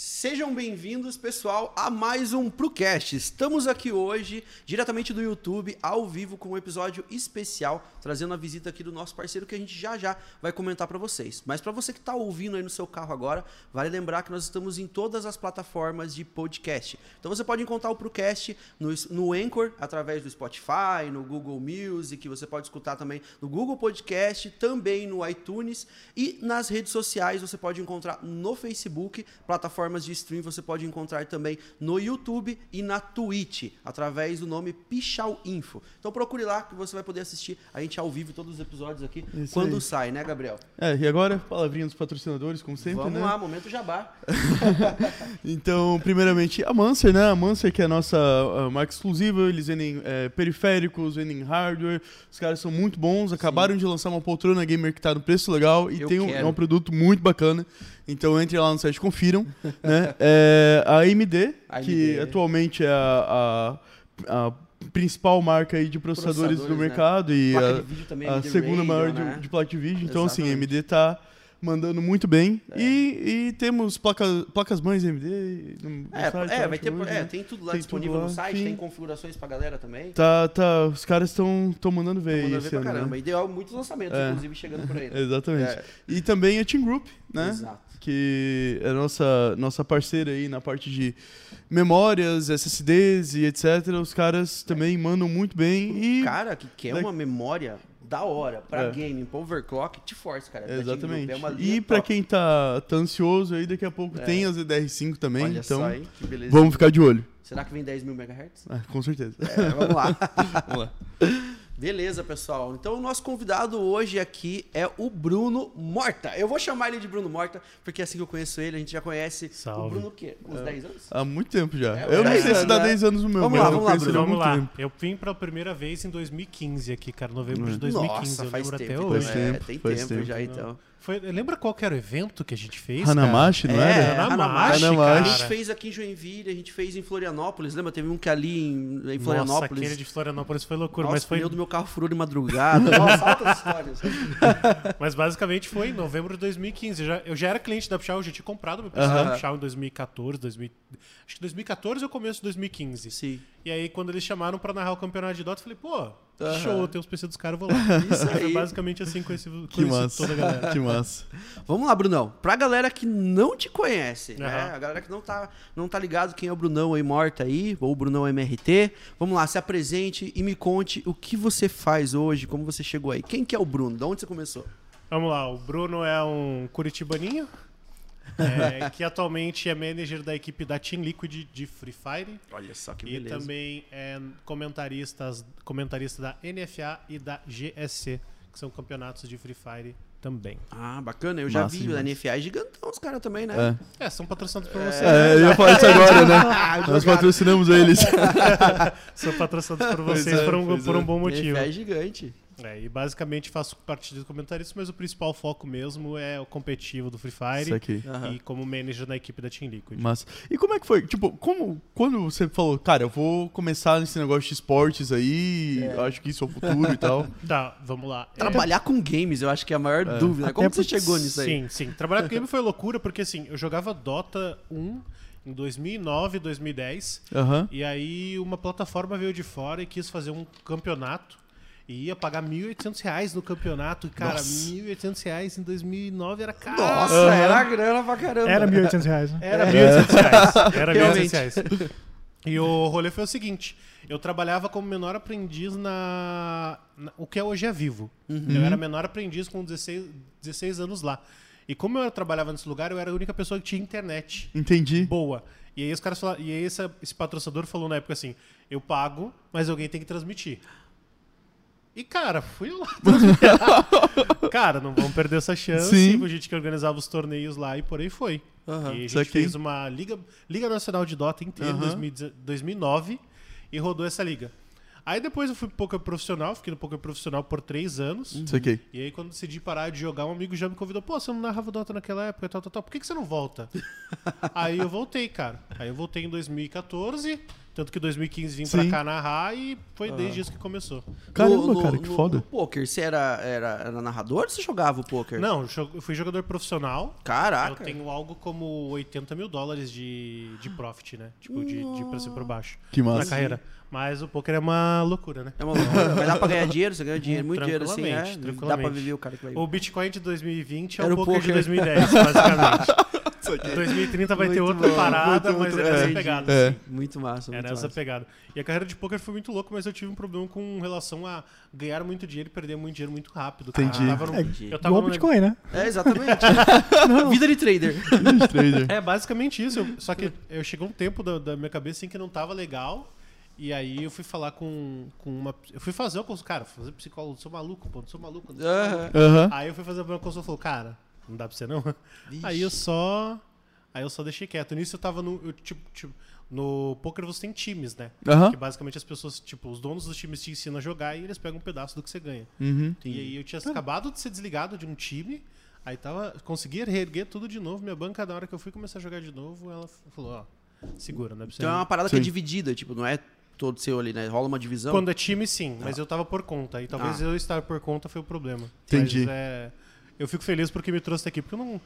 Sejam bem-vindos, pessoal, a mais um ProCast. Estamos aqui hoje, diretamente do YouTube, ao vivo, com um episódio especial, trazendo a visita aqui do nosso parceiro que a gente já já vai comentar para vocês. Mas para você que está ouvindo aí no seu carro agora, vale lembrar que nós estamos em todas as plataformas de podcast. Então você pode encontrar o ProCast no, no Anchor, através do Spotify, no Google Music, você pode escutar também no Google Podcast, também no iTunes e nas redes sociais você pode encontrar no Facebook, plataforma plataformas de stream você pode encontrar também no YouTube e na Twitch, através do nome Pichal Info. Então procure lá que você vai poder assistir a gente ao vivo todos os episódios aqui Isso quando aí. sai, né, Gabriel? É, e agora, palavrinha dos patrocinadores, como sempre, Vamos né? lá, momento jabá. Então, primeiramente, a Mancer, né? A Mancer, que é a nossa marca exclusiva, eles vendem é, periféricos, vendem hardware. Os caras são muito bons. Acabaram de lançar uma poltrona gamer que tá no preço legal e Eu tem um, é um produto muito bacana. Então, entre lá no site, confiram. né? É, a AMD, que AMD. atualmente é a, a- a principal marca aí de processadores, do Processadores, né? mercado e a, de vídeo também, a AMD segunda Radeon, maior né? de, de placa de vídeo. Então, assim, a Exatamente. AMD tá mandando muito bem. E, e temos placa, placas mães AMD no, no É, site, é, vai ter, hoje, é, né? tem tudo lá Tem disponível tudo no lá, site, sim. tem configurações pra galera também. Tá, tá, os caras estão mandando ver Manda aí ver pra ano, caramba. né? E deu muitos lançamentos, É. inclusive, chegando por aí. né? Exatamente. É. E também a Team Group, né? Exato. Que é nossa, nossa parceira aí na parte de memórias, SSDs e etc. Os caras também mandam muito bem e... cara que quer da- uma memória da hora pra É. game, pra overclock, te force, cara. Exatamente. É E pra top. quem tá, tá ansioso aí, daqui a pouco É. tem as EDR5 também, Olha então aí, vamos ficar de olho. Será que vem 10 mil megahertz? Ah, com certeza. É, vamos lá. Vamos lá. Beleza, pessoal. Então o nosso convidado hoje aqui é o Bruno Morta. Eu vou chamar ele de Bruno Morta, porque é assim que eu conheço ele, a gente já conhece o Salve. Bruno o quê? Uns 10 anos? Há muito tempo já. É, eu não dez sei se dá né? 10 anos no meu, Vamos lá, vamos lá, há Vamos lá. tempo. Eu vim pela primeira vez em 2015 aqui, cara, novembro de Nossa, 2015. Nossa, eu faz lembro tempo. até hoje. Faz é, tempo, tem faz tempo, tempo. já, então. Foi, lembra qual que era o evento que a gente fez? Hanamashi, não é, era? Hanamashi, Hanamashi, cara. A gente fez aqui em Joinville, a gente fez em Florianópolis. Lembra? Teve um que ali em, em Nossa, Florianópolis. aquele de Florianópolis foi loucura, Nossa, mas o foi. pneu do meu carro furou de madrugada. Nossa, altas histórias. Mas basicamente foi em novembro de 2015. Eu já, eu já era cliente da Pichau, eu já tinha comprado meu PC Aham. da Pichau em 2014, 2000, acho que 2014 ou começo de 2015. Sim. E aí, quando eles chamaram pra narrar o campeonato de Dota, eu falei, pô, Aham. show, tem os PC dos caras, vou lá. Isso Foi aí. basicamente assim com esse Que massa. toda a galera. Que massa. Vamos lá, Brunão. Pra galera que não te conhece, né? Aham. A galera que não tá, não tá ligado quem é o Brunão aí, morta aí, ou o Brunão MRT. Vamos lá, se apresente e me conte o que você faz hoje, como você chegou aí. Quem que é o Bruno? De onde você começou? Vamos lá, o Bruno é um curitibaninho, é, que atualmente é manager da equipe da Team Liquid de Free Fire. Olha só que E também é comentaristas, comentarista da NFA e da GSC, que são campeonatos de Free Fire também. Ah, bacana. Eu já Massa vi, demais. a NFA é gigantão os caras também, né? É. É, são patrocinados por você. É, eu ia falar isso agora, né? Ah, Nós patrocinamos eles. São patrocinados por vocês é, por, um, por é. um bom motivo. NFA é gigante. É, e basicamente faço parte dos comentaristas, mas o principal foco mesmo é o competitivo do Free Fire. Isso aqui. Aham. E como manager da equipe da Team Liquid. Mas e como é que foi? Tipo, como quando você falou, cara, eu vou começar nesse negócio de esportes aí, eu acho que isso é o futuro e tal. Tá, vamos lá. É, Trabalhar com games, eu acho que é a maior dúvida. Como Até você chegou nisso aí? Sim, sim. Trabalhar com game foi loucura, porque assim, eu jogava Dota 1 em 2009, 2010. Aham. E aí uma plataforma veio de fora e quis fazer um campeonato. E ia pagar 1.800 reais no campeonato. E, cara, R$ Nossa. 1.800 reais em 2009 era caro. Nossa, Aham. era grana pra caramba. Era 1.800 reais, né? Era 1.800 reais. Era 1.800 Realmente. reais. E o rolê foi o seguinte: eu trabalhava como menor aprendiz na. na- o que é hoje é Vivo. Eu era menor aprendiz com 16, 16 anos lá. E como eu trabalhava nesse lugar, eu era a única pessoa que tinha internet Entendi. boa. E aí os caras falaram, e aí essa- esse patrocinador falou na época assim: eu pago, mas alguém tem que transmitir. E, cara, fui lá. cara, não vamos perder essa chance. Sim. A gente que organizava os torneios lá e por aí foi. Aham. E a gente fez uma Liga, Liga Nacional de Dota inteira em Aham. 2010 2009 e rodou essa liga. Aí depois eu fui pro poker profissional, fiquei no poker profissional por três anos. Isso aqui. E aí, quando decidi parar de jogar, um amigo já me convidou: pô, você não narrava Dota naquela época e tal, tal, tal, por que, que você não volta? aí eu voltei, cara. Aí eu voltei em 2014, Tanto que 2015 vim pra Sim. cá narrar e foi desde isso que começou. Caramba, cara, que foda. No poker, você era, era, era narrador ou você jogava o poker? Não, eu fui jogador profissional. Caraca. Eu tenho algo como 80 mil dólares de, de profit, né? Tipo, de, de pra cima e por baixo. Que Na massa. carreira. Mas o poker é uma loucura, né? É uma loucura. Mas dá pra ganhar dinheiro, você ganha dinheiro, muito dinheiro assim, é. Tranquilamente, Dá pra viver o cara que vai. O Bitcoin de 2020 é Era o o poker, poker. de 2010, basicamente. 2030 vai ter Muito outra bom, parada, muito, mas muito era essa grande. pegada. É. assim. Muito massa, muito Era essa massa. pegada. E a carreira de poker foi muito louca, mas eu tive um problema com relação a ganhar muito dinheiro e perder muito dinheiro muito rápido. cara. Entendi. Eu tava num- É, eu tava num- Bitcoin, né? É, exatamente. Vida de trader. De trader. É, basicamente isso. Eu- só que eu chegou um tempo da, da minha cabeça assim que não tava legal. E aí eu fui falar com, com uma. Eu fui fazer o consulta. Cara, fazer psicólogo, sou maluco, pô, não sou maluco. Não sou maluco. Aí eu fui fazer uma consulta e falou, cara, não dá pra você não. Vixe. Aí eu só. Aí eu só deixei quieto. Nisso eu tava no. eu, tipo, tipo, no poker você tem times, né? Aham. Que basicamente as pessoas, tipo, os donos dos times te ensinam a jogar e eles pegam um pedaço do que você ganha. Uhum. E aí eu tinha acabado de ser desligado de um time, aí tava. Consegui reerguer tudo de novo. Minha banca, na hora que eu fui começar a jogar de novo, ela falou, ó, segura, não é pra você Então é uma parada que é Sim. dividida, tipo, não é todo seu ali, né? Rola uma divisão. Quando é time, sim, mas eu tava por conta. E talvez Ah. eu estar por conta foi o problema. Entendi. Mas é. Eu fico feliz porque me trouxe aqui, porque eu não.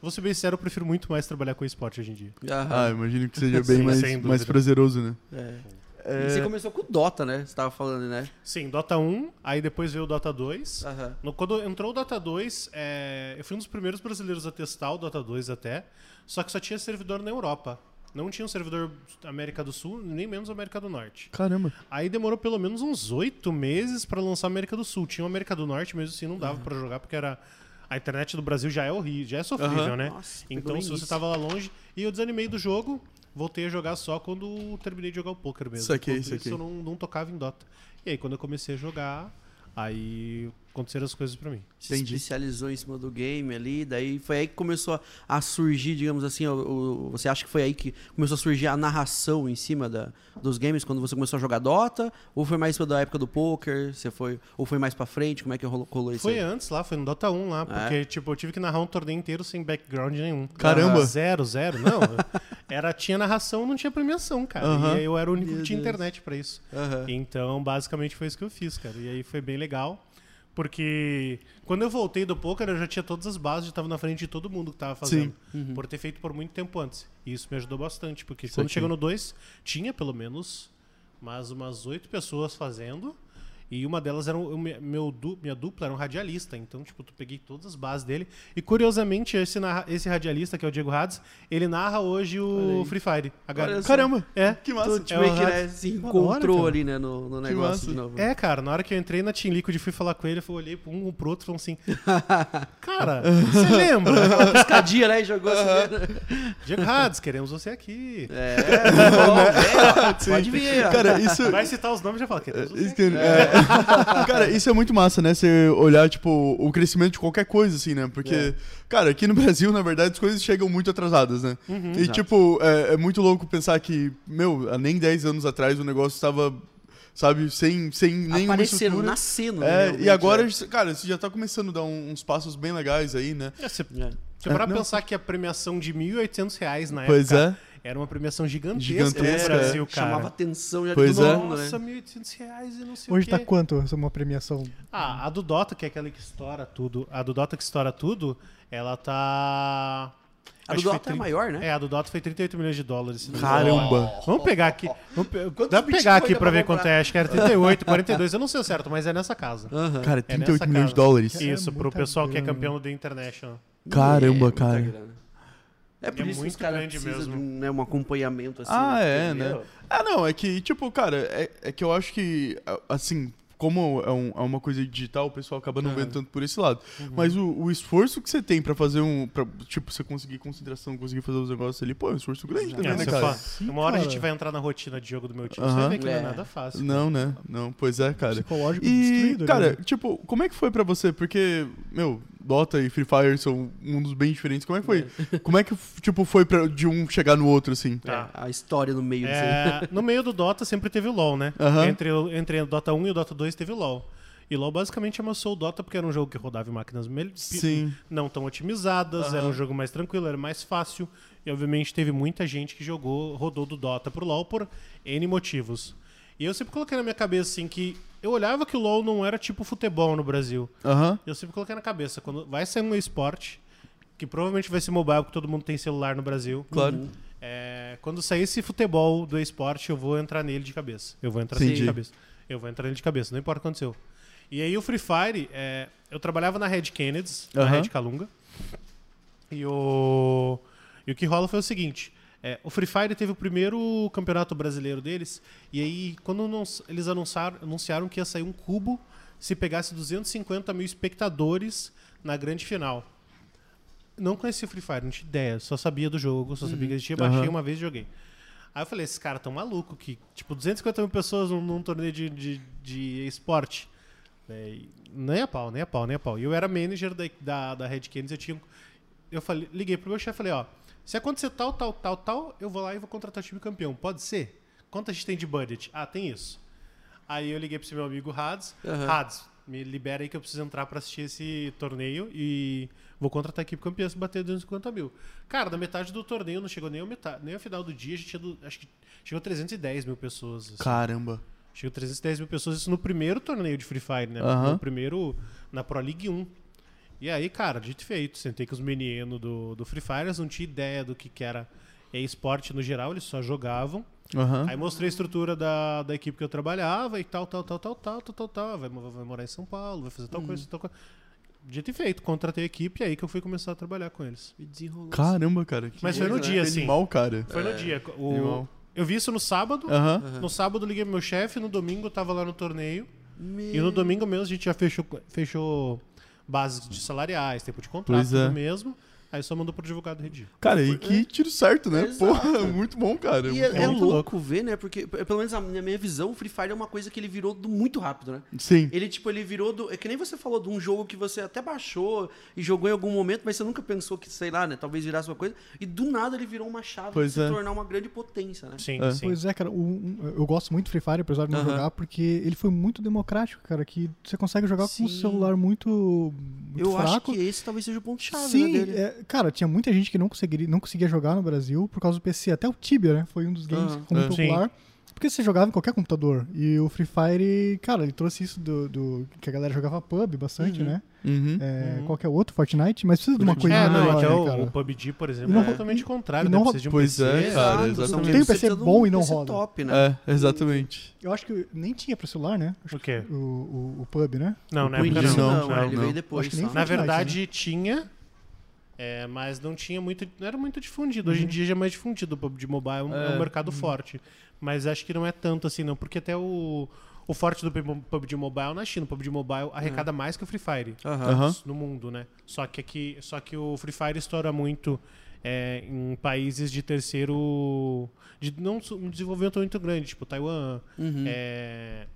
Vou ser bem sincero, eu prefiro muito mais trabalhar com esporte hoje em dia. Aham. Ah, imagino que seja bem Sim, mais, mais prazeroso, né? É. É, E você começou com o Dota, né? Você tava falando, né? Sim, Dota 1, aí depois veio o Dota 2. Aham. No- quando entrou o Dota 2, é, eu fui um dos primeiros brasileiros a testar o Dota 2 até, só que só tinha servidor na Europa. Não tinha um servidor América do Sul, nem menos América do Norte. Caramba. Aí demorou pelo menos uns oito meses pra lançar a América do Sul. Tinha o América do Norte, mesmo assim não dava pra jogar, porque era. A internet do Brasil já é horrível, já é sofrível, Aham. né? Nossa, então, se você tava lá longe. E eu desanimei do jogo, voltei a jogar só quando terminei de jogar o poker mesmo. Saquei, Enquanto isso, saquei. eu não, não tocava em Dota. E aí, quando eu comecei a jogar, aí aconteceram as coisas pra mim. Se Entendi. especializou em cima do game ali, daí foi aí que começou a, a surgir, digamos assim, o, o- você acha que foi aí que começou a surgir a narração em cima da, dos games quando você começou a jogar Dota? Ou foi mais da época do poker? Você foi, ou foi mais pra frente? Como é que rolou, rolou isso Foi aí? antes lá, foi no Dota 1 lá, porque, tipo, eu tive que narrar um torneio inteiro sem background nenhum. Caramba. Zero, zero. Não, era, tinha narração, não tinha premiação, cara. E aí eu era o único Meu que tinha Deus. internet pra isso. Então, basicamente foi isso que eu fiz, cara. E aí foi bem legal. Porque quando eu voltei do poker, eu já tinha todas as bases, já tava na frente de todo mundo que tava fazendo. Uhum. Por ter feito por muito tempo antes. E isso me ajudou bastante, porque Isso quando aqui. chegou no 2, tinha pelo menos mais umas oito pessoas fazendo. E uma delas era o me- meu du- minha dupla, era um radialista. Então, tipo, tu peguei todas as bases dele. E curiosamente, esse, narra- esse radialista, que é o Diego Hades, ele narra hoje o. Free Fire. Agora-. Caramba. É. Que massa. Tu, tipo, É que né, se hora, encontrou cara. ali, né, no, no negócio massa. de novo. É, cara, na hora que eu entrei na Team Liquid e fui falar com ele, eu olhei pra um pro outro e falei assim: Cara, você lembra? Aquela piscadinha, né? E jogou assim. né? Diego Hades, queremos você aqui. É, bom, é, pode vir. Cara, isso. Vai citar os nomes e já fala: Queremos você aqui. é. Cara, isso é muito massa, né? Você olhar, tipo, o crescimento de qualquer coisa, assim, né? Porque, É. cara, aqui no Brasil, na verdade, as coisas chegam muito atrasadas, né? e, Exato. tipo, é, é muito louco pensar que, meu, há nem 10 anos atrás o negócio estava, sabe, sem, sem nenhuma Apareceram, nascendo. É, realmente, e agora, né? cara, você já tá começando a dar uns passos bem legais aí, né? É, Você É. você É, não. pensar que a premiação de 1.800 reais na Pois época é. Era uma premiação gigantesca, Gigantesca, no Brasil, cara. Chamava atenção já Pois de todo é. mundo, né? Nossa, 1.800 reais e não sei Hoje o tá quê. quanto essa uma premiação? Ah, a do Dota, que é aquela que estoura tudo. A do Dota que estoura tudo, ela tá. A acho do Dota é 30 maior, né? É, a do Dota foi 38 milhões de dólares. Caramba. Vamos pegar aqui. Vamos pe- Dá pra pegar aqui pra ver quanto é. Acho que era 38, 42. Eu não sei o certo, mas é nessa casa. Aham. Cara, É 38 nessa milhões de dólares. É Isso, pro muita pessoal que é grana. campeão do The International. Caramba, muita cara. É por É isso que os muito caras grande precisam mesmo. de um, né, um acompanhamento assim. Ah, é, né? Ah, não, é que, tipo, cara, é, é que eu acho que, assim, como é, um- é uma coisa digital, o pessoal acaba não vendo tanto por esse lado. Uhum. Mas o, o esforço que você tem pra fazer um. Pra, tipo, você conseguir concentração, conseguir fazer os negócios ali, pô, é um esforço grande É, também, É, né, cara? fala- uma hora a cara. gente vai entrar na rotina de jogo do meu time. Você vai ver que não é É. nada fácil. Não, né? Não, pois é, cara. Psicológico E, destruído. cara, né? tipo, como é que foi pra você? Porque, meu, Dota e Free Fire são mundos bem diferentes. Como é que foi? Como é que, tipo, foi pra, de um chegar no outro, assim? Tá. é, a história no meio. É, no meio do Dota sempre teve o LoL, né? Aham. Entre, o- entre o Dota 1 e o Dota 2 teve o LoL. E LoL basicamente amassou o Dota porque era um jogo que rodava em máquinas Sim. não tão otimizadas, era um jogo mais tranquilo, era mais fácil. E obviamente teve muita gente que jogou, rodou do Dota pro LoL por N motivos. E eu sempre coloquei na minha cabeça assim que eu olhava que o LoL não era tipo futebol no Brasil. Aham. Eu sempre coloquei na cabeça, quando vai sair um esporte, que provavelmente vai ser mobile, porque todo mundo tem celular no Brasil. Claro. É, quando sair esse futebol do esporte, eu vou entrar nele de cabeça. Eu vou entrar nele de cabeça. Eu vou entrar nele de cabeça, não importa o que aconteceu. E aí o Free Fire, é, eu trabalhava na Red Kennedys, na Aham. Red Calunga. E o, e o que rola foi o seguinte: é, o Free Fire teve o primeiro campeonato brasileiro deles, e aí, quando não- eles anunciaram, anunciaram que ia sair um cubo se pegasse 250 mil espectadores na grande final. Não conhecia o Free Fire, não tinha ideia, só sabia do jogo, só sabia que existia, baixei uma vez e joguei. Aí eu falei, esses caras tão malucos que, tipo, 250 mil pessoas num, num torneio de, de, de esporte. É, nem a pau, nem a pau, nem a pau. E eu era manager da, da, da Red Canids, eu tinha. Eu falei, liguei pro meu chefe e falei, ó, se acontecer tal, tal, tal, tal, eu vou lá e vou contratar o time campeão. Pode ser? Quanto a gente tem de budget? Ah, tem isso. Aí eu liguei pro meu amigo Hads. Aham. Hads, me libera aí que eu preciso entrar pra assistir esse torneio e vou contratar a equipe campeã se bater 250 mil. Cara, da metade do torneio não chegou nem ao, metade, nem ao final do dia, a gente tinha do- acho que chegou 310 mil pessoas. assim. Caramba. Chegou 310 mil pessoas, isso no primeiro torneio de Free Fire, né? Aham. No primeiro, na Pro League 1. E aí, cara, dito e feito, sentei com os meninos do, do Free Fire, não tinham ideia do que, que era esporte no geral, eles só jogavam. Aham. Aí mostrei a estrutura da, da equipe que eu trabalhava e tal, tal, tal, tal, tal, tal, tal, tal. Vai, vai morar em São Paulo, vai fazer tal coisa, tal coisa. Dito e feito, contratei a equipe e aí que eu fui começar a trabalhar com eles. E desenrolou. Caramba, cara. que Mas foi no coisa, dia, né? assim. Animal, cara. Foi no dia. O- Animal. eu vi isso no sábado. Aham. No sábado liguei pro meu chefe, no domingo eu tava lá no torneio. Meu... E no domingo mesmo a gente já fechou, fechou bases de salariais, tempo de contrato, é. mesmo. Aí só mandou pro advogado redigir. Cara, e que tiro certo, né? Exato. Porra, muito bom, cara. E é, muito é bom. muito louco ver, né? Porque, pelo menos na minha visão, o Free Fire é uma coisa que ele virou do muito rápido, né? Sim. Ele, tipo, ele virou do. É que nem você falou de um jogo que você até baixou e jogou em algum momento, mas você nunca pensou que, sei lá, né? Talvez virasse uma coisa. E do nada ele virou uma chave Pois de é. se tornar uma grande potência, né? Sim, É. sim. Pois é, cara, o- um- eu gosto muito do Free Fire, apesar de não Aham. jogar, porque ele foi muito democrático, cara, que você consegue jogar com Sim. um celular muito, muito Eu acho fraco. que esse talvez seja o ponto-chave, Sim, né, dele. é, cara, tinha muita gente que não conseguiria, não conseguia jogar no Brasil por causa do PC. Até o Tibia, né? Foi um dos games Aham. que ficou muito É. popular. Porque você jogava em qualquer computador. E o Free Fire, cara, ele trouxe isso do, do- que a galera jogava pub bastante, Uhum. né? Uhum. É, Uhum. Qualquer outro, Fortnite, mas precisa de uma coisa É, não, melhor, até né, o, o PUBG, por exemplo, não é totalmente contrário, né? não ro- Precisa de um Pois PC. é, cara, Exato, exatamente. são- Tem um PC bom e não PC roda. top, né? É, exatamente. Eu acho que nem tinha pra celular, né? Acho O quê? que O, o, o pub, né? Não, na No época não. não, não, é, ele não. veio depois. Na verdade, tinha, é, mas não tinha muito, não era muito difundido. Hoje em dia já é mais difundido. O PUBG Mobile é um, é um É. mercado forte. Mas acho que não é tanto assim, não. Porque até o, o forte do PUBG Mobile na China. O PUBG Mobile arrecada mais que o Free Fire. Aham. no mundo, né? Só que, aqui, só que o Free Fire estoura muito é, em países de terceiro... De não um desenvolvimento muito grande, tipo Taiwan, Uhum. é,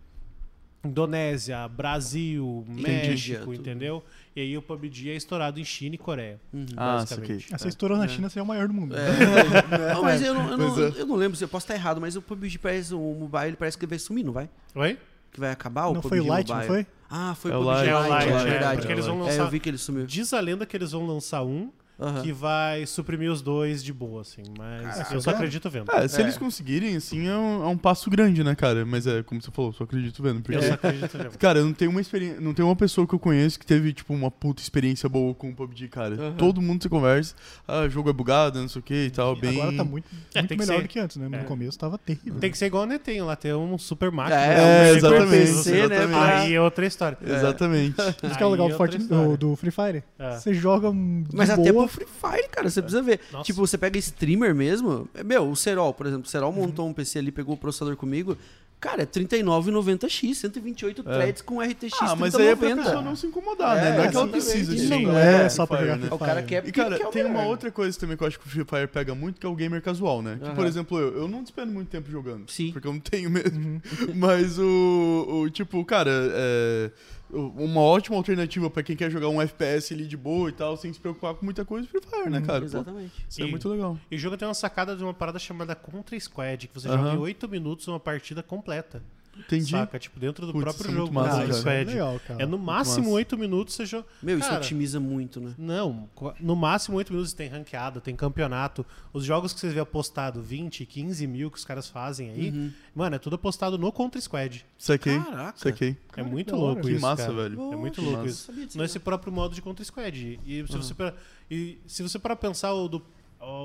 Indonésia, Brasil, México, tudo. entendeu? E aí o PUBG é estourado em China e Coreia. Uhum. Ah, basicamente. Essa estourou na É. China seria o maior do mundo. Não, mas eu não, eu, não, é. eu não lembro, eu posso estar errado, mas o PUBG parece, o mobile parece que vai sumir, não vai? Oi? Que vai acabar o Não PUBG foi o Light, não Mobile. foi? Ah, foi É o PUBG É Lite, Lite, é é, verdade. porque eles vão É, lançar- eu vi que ele sumiu. Diz a lenda que eles vão lançar um Aham. que vai suprimir os dois de boa, assim. Mas Caraca. eu só acredito vendo. É, se É. eles conseguirem, assim, é um, é um passo grande, né, cara? Mas é, como você falou, só acredito vendo. Porque, Eu só acredito vendo. cara, não tem uma experiência, não tem uma pessoa que eu conheço que teve, tipo, uma puta experiência boa com o PUBG, cara. Aham. Todo mundo se conversa, ah, o jogo é bugado, não sei o que e tal, bem... Agora tá muito, É, muito melhor ser. do que antes, né? É. No começo tava terrível. Tem que ser igual o Netenho lá, ter um super máquina. É, É, um exatamente, PC, né? exatamente. Aí é outra história. Exatamente. Por isso que é o legal do, Fortnite- do, do Free Fire. É. Você joga um Mas até boa. Free Fire, cara, você precisa ver. Nossa. Tipo, você pega streamer mesmo. é, Meu, o Serol, por exemplo. O Serol montou um PC ali, pegou o processador comigo. Cara, é 39,90x, 128 threads com RTX Ah, mas aí é pra 3090. pessoa não se incomodar, É, né? Não é que ela precisa disso. não né? é só pra Free jogar Fire, Free O cara quer E, cara, que é o tem uma outra coisa também que eu acho que o Free Fire pega muito, que é o gamer casual, né? Que, por exemplo, eu, eu não despendo muito tempo jogando. Sim. Porque eu não tenho mesmo. Mas o, o, tipo, cara, é, uma ótima alternativa pra quem quer jogar um FPS ali de boa e tal, sem se preocupar com muita coisa, é Free Fire, né, cara? Pô, Exatamente. isso é E- muito legal. E o jogo tem uma sacada de uma parada chamada Contra Squad, que você joga em 8 minutos uma partida completa. Entendi. Saca? Tipo, dentro do Putz, próprio isso é muito jogo. massa, no cara. Squad. Legal, cara. É no máximo. 8 minutos você joga. Meu, isso Cara, otimiza muito, né? Não, no máximo 8 minutos tem ranqueada, tem campeonato. Os jogos que vocês vê apostado 20, 15 mil que os caras fazem aí, Uhum. mano, é tudo apostado no Contra Squad. Saquei. Caraca. Saquei. É Cara, muito que da louco. Que isso. massa, cara. velho. É muito Poxa, louco massa. isso. Nesse não. próprio modo de Contra Squad. E se você para e se você para pensar o do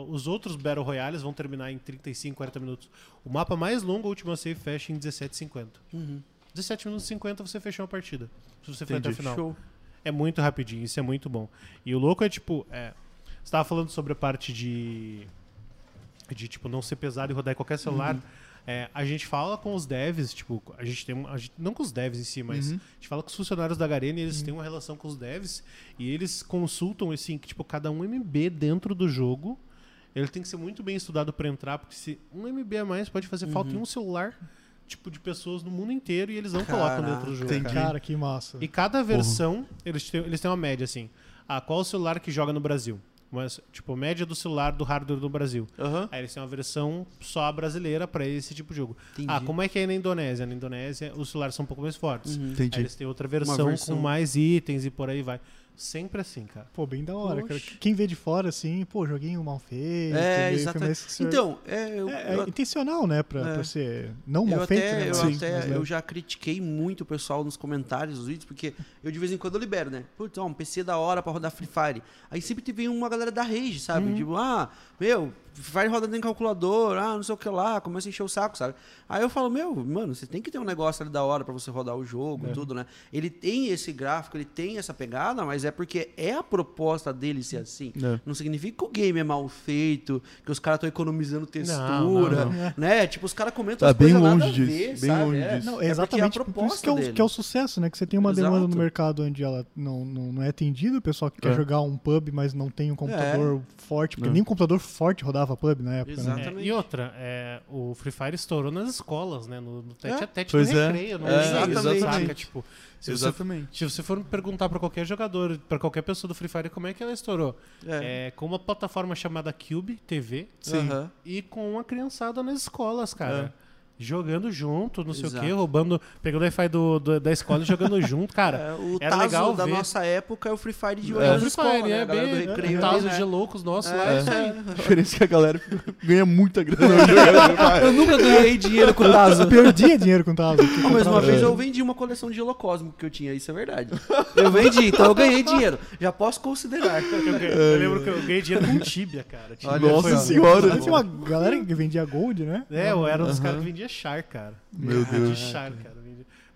os outros Battle Royales vão terminar em 35, 40 minutos. O mapa mais longo, a última save fecha em 17,50. Uhum. 17 minutos e 50 você fechou a partida. Se você for até o final. Show. É muito rapidinho, isso é muito bom. E o louco é tipo, é, você tava falando sobre a parte de de tipo não ser pesado e rodar em qualquer celular. É, a gente fala com os devs, tipo, a gente tem a gente- não com os devs em si, mas Uhum. a gente fala com os funcionários da Garena e eles têm uma relação com os devs e eles consultam assim, que tipo, cada um MB dentro do jogo, ele tem que ser muito bem estudado para entrar, porque se um MB a mais pode fazer falta em um celular, tipo, de pessoas no mundo inteiro e eles não colocam Caraca. dentro do jogo. Entendi. cara. Que massa. E cada versão, eles têm, eles têm uma média, assim. Ah, qual o celular que joga no Brasil? Mas, tipo, média do celular do hardware do Brasil. Aham. Aí eles têm uma versão só brasileira pra esse tipo de jogo. Entendi. Ah, como é que é na Indonésia? Na Indonésia, os celulares são um pouco mais fortes. Uhum. Aí eles têm outra versão, versão. com mais itens e por aí vai. Sempre assim, cara. Pô, bem da hora, cara. Quem vê de fora, assim, pô, joguinho mal feito. É, exatamente. Então, é, eu, É, é eu- intencional, né? Pra, É. pra ser não eu mal feito, até, né? eu, mas- até mas, eu já critiquei muito o pessoal nos comentários dos vídeos, porque eu de vez em quando eu libero, né? Putz, ó, um PC da hora pra rodar Free Fire. Aí sempre te vem uma galera da Rage, sabe? Uhum. Tipo, ah, meu, Free Fire roda nem calculador, ah, não sei o que lá, começa a encher o saco, sabe? Aí eu falo, meu, mano, você tem que ter um negócio ali da hora pra você rodar o jogo e É. tudo, né? Ele tem esse gráfico, ele tem essa pegada, mas é porque é a proposta dele ser assim. É. Não significa que o game é mal feito, que os caras estão economizando textura, não, não. né? Tipo, os caras comentam Tá as coisas bem nada longe a disso, ver, bem sabe? longe É. disso. Não, porque é exatamente a por isso proposta que é, o, dele. que é o sucesso, né? Que você tem uma demanda Exato. no mercado onde ela não, não, não é atendida, o pessoal que quer É. jogar um pub, mas não tem um computador forte, porque É. nem um computador forte rodava pub na época, né? É, Exatamente. e outra, é, o Free Fire estourou nas escolas, né? No, no tete É. a tete Pois no é. recreio. Não É, é, exatamente. Saca? Tipo, se você Exatamente. Se você for perguntar pra qualquer jogador, pra qualquer pessoa do Free Fire como é que ela estourou, É. é, com uma plataforma chamada Cube TV Sim. E com uma criançada nas escolas, cara. Jogando junto, não sei Exato. o quê, roubando, pegando o Wi-Fi do, do- da escola e jogando junto, cara. É, o era Tazo legal da ver. nossa época é o Free Fire de hoje É. Free escolas, Fire, né? é bem. recreio o ali, Tazo né? de loucos nossos É. lá, é isso aí. A diferença é que a galera ganha muita grana. Eu nunca ganhei dinheiro com o Tazo. Perdia dinheiro com o Tazo. Ah, mas uma vez eu vendi uma coleção de holocosmo que eu tinha, isso é verdade. Eu vendi, então eu ganhei dinheiro. Já posso considerar. Eu, ganhei- eu lembro que eu ganhei dinheiro com Tibia, cara. Tibia Nossa foi- senhora. Tinha uma galera que vendia gold, né? É, eu era um dos caras que vendia char, cara. Meu Deus. char, cara.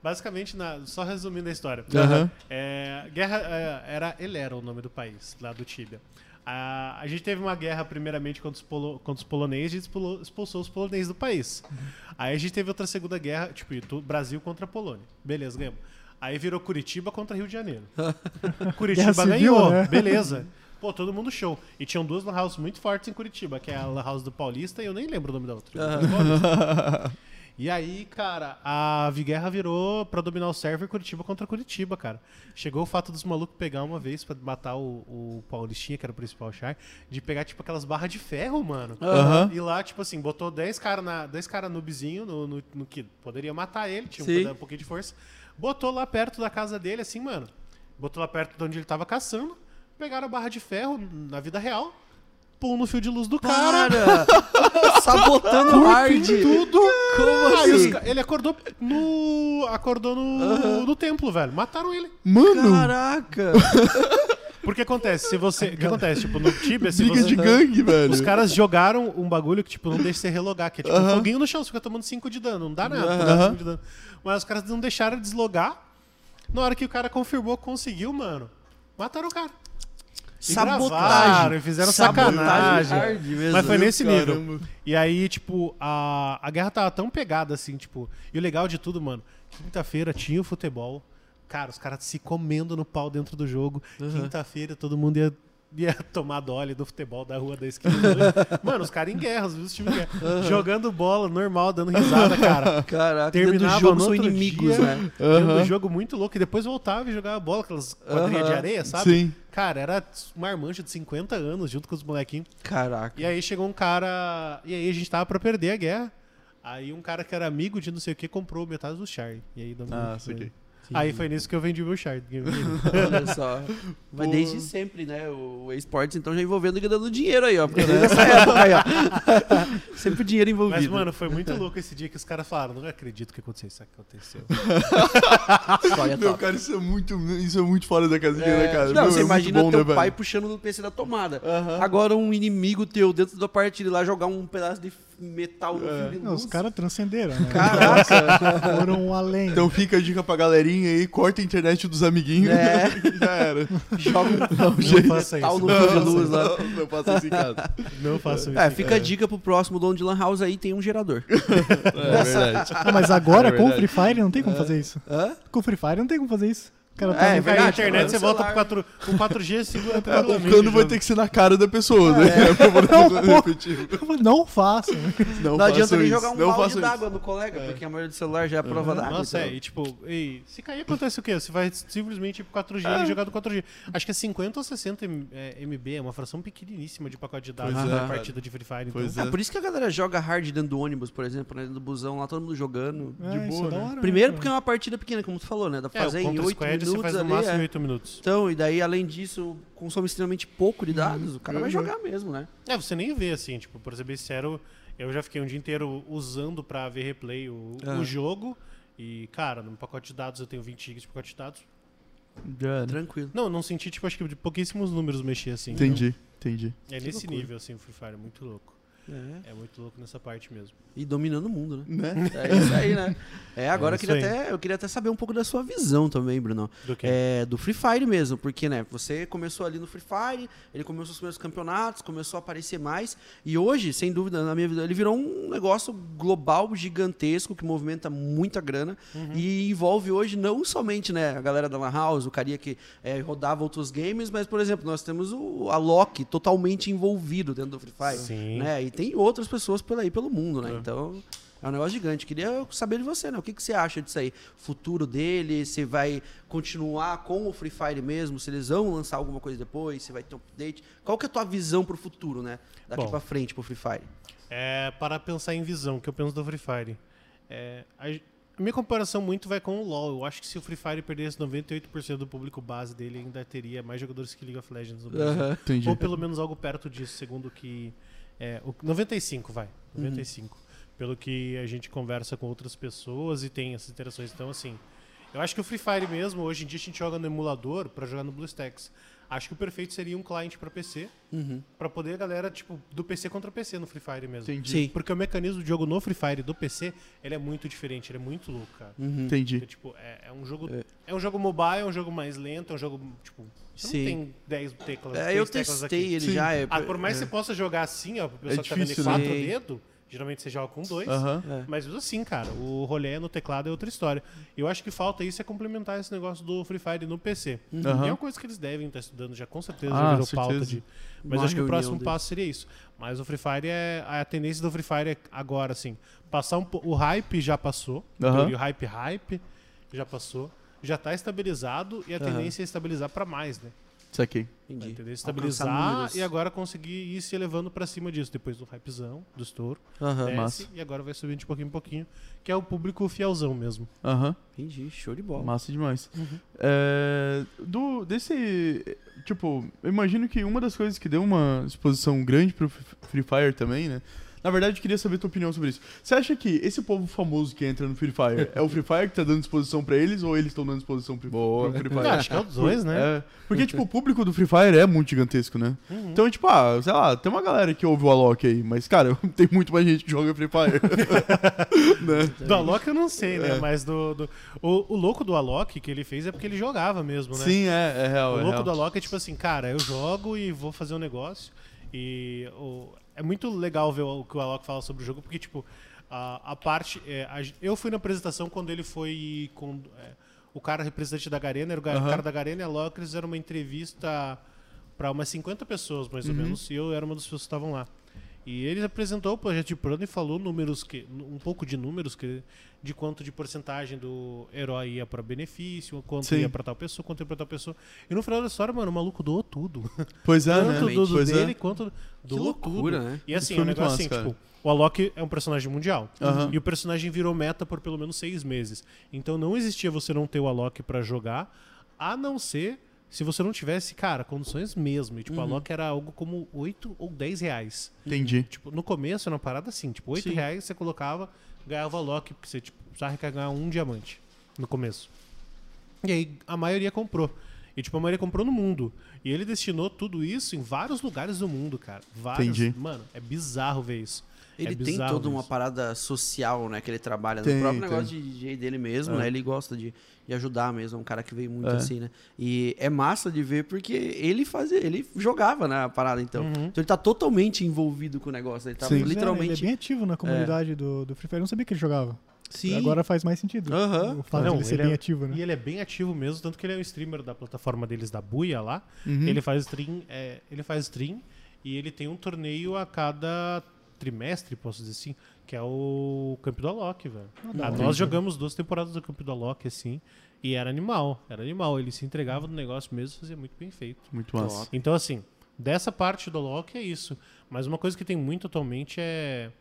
Basicamente, na- só resumindo a história. Aham. É, guerra é, era Elera o nome do país, lá do Tibia. A, a gente teve uma guerra primeiramente contra os, polo, contra os poloneses, a gente expulou- expulsou os poloneses do país. Aí a gente teve outra segunda guerra, tipo, tu- Brasil contra a Polônia. Beleza, ganhamos. Aí virou Curitiba contra Rio de Janeiro. Curitiba civil, ganhou, né? beleza. Pô, todo mundo show. E tinham duas lan houses muito fortes em Curitiba, que é a lan house do Paulista e eu nem lembro o nome da outra. Paulista. E aí, cara, a Guerra virou pra dominar o server Curitiba contra Curitiba, cara. Chegou o fato dos malucos pegar uma vez pra matar o, o Paulistinha, que era o principal char, de pegar, tipo, aquelas barras de ferro, mano. Aham. E lá, tipo assim, botou 10 caras na 10 cara noobzinho, no, no, no que poderia matar ele, tinha Sim. um, um pouquinho de força. Botou lá perto da casa dele, assim, mano. Botou lá perto de onde ele tava caçando. Pegaram a barra de ferro na vida real. Pum no fio de luz do cara. Cara! sabotando hard. Tudo. Como os assim? ca- ele acordou no. Acordou no, no templo, velho. Mataram ele. Mano, Caraca! Porque acontece, se você. O que acontece? Tipo, no Tibia, se briga você. de gangue, velho. Os caras jogaram um bagulho que, tipo, não deixa você relogar, que é tipo um Aham. foguinho no chão, você fica tomando 5 de dano, não dá nada, não Aham. dá 5 de dano. Mas os caras não deixaram deslogar. Na hora que o cara confirmou que conseguiu, mano, mataram o cara. E gravaram, Sabotagem. e fizeram Sabotagem sacanagem. hard mesmo. Mas foi nesse nível. Caramba. E aí, tipo, a, a guerra tava tão pegada assim, tipo. E o legal de tudo, mano, quinta-feira tinha o futebol. Cara, os caras se comendo no pau dentro do jogo. Quinta-feira todo mundo ia, ia tomar dole do futebol da rua da esquina. mano, os caras em guerra, os times em guerra. Jogando bola normal, dando risada, cara. Caraca, do Terminava jogo no são outro inimigos, dia. né? Aham. do jogo muito louco. E depois voltava e jogava bola, aquelas quadrilhas de Aham. areia, sabe? Sim. Cara, era uma marmancha de 50 anos junto com os molequinhos. Caraca. E aí chegou um cara. E aí a gente tava pra perder a guerra. Aí um cara que era amigo de não sei o que comprou metade do Char. E aí deu Ah, saquei. Aí foi nisso que eu vendi o meu Char. Olha só. Mas desde sempre, né? O esportes, então, já envolvendo e dando dinheiro aí, ó. Porque desde essa época aí, ó. sempre o dinheiro envolvido. Mas, mano, foi muito louco esse dia que os caras falaram, não acredito que aconteceu isso que aconteceu. História Meu, top. cara, isso é muito, isso é muito fora da casinha, É, né, cara? Não, Meu, você é imagina bom, teu né, pai velho? puxando do PC da tomada. Agora um inimigo teu dentro da partida lá jogar um pedaço de metal no Não, luz. os caras transcenderam, né? Caraca! Foram além. Então fica a dica pra galerinha aí, corta a internet dos amiguinhos. É. Já era. Joga um Não faça metal isso. no fio de luz lá. Não, não faça isso em casa. Não faça isso. É, fica a dica pro próximo dono de Lan House aí, tem um gerador. É verdade. Ah, mas agora É com o verdade. Free Fire não tem como fazer isso. Hã? Com o Free Fire não tem como fazer isso. O cara É, tá é no Cai a verdade, internet, no você volta pro 4, com 4G, segura O tranquilamente. cano vai ter que ser na cara da pessoa, né? Pra poder Não. Não façam. Não, Não adianta nem jogar um não balde d'água no colega, porque a maioria do celular já é prova d'água. Nossa, então. é, e tipo, e, se cair acontece o quê? Você vai simplesmente ir pro 4G e jogar do 4G. Acho que é 50 ou 60 M- é, MB, é uma fração pequeniníssima de pacote de dados na é. partida de Free Fire. Pois então. É por isso que a galera joga hard dentro do ônibus, por exemplo, né? Dentro do busão lá, todo mundo jogando. É, isso boa, é né? hora, Primeiro né, porque é uma partida pequena, como tu falou, né? Dá pra É, fazer o em Contra 8 Você minutos faz no ali. máximo é. 8 minutos. Então, e daí, além disso, consome extremamente pouco de dados. O cara vai jogar mesmo, né? É, você nem vê assim, tipo, por ser bem sincero, eu já fiquei um dia inteiro usando pra ver replay o, Ah. o jogo. E, cara, no pacote de dados eu tenho 20 GB de pacote de dados. Já era. Tranquilo. Não, não senti, tipo, acho que de pouquíssimos números mexer assim. Entendi, entendi. Então, é nesse nível, assim, o Free Fire, muito louco. É. É muito louco nessa parte mesmo. E dominando o mundo, né? Né? É isso aí, né? É, agora É eu, queria aí. até, eu queria até saber um pouco da sua visão também, Bruno. Do que? É, do Free Fire mesmo, porque, né, você começou ali no Free Fire, ele começou os primeiros campeonatos, começou a aparecer mais, e hoje, sem dúvida, na minha vida, ele virou um negócio global, gigantesco, que movimenta muita grana, e envolve hoje não somente, né, a galera da Lan House, o carinha que é, rodava outros games, mas, por exemplo, nós temos o Alok totalmente envolvido dentro do Free Fire, Sim. né, e tem outras pessoas por aí pelo mundo, né, É. então... É um negócio gigante. Queria saber de você, né? O que, que você acha disso aí? Futuro dele? Se vai continuar com o Free Fire mesmo? Se eles vão lançar alguma coisa depois? Se vai ter um update? Qual que é a tua visão pro futuro, né? Daqui Bom. pra frente pro Free Fire. É, para pensar em visão, que eu penso do Free Fire. É, a, a minha comparação muito vai com o LoL. Eu acho que se o Free Fire perdesse 98% do público base dele, ainda teria mais jogadores que League of Legends no Brasil. Entendi. Ou pelo menos algo perto disso, segundo o que. É, o 95, vai. 95. Pelo que a gente conversa com outras pessoas e tem essas interações. Então, assim. Eu acho que o Free Fire mesmo, hoje em dia a gente joga no emulador pra jogar no BlueStacks. Acho que o perfeito seria um cliente pra PC, Uhum. pra poder a galera, tipo, do PC contra PC no Free Fire mesmo. Entendi. Sim. Porque o mecanismo de jogo no Free Fire do PC, ele é muito diferente, ele é muito louco, cara. Uhum. Entendi. Porque, tipo, é, é um jogo. É. um jogo mobile, é um jogo mais lento, é um jogo, tipo. Você Sim. não tem 10 teclas. É, 10 eu teclas testei aqui. ele Sim. já. É, Ah, por mais é, que você possa jogar assim, ó, pro pessoal que tá vendo em difícil, quatro né? dedos, geralmente você joga com dois. Aham. é. Mas mesmo assim, cara, o rolê no teclado é outra história. Eu acho que falta isso é complementar esse negócio do Free Fire no PC. E é uma coisa que eles devem estar estudando já, com certeza Ah, já virou certeza. pauta de. Mas acho que o próximo deles. passo seria isso. Mas o Free Fire é. A tendência do Free Fire é agora, assim, passar um O hype já passou. Aham. O hype hype já passou. Já tá estabilizado e a tendência é estabilizar para mais, né? Saquei. A Entendi. Alcançar estabilizar e agora conseguir ir se elevando para cima disso. Depois do hypezão, do estouro. Aham. desce, massa. e agora vai subindo de pouquinho em pouquinho, que é o público fielzão mesmo. Aham. Entendi. Show de bola. Massa demais. Uhum. É, do, desse. Tipo, eu imagino que uma das coisas que deu uma exposição grande pro Free Fire também, né? Na verdade, eu queria saber a tua opinião sobre isso. Você acha que esse povo famoso que entra no Free Fire é o Free Fire que tá dando exposição pra eles ou eles estão dando exposição pro, Boa. pro Free Fire? acho que é os dois, né? É, porque, tipo, o público do Free Fire é muito gigantesco, né? Uhum. Então, tipo, ah, sei lá, tem uma galera que ouve o Alok aí, mas, cara, tem muito mais gente que joga Free Fire. né? Do Alok eu não sei, né? É. Mas do, do- o, o louco do Alok que ele fez é porque ele jogava mesmo, né? Sim, é, é real. O é louco real. do Alok é tipo assim, cara, eu jogo e vou fazer um negócio. E o- é muito legal ver o que o Alok fala sobre o jogo, porque, tipo, a, a parte. é, a eu fui na apresentação quando ele foi com. é, o cara representante da Garena, era o, o cara da Garena e a Alok, eles fizeram uma entrevista pra umas 50 pessoas, mais ou Uhum. menos, e eu era uma das pessoas que estavam lá. E ele apresentou o projeto de plano e falou números que um pouco de números que de quanto de porcentagem do herói ia para benefício, quanto Sim. ia para tal pessoa, quanto ia para tal pessoa. E no final da história, mano, o maluco doou tudo. Pois é, Tanto né? do, do Pois dele é. quanto Que doou loucura, tudo. né? E assim, foi é um muito negócio massa, assim, cara. tipo, o Alok é um personagem mundial. Aham. E o personagem virou meta por pelo menos seis meses. Então não existia você não ter o Alok pra jogar, a não ser se você não tivesse, cara, condições mesmo. E, tipo, Uhum. Alok era algo como 8 ou 10 reais. Entendi. Tipo, no começo era uma parada assim, tipo, 8 Sim. reais você colocava, ganhava Alok, porque você tipo, precisava recarregar um diamante no começo. E aí a maioria comprou. E tipo, a maioria comprou no mundo. E ele destinou tudo isso em vários lugares do mundo, cara. Vários. Entendi. Mano, é bizarro ver isso. Ele é tem toda uma parada social, né? Que ele trabalha Tem, no próprio tem. negócio de DJ dele mesmo, É. né? Ele gosta de, de ajudar mesmo, é um cara que veio muito É. assim, né? E é massa de ver porque ele fazia, ele jogava na parada, então. Uhum. Então ele tá totalmente envolvido com o negócio. Ele tá Sim. Pois é, literalmente. ele é bem ativo na comunidade do, do Free Fire. Eu não sabia que ele jogava. Sim. Agora faz mais sentido. Aham. O fato Não, de ele ser ele bem é- ativo, né? E ele é bem ativo mesmo, tanto que ele é um streamer da plataforma deles, da Buia lá. Uhum. Ele faz stream, é, ele faz stream e ele tem um torneio a cada trimestre, posso dizer assim, que é o Camp do Alok, velho. Ah, hora. nós jogamos duas temporadas do Camp do Alok, assim, e era animal, era animal. Ele se entregava no negócio mesmo, fazia muito bem feito. Muito massa. Então, assim, dessa parte do Alok é isso. Mas uma coisa que tem muito atualmente é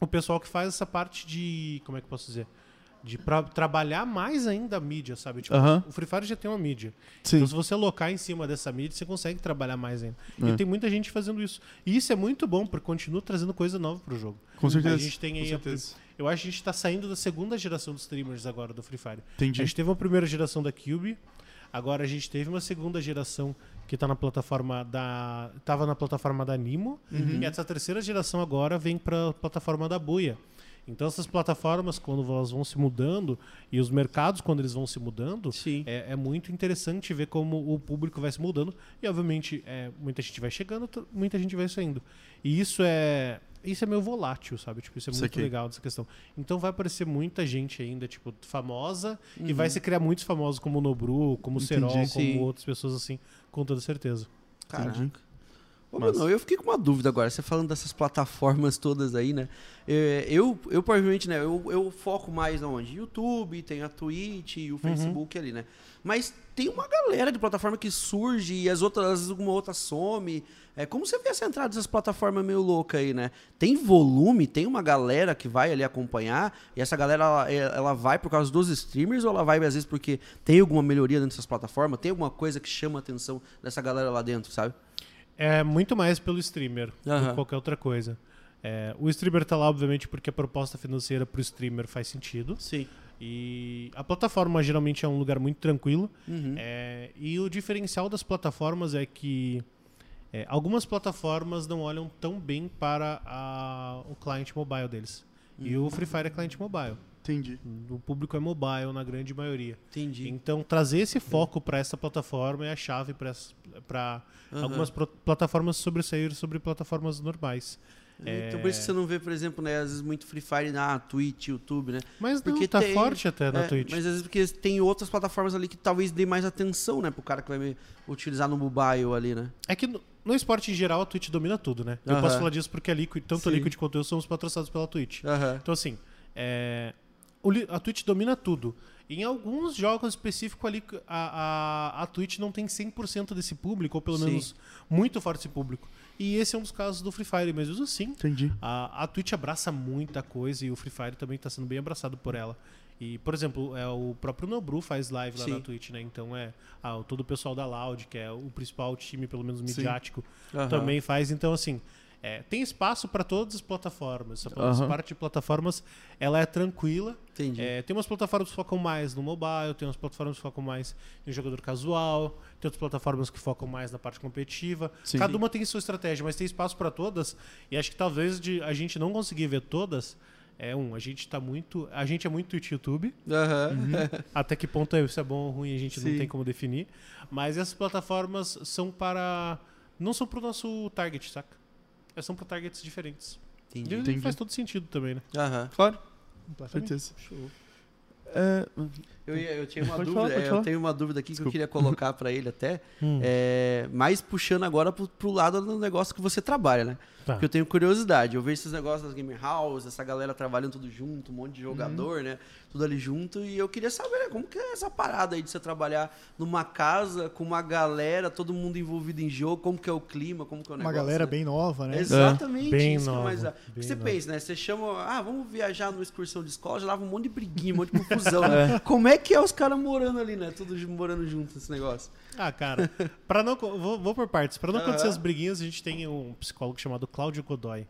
o pessoal que faz essa parte de. Como é que eu posso dizer? De pra, trabalhar mais ainda a mídia, sabe? Tipo, Aham. o Free Fire já tem uma mídia. Sim. Então, se você alocar em cima dessa mídia, você consegue trabalhar mais ainda. É. E tem muita gente fazendo isso. E isso é muito bom, porque continua trazendo coisa nova pro jogo. Com certeza. A gente tem Com aí. eu acho que a gente tá saindo da segunda geração dos streamers agora do Free Fire. Entendi. A gente teve uma primeira geração da Cube, agora a gente teve uma segunda geração que tá na plataforma da. tava na plataforma da Nimo, Uhum. e essa terceira geração agora vem pra plataforma da Buia. Então essas plataformas, quando elas vão se mudando, e os mercados, quando eles vão se mudando, Sim. é, é muito interessante ver como o público vai se mudando. E obviamente é, muita gente vai chegando, muita gente vai saindo. E isso é. Isso é meio volátil, sabe? Tipo, isso é muito legal dessa questão. Então vai aparecer muita gente ainda, tipo, famosa, e Uhum. vai se criar muitos famosos como o Nobru, como o Entendi. Serol, como outras pessoas assim, com toda certeza. Caraca. Ô. Bruno, eu fiquei com uma dúvida agora. Você falando dessas plataformas todas aí, né? É, Eu, eu provavelmente, né? Eu, eu foco mais onde? YouTube, tem a Twitch e o Facebook ali, né? Mas tem uma galera de plataforma que surge e as outras, às vezes alguma outra some. É, como você vê essa entrada dessas plataformas meio louca aí, né? Tem volume, tem uma galera que vai ali acompanhar, e essa galera ela, ela vai por causa dos streamers ou ela vai às vezes porque tem alguma melhoria dentro dessas plataformas? Tem alguma coisa que chama a atenção dessa galera lá dentro, sabe? É muito mais pelo streamer do que qualquer outra coisa. É, o streamer tá lá, obviamente, porque a proposta financeira pro streamer faz sentido. Sim. E a plataforma geralmente é um lugar muito tranquilo. Uhum. É, e o diferencial das plataformas é que é, algumas plataformas não olham tão bem para a- o cliente mobile deles. E o Free Fire é cliente mobile. Entendi. O público é mobile na grande maioria. Entendi. Então, trazer esse foco para essa plataforma é a chave para Aham. algumas pro- plataformas sobressair sobre plataformas normais. Então por isso que você não vê, por exemplo, né, às vezes muito Free Fire na Twitch, YouTube, né? Mas Porque não, tá tem- forte até na É, Twitch. Mas às vezes porque tem outras plataformas ali que talvez dê mais atenção, né, pro cara que vai me utilizar no mobile ali, né? É que no, no esporte em geral a Twitch domina tudo, né? Eu Aham. posso falar disso porque a Liquid, tanto a Sim. Liquid quanto eu somos patrocinados pela Twitch. Aham. Então, assim, é, a Twitch domina tudo. Em alguns jogos específicos ali, a, a, a Twitch não tem 100% desse público, ou pelo Sim. menos muito forte esse público. E esse é um dos casos do Free Fire, mas mesmo assim, Entendi. a, a Twitch abraça muita coisa e o Free Fire também está sendo bem abraçado por ela. E, por exemplo, é, o próprio Nobru faz live lá Sim. na Twitch, né? Então é ah, todo o pessoal da Loud, que é o principal time, pelo menos midiático, Aham. também faz. Então, assim, é, tem espaço para todas as plataformas. Essa, Aham. parte de plataformas, ela é tranquila. Entendi. É, tem umas plataformas que focam mais no mobile, tem umas plataformas que focam mais no jogador casual, tem outras plataformas que focam mais na parte competitiva. Sim. Cada uma tem sua estratégia, mas tem espaço para todas. E acho que talvez de a gente não conseguir ver todas. É um, a gente tá muito. A gente é muito Twitch YouTube. Aham. Até que ponto é isso é bom ou ruim, a gente Sim. não tem como definir. Mas essas plataformas são para. Não são pro nosso target, saca? Elas são para targets diferentes. Entendi. E Entendi. faz todo sentido também, né? Aham. Claro, Completamente. certeza. Show. É, Eu, eu tinha uma Pode dúvida, falar, é, eu tenho uma dúvida aqui que Desculpa. eu queria colocar pra ele até, Hum. é, mais puxando agora pro, pro lado do negócio que você trabalha, né? Tá. Porque eu tenho curiosidade, eu vejo esses negócios das game house, essa galera trabalhando tudo junto, um monte de jogador, Uhum. né? Tudo ali junto, e eu queria saber né, como que é essa parada aí de você trabalhar numa casa com uma galera, todo mundo envolvido em jogo, como que é o clima, como que é o Uma negócio. galera né? bem nova, né? Exatamente Bem isso que é nova, mais. bem Porque você nova. pensa, né? Você chama, ah, vamos viajar numa excursão de escola, já lava um monte de briguinha, um monte de confusão. É. né? Como é que é os caras morando ali, né? Todos morando juntos esse negócio. Ah, cara, para não vou, vou por partes. Para não acontecer as briguinhas, a gente tem um psicólogo chamado Cláudio Godoy.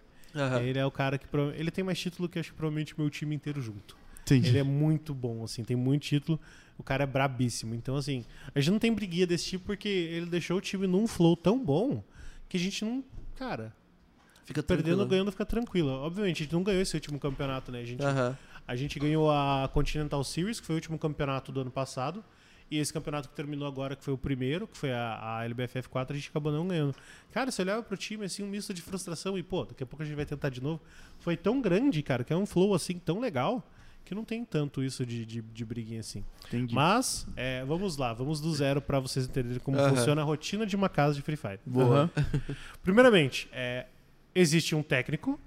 Ele é o cara que ele tem mais título que acho que provavelmente meu time inteiro junto. Entendi. Ele é muito bom, assim, tem muito título. O cara é brabíssimo. Então, assim, a gente não tem briguinha desse tipo porque ele deixou o time num flow tão bom que a gente não. Cara, Fica perdendo ou tranquilo. ganhando fica tranquilo. Obviamente, a gente não ganhou esse último campeonato, né? A gente, Aham. A gente ganhou a Continental Series, que foi o último campeonato do ano passado. E esse campeonato que terminou agora, que foi o primeiro, que foi a, a LBFF 4, a gente acabou não ganhando. Cara, você olhava pro time, assim, um misto de frustração e, pô, daqui a pouco a gente vai tentar de novo. Foi tão grande, cara, que é um flow, assim, tão legal, que não tem tanto isso de, de, de briguinha, assim. Entendi. Mas, é, vamos lá, vamos do zero pra vocês entenderem como Aham. funciona a rotina de uma casa de Free Fire. Boa. Aham. Primeiramente, é, existe um técnico,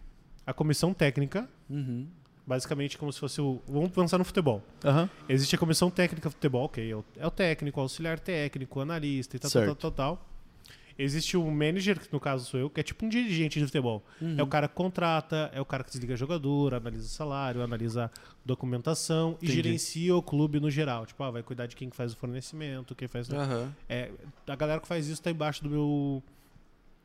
a comissão técnica, Uhum. Basicamente como se fosse o... Vamos pensar no futebol. Aham. Existe a comissão técnica de futebol, ok, é o, é o técnico, o auxiliar técnico, o analista e tal, tal, Certo. tal, tal, tal. Existe o manager, que no caso sou eu, que é tipo um dirigente de futebol. É o cara que contrata, é o cara que desliga jogador, analisa salário, analisa documentação e Entendi. gerencia o clube no geral. Tipo, ah, vai cuidar de quem que faz o fornecimento, quem faz... Aham. É, a galera que faz isso tá embaixo do meu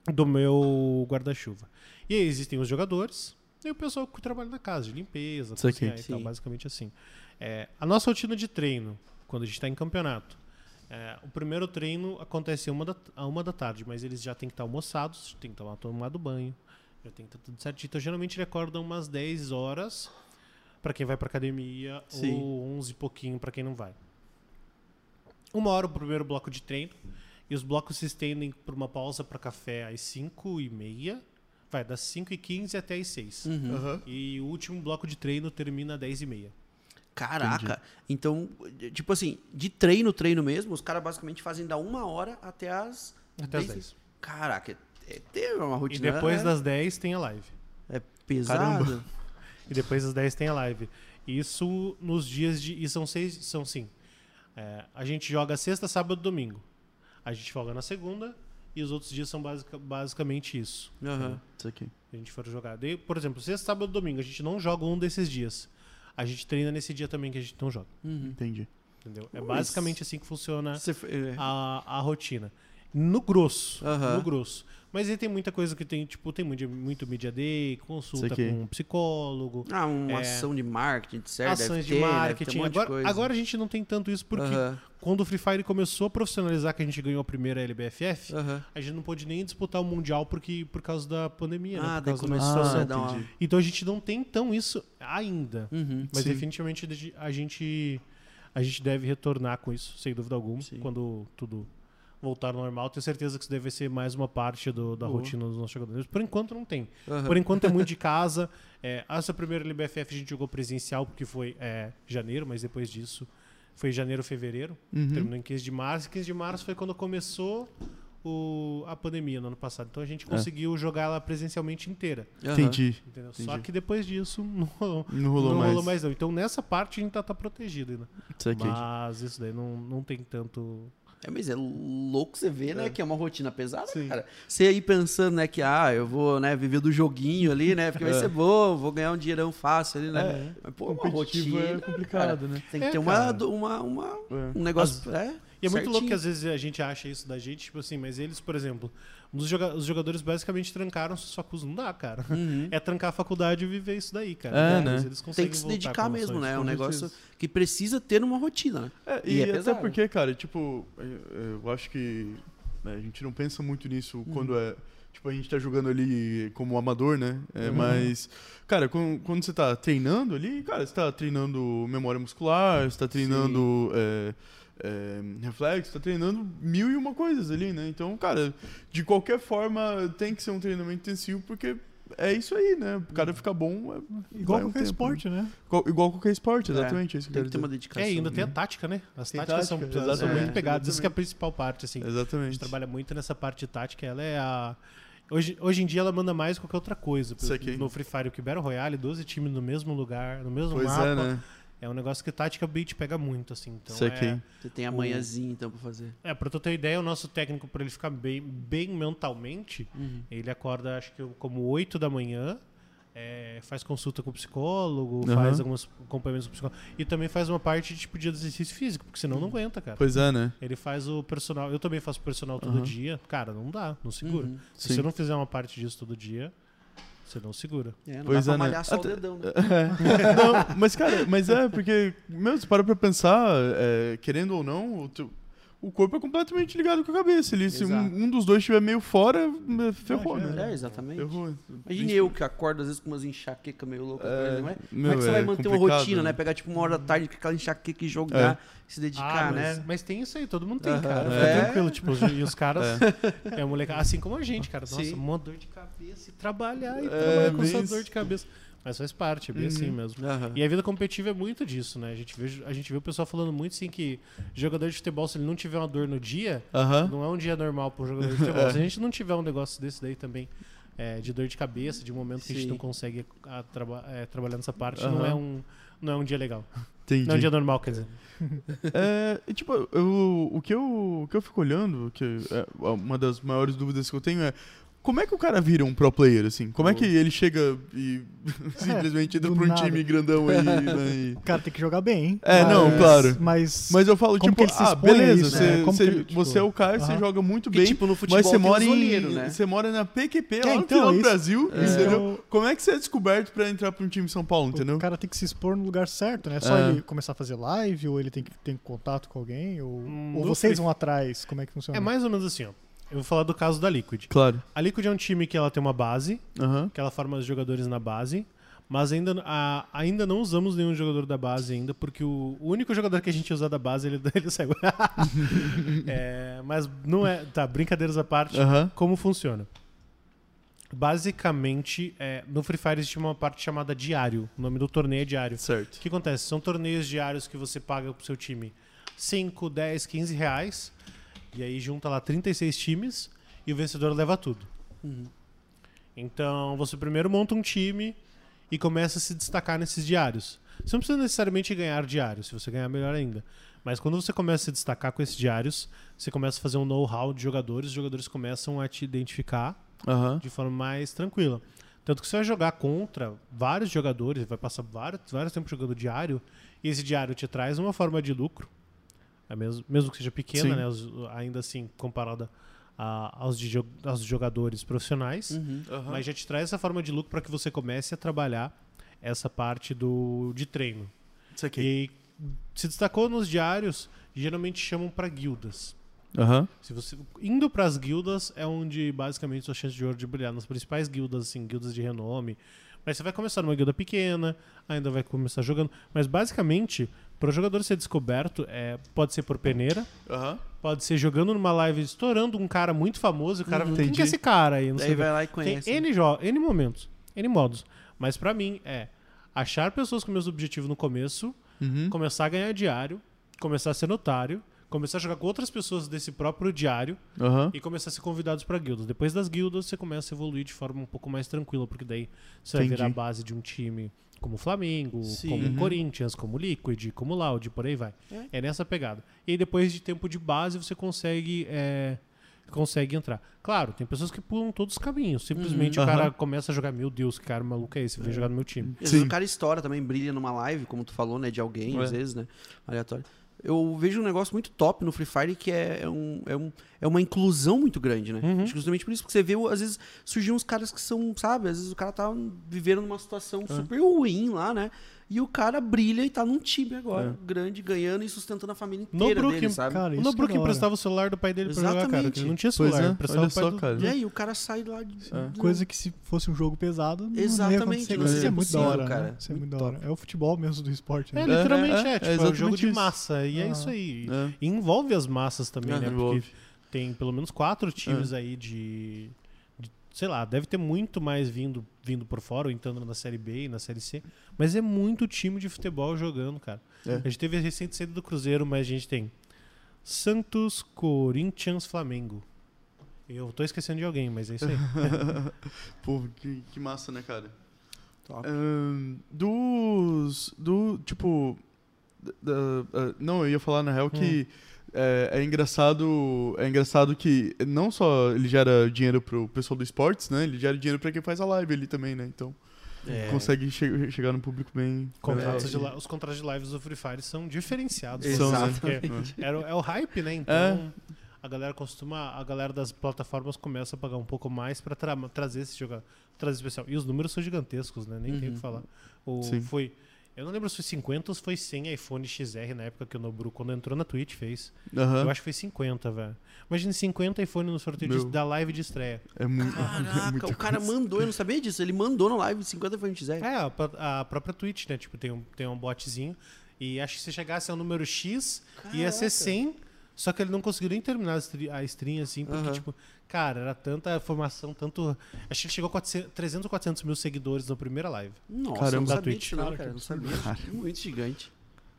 do meu guarda-chuva. E aí existem os jogadores e o pessoal que trabalha na casa, de limpeza, Isso aqui. e tal, basicamente assim. É, a nossa rotina de treino, quando a gente está em campeonato, é, o primeiro treino acontece a uma, da, a uma da tarde, mas eles já têm que estar almoçados, tem que tomar tomado banho, já tem que estar tudo certinho. Então, geralmente, ele acorda umas 10 horas para quem vai para academia Sim. ou 11 e pouquinho para quem não vai. Uma hora o primeiro bloco de treino e os blocos se estendem por uma pausa para café às 5 e meia, vai das 5 e 15 até às 6. Uhum. Aham. E o último bloco de treino termina às 10 e meia. Caraca. Então, tipo assim, de treino, treino mesmo, os caras basicamente fazem da uma hora até as. Até as 10. 10. Caraca, é, tem uma E rotina. depois é, das 10 tem a live. é pesado. E depois das 10 tem a live. Isso nos dias de. E são seis. São sim. É, a gente joga sexta, sábado domingo. A gente folga na segunda e os outros dias são basica- basicamente isso. Aham. Isso aqui. Se a gente for jogar. Daí, por exemplo, sexta, sábado domingo, a gente não joga um desses dias. A gente treina nesse dia também que a gente não joga. Uhum. Entendi. Entendeu? É Mas- basicamente assim que funciona é. a, a rotina. No grosso. Aham. No grosso. Mas aí tem muita coisa que tem, tipo, tem muito, muito Media Day, consulta com um psicólogo, Ah, uma É. ação de marketing, certo? ações deve de ter, ter marketing. um de agora, coisa. agora a gente não tem tanto isso porque Aham, quando o Free Fire começou a profissionalizar, que a gente ganhou a primeira LBFF, aham. a gente não pôde nem disputar o Mundial porque, por causa da pandemia, né? Ah, Por daí causa da começou situação. a dar uma... entendi. Então a gente não tem tão isso ainda. Uhum. Mas Sim. definitivamente a gente, a gente deve retornar com isso, sem dúvida alguma, Sim. quando tudo voltar ao normal. Tenho certeza que isso deve ser mais uma parte do- da Boa. rotina dos nossos jogadores. Por enquanto não tem. Aham. Por enquanto é muito de casa. É, essa primeira LBFF a gente jogou presencial porque foi é, janeiro, mas depois disso foi janeiro, fevereiro. Uhum. Terminou em 15 de março. 15 de março foi quando começou o- a pandemia no ano passado. Então a gente conseguiu jogar ela presencialmente inteira. Aham. Entendi. Entendeu? Entendi. Só que depois disso não rolou, Não rolou não mais. rolou mais não. Então nessa parte a gente tá, tá protegido ainda. Isso aqui. Mas isso daí não, não tem tanto. É, mas é louco você ver, né, que é uma rotina pesada, Sim. cara. Você aí pensando, né, que, ah, eu vou, né, viver do joguinho ali, né, porque vai É. ser bom, vou ganhar um dinheirão fácil ali, né. É. Mas, pô, uma Competitivo rotina, é complicado, né? Tem que É, ter uma, cara. uma, uma, É. um negócio, é, E é muito louco que certinho. às vezes a gente acha isso da gente, tipo assim, mas eles, por exemplo, os, joga- os jogadores basicamente trancaram suas faculdades. Não dá, cara. Uhum. É trancar a faculdade e viver isso daí, cara. É, Mas né? eles Tem que se dedicar mesmo, né? É um negócio que precisa ter uma rotina, né? É, E e, é até pesado. porque, cara, tipo, eu, eu acho que né, a gente não pensa muito nisso Uhum. quando é. Tipo, a gente tá jogando ali como amador, né? É, Uhum. Mas, cara, quando, quando você tá treinando ali, cara, você tá treinando memória muscular, você tá treinando é, é, reflexo, tá treinando mil e uma coisas ali, né? Então, cara, de qualquer forma, tem que ser um treinamento intensivo, porque é isso aí, né? O cara fica bom. é- Igual vai um qualquer tempo, esporte, né? Igual, igual qualquer esporte, exatamente. é isso que Tem que ter uma dedicação. É, e ainda tem a né? tática, né? As Tem táticas são, tática, são exatamente. muito pegadas. Isso que é a principal parte, assim. A Exatamente. gente trabalha muito nessa parte de tática. Ela é a. Hoje, hoje em dia ela manda mais que qualquer outra coisa. Isso aqui. No Free Fire, o que Battle Royale, 12 times no mesmo lugar, no mesmo Pois mapa. é, né? É um negócio que tática beat pega muito, assim. Então Isso aqui. é, Você tem a manhãzinha, então, pra fazer. é, pra tu ter ideia, o nosso técnico, pra ele ficar bem, bem mentalmente, ele acorda, acho que como 8 da manhã, é, faz consulta com o psicólogo, Aham. faz alguns acompanhamentos com o psicólogo. E também faz uma parte de, tipo, de exercício físico, porque senão não aguenta, cara. Pois é, né? Ele faz o personal. Eu também faço personal todo Aham. dia. Cara, não dá, não segura. Uhum. Se Sim. você não fizer uma parte disso todo dia, você não segura. É, não Pois dá é, pra né? malhar só Até- o dedão, né? É. Não, mas, cara, mas é porque, meu, se para pra pensar, é, querendo ou não, o, teu- o corpo é completamente ligado com a cabeça. Ele, se um, um dos dois estiver meio fora, é, ferrou, Ah, já né? É, exatamente. Ferrou. Imagine eu que acordo às vezes com umas enxaquecas meio loucas. É, né? Como é que você vai é manter uma rotina, né? né? Pegar tipo uma hora da tarde com aquela enxaqueca e jogar, se dedicar, Ah, mas, né? mas tem isso aí, todo mundo tem, Aham. cara. É. Tranquilo, tipo, os- e os caras. É, moleque, assim como a gente, cara. Nossa, Sim. uma dor de cabeça e trabalhar e É, trabalhar com essa dor de cabeça. Mas faz parte, é bem Uhum. assim mesmo. Aham. E a vida competitiva é muito disso, né? A gente vê, a gente vê o pessoal falando muito assim que jogador de futebol, se ele não tiver uma dor no dia, Aham. não é um dia normal pro jogador de futebol. Se a gente não tiver um negócio desse daí também, é, de dor de cabeça, de um momento que a gente Sim. não consegue a, traba- é, trabalhar nessa parte, não, é um, não é um dia legal. Entendi. Não é um dia normal, quer dizer. É, e, tipo, eu, o, que eu, o que eu fico olhando, que é uma das maiores dúvidas que eu tenho é como é que o cara vira um pro player, assim? Como é que ele chega e simplesmente entra pra um nada. time grandão aí, né, O cara tem que jogar bem, hein? É, não, claro. Mas, Mas eu falo, tipo, que ah, beleza, isso, você, né? Como você- que ele, tipo, você é o cara, você aham. joga muito bem, tipo, no futebol mas você mora, em, né? você mora na PQP, lá É, no então, final do Brasil, é. entendeu? Então, Como é que você é descoberto pra entrar pra um time em São Paulo, entendeu? o cara tem que se expor no lugar certo, né? É só É. ele começar a fazer live, ou ele tem que ter contato com alguém, ou, Hum, ou vocês vão atrás, como é que funciona? É mais ou menos assim, ó. Eu vou falar do caso da Liquid. Claro. A Liquid é um time que ela tem uma base, Aham. que ela forma os jogadores na base, mas ainda, a- ainda não usamos nenhum jogador da base ainda, porque o, o único jogador que a gente usa da base, ele, ele saiu. É, mas não é... Tá, brincadeiras à parte. Aham. Como funciona? Basicamente, é, no Free Fire existe uma parte chamada diário. O nome do torneio é diário. Certo. O que acontece? São torneios diários que você paga pro seu time 5, 10, 15 reais. E aí junta lá 36 times e o vencedor leva tudo. Uhum. Então você primeiro monta um time e começa a se destacar nesses diários. Você não precisa necessariamente ganhar diários, se você ganhar melhor ainda. Mas quando você começa a se destacar com esses diários, você começa a fazer um know-how de jogadores, os jogadores começam a te identificar Aham. de forma mais tranquila. Tanto que você vai jogar contra vários jogadores, vai passar vários, vários tempos jogando diário, e esse diário te traz uma forma de lucro, é mesmo, mesmo que seja pequena, né, os- ainda assim comparada a- aos, de aos jogadores profissionais, Uhum. Aham. mas já te traz essa forma de lucro para que você comece a trabalhar essa parte do, de treino. Isso aqui. E se destacou nos diários, geralmente chamam para guildas. Aham. Se você indo para as guildas é onde basicamente sua chance de ouro de brilhar nas principais guildas, assim, guildas de renome. Mas você vai começar numa guilda pequena, ainda vai começar jogando, mas basicamente para o jogador ser descoberto é pode ser por peneira, Aham. pode ser jogando numa live estourando um cara muito famoso, e o cara Uhum. quem que é esse cara aí, não sei Daí o quê. vai lá e Tem conhece. N, jo- N momentos, N modos. Mas pra mim é achar pessoas com meus objetivos no começo, Uhum. começar a ganhar diário, começar a ser notário, começar a jogar com outras pessoas desse próprio diário Aham. e começar a ser convidados pra guildas. Depois das guildas, você começa a evoluir de forma um pouco mais tranquila, porque daí você vai Entendi. virar a base de um time como o Flamengo, Sim. como Uhum. Corinthians, como Liquid, como Loud, por aí vai. É. É. nessa pegada. E aí, depois de tempo de base, você consegue. é, consegue entrar. Claro, tem pessoas que pulam todos os caminhos. Simplesmente Uhum. o cara Aham. começa a jogar, meu Deus, que cara maluco é esse? Vem jogar no meu time. Às vezes o cara estoura também, brilha numa live, como tu falou, né? De alguém, às É. vezes, né? Aleatório. Eu vejo um negócio muito top no Free Fire que é, é um, é, um, é uma inclusão muito grande, né? Uhum. Justamente por isso que você vê, às vezes, surgem uns caras que são, sabe? Às vezes o cara tá vivendo numa situação É. super ruim lá, né? E o cara brilha e tá num time agora, É. grande, ganhando e sustentando a família No inteira Brooklyn, dele, sabe? Cara, O Nobrook que é emprestava o celular do pai dele pra jogar, cara. Exatamente. Ele não tinha Pois celular, é, emprestava olha o pai só, do- cara. E aí o cara sai lá de... É. Coisa que se fosse um jogo pesado, não Exatamente, ia acontecer. não Isso é muito da hora, cara. né? Isso é Muito da hora. É o futebol mesmo do esporte, É, né? literalmente é, é, é, tipo, é, um exatamente jogo de massa. E é Ah. isso aí. É. E envolve as massas também, né? Aham. Porque tem pelo menos quatro times aí de, de sei lá, deve ter muito mais vindo, vindo por fora, ou entrando na Série B e na Série C. Mas é muito time de futebol jogando, cara. É. A gente teve a recente saída do Cruzeiro, mas a gente tem Santos, Corinthians, Flamengo. Eu tô esquecendo de alguém, mas é isso aí. Pô, que, que massa, né, cara? Top. Ahn, dos. Do. Tipo. da- ah, não, eu ia falar na real que é, é engraçado. É engraçado que não só ele gera dinheiro pro pessoal do esportes, né? Ele gera dinheiro pra quem faz a live ali também, né? Então É. consegue che- chegar no público bem. Contratos é, os contratos de lives do Free Fire são diferenciados. São, né? Exatamente. Porque é, o- é o hype, né? Então a galera costuma, a galera das plataformas começa a pagar um pouco mais pra tra- trazer esse jogo, trazer especial. E os números são gigantescos, né? Nem tem o Uhum. que falar. O, Sim. foi, eu não lembro se foi 50 ou se foi 100 iPhone XR na época que o Nobru, quando entrou na Twitch, fez. Aham. Eu acho que foi 50, velho. Imagina 50 iPhone no sorteio de- Meu. da live de estreia. É muito. Caraca, o cara coisa. mandou, eu não sabia disso. Ele mandou no live 50 foi Zé. É, a, a própria Twitch, né? Tipo, tem um, tem um botzinho. E acho que se chegasse ao número X, ia ser 100. Só que ele não conseguiu nem terminar a stream, assim, porque, Aham. tipo, cara, era tanta informação, tanto. Acho que ele chegou a 400, 300 ou 400 mil seguidores na primeira live. Nossa, Caramba. não Da sabia Twitch. disso não, Cara, cara. Não sabia. Muito gigante.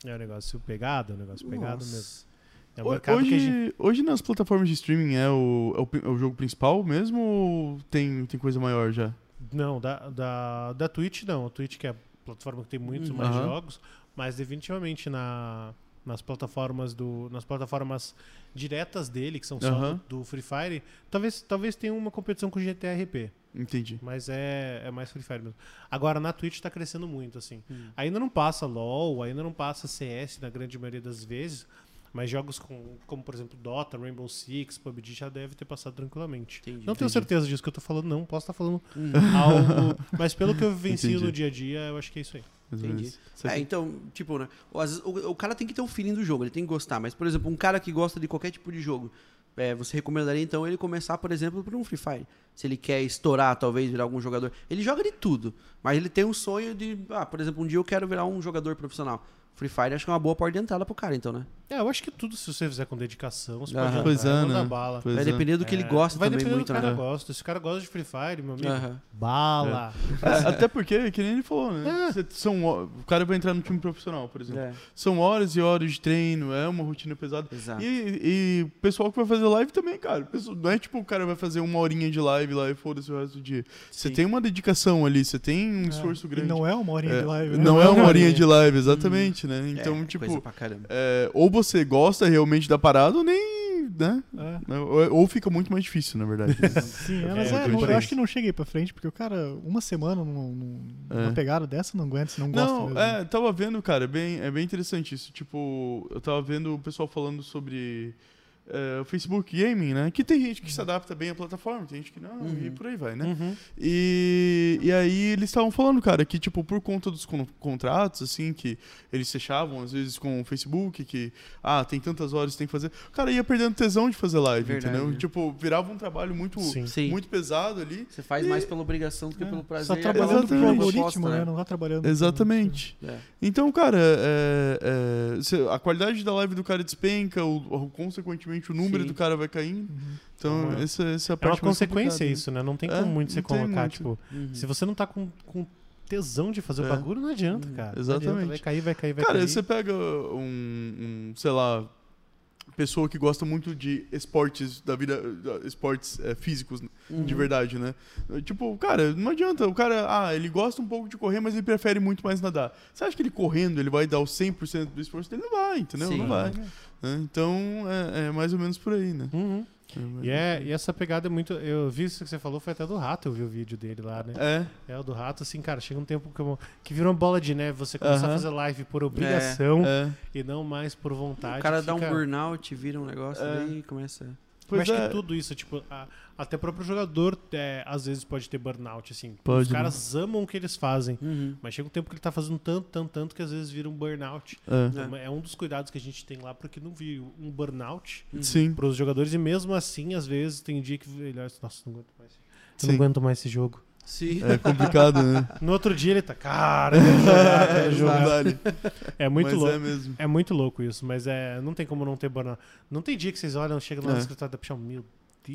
É um negócio pegado, é um negócio pegado Nossa. mesmo. É um hoje, gente. hoje nas plataformas de streaming é o, é o, é o jogo principal mesmo ou tem, tem coisa maior já? Não, da, da, da Twitch não. A Twitch que é a plataforma que tem muitos Uhum. mais jogos, mas definitivamente na, nas plataformas do. Nas plataformas diretas dele, que são só Aham. do, do Free Fire, talvez, talvez tenha uma competição com o GTRP. Entendi. Mas é, é mais Free Fire mesmo. Agora, na Twitch tá crescendo muito, assim. Hum. Ainda não passa LoL, ainda não passa CS na grande maioria das vezes, mas jogos com, como, por exemplo, Dota, Rainbow Six, PUBG já deve ter passado tranquilamente. Entendi. não tenho entendi. certeza disso que eu tô falando, não. Posso estar falando Hum. algo... Mas pelo que eu vivencio Entendi. no dia a dia, eu acho que é isso aí. Entendi. É, então, tipo, né? o- O, o cara tem que ter o feeling do jogo, ele tem que gostar. Mas, por exemplo, um cara que gosta de qualquer tipo de jogo, é, você recomendaria então ele começar, por exemplo, por um Free Fire. Se ele quer estourar, talvez, virar algum jogador. Ele joga de tudo. Mas ele tem um sonho de. Ah, por exemplo, um dia eu quero virar um jogador profissional. Free Fire acho que é uma boa porta de entrada pro cara, então, né? É, eu acho que tudo, se você fizer com dedicação, você Aham. pode Pois é, né? bala. Pois Vai é. depender do que ele É, gosta vai também depender muito, do que o cara né? gosta. Se o cara gosta de Free Fire, meu amigo, bala. É, Até porque, que nem ele falou, né? É. São, o cara vai entrar no time profissional, por exemplo. É, São horas e horas de treino, é uma rotina pesada. exato. E, e o pessoal que vai fazer live também, cara. Não é tipo o cara vai fazer uma horinha de live lá e foda-se o resto do dia. Você tem uma dedicação ali, você tem um É, esforço e grande. não é uma horinha É, de live. né? não é uma horinha de live, exatamente, né? É, Então, coisa tipo, pra caramba. é, ou você gosta realmente da parada ou nem, né? É. Ou, ou fica muito mais difícil, na verdade. Sim, é, É, mas é é, não- eu acho que não cheguei pra frente, porque o cara, uma semana num- num- É. numa pegada dessa, não aguenta, se não gosta Não, mesmo. é, tava vendo, cara, é bem, é bem interessante isso. Tipo, eu tava vendo o pessoal falando sobre é, o Facebook Gaming, né? Que tem gente que se adapta bem à plataforma, tem gente que não, e Uhum. por aí vai, né? Uhum. E, e aí eles estavam falando, cara, que tipo, por conta dos con- contratos, assim, que eles fechavam, às vezes, com o Facebook, que, ah, tem tantas horas que tem que fazer. O cara ia perdendo tesão de fazer live, Verdade, entendeu? né? Tipo, virava um trabalho muito, Sim. Sim. muito pesado ali. Você faz E- mais pela obrigação do que É. pelo prazer. Só e trabalhando proposta, algoritmo, né? Não tá trabalhando. Exatamente. É. Então, cara, é, é, a qualidade da live do cara despenca, o, o- consequentemente o número Sim. do cara vai caindo. Uhum. Então, Uhum. essa, essa é a É parte uma mais consequência complicada, né? isso, né? Não tem É, como muito você colocar, muito. tipo, Uhum. se você não tá com, com tesão de fazer É. o bagulho, não adianta, Uhum. cara. Exatamente. adianta, vai cair, vai cair, vai Cara, cair. você pega um, um, sei lá, pessoa que gosta muito de esportes da vida, da- esportes é, físicos Uhum. de verdade, né? Tipo, cara, não adianta. O cara, ah, ele gosta um pouco de correr, mas ele prefere muito mais nadar. Você acha que ele correndo, ele vai dar o 100% do esforço dele? Não vai, entendeu? Sim. Não vai. né? Então, é, é mais ou menos por aí, né? Uhum. É E, é, e essa pegada é muito. Eu vi isso que você falou, foi até do rato, eu vi o vídeo dele lá, né? É, É, o do rato, assim, cara, chega um tempo que, eu- que virou uma bola de neve, você começar a Aham. fazer live por obrigação é. e não mais por vontade. O cara dá um fica- burnout, vira um negócio, É. daí começa. Eu Pois acho é. que tudo isso, tipo, a- até o próprio jogador é, às vezes pode ter burnout, assim. Pode, Os caras amam o que eles fazem. Uhum. Mas chega um tempo que ele tá fazendo tanto, tanto, tanto que às vezes vira um burnout. É. Então, É. um dos cuidados que a gente tem lá, porque não vira um burnout Uhum. Sim, pros jogadores. E mesmo assim, às vezes, tem dia que ele olha, nossa, não aguento mais. Eu não aguento mais esse jogo. Sim. É complicado, né? No outro dia ele tá, cara, jogar, jogar. Verdade. É muito Mas louco. é mesmo. É muito louco isso, mas é, não tem como não ter burnout. Não tem dia que vocês olham, chegam lá no É. escritório da puxar, meu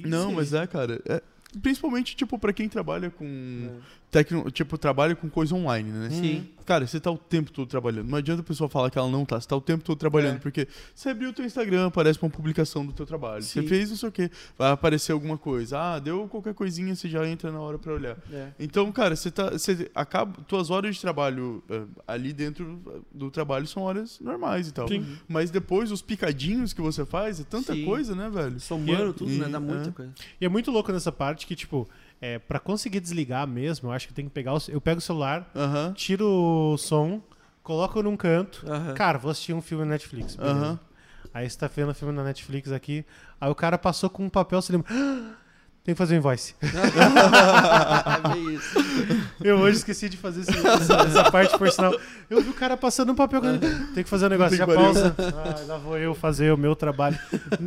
Não, mas é, cara. é- Principalmente, tipo, pra quem trabalha com. Tecno, tipo, trabalha com coisa online, né? Sim. Cara, você tá o tempo todo trabalhando. Não adianta a pessoa falar que ela não tá. Você tá o tempo todo trabalhando. É. Porque você abriu o teu Instagram, aparece uma publicação do teu trabalho. Sim. Você fez não sei o quê. Vai aparecer alguma coisa. Ah, deu qualquer coisinha, você já entra na hora pra olhar. É. Então, cara, você tá. Você acaba. Tuas horas de trabalho eh, ali dentro do trabalho são horas normais e tal. Sim. Mas depois, os picadinhos que você faz, é tanta Sim. coisa, né, velho? Somando E- tudo, né? Dá e- muita é. coisa. E é muito louco nessa parte que, tipo, é, para conseguir desligar mesmo, eu acho que tem que pegar o. Eu pego o celular, Aham. tiro o som, coloco num canto. Aham. Cara, vou assistir um filme na Netflix. beleza. Aham. Aí você tá vendo o filme na Netflix aqui. Aí o cara passou com um papel, você lembra. "Ah, Tem que fazer um invoice. é isso. Eu hoje esqueci de fazer esse- essa, essa parte por sinal. Eu vi o cara passando um papel. Tem que fazer um negócio. Já pausa. Ah, lá vou eu fazer o meu trabalho.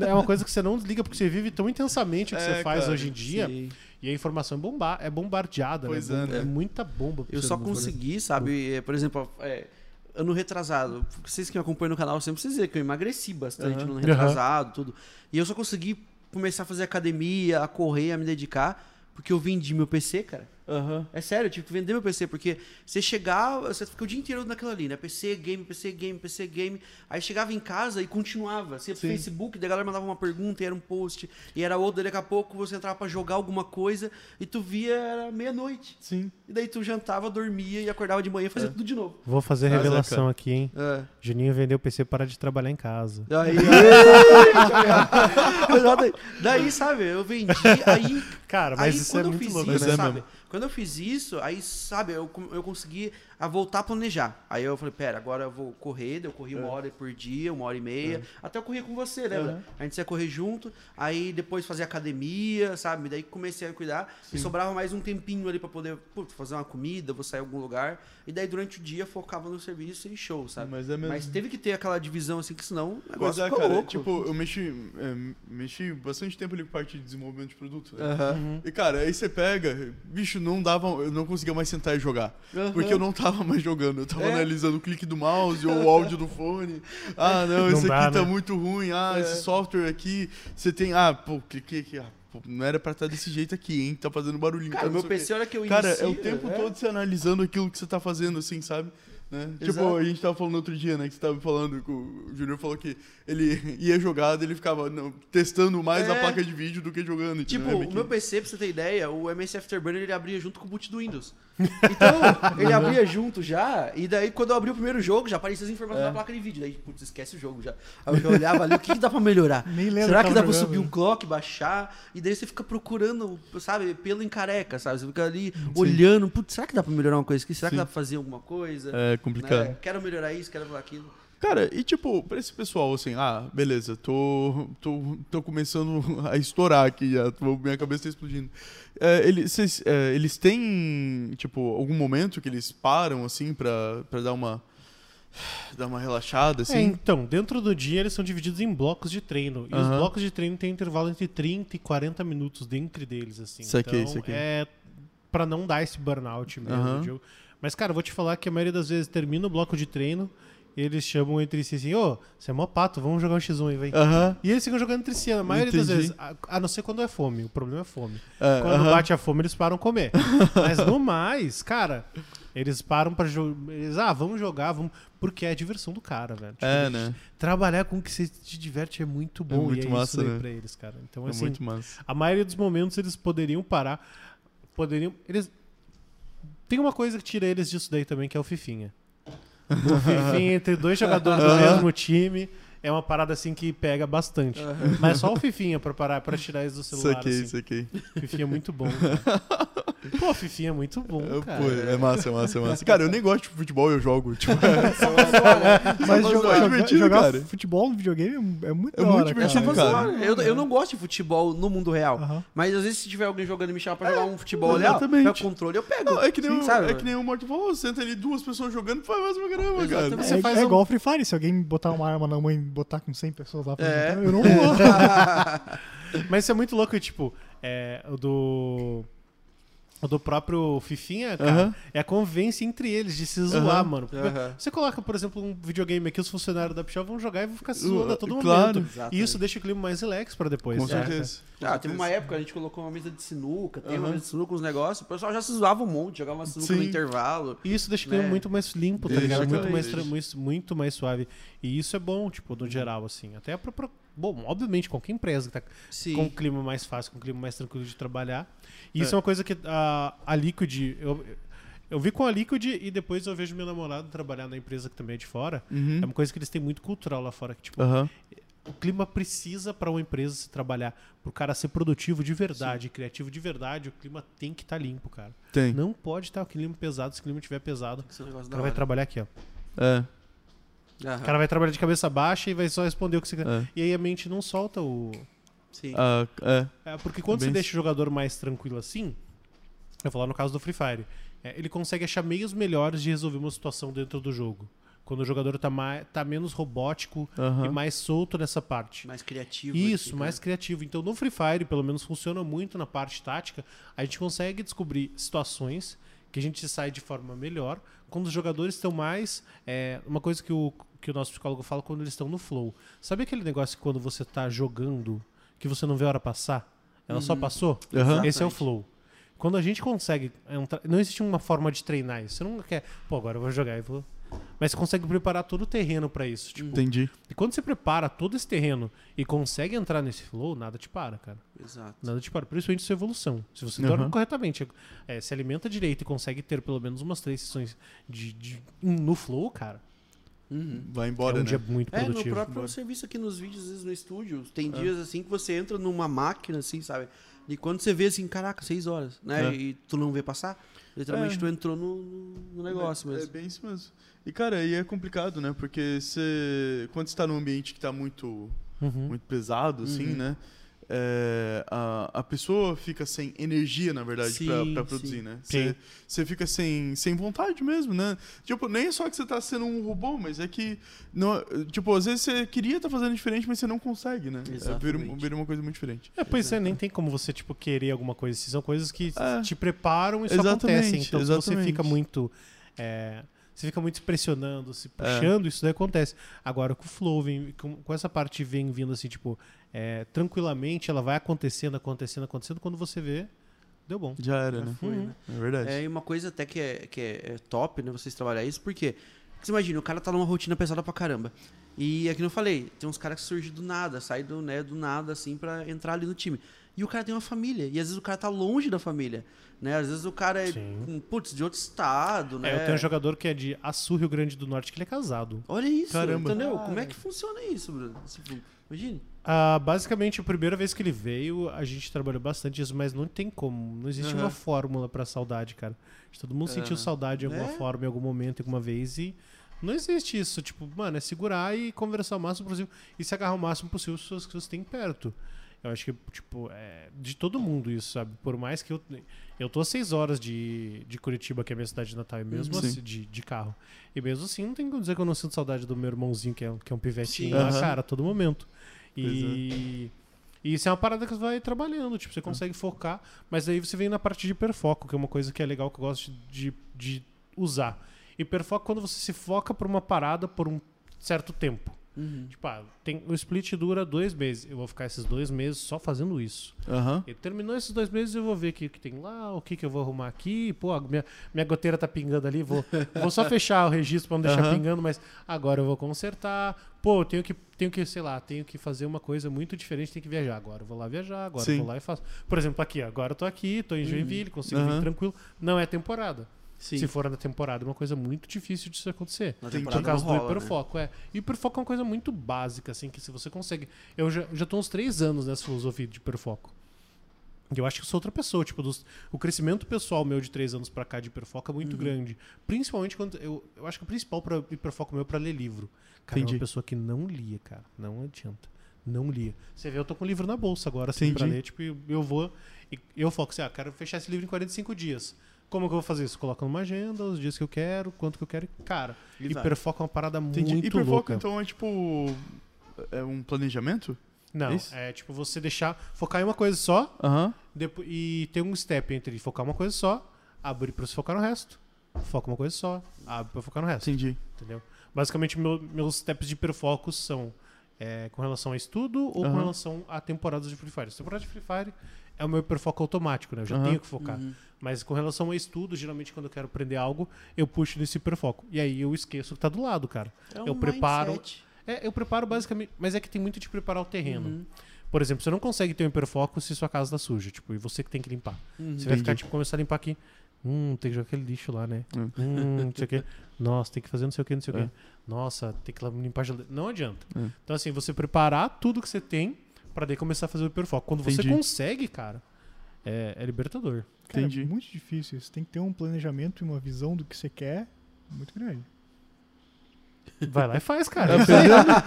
É uma coisa que você não desliga porque você vive tão intensamente o que É, você faz cara, hoje em dia. Sim. E a informação é, bomba é bombardeada. Pois né? é, né? é muita bomba. Eu só consegui, sabe, é, por exemplo, é, ano retrasado. Vocês que me acompanham no canal sempre vocês veem que eu emagreci bastante no ano retrasado, tudo. E eu só consegui começar a fazer academia, a correr, a me dedicar, porque eu vendi meu PC, cara. Aham. É sério, eu tive que vender meu PC, porque você chegava, você fica o dia inteiro naquilo ali, né? PC, game, PC, game, PC, game. Aí chegava em casa e continuava. Você ia pro Sim. Facebook, daí a galera mandava uma pergunta e era um post, e era outro, daqui a pouco você entrava pra jogar alguma coisa e tu via, era meia-noite. Sim. E daí tu jantava, dormia e acordava de manhã e fazia É. tudo de novo. Vou fazer é, revelação cara. aqui, hein? É. Juninho vendeu o PC para de trabalhar em casa. Daí, daí, daí, sabe, eu vendi, aí Cara, mas aí, isso quando é eu muito fiz louco, isso, é né? sabe? mesmo. Quando eu fiz isso, aí, sabe, eu, eu consegui a voltar a planejar. Aí eu falei, pera, agora eu vou correr, daí eu corri uma É. hora por dia, uma hora e meia. Até eu corria com você, lembra? Aham. A gente ia correr junto, aí depois fazer academia, sabe? Daí comecei a cuidar. E sobrava mais um tempinho ali pra poder putz, fazer uma comida, vou sair em algum lugar. E daí durante o dia focava no serviço e show, sabe? Mas é mesmo. Mas teve que ter aquela divisão assim, que senão o negócio é, cara. louco. Tipo, eu mexi, é, mexi bastante tempo ali com parte de desenvolvimento de produto. Né? Uhum. E, cara, aí você pega, bicho, não dava, eu não conseguia mais sentar e jogar. Aham. Porque eu não tava mais jogando, eu tava É. analisando o clique do mouse ou o áudio do fone. Ah, não, Não esse dá, aqui tá né? muito ruim. Ah, É. esse software aqui, você tem. Ah, pô, cliquei aqui. Ah, pô, não era pra estar desse jeito aqui, hein? Tá fazendo barulhinho. Cara, tá, meu. PC, olha que eu Cara, inicio, é o tempo é. todo você analisando aquilo que você tá fazendo, assim, sabe? Né? Tipo, a gente tava falando outro dia, né? Que você tava falando, que o Júnior falou que ele ia jogar, ele ficava não, testando mais a É. placa de vídeo do que jogando. Tipo? É meio o que- meu PC, pra você ter ideia, o MS Afterburner ele abria junto com o boot do Windows. Então, ele abria junto já, e daí quando eu abri o primeiro jogo, já aparecia as informações É. da placa de vídeo. Daí, putz, esquece o jogo já. Aí eu já olhava ali, o que, que dá pra melhorar? Nem lembro Será que que dá tava pra jogando. subir um clock, baixar? E daí você fica procurando, sabe, pelo em careca, sabe? Você fica ali olhando, putz, será que dá pra melhorar uma coisa aqui? Será que Sim. dá pra fazer alguma coisa? É complicado. Né? Quero melhorar isso, quero melhorar aquilo. Cara, e tipo, pra esse pessoal, assim, ah, beleza, tô, tô, tô começando a estourar aqui já, tô- minha cabeça tá explodindo. É, eles, vocês, é, eles têm, tipo, algum momento que eles param, assim, pra, pra dar uma. dar uma relaxada, É, assim? então, dentro do dia eles são divididos em blocos de treino. E os Aham. blocos de treino têm intervalo entre 30 e 40 minutos dentro deles, assim. Saquei, então, saquei. é pra não dar esse burnout mesmo. Aham. Mas, cara, eu vou te falar que a maioria das vezes termina o bloco de treino e eles chamam entre si assim, ô, você é mó pato, vamos jogar um X1 aí, vem. Aham. E eles ficam jogando entre si, a maioria das Entendi. vezes. A, a não ser quando é fome. O problema é fome. É, Quando bate a fome, eles param comer. Mas no mais, cara, eles param pra jogar. Eles, ah, vamos jogar, vamos. Porque é a diversão do cara, velho. Tipo, É, né? Trabalhar com o que você te diverte é muito bom. muito e é massa, isso né? pra eles, cara. Então, É assim, muito massa. a maioria dos momentos eles poderiam parar. Poderiam. Eles. Tem uma coisa que tira eles disso daí também, que é o Fifinha. O Fifinha entre dois jogadores do mesmo time é uma parada assim que pega bastante. Mas só o Fifinha pra parar, pra tirar eles do celular. Saquei, assim. saquei. Fifinha é muito bom, cara. Pô, Fifinha é muito bom, É, cara. pô, é massa, é massa, é massa. Cara, eu nem gosto de futebol, eu jogo. Tipo, Mas Só jogar, divertido, jogar cara. futebol no videogame é muito É muito hora, divertido, cara. cara. Eu, eu não gosto de futebol no mundo real. Aham. Mas às vezes se tiver alguém jogando e me chamar pra jogar um futebol exatamente. pega o controle, eu pego. Não, é que nem, Sim, o, sabe? é que nem o Morto falou, senta ali duas pessoas jogando, faz mais pra caramba, cara. Você é, faz é um- igual Free Fire, se alguém botar uma arma na mãe e botar com 100 pessoas lá pra É. jogar, eu não vou. Mas isso é muito louco, tipo, é, o do. O do próprio Fifinha, cara, é a convivência entre eles de se zoar, mano. Você coloca, por exemplo, um videogame aqui, os funcionários da Pichel vão jogar e vão ficar se zoando a todo Claro. momento. E isso deixa o clima mais relax pra depois. Com né? certeza. Ah, teve uma época a gente colocou uma mesa de sinuca, tem uma mesa de sinuca, uns negócios, o pessoal já se zoava um monte, jogava uma sinuca no Sim. intervalo. E isso deixa o clima Né? muito mais limpo, tá Deixa, ligado? Muito exatamente. mais, muito mais suave. E isso é bom, tipo, no geral, assim. Até pra, pra- Bom, obviamente, qualquer empresa que tá Sim. com um clima mais fácil, com um clima mais tranquilo de trabalhar. E isso É. é uma coisa que a, a Liquid. Eu, eu vi com a Liquid e depois eu vejo meu namorado trabalhar na empresa que também é de fora. Uhum. É uma coisa que eles têm muito cultural lá fora. Que, tipo, Aham. o clima precisa pra uma empresa se trabalhar. Pro cara ser produtivo de verdade, criativo de verdade, o clima tem que estar limpo, cara. Tem. Não pode estar o clima pesado. Se o clima estiver pesado, o cara vai trabalhar aqui, ó. É. Aham. O cara vai trabalhar de cabeça baixa e vai só responder o que você quer. É. E aí a mente não solta o. Sim. Ah, é. É, porque quando Bem você deixa o jogador mais tranquilo assim, eu vou falar no caso do Free Fire, é, ele consegue achar meios melhores de resolver uma situação dentro do jogo. Quando o jogador tá, mais, tá menos robótico Aham. e mais solto nessa parte. Mais criativo. Isso, aqui, mais né? criativo. Então no Free Fire, pelo menos, funciona muito na parte tática. A gente consegue descobrir situações que a gente sai de forma melhor quando os jogadores estão mais. é, uma coisa que o, que o nosso psicólogo fala quando eles estão no flow. Sabe aquele negócio que quando você tá jogando que você não vê a hora passar? Ela só passou? Aham. Esse é o flow. Quando a gente consegue. entrar- Não existe uma forma de treinar isso. Você não quer. Pô, agora eu vou jogar e vou. Mas você consegue preparar todo o terreno pra isso. Tipo, Entendi. e quando você prepara todo esse terreno e consegue entrar nesse flow, nada te para, cara. Exato. Nada te para. Principalmente sua evolução. Se você Aham. dorme corretamente, é, se alimenta direito e consegue ter pelo menos umas três sessões de, de- no flow, cara, Uhum. Vai embora, é um né? dia muito É, no produtivo. próprio serviço aqui nos vídeos, às vezes no estúdio, tem dias assim que você entra numa máquina, assim, sabe? E quando você vê assim, caraca, seis horas, né? É. E tu não vê passar, literalmente É. tu entrou no, no negócio é, mesmo. É bem isso mesmo. E, cara, aí é complicado, né? Porque você. Quando você tá num ambiente que tá muito, Uhum. muito pesado, assim, Uhum. né? É, a, a pessoa fica sem energia, na verdade, pra produzir, sim. né? Sim. Você, você fica sem, sem vontade mesmo, né? Tipo, nem é só que você tá sendo um robô, mas é que. Não, tipo, às vezes você queria estar fazendo diferente, mas você não consegue, né? É, vira, Exatamente. vira uma coisa muito diferente. É, pois é, nem tem como você, tipo, querer alguma coisa. assim. São coisas que É. te preparam e só Exatamente, acontecem. Então, se você exatamente. fica muito. é, você fica muito se pressionando, se puxando, isso daí acontece. Agora, com o flow, vem, com, com essa parte vem vindo assim, tipo, é, tranquilamente, ela vai acontecendo, acontecendo, acontecendo. Quando você vê, deu bom. Já era, Já né? foi, Uhum. né? É verdade. É, e uma coisa até que é, que é, é top, né, vocês trabalhar isso, porque você imagina, o cara tá numa rotina pesada pra caramba. E é que eu falei, tem uns caras que surgem do nada, sai do, né, do nada, assim, pra entrar ali no time. E o cara tem uma família, e às vezes o cara tá longe da família, né? Às vezes o cara é, Sim. com, putz, de outro estado, né? É, eu tenho um jogador que é de Açu, Rio Grande do Norte, que ele é casado. Olha isso, Caramba. entendeu? Como é que funciona isso, Bruno? Tipo, imagine. Ah, basicamente, a primeira vez que ele veio, a gente trabalhou bastante isso, mas não tem como. Não existe Aham. uma fórmula pra saudade, cara. Acho que Todo mundo sentiu Aham. saudade de alguma É? forma, em algum momento, alguma vez, e não existe isso. Tipo, mano, é segurar e conversar o máximo possível e se agarrar o máximo possível as pessoas que você tem perto. Eu acho que, tipo, é de todo mundo isso, sabe? Por mais que eu. Eu tô a seis horas de, de Curitiba, que é a minha cidade de Natal, e mesmo Uhum. assim, de, de carro. E mesmo assim, não tem como dizer que eu não sinto saudade do meu irmãozinho, que é, que é um pivetinho Sim. lá, Aham. cara, a todo momento. E, e isso é uma parada que você vai trabalhando, tipo, você consegue focar, mas aí você vem na parte de hiperfoco, que é uma coisa que é legal que eu gosto de, de usar. Hiperfoco é quando você se foca por uma parada por um certo tempo. Uhum. Tipo, ah, tem, o split dura dois meses. Eu vou ficar esses dois meses só fazendo isso. Aham. E terminou esses dois meses, eu vou ver o que, que tem lá, o que, que eu vou arrumar aqui. Pô, minha, minha goteira tá pingando ali, vou, vou só fechar o registro pra não deixar Aham. pingando, mas agora eu vou consertar. Pô, eu tenho que, tenho que, sei lá, tenho que fazer uma coisa muito diferente, tenho que viajar. Agora eu vou lá viajar, agora eu Sim. vou lá e faço. Por exemplo, aqui, agora eu tô aqui, tô em Joinville, consigo vir tranquilo. Não é temporada. Sim. Se for na temporada, é uma coisa muito difícil disso acontecer. Na Tem- caso não rola, do hiperfoco, é. E hiperfoco é uma coisa muito básica, assim, que se você consegue. Eu já, já tô uns três anos nessa filosofia de hiperfoco. E eu acho que eu sou outra pessoa, tipo, dos- o crescimento pessoal meu de três anos pra cá de hiperfoco é muito Uhum. grande. Principalmente quando. Eu, eu acho que o principal pra hiperfoco meu é pra ler livro. Cara, é Entendi. uma pessoa que não lia, cara. Não adianta. Não lia. Você vê, eu tô com o livro na bolsa agora, assim, pra Entendi. ler, tipo, eu- eu vou. E eu foco assim, ah, quero fechar esse livro em 45 dias. Como que eu vou fazer isso? Coloco numa agenda, os dias que eu quero, quanto que eu quero. e, Cara, E vai. hiperfoco é uma parada Entendi. muito Hiperfoco, louca. então, é tipo. É um planejamento? Não, Isso? é tipo você deixar, focar em uma coisa só Aham. depo- e ter um step entre focar uma coisa só, abrir pra você focar no resto. Foca uma coisa só, abre pra focar no resto. Entendi. Entendeu? Basicamente, meu- meus steps de hiperfocos são é, com relação a estudo ou com Aham. relação a temporadas de Free Fire. As temporadas de Free Fire é o meu hiperfoco automático, né? Eu já Aham. tenho que focar. Uhum. Mas com relação a estudo, geralmente quando eu quero aprender algo, eu puxo nesse hiperfoco. E aí eu esqueço que tá do lado, cara. É um Eu preparo- mindset. É, eu preparo basicamente. Mas é que tem muito de preparar o terreno. Uhum. Por exemplo, você não consegue ter um hiperfoco se sua casa tá suja, tipo, e você que tem que limpar. Uhum. Você vai ficar, tipo, começar a limpar aqui. Hum, tem que jogar aquele lixo lá, né? Hum. Hum, não sei o quê. Nossa, tem que fazer não sei o quê, não sei o É. quê. Nossa, tem que limpar a geladeira. Não adianta. É. Então, assim, você preparar tudo que você tem pra daí começar a fazer o hiperfoco. Quando você Entendi. consegue, cara, é, é libertador. Cara, Entendi. é muito difícil. Você tem que ter um planejamento e uma visão do que você quer muito grande. Vai lá e faz, É, cara.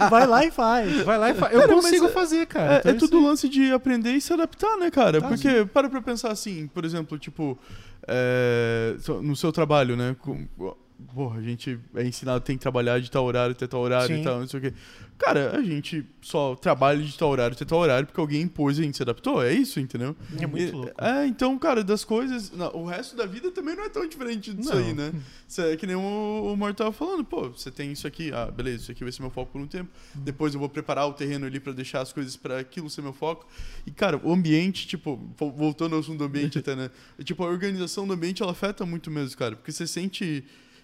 Vai lá e faz. Vai lá e faz. Eu Cara, consigo é- fazer, cara. É, Então, é isso tudo lance de aprender e se adaptar, né, cara? Tá, Porque, para pra pensar assim, por exemplo, tipo, é, no seu trabalho, né? Porra, a gente é ensinado tem que trabalhar de tal horário até tal horário Sim. e tal, não sei o quê. Cara, a gente só trabalha de tal horário até tal horário porque alguém impôs e a gente se adaptou, é isso, entendeu? É muito louco. É, então, cara, das coisas. não, o resto da vida também não é tão diferente disso Não. aí, né? Isso é que nem o, o Mortal falando, pô, você tem isso aqui, ah, beleza, isso aqui vai ser meu foco por um tempo. Depois eu vou preparar o terreno ali pra deixar as coisas pra aquilo ser meu foco. E, cara, o ambiente, tipo, vo- voltando ao assunto do ambiente até, né? Tipo, a organização do ambiente, ela afeta muito mesmo, cara. Porque você sente,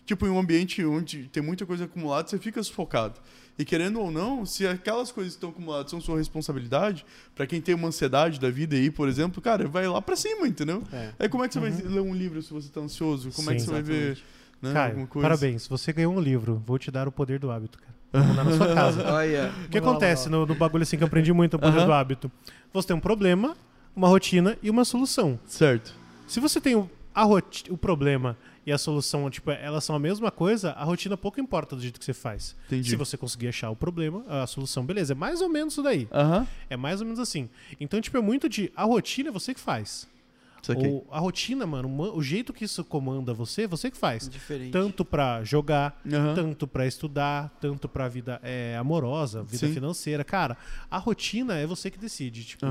tipo, em um ambiente onde tem muita coisa acumulada, você fica sufocado. E querendo ou não, se aquelas coisas que estão acumuladas são sua responsabilidade, pra quem tem uma ansiedade da vida aí, por exemplo, cara, vai lá pra cima, entendeu? É. Aí como é que você vai ler um livro se você tá ansioso? Como é que Sim, você vai ver exatamente. né, Caio, coisa? parabéns. Você ganhou um livro. Vou te dar o poder do hábito, cara. Vou mandar na sua casa. Olha. O que acontece no, no bagulho assim que eu aprendi muito o poder Aham. do hábito? Você tem um problema, uma rotina e uma solução. Certo. Se você tem o, a roti- o problema e a solução, tipo, elas são a mesma coisa, a rotina pouco importa do jeito que você faz. Entendi. Se você conseguir achar o problema, a solução, beleza. É mais ou menos isso daí. É mais ou menos assim. Então, tipo, é muito de. A rotina é você que faz. Ou a rotina, mano, o- jeito que isso comanda você, você que faz. Diferente. Tanto pra jogar, tanto pra estudar, tanto pra vida é, amorosa, vida Sim. financeira. Cara, a rotina é você que decide. Tipo.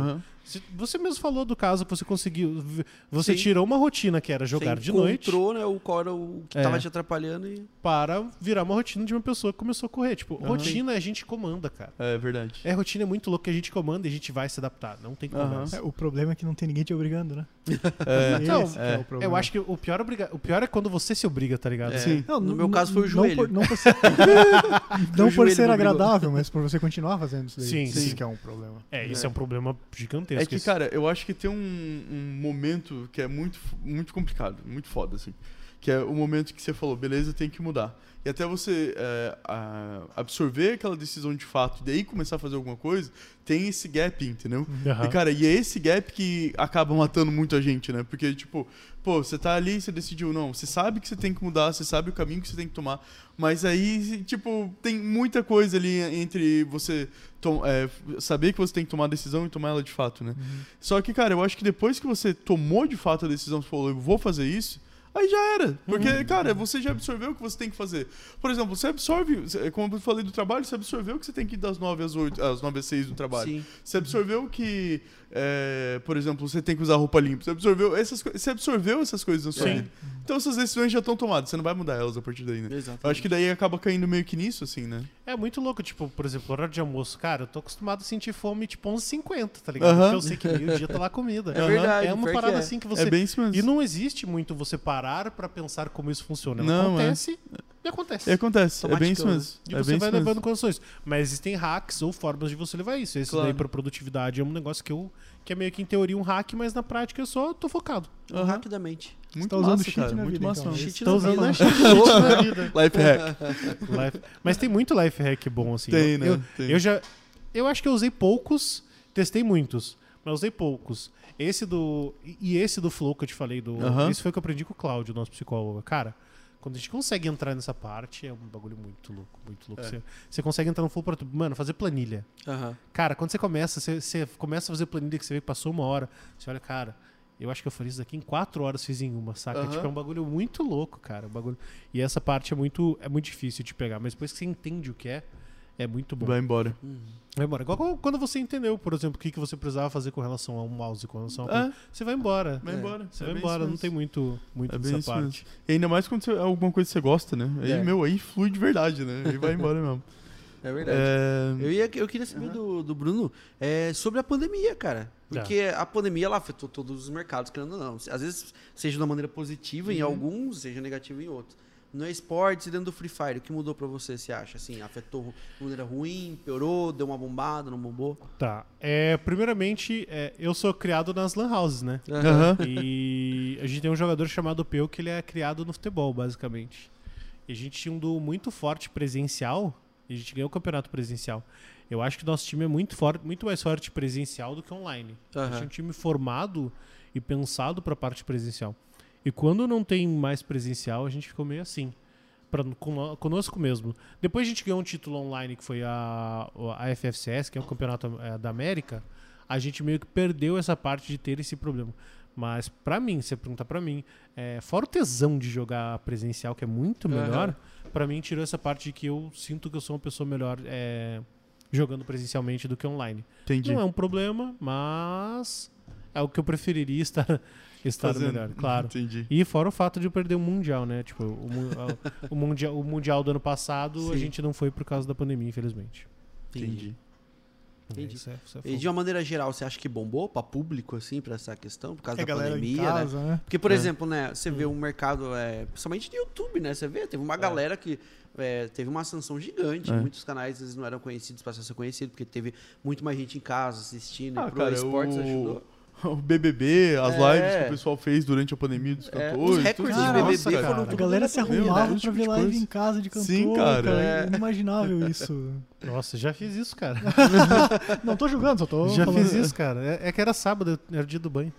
Você mesmo falou do caso que você conseguiu. Você Sim. tirou uma rotina que era jogar Você de noite encontrou, né, o qual era o que É. tava te atrapalhando e... para virar uma rotina de uma pessoa que começou a correr. Tipo, Aham. rotina a gente comanda, cara. É verdade. É, rotina é muito louco que a gente comanda e a gente vai se adaptar. Não tem conversa. É, o problema é que não tem ninguém te obrigando, né? É, Então, é, é. o problema. Eu acho que o pior, obriga... o pior é quando você se obriga, tá ligado? É. Sim. Não, No meu caso foi o não joelho. por- Não por ser, não por ser agradável, mas por você continuar fazendo isso daí. Sim, Isso sim. que é um problema. É, isso É. é, um problema gigantesco. É que, cara, eu acho que tem um, um momento que é muito, muito complicado, muito foda, assim. Que é o momento que você falou, beleza, tem que mudar. E até você é, absorver aquela decisão de fato e daí começar a fazer alguma coisa, tem esse gap, entendeu? Aham. E, cara, e é esse gap que acaba matando muita gente, né? Porque, tipo, pô, você tá ali, você decidiu, não, você sabe que você tem que mudar, você sabe o caminho que você tem que tomar, mas aí, tipo, tem muita coisa ali entre você é, saber que você tem que tomar a decisão e tomar ela de fato, né? Só que, cara, eu acho que depois que você tomou de fato a decisão, você falou, eu vou fazer isso, aí já era. Porque, cara, você já absorveu o que você tem que fazer. Por exemplo, você absorve, como eu falei do trabalho, você absorveu que você tem que ir das 9 às 8, às 9 às 6 do trabalho. Sim. Você absorveu que, é, por exemplo, você tem que usar roupa limpa. Você absorveu essas, co- você absorveu essas coisas na sua Sim. vida. Então essas decisões já estão tomadas. Você não vai mudar elas a partir daí, né? Exato. Eu acho que daí acaba caindo meio que nisso, assim, né? É muito louco, tipo, por exemplo, horário de almoço. Cara, eu tô acostumado a sentir fome, tipo, 11h50, tá ligado? Aham. Porque eu sei que meio-dia tá lá comida. É verdade, É uma parada é. assim que você... É bem isso mesmo. E não existe muito você parar pra pensar como isso funciona. Não, é. acontece e acontece. E acontece. É bem isso Automaticando. mesmo. E é você bem vai mesmo. levando condições. Mas existem hacks ou formas de você levar isso. Esse Claro. daí pra produtividade é um negócio que eu... Que é meio que em teoria um hack, mas na prática eu só tô focado. Um hack da mente. Muito tá usando massa, cheat cara. na Muito vida, massa. então? Cheat na usando vida. cheat na vida. Life hack. Life- Mas tem muito life hack bom, assim. Tem, eu, né? Eu, Tem. eu já. Eu acho que eu usei poucos, testei muitos, mas usei poucos. Esse do. E esse do Flow que eu te falei, do. Aham. Esse foi o que eu aprendi com o Cláudio, nosso psicólogo. Cara, quando a gente consegue entrar nessa parte, é um bagulho muito louco, muito louco. É. Você, você consegue entrar no Flow pra. Mano, fazer planilha. Aham. Cara, quando você começa, você, você começa a fazer planilha que você vê que passou uma hora, você olha, cara, eu acho que eu faria isso daqui em quatro horas, fiz em uma, saca? Aham. Tipo, é um bagulho muito louco, cara. Um bagulho... E essa parte é muito, é muito difícil de pegar, mas depois que você entende o que é, é muito bom. Vai embora. Vai embora. Igual quando você entendeu, por exemplo, o que, que você precisava fazer com relação ao mouse, com relação a É, Você vai embora. vai É, embora. Você É vai embora, não tem muito, muito É dessa parte. mesmo. E ainda mais quando você, é alguma coisa que você gosta, né? Aí, É. meu, aí flui de verdade, né? Aí vai embora mesmo. É verdade. É, Eu, ia, eu queria saber do, do Bruno é, sobre a pandemia, cara. Porque a pandemia ela afetou todos os mercados, querendo ou não. Às vezes, seja de uma maneira positiva em alguns, seja negativa em outros. No esportes e dentro do Free Fire, o que mudou pra você, você acha? Assim, afetou de maneira ruim, piorou, deu uma bombada, não bombou? Tá. É, primeiramente, é, eu sou criado nas lan houses, né? Aham. E a gente tem um jogador chamado Peu que ele é criado no futebol, basicamente. E a gente tinha um duo muito forte presencial. E a gente ganhou o campeonato presencial. Eu acho que nosso time é muito, forte, muito mais forte presencial do que online. A gente é um time formado e pensado para a parte presencial. E quando não tem mais presencial, a gente ficou meio assim. Pra, cono- conosco mesmo. Depois a gente ganhou um título online que foi a, a FFCS, que é o Campeonato eh, da América. A gente meio que perdeu essa parte de ter esse problema. Mas pra mim, se você perguntar pra mim, é, fora o tesão de jogar presencial, que é muito melhor, pra mim tirou essa parte de que eu sinto que eu sou uma pessoa melhor é, jogando presencialmente do que online. Entendi. Não é um problema, mas é o que eu preferiria estar, estar Fazendo. melhor, claro. Entendi. E fora o fato de eu perder o Mundial, né? Tipo, o, a- o, mundial, o Mundial do ano passado a Sim. gente não foi por causa da pandemia, infelizmente. Entendi. Entendi. Isso é- isso é E de uma maneira geral, você acha que bombou pra público, assim, pra essa questão, por causa É a da pandemia, né? casa, né? Porque, por É. exemplo, né, você vê um mercado, é, principalmente de YouTube, né? Você vê, teve uma galera que é, teve uma ascensão gigante. É. Muitos canais vezes, não eram conhecidos para ser conhecidos, porque teve muito mais gente em casa assistindo. Ah, e pro cara, esportes o- ajudou. O BBB, as É. lives que o pessoal fez durante a pandemia dos É, cantores. os recordes tudo de. BBB Nossa, foram cara. A galera se arrumava né? Esse pra tipo ver live em casa de cantor, Sim, cara. É. É inimaginável isso. Nossa, já fiz isso, cara. Não tô julgando, só tô já falando. fiz isso, cara. É, é que era sábado, era dia do banho.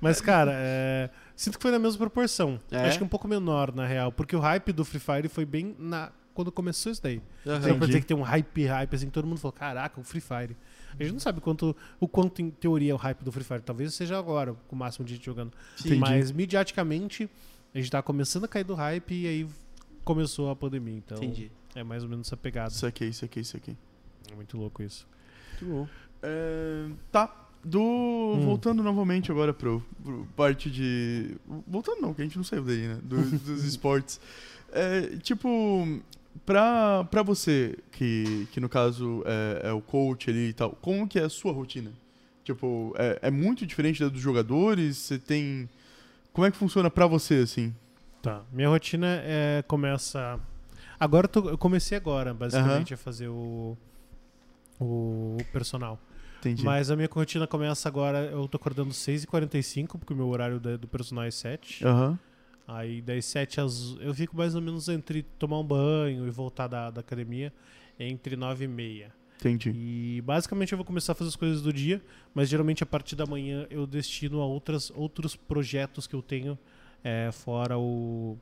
Mas, cara, é, sinto que foi na mesma proporção. É? Acho que um pouco menor, na real. Porque o hype do Free Fire foi bem na... quando começou isso daí. Aham. Então, pra dizer que tem um hype, hype, assim, que todo mundo falou, caraca, o Free Fire. A gente não sabe quanto, o quanto em teoria é o hype do Free Fire. Talvez seja agora, com o máximo de gente jogando. Entendi. Mas, midiaticamente, a gente tá começando a cair do hype e aí começou a pandemia. Então, Entendi. é mais ou menos essa pegada. Isso aqui, isso aqui, isso aqui. É muito louco isso. Muito bom. É, tá. Do, Voltando novamente agora pro, pro parte de. Voltando não, que a gente não saiu daí, né? Do- dos esportes. É, tipo, pra, pra você, que, que no caso é, é o coach ali e tal, como que é a sua rotina? Tipo, é, é muito diferente da dos jogadores? Você tem. Como é que funciona pra você, assim? Tá. Minha rotina é, começa. Agora eu, tô- eu comecei agora, basicamente, a fazer o, o personal. Entendi. Mas a minha rotina começa agora. Eu tô acordando 6h45, porque o meu horário do personal é 7. Aham. Aí das 7 às. Eu fico mais ou menos entre tomar um banho e voltar da, da academia entre 9 e meia. Entendi. E basicamente eu vou começar a fazer as coisas do dia, mas geralmente a partir da manhã eu destino a outras, outros projetos que eu tenho é, fora o.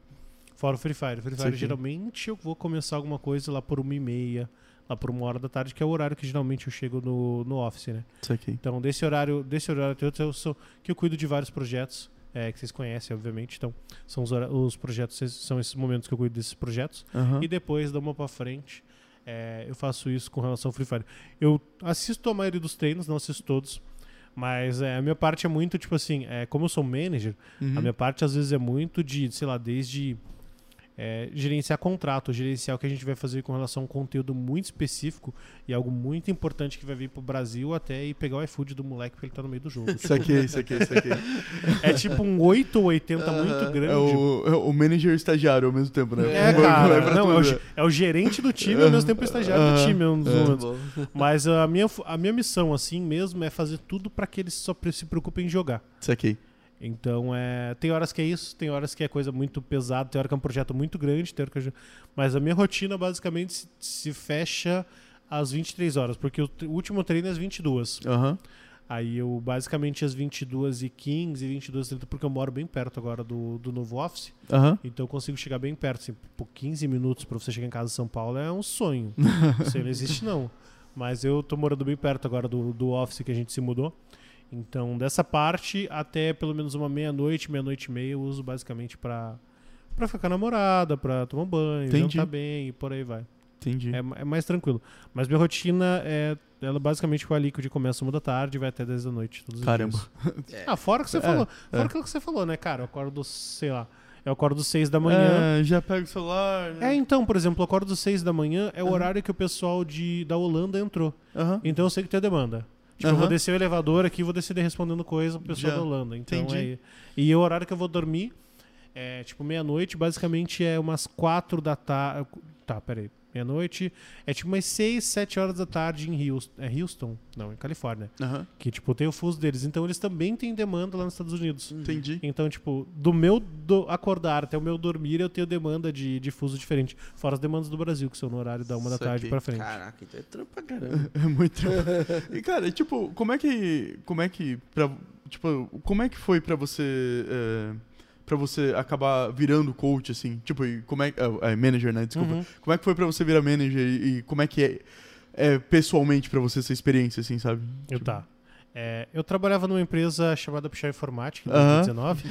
Fora o Free Fire. Free Isso Fire aqui. geralmente eu vou começar alguma coisa lá por uma e meia, lá por uma hora da tarde, que é o horário que geralmente eu chego no, no office, né? Isso aqui. Então, desse horário, desse horário até outro, eu sou que eu cuido de vários projetos, é, que vocês conhecem, obviamente. Então, são os, os projetos, são esses momentos que eu cuido desses projetos. Aham. E depois, da uma pra frente, é, eu faço isso com relação ao Free Fire. Eu assisto a maioria dos treinos, não assisto todos. Mas é, a minha parte é muito, tipo assim, é, como eu sou manager, Uhum. a minha parte às vezes é muito de, sei lá, desde é, gerenciar contrato, gerenciar o que a gente vai fazer com relação a um conteúdo muito específico e algo muito importante que vai vir pro Brasil até ir pegar o iFood do moleque porque ele tá no meio do jogo. Isso aqui, isso aqui, isso aqui. é tipo um 8 ou 80 muito grande. É o, é o manager e estagiário ao mesmo tempo, né? É, cara. pra Não, é o, é o gerente do time e ao mesmo tempo o estagiário do Aham. time. é um dos É. momentos. Bom. Mas a minha, a minha missão, assim mesmo, é fazer tudo pra que eles só se preocupem em jogar. Isso aqui. Então, é, tem horas que é isso, tem horas que é coisa muito pesada, tem hora que é um projeto muito grande, tem hora que eu... mas a minha rotina basicamente se, se fecha às 23 horas, porque o, o último treino é às 22. Aham. Aí eu basicamente às 22 e 15, 22 e 30, porque eu moro bem perto agora do, do novo office, Aham. então eu consigo chegar bem perto, assim, por 15 minutos pra você chegar em casa em São Paulo é um sonho. Isso aí não existe não. Mas eu tô morando bem perto agora do, do office que a gente se mudou. Então, dessa parte até pelo menos uma meia-noite, meia-noite e meia, eu uso basicamente pra pra ficar namorada, pra tomar um banho, Entendi. jantar bem e por aí vai. Entendi. É, é mais tranquilo. Mas minha rotina é. Ela basicamente com a Liquid começa uma da tarde e vai até 10 da noite. Todos os Caramba. dias. Ah, fora o que você É, falou. Fora é. aquilo que você falou, né, cara? Eu acordo, sei lá. Eu acordo 6 da manhã. É, já pega o celular. É, né? então, por exemplo, eu acordo 6 da manhã, é o Aham. horário que o pessoal de, da Holanda entrou. Aham. Então eu sei que tem demanda. Tipo, eu Aham. vou descer o elevador aqui e vou descer respondendo coisa pro pessoal Já. da Holanda. Então Entendi. é. E o horário que eu vou dormir é tipo meia-noite, basicamente é umas 4 da tarde. Tá, peraí. Meia-noite. É tipo umas 6, 7 horas da tarde em Houston. É Houston? Não, em Califórnia. Que, tipo, tem o fuso deles. Então eles também têm demanda lá nos Estados Unidos. Entendi. Então, tipo, do meu do acordar até o meu dormir, eu tenho demanda de, de fuso diferente. Fora as demandas do Brasil, que são no horário da uma da tarde pra frente. Caraca, então é trampo pra caramba. É muito. e cara, tipo, como é que, como é que, pra, tipo, como é que foi pra você, é, para você acabar virando coach assim? Tipo, como é, é, é, manager, né? Desculpa. Uhum. Como é que foi pra você virar manager e, e como é que é, é pessoalmente pra você essa experiência, assim, sabe? Eu Tipo, tá. É, eu trabalhava numa empresa chamada Pichar Informática em Aham. 2019.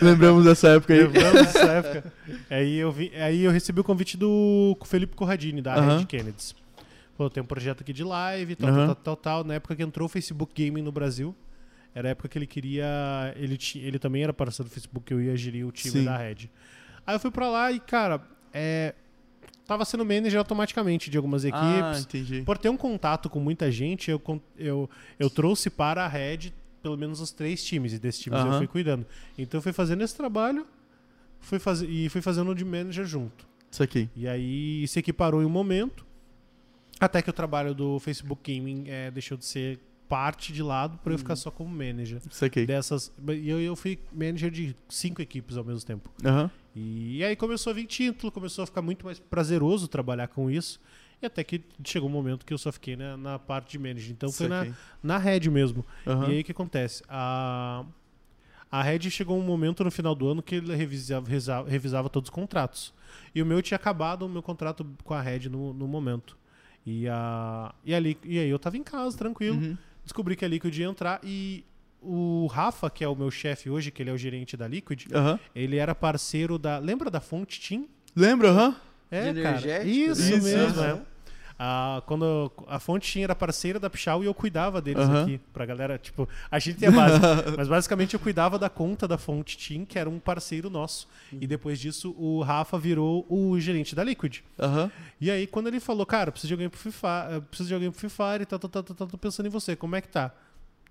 Lembramos dessa época aí. Lembramos dessa época. Aí eu, vi, aí eu recebi o convite do Felipe Corradini, da Aham. Red Kennedy. Falou, tem um projeto aqui de live, tal, tal, tal, tal, tal. Na época que entrou o Facebook Gaming no Brasil, era a época que ele queria... Ele, ele também era parceiro do Facebook, eu ia gerir o time Sim. da Red. Aí eu fui pra lá e, cara, é, tava sendo manager automaticamente de algumas Ah, equipes. entendi. Por ter um contato com muita gente, eu, eu, eu trouxe para a Red pelo menos os três times, e desses times eu Aham. fui cuidando. Então eu fui fazendo esse trabalho fui faz... e fui fazendo de manager junto. Isso aqui. E aí se equiparou em um momento, até que o trabalho do Facebook Gaming eh, deixou de ser parte de lado para eu ficar só como manager. Dessas, e eu, eu fui manager de cinco equipes ao mesmo tempo. Aham. E aí começou a vir título, começou a ficar muito mais prazeroso trabalhar com isso. E até que chegou um momento que eu só fiquei na, na parte de manager. Então foi na, Saquei. na Red mesmo. Aham. E aí o que acontece? A, a Red chegou um momento no final do ano que ele revisava, reza- revisava todos os contratos. E o meu tinha acabado o meu contrato com a Red no, no momento. E, a, e, ali, e aí eu tava em casa, tranquilo. Uhum. Descobri que a Liquid ia entrar e o Rafa, que é o meu chefe hoje, que ele é o gerente da Liquid, ele era parceiro da. Lembra da Fonte Team? Lembra? Aham. É, De cara. Isso, né? mesmo, Isso, é. Aham. Ah, quando a Fonte Team era parceira da Pichau e eu cuidava deles Aham. aqui. Pra galera, tipo, a gente tem a base. mas basicamente eu cuidava da conta da Fonte Team, que era um parceiro nosso. E depois disso o Rafa virou o gerente da Liquid. E aí, quando ele falou, cara, preciso de alguém pro FIFA, preciso de alguém pro Fire e tal, tal, tal, tal, tô pensando em você, como é que tá?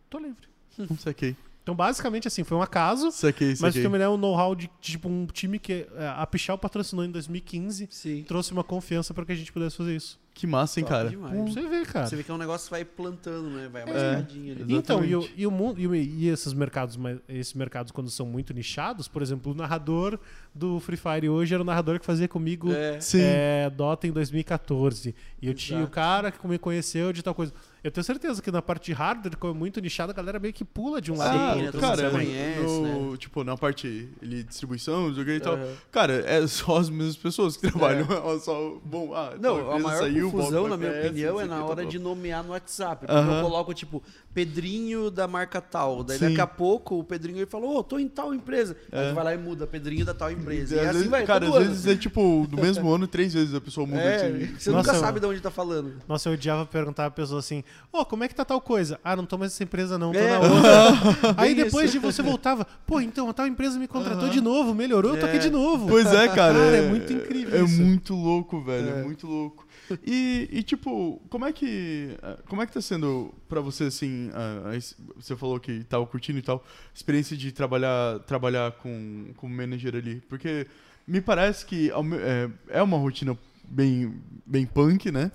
Tô livre. Isso aqui. Então, basicamente, assim, foi um acaso. Aqui, isso Mas me dá um know-how de, tipo, um time que eh, a Pichau patrocinou em 2015 Sim. trouxe uma confiança pra que a gente pudesse fazer isso. Que massa, hein, Top cara? demais. Você ver, cara. Você vê que é um negócio que vai plantando, né? Vai É. escadinha ali. Então, e, o, e, o mundo, e, o- e esses mercados, esses mercados quando são muito nichados, por exemplo, o narrador do Free Fire hoje era o narrador que fazia comigo É. Sim. é, Dota em 2014. E eu tinha o cara que me conheceu de tal coisa. Eu tenho certeza que na parte de hardware, como é muito nichado, a galera meio que pula de um lado pro né, outro. assim, se cara, sabe? conhece, no, tipo, na parte ali, distribuição, joguei e tal. Aham. Cara, é só as mesmas pessoas que trabalham. É. Só, bom, ah, tal Não, a maior saiu, confusão, na minha conhece, opinião, é na hora tal. de nomear no WhatsApp. Porque Aham. eu coloco, tipo, Pedrinho da marca tal. Daí Sim. daqui a pouco o Pedrinho ele falou, ô, tô em tal empresa. Aí É. tu vai lá e muda, Pedrinho da tal empresa. E E, às assim vezes, vai, cara, às ano. vezes é tipo, do mesmo ano, três vezes a pessoa muda É, de. você Nossa, nunca sabe de onde tá falando. Nossa, eu odiava perguntar pra pessoa assim: Ô, como é que tá tal coisa? Ah, não tô mais nessa empresa, não, tô É. na outra. Aí depois isso. de você voltava, pô, então a tal empresa me contratou de novo, melhorou, eu tô aqui É. de novo. Pois é, cara. Cara, é muito incrível É isso. muito louco, velho. É, É. muito louco. E, e, tipo, como é que. ah, Como é que tá sendo pra você, assim. a es- você falou que tava curtindo e tal. Experiência de trabalhar, trabalhar com, com manager ali. Porque me parece que é, é uma rotina bem, bem punk, né?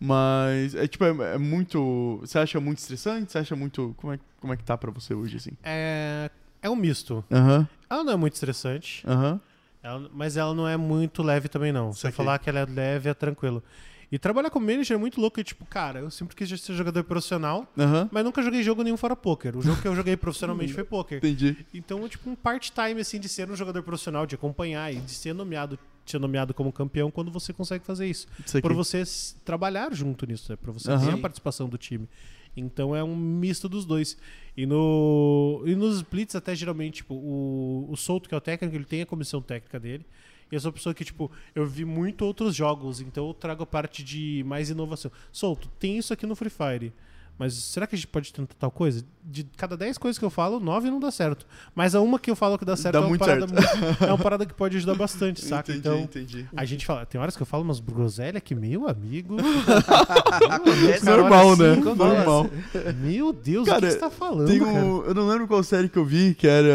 Mas é tipo, é, é muito. Você acha muito estressante? Você acha muito. Como é, como é que tá pra você hoje, assim? É, é um misto. Aham, Ela não é muito estressante, aham. ela- mas ela não é muito leve também, não. Se eu falar que ela é leve, é tranquilo. E trabalhar como manager é muito louco. e, Tipo, cara, eu sempre quis ser jogador profissional, Aham. mas nunca joguei jogo nenhum fora poker. O jogo que eu joguei profissionalmente foi poker. Entendi. Então, tipo um part-time, assim, de ser um jogador profissional, de acompanhar e de ser nomeado, ser nomeado como campeão quando você consegue fazer isso. Isso. Por você trabalhar junto nisso, né? Pra você Aham. ter a participação do time. Então é um misto dos dois. E, no, e nos splits, até geralmente, tipo, o, o Souto, que é o técnico, ele tem a comissão técnica dele. E eu sou uma pessoa que, tipo, eu vi muito outros jogos, então eu trago a parte de mais inovação. Solto, tem isso aqui no Free Fire. Mas será que a gente pode tentar tal coisa? De cada 10 coisas que eu falo, 9 não dá certo. Mas a uma que eu falo que dá certo Dá é, uma muito parada muito- é uma parada que pode ajudar bastante, saca? Entendi, então, entendi. a gente fala. Tem horas que eu falo umas groselhas que, meu amigo. Acontece Cara, Normal, né? cinco, Normal. Meu Deus, Cara, o que você tá falando, Tem cara? um, eu não lembro qual série que eu vi, que era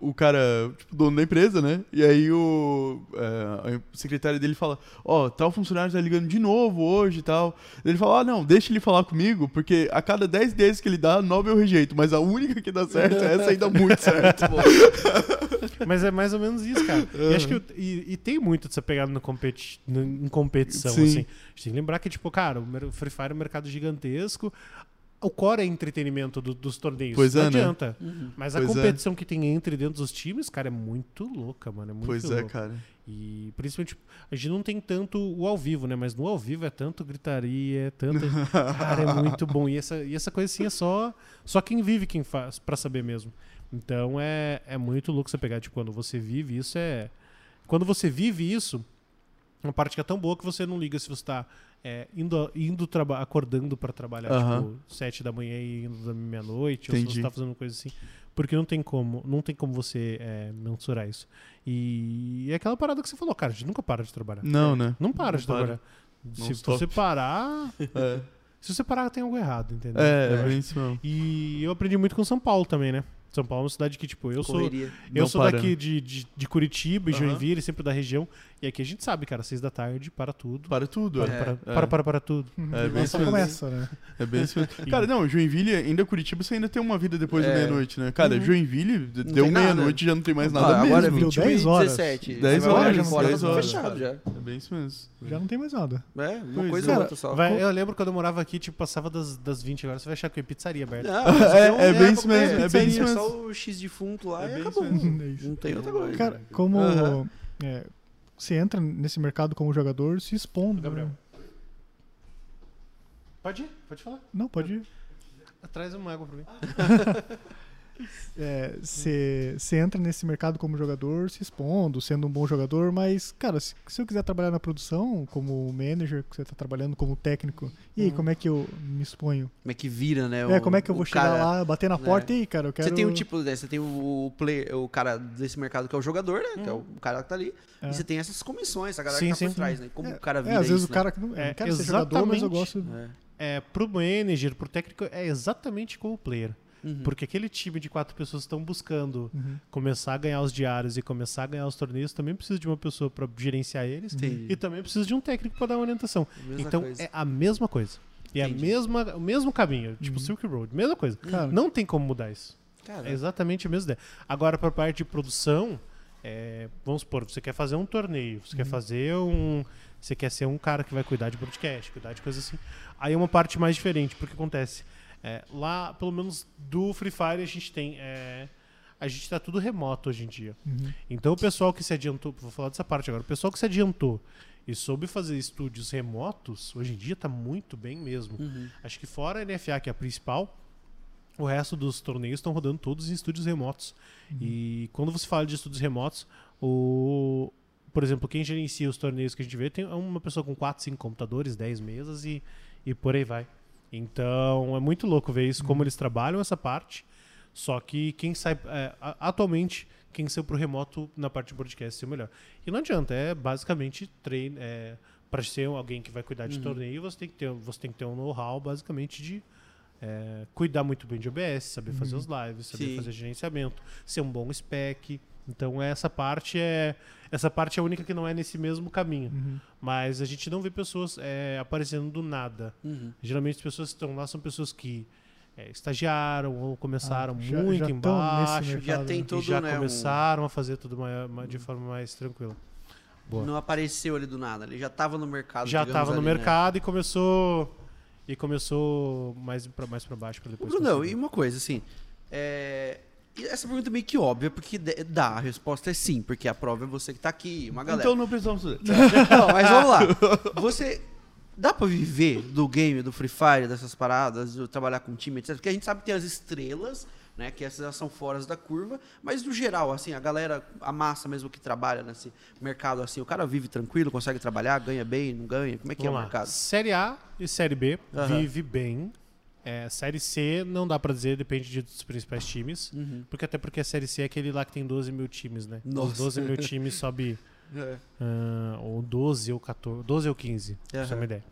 o cara, tipo, dono da empresa, né? E aí o é, a secretária dele fala, ó, tal funcionário tá ligando de novo hoje e tal. Ele fala, ah, não, deixa ele falar comigo, porque a cada 10 desses que ele dá, 9 eu rejeito, mas a única que dá certo, essa aí dá muito certo. Mas é mais ou menos isso, cara. E, acho que, eu- e, e tem muito de você pegar no competi no- em competição, Sim. assim. A gente tem que lembrar que, tipo, cara, o Free Fire é um mercado gigantesco. O core é entretenimento do- dos torneios. Pois não é, né? adianta. Mas a Pois é. competição que tem entre dentro dos times, cara, é muito louca, mano. É muito Pois é, louca. cara. E principalmente, a gente não tem tanto o ao vivo, né? Mas no ao vivo é tanto gritaria, é tanto. cara, é muito bom. E essa, e essa coisa assim é só, só quem vive quem faz, pra saber mesmo. Então é, é muito louco você pegar, tipo, quando você vive isso é. Quando você vive isso, uma parte que é tão boa que você não liga se você tá é, indo, indo traba acordando pra trabalhar, tipo, sete da manhã e indo da meia-noite, ou se você tá fazendo coisa assim. Porque não tem como, não tem como você é, mensurar isso. E é aquela parada que você falou, cara, a gente nunca para de trabalhar. Não, né? Não para Não de para. trabalhar. Se Non-stop. você parar. É, Se você parar, tem algo errado, entendeu? é, Eu é bem isso mesmo. E eu aprendi muito com São Paulo também, né? São Paulo é uma cidade que, tipo, eu sou. Correria. Eu Não sou para, daqui né? de, de, de Curitiba e. Joinville, sempre da região. E aqui a gente sabe, cara, seis da tarde, para tudo. Para tudo, Para, é. para, É. para, para, para tudo. É bem Só isso mesmo. começa, né? É bem isso mesmo. Cara, não, Joinville, ainda Curitiba, você ainda tem uma vida depois da É. meia-noite, né? Cara, Uhum. Joinville, Não deu meia-noite já não tem mais Ah, nada agora é mesmo. 21 10 e horas. 17. 10 Você vai olhar horas, de fora, 10 tá tudo horas. fechado já. É bem isso mesmo. Já não tem mais nada. É, uma Pois coisa é. ou outra só. Vai- eu lembro quando eu morava aqui, tipo, passava das, das 20 agora, você vai achar que é pizzaria aberta. Não, É- não é bem isso mesmo, é bem isso mesmo. Só o X defunto lá É e bem acabou. Não tem outra coisa. Cara, como é, você entra nesse mercado como jogador se expondo. Gabriel. né? Pode ir, pode falar. Não, pode ir. Traz uma água pra mim. É, Você você entra nesse mercado como jogador se expondo, sendo um bom jogador, mas, cara, se, se eu quiser trabalhar na produção, como manager, que você tá trabalhando como técnico, e aí, Uhum. como é que eu me exponho? Como é que vira, né? é, como é que eu vou chegar cara- lá, bater na né? porta e aí, cara, eu quero... Você tem um tipo, né, você tem o, player, o cara desse mercado que é o jogador, né? Que é o cara que tá ali. É. E você tem essas comissões, a galera Sim, que tá sim. por trás, né? Como o cara É, vira às vezes isso, o cara que não, É, não quero ser jogador, mas eu gosto... né? É, pro manager, pro técnico, é exatamente como o player. Uhum. Porque aquele time de quatro pessoas estão buscando Uhum. começar a ganhar os diários e começar a ganhar os torneios, também precisa de uma pessoa para gerenciar eles Entendi. e também precisa de um técnico para dar uma orientação. Então coisa. é a mesma coisa. E é a mesma, o mesmo caminho, tipo Uhum. Silk Road, mesma coisa. Cara, Não tem como mudar isso. Cara, É exatamente a mesma ideia. Agora, para parte de produção, é, vamos supor, você quer fazer um torneio, você quer fazer um. Você quer ser um cara que vai cuidar de broadcast, cuidar de coisas assim. Aí é uma parte mais diferente, porque acontece. É, lá, pelo menos do Free Fire, a gente tem. é, a gente tá tudo remoto hoje em dia. uhum. Então o pessoal que se adiantou, vou falar dessa parte agora, o pessoal que se adiantou e soube fazer estúdios remotos, hoje em dia tá muito bem mesmo. Uhum. Acho que fora a NFA, que é a principal, o resto dos torneios estão rodando todos em estúdios remotos. E quando você fala de estúdios remotos, o por exemplo, quem gerencia os torneios que a gente vê tem uma pessoa com 4, 5 computadores, 10 mesas e, e por aí vai. Então é muito louco ver isso, como eles trabalham essa parte. Só que quem sai. é, atualmente, quem saiu pro remoto na parte de broadcast é o melhor. E não adianta, é basicamente treino. É, para ser alguém que vai cuidar de Uhum. torneio, você tem que ter, você tem que ter um know-how basicamente de é, cuidar muito bem de OBS, saber fazer os lives, saber Sim. fazer gerenciamento, ser um bom spec. Então essa parte é essa parte é a única que não é nesse mesmo caminho. Uhum. Mas a gente não vê pessoas é, aparecendo do nada. Uhum. Geralmente as pessoas que estão lá são pessoas que é, estagiaram ou começaram Ah, já- muito já embaixo mercado, Já né? tem e todo, já né? um- começaram a fazer tudo de forma mais tranquila. Boa. Não apareceu ali do nada, ele já tava no mercado. já estava no ali, né? mercado e começou e começou mais para mais para baixo para depois. Conseguir. e uma coisa, assim. É... e Essa pergunta é meio que óbvia, porque dá, a resposta é sim, porque a prova é você que tá aqui, uma galera. Então não precisamos fazer. Não, mas vamos lá. Você. Dá pra viver do game, do Free Fire, dessas paradas, de trabalhar com time, etc. Porque a gente sabe que tem as estrelas, né? Que essas já são fora da curva, mas no geral, assim, a galera, a massa mesmo que trabalha nesse mercado, assim, o cara vive tranquilo, consegue trabalhar, ganha bem, não ganha? Como é que é Vamos o lá. mercado? Série A e Série B Aham. vive bem. É, série C não dá pra dizer, depende de- dos principais times. Uhum. Porque até porque a Série C é aquele lá que tem 12 mil times, né? Nossa. Os 12 mil times sobe É. ah, ou 12 ou 14, 12 ou 15, pra você ter uma ideia.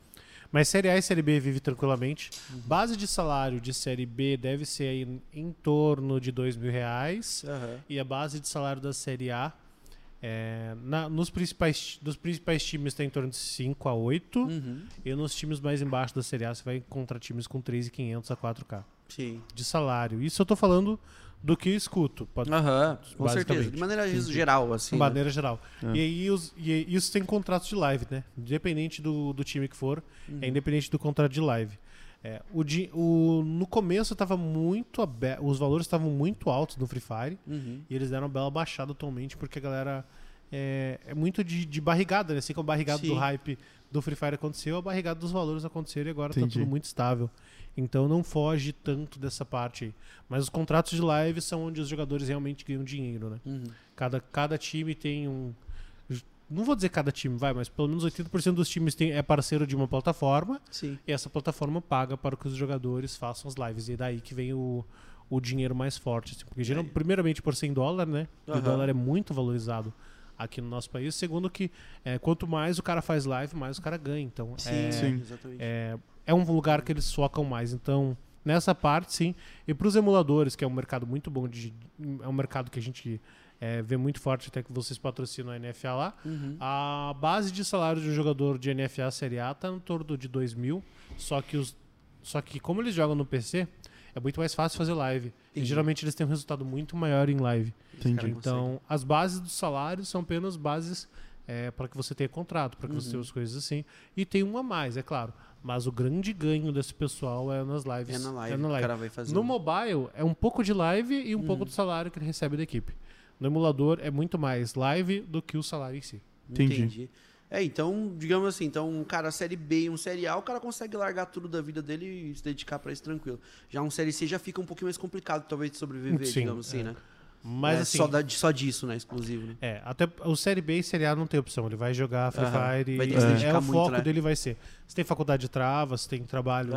Mas Série A e Série B vive tranquilamente. Uhum. Base de salário de Série B deve ser aí em, torno de 2 mil reais. E a base de salário da Série A é, na- nos principais, dos principais times está em torno de 5 a 8. Uhum. E nos times mais embaixo da Série A você vai encontrar times com 3.500 a 4K Sim. de salário. Isso eu tô falando do que eu escuto. Pode, Aham, com certeza. De maneira geral, assim. de né? maneira geral. É. E aí os- e isso tem contratos de live, né? Independente do, do time que for, Uhum. é independente do contrato de live. É, o, o- no começo tava muito abe- os valores estavam muito altos no Free Fire Uhum. e eles deram uma bela baixada atualmente porque a galera é, é muito de, de barrigada, né? Assim como a barrigada Sim. do hype do Free Fire aconteceu, a barrigada dos valores aconteceram e agora tá Entendi. tudo muito estável. Então não foge tanto dessa parte aí. Mas os contratos de live são onde os jogadores realmente ganham dinheiro, né? Uhum. Cada, cada time tem um. Não vou dizer cada time, vai, mas pelo menos 80% dos times tem, é parceiro de uma plataforma Sim. e essa plataforma paga para que os jogadores façam as lives. E é daí que vem o, o dinheiro mais forte. assim, porque, geral, É. primeiramente, por ser em dólar, né? E Aham. O dólar é muito valorizado aqui no nosso país. Segundo, que é, quanto mais o cara faz live, mais o cara ganha. Então, Sim, é, Sim. exatamente. é, é um lugar que eles focam mais. Então, nessa parte, sim. E para os emuladores, que é um mercado muito bom, de, é um mercado que a gente é, vê muito forte, até que vocês patrocinam a NFA lá. Uhum. A base de salário de um jogador de NFA Série A tá no torno de 2 mil. Só que, os, só que, como eles jogam no PC, é muito mais fácil fazer live. E Entendi. geralmente eles têm um resultado muito maior em live. Entendi. Então, as bases do salário são apenas bases é, para que você tenha contrato, para que você Uhum. tenha as coisas assim. E tem um a mais, é claro. Mas o grande ganho desse pessoal é nas lives. É na live. É na O live. cara vai fazer. No um- mobile, é um pouco de live e um Uhum. pouco do salário que ele recebe da equipe. No emulador, é muito mais live do que o salário em si. Entendi. É, então, digamos assim, então um cara série B e um série A, o cara consegue largar tudo da vida dele e se dedicar pra isso tranquilo. Já um série C já fica um pouquinho mais complicado, talvez, de sobreviver, Sim, digamos assim, é. né? Mas É assim, só, da- só disso, né? Exclusivo, né? é, até o Série B e Série A não tem opção. Ele vai jogar Free. Fire Vai e ter que se é, dedicar o muito, foco né? dele vai ser. Se tem faculdade de trava, se tem trabalho,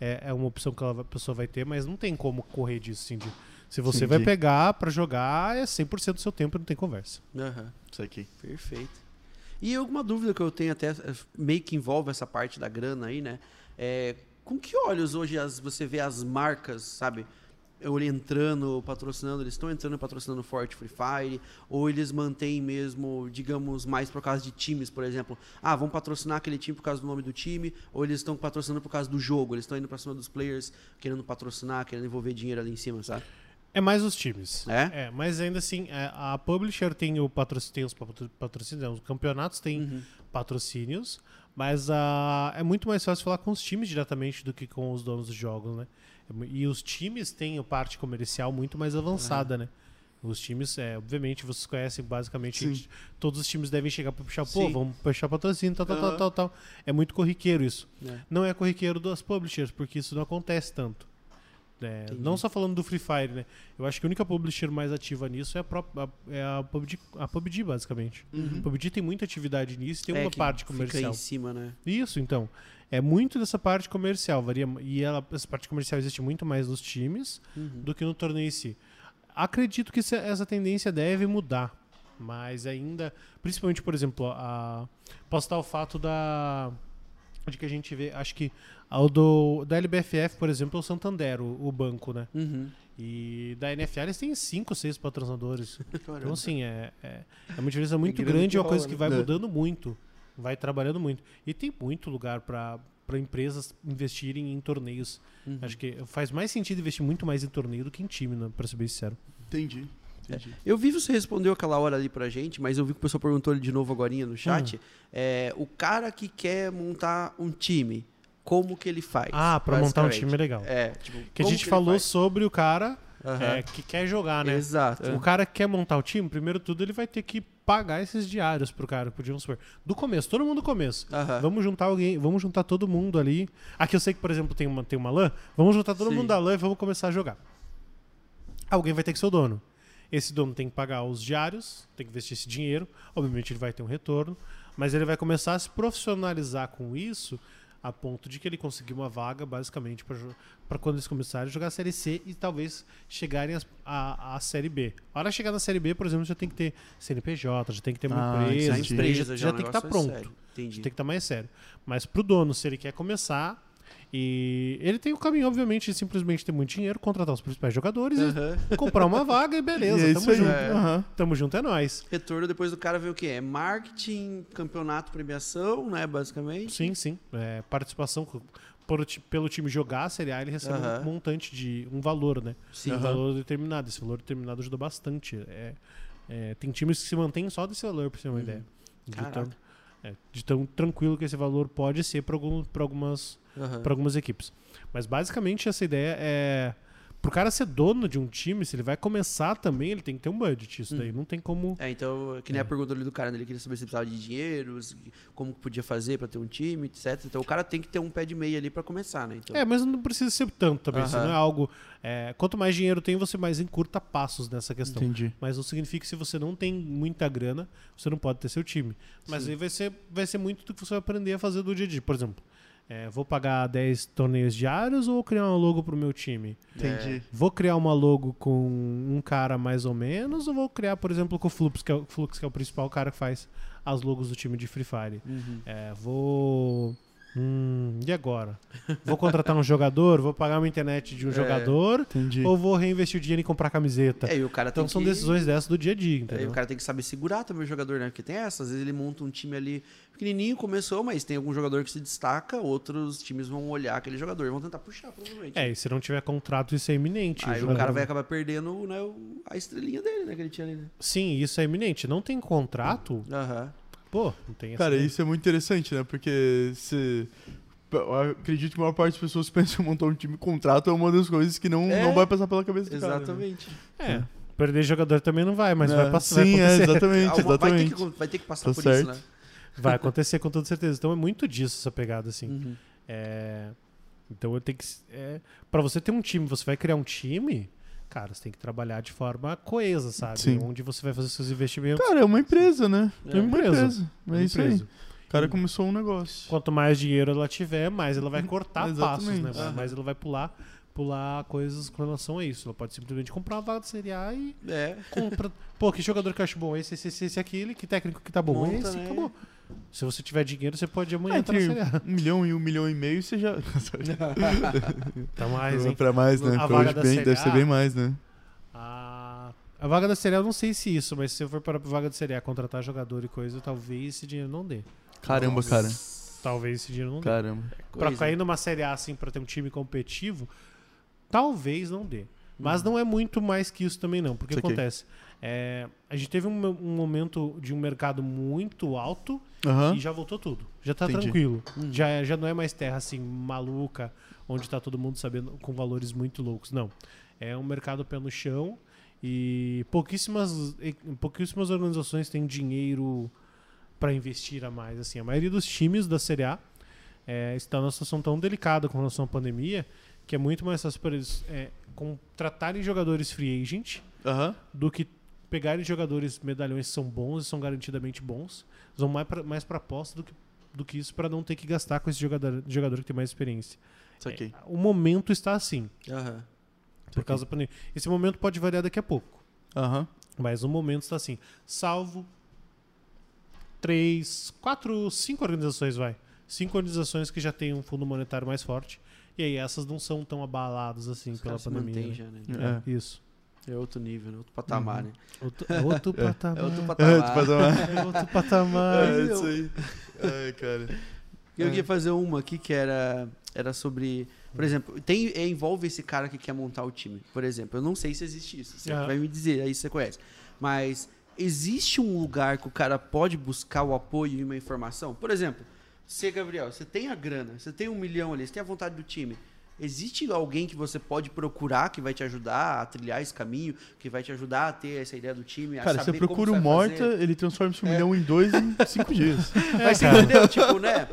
é, é uma opção que a pessoa vai ter, mas não tem como correr disso, assim, de- se você Entendi. vai pegar pra jogar, é 100% do seu tempo e não tem conversa. Aham. Isso aqui. Perfeito. E alguma dúvida que eu tenho até, eh, meio que envolve essa parte da grana aí, né? É, com que olhos hoje as- você vê as marcas, sabe? eu- entrando, patrocinando, eles estão entrando patrocinando Forte Free Fire, ou eles mantêm mesmo, digamos, mais por causa de times, por exemplo. Ah, vamos patrocinar aquele time por causa do nome do time, ou eles estão patrocinando por causa do jogo, eles estão indo pra cima dos players, querendo patrocinar, querendo envolver dinheiro ali em cima, sabe? É mais os times. É? mas ainda assim, é, a publisher tem, o patrocínio, tem os patro- patrocínios, os campeonatos têm Uhum. patrocínios, mas ah, é muito mais fácil falar com os times diretamente do que com os donos dos jogos, né? E os times têm a parte comercial muito mais avançada, né? Os times, é, obviamente, vocês conhecem basicamente, Sim. todos os times devem chegar para puxar, pô, Sim. vamos puxar patrocínio, tal, tal, Aham. tal, tal, tal. É muito corriqueiro isso. É. Não é corriqueiro das publishers, porque isso não acontece tanto. É, Entendi. não só falando do Free Fire, né? Eu acho que a única publisher mais ativa nisso é a, própria, é a, PUBG, a PUBG, basicamente. A PUBG tem muita atividade nisso e tem É, uma parte Fica comercial. em cima, né? Isso, então. É muito dessa parte comercial. Varia, e ela, essa parte comercial existe muito mais nos times Uhum. do que no torneio em si. Acredito que essa- essa tendência deve mudar. Mas ainda, principalmente, por exemplo, a, posso dar o fato da. De que a gente vê, acho que ao do, da LBFF, por exemplo, é o Santander, o, o banco, né? Uhum. E da NFL eles têm cinco, seis patrocinadores. Então, assim, é, é, é uma diferença muito grana grande, que é uma coisa rola, que né? vai É. mudando muito, vai trabalhando muito. E tem muito lugar para empresas investirem em torneios. Uhum. Acho que faz mais sentido investir muito mais em torneio do que em time, né, pra ser bem sincero. Entendi. Entendi. Eu vi você respondeu aquela hora ali pra gente, mas eu vi que o pessoal perguntou ele de novo agora no chat. Hum. É, o cara que quer montar um time, como que ele faz? Ah, pra montar um time legal. É, tipo, Que a gente ele falou sobre o cara Aham. é, que quer jogar, né? Exato. O cara que quer montar o time, primeiro tudo, ele vai ter que pagar esses diários pro cara, podiam supor. Do começo, todo mundo do começo. Aham. Vamos juntar alguém, vamos juntar todo mundo ali. Aqui eu sei que, por exemplo, tem uma, tem uma LAN. Vamos juntar todo Sim. mundo da LAN e vamos começar a jogar. Alguém vai ter que ser o dono. Esse dono tem que pagar os diários, tem que investir esse dinheiro. Obviamente ele vai ter um retorno, mas ele vai começar a se profissionalizar com isso a ponto de que ele conseguir uma vaga, basicamente, para quando eles começarem a jogar a Série C e talvez chegarem à Série B. A hora de chegar na Série B, por exemplo, já tem que ter CNPJ, já tem que ter uma Ah, empresa, Já já, empresa, já o tem que estar negócio é pronto. Já tem que estar mais sério. Mas pro dono, se ele quer começar, e ele tem o caminho, obviamente, de simplesmente ter muito dinheiro, contratar os principais jogadores e comprar uma vaga e beleza, E é tamo junto. É. Aham. Tamo junto, é nóis. Retorno depois do cara ver o quê? É marketing, campeonato, premiação, né? Basicamente. Sim, sim. É, participação por pelo time jogar a Série A, ele recebe um montante de. um valor, né? Sim. Um valor determinado. Esse valor determinado ajuda bastante. É, é, tem times que se mantêm só desse valor, pra você ter uma Uhum. ideia. De tão, é, de tão tranquilo que esse valor pode ser para algumas Aham. para algumas equipes. Mas basicamente essa ideia é pro cara ser dono de um time, se ele vai começar também, ele tem que ter um budget. Isso daí Uhum. não tem como. É, então, que nem É. a pergunta ali do cara, né? ele queria saber se precisava de dinheiro, como podia fazer pra ter um time, etc. Então o cara tem que ter um pé de meia ali pra começar, né? Então, É, mas não precisa ser tanto também. Isso não é algo. é, quanto mais dinheiro tem, você mais encurta passos nessa questão. Entendi. Mas não significa que se você não tem muita grana, você não pode ter seu time. Mas Sim. aí vai ser, vai ser muito do que você vai aprender a fazer do dia a dia. Por exemplo, é, vou pagar 10 torneios diários ou vou criar uma logo pro meu time? Entendi. Vou criar uma logo com um cara mais ou menos, ou vou criar, por exemplo, com o Flux, que é o, Flux, que é o principal cara que faz as logos do time de Free Fire. Uhum. É, vou. Hum, e agora? Vou contratar um jogador? Vou pagar uma internet de um É. jogador? Entendi. Ou vou reinvestir o dinheiro em comprar camiseta? É, e o cara então são que... decisões dessas do dia a dia, entendeu? o cara tem que saber segurar também o jogador, né? Porque tem essa, às vezes ele monta um time ali pequenininho, começou, mas tem algum jogador que se destaca, outros times vão olhar aquele jogador e vão tentar puxar, provavelmente. É, e se não tiver contrato, isso é iminente. Aí o jogador- cara vai acabar perdendo né, o- a estrelinha dele, né? Que ele tinha ali, né? Sim, isso é iminente. Não tem contrato, Aham. Pô, não tem essa. Cara, isso é muito interessante, né? Porque se. Eu acredito que a maior parte das pessoas pensam em montar um time contrato é uma das coisas que não, É. não vai passar pela cabeça do cara. né? Exatamente. É, perder jogador também não vai, mas É, vai passar. Sim, vai é, exatamente, Ah, Vai ter, exatamente. que, vai ter que passar Tá por certo. isso, né? Vai acontecer com toda certeza. Então é muito disso essa pegada, assim. Uhum. É, então eu tenho que. É, para você ter um time, você vai criar um time, cara, você tem que trabalhar de forma coesa, sabe? Sim. Onde você vai fazer seus investimentos. Cara, é uma empresa, né? É. É uma Empresa. empresa. É uma isso aí. empresa. O cara começou um negócio. Quanto mais dinheiro ela tiver, mais ela vai cortar passos, né? Aham. Mais ela vai pular, pular coisas com relação a isso. Ela pode simplesmente comprar uma vaga de Série A e É. compra. Pô, que jogador que eu acho bom? Esse, esse, esse, esse aquele. Que técnico que tá bom? Monta, esse, né? acabou. Se você tiver dinheiro, você pode amanhã Ah, entrar na Série A. um milhão e um milhão e meio, você já. Tá mais, hein? pra mais, né? A Pra vaga hoje da bem, Série deve ser bem mais, né? A, a vaga da Série A, eu não sei se isso, mas se eu for para a vaga da Série A contratar jogador e coisa, talvez esse dinheiro não dê. Caramba, Nossa. cara. Talvez esse dinheiro não dê. Caramba. Pra cair numa Série A, assim, pra ter um time competitivo, talvez não dê. Mas não é muito mais que isso também, não. Porque acontece? É, a gente teve um, um momento de um mercado muito alto Aham. e já voltou tudo. Já tá Entendi. tranquilo. Uhum. Já, já não é mais terra assim, maluca, onde tá todo mundo sabendo com valores muito loucos. Não. É um mercado pé no chão e pouquíssimas, pouquíssimas organizações têm dinheiro para investir a mais. Assim, a maioria dos times da Série A é, está numa situação tão delicada com relação à pandemia que é muito mais fácil para eles é, contratarem jogadores free agent Aham. do que pegarem jogadores medalhões que são bons e são garantidamente bons. Eles vão mais pra, mais pra aposta do que, do que isso para não ter que gastar com esse jogador, jogador que tem mais experiência. É, o momento está assim, Aham. por causa da pandemia. Esse momento pode variar daqui a pouco, Aham. mas o momento está assim. Salvo três, quatro, cinco organizações, vai. Cinco organizações que já têm um fundo monetário mais forte. E aí essas não são tão abaladas assim Os pela pandemia. né? já, né? É, isso. É outro nível, né? Outro patamar, Uhum. né? Outro, é outro É. patamar. É outro É, patamar. tu faz uma- É outro patamar. É isso aí. Ai, cara. Eu queria fazer uma aqui que era, era sobre. Por exemplo, tem, é, envolve esse cara que quer montar o time. Por exemplo, eu não sei se existe isso. Você Ah. vai me dizer, aí você conhece. Mas existe um lugar que o cara pode buscar o apoio e uma informação? Por exemplo, você, Gabriel, você tem a grana, você tem um milhão ali, você tem a vontade do time. Existe alguém que você pode procurar que vai te ajudar a trilhar esse caminho, que vai te ajudar a ter essa ideia do time? a Cara, você procura o Morta, fazer? ele transforma esse um milhão em dois em cinco dias. Mas você entendeu? Tipo, né?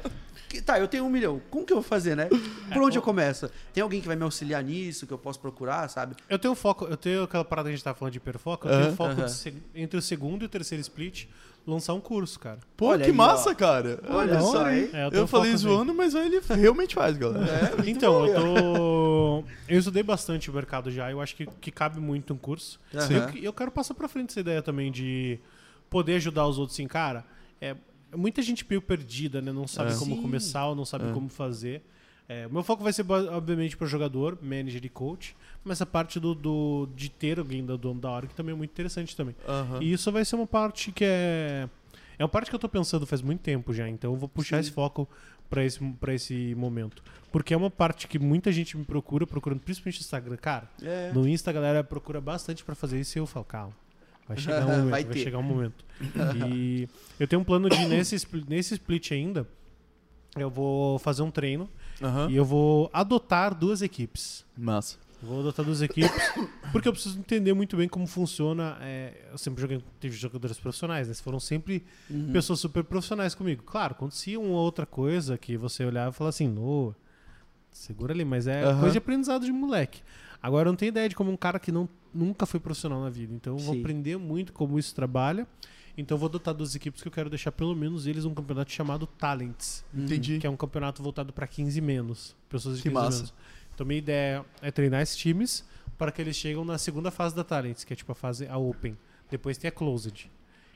Tá, eu tenho um milhão. Como que eu vou fazer, né? Por onde eu começo? Tem alguém que vai me auxiliar nisso, que eu posso procurar, sabe? Eu tenho foco, eu tenho aquela parada que a gente tava falando de hiperfoco, eu tenho foco de entre o segundo e o terceiro split, lançar um curso, cara. Pô, Olha que aí, massa, ó. cara. Olha Não, só, hein? É, Eu, tenho falei zoando, mas ele realmente faz, galera. É, Então, eu tô. Eu estudei bastante o mercado já, eu acho que, que cabe muito um curso. Aham. Eu, eu quero passar pra frente essa ideia também de poder ajudar os outros, assim, cara. É, muita gente meio perdida, né? Não sabe É. como Sim. começar ou não sabe É. como fazer. É, o meu foco vai ser, obviamente, para jogador, manager e coach, mas essa parte do, do- de ter alguém do dono da hora que também é muito interessante também. Aham. E isso vai ser uma parte que é. É uma parte que eu tô pensando faz muito tempo já, então eu vou puxar Sim. esse foco pra esse, pra esse momento. Porque é uma parte que muita gente me procura, procurando principalmente no Instagram. Cara, É. no Insta a galera procura bastante pra fazer isso e eu falo, calma. Vai chegar um momento, Vai vai, chegar um momento. E eu tenho um plano de, nesse, nesse split ainda, eu vou fazer um treino Aham. e eu vou adotar duas equipes. Massa. Vou adotar duas equipes, porque eu preciso entender muito bem como funciona. é, eu sempre joguei, tive jogadores profissionais, né? Foram sempre Uhum. pessoas super profissionais comigo. Claro, acontecia uma outra coisa que você olhava e falava assim, no, segura ali, mas é Aham. coisa de aprendizado de moleque. Agora eu não tenho ideia de como um cara que não, nunca foi profissional na vida. Então eu vou aprender muito como isso trabalha. Então eu vou adotar duas equipes que eu quero deixar pelo menos eles um campeonato chamado Talents Entendi. que é um campeonato voltado para 15 menos, pessoas de Que 15 massa. menos. Então minha ideia é treinar esses times para que eles chegam na segunda fase da Talents, que é tipo a fase a Open. Depois tem a Closed.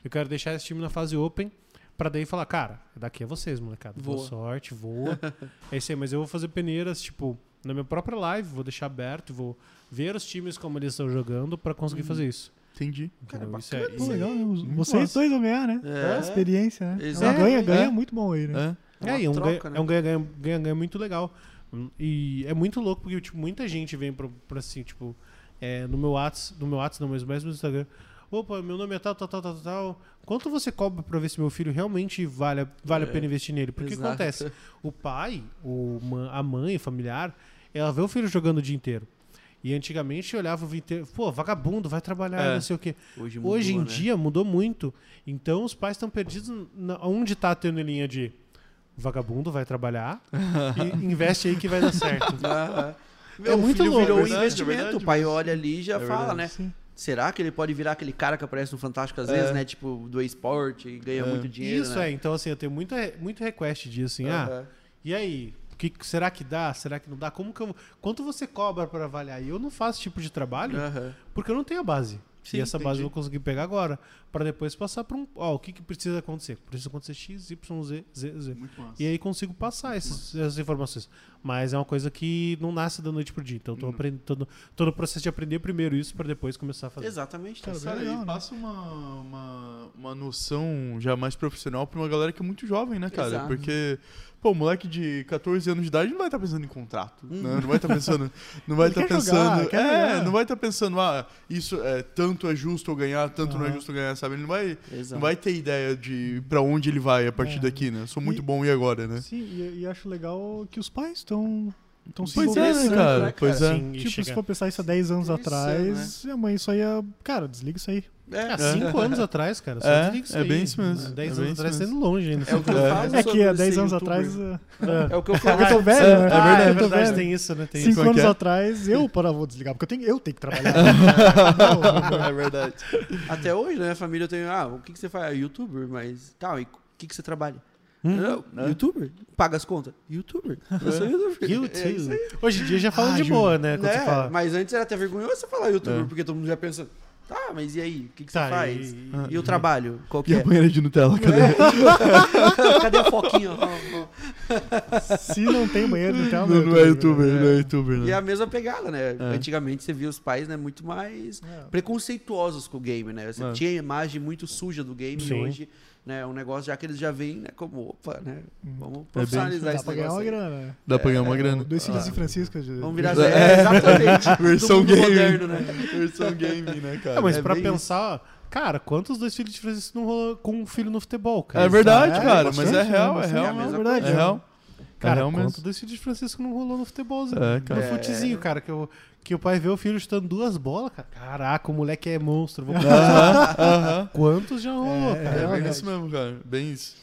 Eu quero deixar esse time na fase Open para daí falar, cara, daqui é vocês, molecada. Boa sorte, voa. é isso aí, mas eu vou fazer peneiras, tipo, na minha própria live, vou deixar aberto, vou ver os times como eles estão jogando para conseguir fazer isso. Entendi. Cara, Entendeu? isso é, Pô, isso é- legal, né? Os- Muito Vocês massa. dois vão ganhar, né? É. Experiência, né? Exato. Ganha, ganha É. muito bom aí, né? É. É É, uma e é um troca, ganha- né? é um ganha-ganha ganha-ganha muito legal. Hum, E é muito louco porque tipo, muita gente vem pra, pra assim, tipo, é, no meu Whats, no meu Whats, não, mas mais no Instagram. Opa, meu nome é tal, tal, tal, tal, tal. Quanto você cobra pra ver se meu filho realmente vale, a- vale a É, pena investir nele? Porque o que Exato. acontece? O pai, o, ma- a mãe, o familiar, ela vê o filho jogando o dia inteiro. E antigamente eu olhava o dia inteiro, pô, vagabundo, vai trabalhar, É. não sei o quê. Hoje, mudou, Hoje em né? dia mudou muito. Então os pais estão perdidos na, onde tá tendo linha de vagabundo vai trabalhar e investe aí que vai dar certo. É muito louco, virou um investimento. verdade, o pai olha ali e já É fala, verdade. né? Sim. Será que ele pode virar aquele cara que aparece no Fantástico às É. vezes, né? Tipo, do esporte e ganha É. muito dinheiro, Isso né? é, então assim, eu tenho muito, re- muito request disso, assim, ah, Aham. e aí? Que, será que dá? Será que não dá? Como que eu, quanto você cobra pra avaliar? E eu não faço esse tipo de trabalho Aham. porque eu não tenho a base. Sim, e essa base entendi. eu vou conseguir pegar agora, pra depois passar pra um, ó, o que que precisa acontecer? Precisa acontecer X, Y, Z, Z, Z. E aí consigo passar esses- essas informações. Mas é uma coisa que não nasce da noite pro dia. Então eu tô, aprendendo, tô, tô no processo de aprender primeiro isso pra depois começar a fazer. Exatamente. Tá Cara, legal, e né? passa uma, uma, uma noção já mais profissional pra uma galera que é muito jovem, né, cara? Exato. Porque, pô, o moleque de 14 anos de idade não vai estar pensando em contrato, Hum. né? Não vai estar pensando, não vai estar jogar, pensando, é, jogar. não vai estar pensando, ah, isso é tanto é justo eu ganhar, tanto não é justo eu ganhar, sabe? Ele não vai, Exato. não vai ter ideia de pra onde ele vai a partir É. daqui, né? Sou muito E- bom e agora, né? Sim, e, e acho legal que os pais estão estão se Pois é, envolvendo, né, cara? né, Pois é. Tipo, se chega- for pensar isso há 10 anos Isso, atrás, a mãe só ia. Cara, desliga isso aí. É, Há cinco anos atrás, cara. Só É, isso é bem isso mesmo, Há é 10 bem anos isso atrás tá indo longe ainda. É o que eu É. falo É que sobre há 10 ser anos youtuber. atrás. uh, É o que eu É falo. que eu tô velho, né? Ah, verdade, é eu tô verdade, velho. tem isso, né? Tem Cinco é anos é? atrás, eu para vou desligar, porque eu tenho, eu tenho que trabalhar. é verdade. Até hoje, né? A família tem. Ah, o que, que você faz? Ah, youtuber, mas. Tá, e o que, que você trabalha? Não, né? Youtuber? Paga as contas? Youtuber. Eu sou youtuber. É isso YouTube. aí. Hoje em dia já falam Ah, de boa, né? Quando Né? você fala. Mas antes era até vergonhoso você falar youtuber, É. porque todo mundo já pensa. Tá, mas e aí? O que, que Tá, você faz? e- E, o trabalho? Qual que E é? a banheira de Nutella, cadê? Cadê o foquinho? Se não tem banheiro, não tem Não, não é youtuber, não é youtuber, E é né? a mesma pegada, né? É. Antigamente você via os pais né, muito mais É. preconceituosos com o game, né? Você É. tinha a imagem muito suja do game Sim. e hoje, né, é um negócio já que eles já veem, né, como, opa, né? Vamos bem profissionalizar Dá esse pra ganhar negócio. uma aí. grana, né? Dá pra ganhar uma grana. Dois filhos Ah. de Vamos virar É. É, exatamente. Versão do mundo game. moderno, né? Versão game, né, cara? Ah, mas É pra bem pensar, cara, quantos dois filhos de Francisco não rolou com um filho no futebol, cara? É verdade, É, cara, mas é bastante, real, né? é real. É verdade. É real. Cara, realmente. quanto desse de Francisco não rolou no futebolzinho? É, cara. No futezinho, cara, que, eu, que o pai vê o filho chutando duas bolas, cara. Caraca, o moleque é monstro. Vou... Aham, aham. Quantos já rolou, É, cara? É, bem verdade. isso mesmo, cara. Bem isso.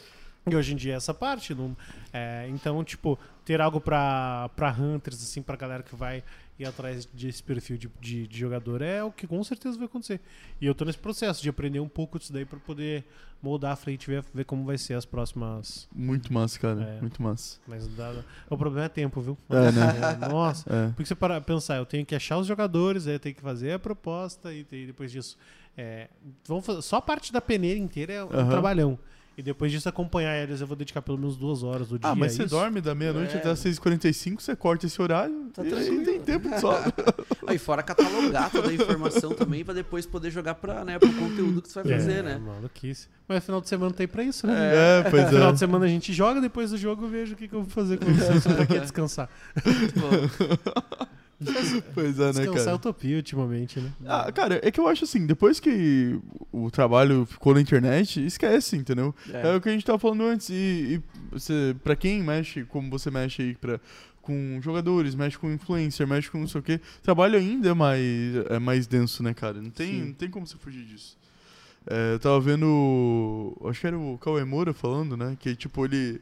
E hoje em dia é essa parte. Não, é, então, tipo, ter algo pra, pra hunters, assim, pra galera que vai ir atrás desse perfil de, de, de jogador é o que com certeza vai acontecer. E eu tô nesse processo de aprender um pouco disso daí pra poder moldar a frente e ver, ver como vai ser as próximas. Muito massa, cara. É. Muito massa. Mas dá- o problema é tempo, viu? É, né? É, nossa. É. Porque você para pensar, eu tenho que achar os jogadores, aí eu tenho que fazer a proposta e, depois disso. É, vamos fazer- só a parte da peneira inteira é um Aham. trabalhão. E depois disso acompanhar eles, eu vou dedicar pelo menos duas horas do dia. Ah, mas a você isso. dorme da meia-noite É. até as 6h45, você corta esse horário Tá e aí tranquilo. tem tempo de sobra. Aí fora catalogar toda a informação também pra depois poder jogar pra, né, pro conteúdo que você vai fazer, é, né? Maluquice. Mas final de semana tem pra isso, né? É, pois Final de é. semana a gente joga, depois do jogo eu vejo o que, que eu vou fazer com vocês. pra que descansar? Muito bom. Pois é, né, Descansar é cara? utopia ultimamente, né? Ah, cara, é que eu acho assim, depois que o trabalho ficou na internet, esquece, entendeu? É, É. o que a gente tava falando antes. E, e você, pra quem mexe, como você mexe aí pra, com jogadores, mexe com influencer, mexe com não sei o quê, trabalho ainda é mais, é mais denso, né, cara? Não tem, Sim. não tem como você fugir disso. É, eu tava vendo. Acho que era o Cauê Moura falando, né? Que tipo, ele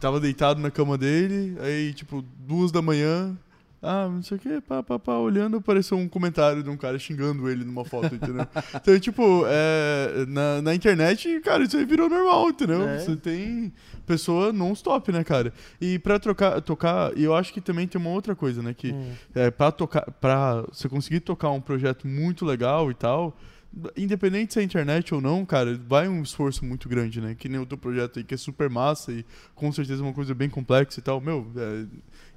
tava deitado na cama dele, aí, tipo, duas da manhã. Ah, não sei o que, pá, pá, pá, olhando, apareceu um comentário de um cara xingando ele numa foto, entendeu? então, tipo, é, na, na internet, cara, isso aí virou normal, entendeu? É. Você tem pessoa non-stop, né, cara? E pra trocar, tocar, e eu acho que também tem uma outra coisa, né, que Hum. é, pra, tocar, pra você conseguir tocar um projeto muito legal e tal, independente se é internet ou não, cara, vai um esforço muito grande, né? Que nem o teu projeto aí, que é super massa e com certeza é uma coisa bem complexa e tal. Meu, é,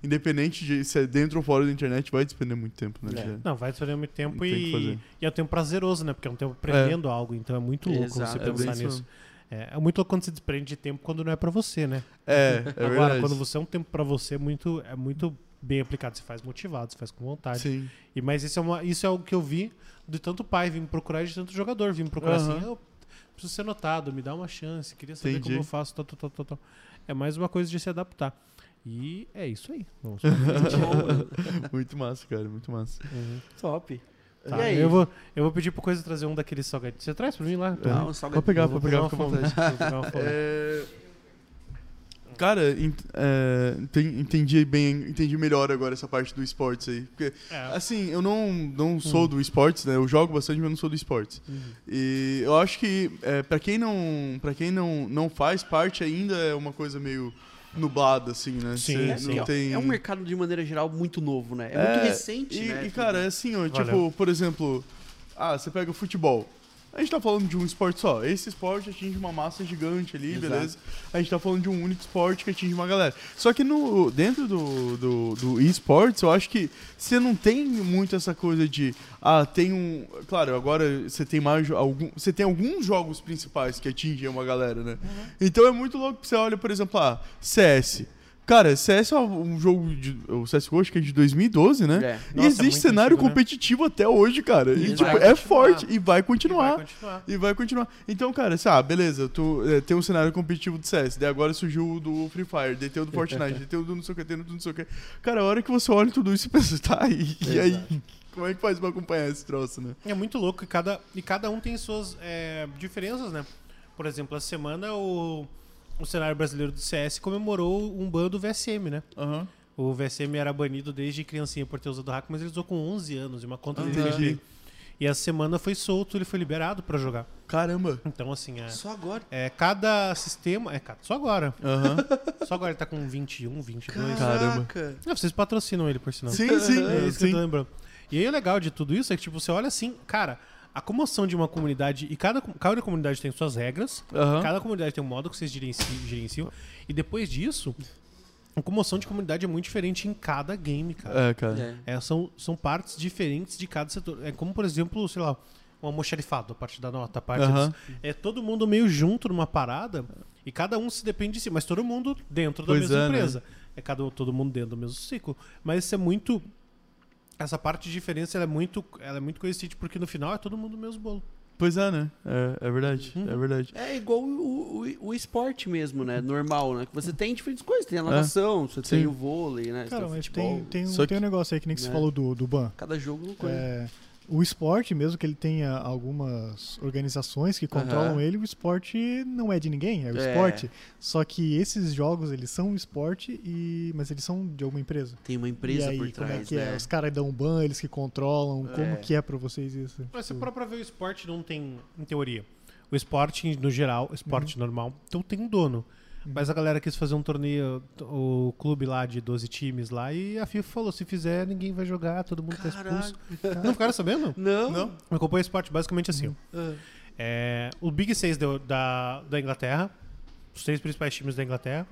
independente de se é dentro ou fora da internet, vai despender muito tempo, né? É. Não, vai despender muito tempo e, e é um tempo prazeroso, né? Porque é um tempo aprendendo algo, então é muito louco Exato, você é pensar isso nisso. É, é muito louco quando você desprende de tempo quando não é pra você, né? É, é Agora, verdade. quando você é um tempo pra você, é muito, é muito bem aplicado. Você faz motivado, você faz com vontade. Sim. E, mas isso é, uma, isso é algo que eu vi de tanto pai vir me procurar e de tanto jogador vir me procurar Aham. assim. Eu preciso ser notado, me dá uma chance, queria saber Entendi. como eu faço. Tal, tal, tal, tal, tal. É mais uma coisa de se adaptar. E é isso aí. Vamos Muito massa, cara, muito massa. Uhum. Top. Tá, E aí? Eu, vou, eu vou pedir pro Coisa trazer um daqueles salgadinhos. Você traz pra mim lá? Ah, um salgadinho. pegar, Eu vou pegar, uma fica à fome. vontade. Vou pegar uma fome. É, Cara, ent- é, enten- entendi bem, entendi melhor agora essa parte do esportes aí. Porque, É. assim, eu não, não sou do esportes, né? Eu jogo bastante, mas não sou do esportes. Uhum. E eu acho que é, para quem não para quem não, não faz parte ainda é uma coisa meio nublada assim, né? Sim, Cê É, sim. não porque tem é um mercado de maneira geral muito novo, né? É, muito recente, e, né? E cara, é assim, ó, tipo, por exemplo, ah, você pega o futebol. A gente tá falando de um esporte só. Esse esporte atinge uma massa gigante ali, Exato. beleza? A gente tá falando de um único esporte que atinge uma galera. Só que no, dentro do, do, do esportes, eu acho que você não tem muito essa coisa de. Ah, tem um. Claro, agora você tem mais. Algum, você tem alguns jogos principais que atingem uma galera, né? Então é muito louco que você olha, por exemplo, ah, CS. Cara, CS é um jogo de. O CSGO acho que é de 2012, né? É. E Nossa, é existe muito cenário antigo, né? competitivo até hoje, cara. E, E tipo, é forte e vai E vai continuar. E vai continuar. Então, cara, assim, ah, beleza, tu, é, tem um cenário competitivo do CS, daí agora surgiu o do Free Fire, daí tem o do Fortnite, daí tem o do não sei o que, tem o do não sei o que. Cara, a hora que você olha tudo isso e pensa, tá, e, e aí, como é que faz pra acompanhar esse troço, né? É muito louco e cada, e cada um tem suas é, diferenças, né? Por exemplo, essa semana o, o cenário brasileiro do CS comemorou um ban do VSM, né? Aham. O VSM era banido desde criancinha por ter usado hack, mas ele usou com 11 anos e uma conta de Entendi. PvP. E essa semana foi solto, ele foi liberado pra jogar. Caramba. Então, assim, é, Só agora. é cada sistema. É, só agora. Aham. Só agora ele tá com 21, 22. Caramba. Não, vocês patrocinam ele, por sinal. Sim, sim, É isso que eu sim. tô lembrando. E aí o legal de tudo isso é que, tipo, você olha assim, cara, a comoção de uma comunidade, e cada, cada comunidade tem suas regras, Aham. cada comunidade tem um modo que vocês gerenciam, gerenciam e depois disso, a comoção de comunidade é muito diferente em cada game, cara. É, cara. É. É, são, são partes diferentes de cada setor. É como, por exemplo, sei lá, um almoxarifado, a parte da nota, a parte Aham. dos- É todo mundo meio junto numa parada e cada um se depende de si, mas todo mundo dentro da Pois mesma é, né? empresa. É cada, todo mundo dentro do mesmo ciclo. Mas isso é muito. Essa parte de diferença ela é muito, ela é muito coincidente porque no final é todo mundo o mesmo bolo. Pois é, né? É, é verdade, Uhum. é verdade. É igual o, o, o esporte mesmo, né? Normal, né? Que você tem diferentes coisas. Tem a natação, você tem Sim. o vôlei, né? Você Cara, tem o mas futebol. tem, tem, um, Só que- tem um negócio aí que nem que você né? falou do, do ban. Cada jogo uma coisa. É, o esporte, mesmo que ele tenha algumas organizações que controlam Aham. ele, o esporte não é de ninguém, é o É. esporte. Só que esses jogos, eles são esporte, e, mas eles são de alguma empresa. Tem uma e empresa aí, por como trás, é que né? é? Os caras dão ban, eles que controlam. É. Como que é pra vocês isso? Mas se Tipo, parar pra ver o esporte, não tem, em teoria. O esporte, no geral, esporte normal, então tem um dono. Mas a galera quis fazer um torneio, o clube lá de 12 times lá, e a FIFA falou: se fizer, ninguém vai jogar, todo mundo tá expulso. Caraca. Não ficaram sabendo? Não? Não? Eu acompanho o esporte basicamente assim. Ah, É, o Big 6 da, da, da Inglaterra, os três principais times da Inglaterra,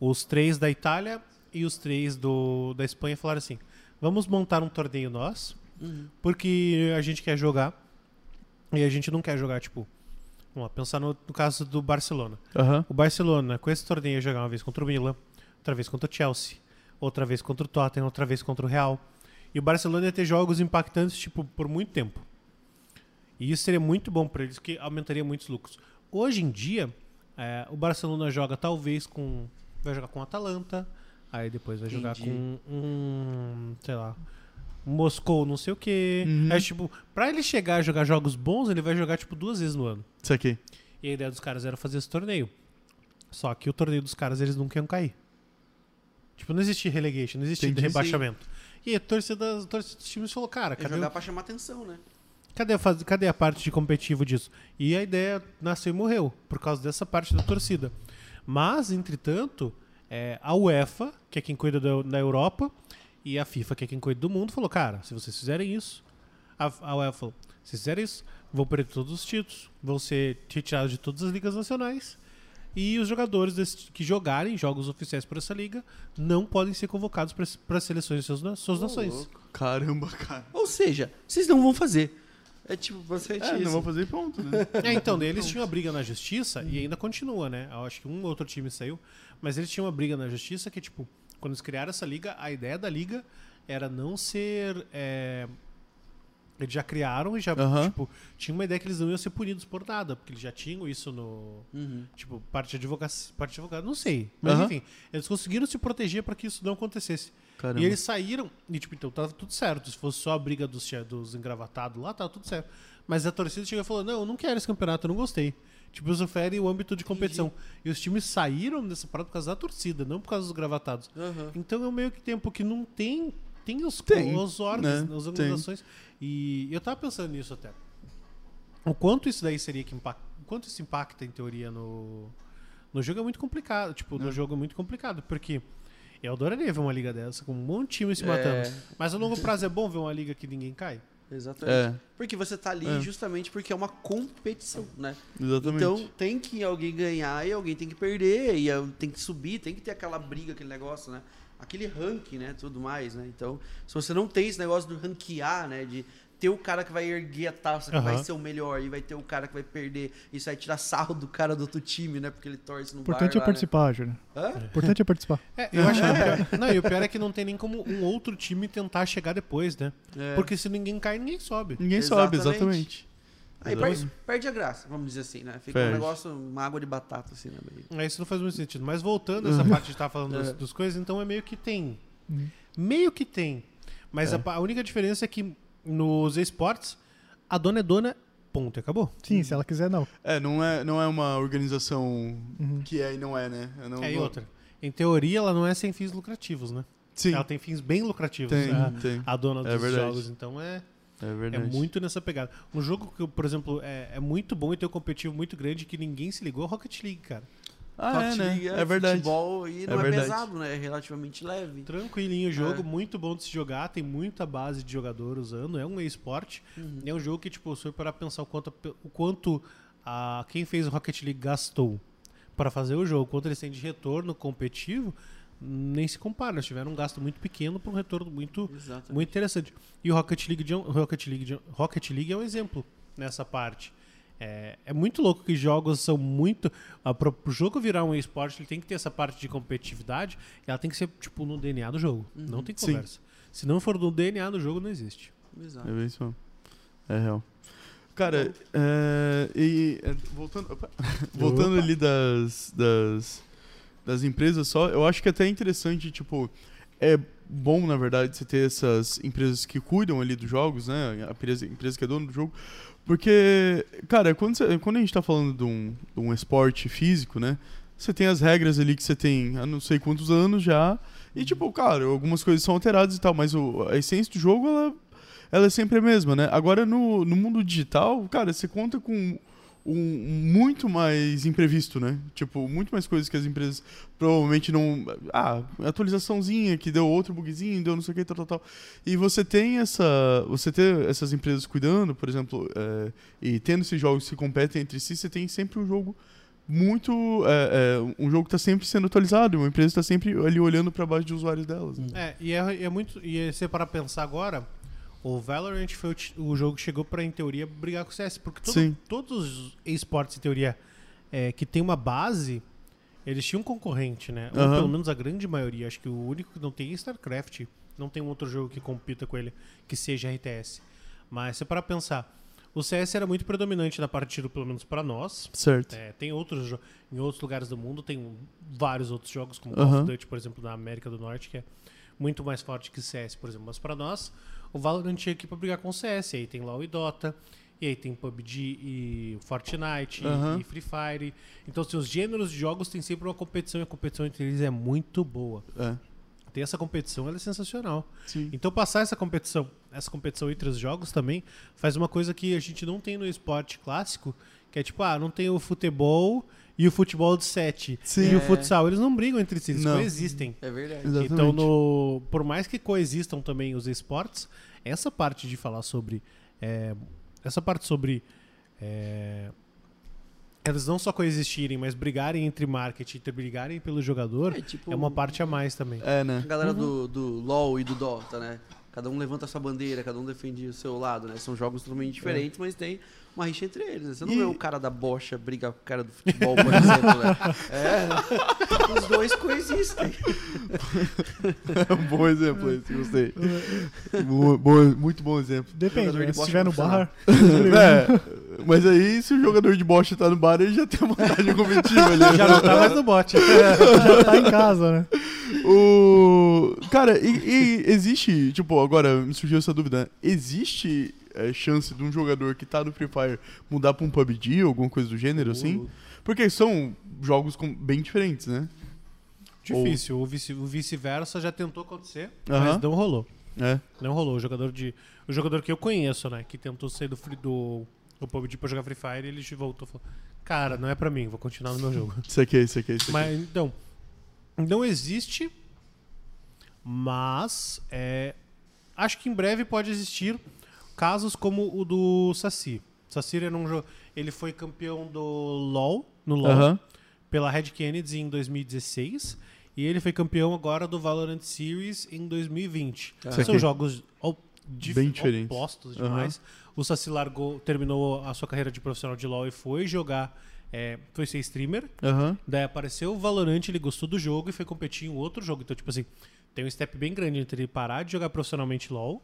os três da Itália e os três do, da Espanha falaram assim: vamos montar um torneio nós, uhum. porque a gente quer jogar e a gente não quer jogar, tipo, vamos lá, pensar no, no caso do Barcelona. Aham. O Barcelona, com esse torneio, ia jogar uma vez contra o Milan, outra vez contra o Chelsea, outra vez contra o Tottenham, outra vez contra o Real. E o Barcelona ia ter jogos impactantes, tipo, por muito tempo. E isso seria muito bom para eles, que aumentaria muitos lucros. Hoje em dia, é, o Barcelona joga talvez com. Vai jogar com o Atalanta, aí depois vai jogar Entendi. com um. sei lá. Moscou, não sei o quê. Uhum. Aí, tipo, pra ele chegar a jogar jogos bons, ele vai jogar, tipo, duas vezes no ano. Isso aqui. E a ideia dos caras era fazer esse torneio. Só que o torneio dos caras eles não queriam cair. Tipo, não existe relegation, não existe Entendi. rebaixamento. E a torcida, a torcida dos times falou, cara, É cadê, jogar o- pra chamar atenção, né? cadê, a fase- cadê a parte de competitivo disso? E a ideia nasceu e morreu, por causa dessa parte da torcida. Mas, entretanto, é, a UEFA, que é quem cuida da, da Europa, e a FIFA, que é quem cuida do mundo, falou, cara, se vocês fizerem isso, a, a UEFA falou, se vocês fizerem isso, vão perder todos os títulos, vão ser retirados de todas as ligas nacionais, e os jogadores desse- que jogarem jogos oficiais por essa liga não podem ser convocados para as seleções de suas, suas Ô, nações. louco. Caramba, cara. Ou seja, vocês não vão fazer. É tipo, basicamente É, isso. não vou fazer ponto, né? É, então, daí eles tinham uma briga na justiça e ainda continua, né? Eu acho que um outro time saiu, mas eles tinham uma briga na justiça que, tipo, quando eles criaram essa liga, a ideia da liga era não ser. é, Eles já criaram e já, Aham. tipo, tinha uma ideia que eles não iam ser punidos por nada, porque eles já tinham isso no. Uhum. Tipo, parte de advocacia, parte de advogado, não sei. Mas Aham. enfim, eles conseguiram se proteger para que isso não acontecesse. Caramba. E eles saíram, e tipo, então tava tudo certo. Se fosse só a briga dos, dos engravatados lá, tava tudo certo. Mas a torcida chegou e falou: não, eu não quero esse campeonato, eu não gostei. Tipo, isso fere o âmbito de competição. E os times saíram dessa parada por causa da torcida, não por causa dos gravatados. Aham. Então é um meio que tempo que não tem. Tem os, Tem, os órgãos, né? as organizações. E eu tava pensando nisso até. O quanto isso daí seria que impacta. O quanto isso impacta, em teoria, no. No jogo é muito complicado. Tipo, no jogo é muito complicado. Porque eu adoraria ver uma liga dessa, com um monte de time se matando. É, Mas a longo prazo é bom ver uma liga que ninguém cai. Exatamente. É, Porque você tá ali É. justamente porque é uma competição, né? exatamente. Então tem que alguém ganhar e alguém tem que perder, e eh, tem que subir, tem que ter aquela briga, aquele negócio, né? Aquele ranking, né? Tudo mais, né? Então, se você não tem esse negócio do ranquear, né? De ter o cara que vai erguer a taça, que Aham. vai ser o melhor, e vai ter o cara que vai perder. Isso vai tirar sarro do cara do outro time, né? Porque ele torce no O importante bar é lá, participar, Júnior. Né? Hã? O importante é participar. É, eu acho que pior, não, e o pior é que não tem nem como um outro time tentar chegar depois, né? É. Porque se ninguém cai, ninguém sobe. Ninguém sobe, Exatamente. exatamente. Aí Exatamente. perde, perde a graça, vamos dizer assim, né? Fica Perde. um negócio, uma água de batata, assim, né? Aí isso não faz muito sentido. Mas voltando a essa parte de estar falando dos, É. dos coisas, então é meio que tem. Uhum. Meio que tem. Mas É. a, a única diferença é que nos esportes, a dona é dona, ponto, e acabou. Sim, se ela quiser, não. É, não é, não é uma organização Uhum. que é e não é, né? Eu não é, e vou- outra. Em teoria, ela não é sem fins lucrativos, né? Sim, Ela tem fins bem lucrativos. tem, a, tem. a dona É dos verdade. jogos. Então é, É é verdade. muito nessa pegada. Um jogo que, por exemplo, é, é muito bom e tem um competitivo muito grande que ninguém se ligou é Rocket League, cara. Ah, é, né? É verdade. Futebol e não é, verdade. pesado, né? É relativamente leve. Tranquilinho o jogo, É. muito bom de se jogar, tem muita base de jogador usando, é um esporte. Uhum. É um jogo que, tipo, for para pensar o quanto, o quanto a, quem fez o Rocket League gastou para fazer o jogo, quanto eles têm de retorno competitivo, nem se compara. Eles tiveram um gasto muito pequeno para um retorno muito, Exatamente. muito interessante. E o Rocket League, de Rocket League, Rocket League é um exemplo nessa parte. É, é muito louco que jogos são muito. Para o jogo virar um esporte, ele tem que ter essa parte de competitividade e ela tem que ser tipo no DNA do jogo. Não tem Sim. conversa. Se não for no DNA do jogo, não existe. Exato. É bem isso mesmo. É real. Cara, é, e é, voltando, opa, voltando ali das, das, das empresas só, eu acho que é até interessante, tipo, é bom, na verdade, você ter essas empresas que cuidam ali dos jogos, né? A empresa, a empresa que é dona do jogo. Porque, cara, quando, você- quando a gente tá falando de um, de um esporte físico, né? Você tem as regras ali que você tem há não sei quantos anos já. E, tipo, cara, algumas coisas são alteradas e tal, mas o, a essência do jogo, ela, ela é sempre a mesma, né? Agora, no, no mundo digital, cara, você conta com um muito mais imprevisto, né? Tipo, muito mais coisas que as empresas provavelmente não. Ah, atualizaçãozinha que deu outro bugzinho, deu não sei o que, tal, tal, tal. E você tem essa. Você ter essas empresas cuidando, por exemplo, é, e tendo esses jogos que competem entre si, você tem sempre um jogo muito. é, é, um jogo que está sempre sendo atualizado, uma empresa está sempre ali olhando para baixo de usuários delas. né? É, e é, é muito. E se para pensar agora, o Valorant foi o, o jogo que chegou pra, em teoria, brigar com o CS. Porque todo- todos os esportes, em teoria, é, que tem uma base, eles tinham um concorrente, né? Ou Aham. pelo menos a grande maioria. Acho que o único que não tem é StarCraft. Não tem um outro jogo que compita com ele que seja RTS. Mas se para pensar, o CS era muito predominante na parte de tiro, pelo menos pra nós. Certo. É, tem outros em outros lugares do mundo, tem vários outros jogos, como Call Aham. of Duty, por exemplo, na América do Norte, que é muito mais forte que o CS, por exemplo. Mas pra nós, o Valorant tinha aqui pra brigar com o CS. E aí tem LoL e Dota, e aí tem PUBG e Fortnite e- Aham. e Free Fire. Então, assim, os gêneros de jogos têm sempre uma competição e a competição entre eles é muito boa. É. Ter essa competição ela é sensacional. Sim. Então passar essa competição, essa competição entre os jogos também faz uma coisa que a gente não tem no esporte clássico, que é tipo, ah, não tem o futebol e o futebol de sete. Sim. E o É. futsal, eles não brigam entre si, eles Não. coexistem. É verdade. Exatamente. Então, no, por mais que coexistam também os esportes, essa parte de falar sobre. é, essa parte sobre. é, eles não só coexistirem, mas brigarem entre marketing e brigarem pelo jogador, É, tipo, é uma parte a mais também. É, A né? galera do, do LoL e do Dota, né? Cada um levanta a sua bandeira, cada um defende o seu lado, né? São jogos totalmente diferentes, mas tem uma rixa entre eles. né? Você não E- vê o cara da bocha brigar com o cara do futebol, por exemplo, né? É, os dois coexistem. É um bom exemplo esse, gostei. Boa- muito bom exemplo. Depende, Jogador de né? Se estiver no bar. É, mas aí, se o jogador de bocha tá no bar, ele já tem uma vantagem competitiva ali. Já não tá mais no bot. já tá em casa, né? O... Cara, e, e existe, tipo, agora me surgiu essa dúvida, né? existe é, chance de um jogador que tá no Free Fire mudar pra um PUBG ou alguma coisa do gênero, assim? Porque são jogos com- bem diferentes, né? Difícil. O vice- o vice-versa já tentou acontecer, Aham. mas não rolou. É. Não rolou. O jogador de. O jogador que eu conheço, né? Que tentou sair do, free, do, do PUBG pra jogar Free Fire, ele voltou e falou: Cara, não é pra mim, vou continuar no meu jogo. Isso aqui, isso aqui, isso aqui. Mas então, não existe, mas é, acho que em breve pode existir casos como o do Saci. Saci era um jogo, ele foi campeão do LoL, no LoL, Aham. pela Red Kennedy em 2016 e ele foi campeão agora do Valorant Series em 2020. Isso São aqui. jogos Bem diferentes. opostos demais. O Saci largou, terminou a sua carreira de profissional de LoL e foi jogar, é, foi ser streamer. Aham. Daí apareceu o Valorant, ele gostou do jogo e foi competir em outro jogo. Então, tipo assim, tem um step bem grande entre ele parar de jogar profissionalmente LoL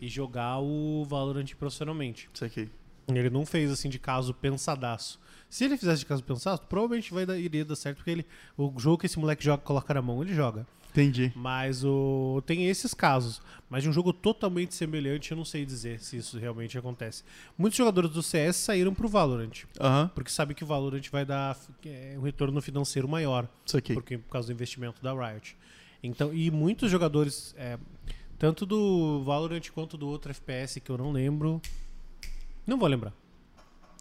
e jogar o Valorant profissionalmente. Isso aqui. Ele não fez assim de caso pensadaço. Se ele fizesse de caso pensado, provavelmente vai dar, iria dar certo, porque ele, o jogo que esse moleque joga, coloca na mão, ele joga. Entendi. Mas o tem esses casos. Mas de um jogo totalmente semelhante, eu não sei dizer se isso realmente acontece. Muitos jogadores do CS saíram pro Valorant, Aham. porque sabe que o Valorant vai dar é, um retorno financeiro maior Isso aqui. porque por causa do investimento da Riot. Então, e muitos jogadores, é, tanto do Valorant quanto do outro FPS que eu não lembro, não vou lembrar.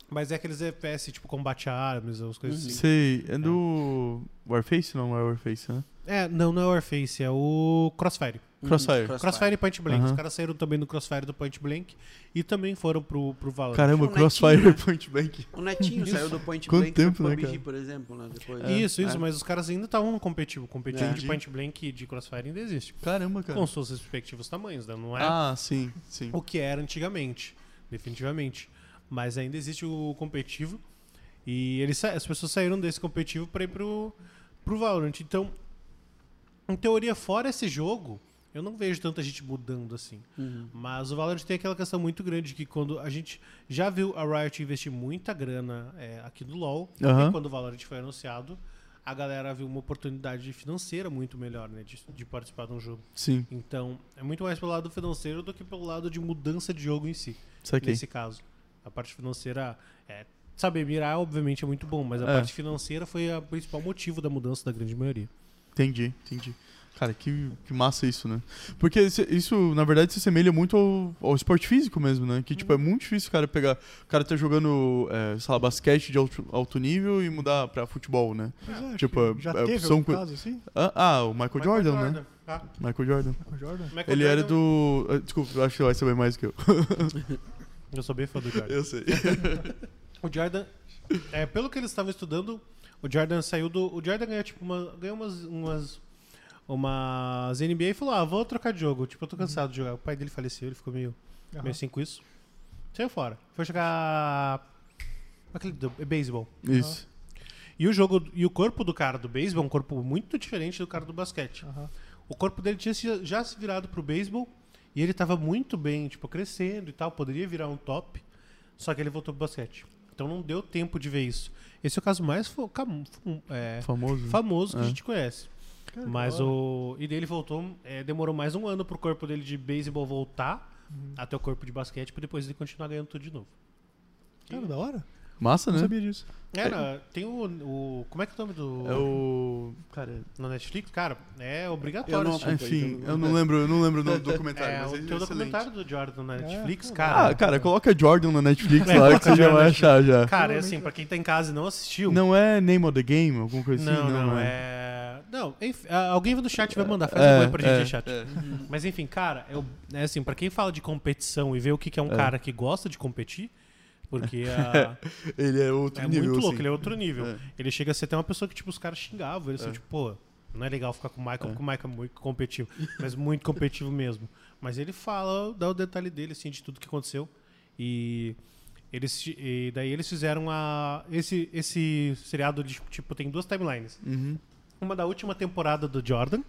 Mas é aqueles FPS tipo combate a armas, as coisas assim. Sei, é do Warface? Não, não é Warface, né? É, não, não é Warface, é o Crossfire. Crossfire. Crossfire e Point Blank. Aham. Os caras saíram também do Crossfire do Point Blank e também foram pro, pro Valorant. Caramba, Um Crossfire netinho, e né? Point Blank. O Netinho saiu do Point Quanto Blank tempo, pro né, PUBG, cara? por exemplo, né? Depois. Isso, isso, É. mas os caras ainda estavam no competitivo. O competitivo É. de Point Blank e de Crossfire ainda existe. Caramba, cara. Com seus respectivos tamanhos, né? Não é Ah, sim, sim. o que era antigamente, definitivamente. Mas ainda existe o competitivo e eles as pessoas saíram desse competitivo para ir pro, pro Valorant. Então, em teoria, fora esse jogo, eu não vejo tanta gente mudando assim. Uhum. Mas o Valorant tem aquela questão muito grande que quando a gente já viu a Riot investir muita grana é, aqui no LoL, Aham. e quando o Valorant foi anunciado, a galera viu uma oportunidade financeira muito melhor, né, de, de participar de um jogo. Sim, Então, é muito mais pelo lado financeiro do que pelo lado de mudança de jogo em si, saquei. nesse caso. A parte financeira, é, saber mirar, obviamente, é muito bom, mas a É. parte financeira foi o principal motivo da mudança da grande maioria. Entendi, entendi. Cara, que, que massa isso, né? Porque isso- na verdade, se assemelha muito ao, ao esporte físico mesmo, né? Que, tipo, é muito difícil o cara pegar... O cara tá jogando, é, sei lá, basquete de alto, alto nível e mudar pra futebol, né? É, Tipo, que já é, teve são caso assim? Ah, ah, o Michael, Jordan, né? Ah, Michael Jordan. O Jordan? Michael Ele era Jordan- do... ah, Desculpa, eu acho que vai saber mais que eu. Eu sou bem fã do Jordan. Eu sei. O Jordan, é, pelo que eles estavam estudando, o Jordan saiu do. O Jordan ganhou, tipo, uma, ganhou umas, umas. Umas NBA e falou: Ah, vou trocar de jogo. Tipo, eu tô cansado de jogar. O pai dele faleceu, ele ficou meio, meio assim com isso. Saiu fora. Foi jogar. Aquele do beisebol. Isso. E o jogo. E o corpo do cara do beisebol é um corpo muito diferente do cara do basquete. Aham. O corpo dele tinha se- já se virado pro beisebol e ele tava muito bem, tipo, crescendo e tal, poderia virar um top, só que ele voltou pro basquete. Então não deu tempo de ver isso. Esse é o caso mais fo- cam- é, Famoso. famoso que É. a gente conhece. Cara, Mas o. E dele voltou. é, demorou mais um ano pro corpo dele de beisebol voltar Uhum. até o corpo de basquete, pra depois ele continuar ganhando tudo de novo. Cara, da hora. Massa, Não né? sabia disso. Era, tem o, o. Como é que é o nome do. É o... Cara... Na Netflix? Cara, é Eu obrigatório não- assistir. Enfim, eu não lembro, eu não lembro o nome do documentário, É, mas o ele teu é documentário do Jordan na É, Netflix, pô, cara. Ah, cara, coloca Jordan na Netflix É, lá que você já vai achar já. Cara, é assim, é. pra quem tá em casa e não assistiu. Não é Name of the Game, alguma coisa assim? não, não, é. Não, enfim, ah, alguém no chat vai mandar, faz É, um oi pra gente é, no chat. é. Mas enfim, cara, eu, é assim, pra quem fala de competição e vê o que, que é um É. cara que gosta de competir, porque ah, Ele é outro é nível, muito louco, assim. ele é outro nível. É. Ele chega a ser até uma pessoa que, tipo, os caras xingavam, eles É. são tipo, pô, não é legal ficar com o Michael, É. porque o Michael é muito competitivo, mas muito competitivo mesmo. Mas ele fala, dá o detalhe dele, assim, de tudo que aconteceu. E eles e daí eles fizeram a esse esse seriado de, tipo tem duas timelines. Uhum. Uma da última temporada do Jordan.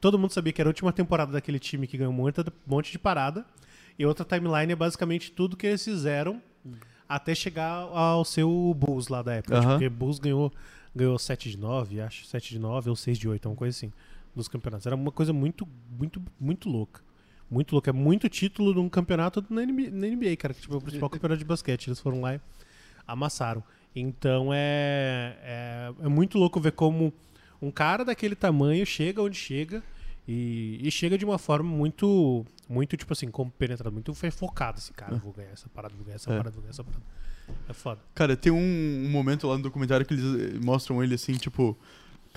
Todo mundo sabia que era a última temporada daquele time que ganhou um monte, um de parada. E outra timeline é basicamente tudo que eles fizeram até chegar ao seu Bulls lá da época. Aham. Tipo, porque Bulls ganhou, ganhou 7 de 9, acho, 7 de 9 ou 6 de 8, uma coisa assim, dos campeonatos. Era uma coisa muito, muito, muito louca. Muito louca. É muito título num campeonato na NBA, na NBA, cara, que tipo, é o principal campeonato de basquete. Eles foram lá e amassaram. Então é, é, é muito louco ver como um cara daquele tamanho chega onde chega e, e chega de uma forma muito, muito tipo assim, compenetrado, muito fe- focado. Assim, cara, eu vou ganhar essa parada, vou ganhar essa É. parada, vou ganhar essa parada. É foda. Cara, tem um, um momento lá no documentário que eles eh, mostram ele assim, tipo.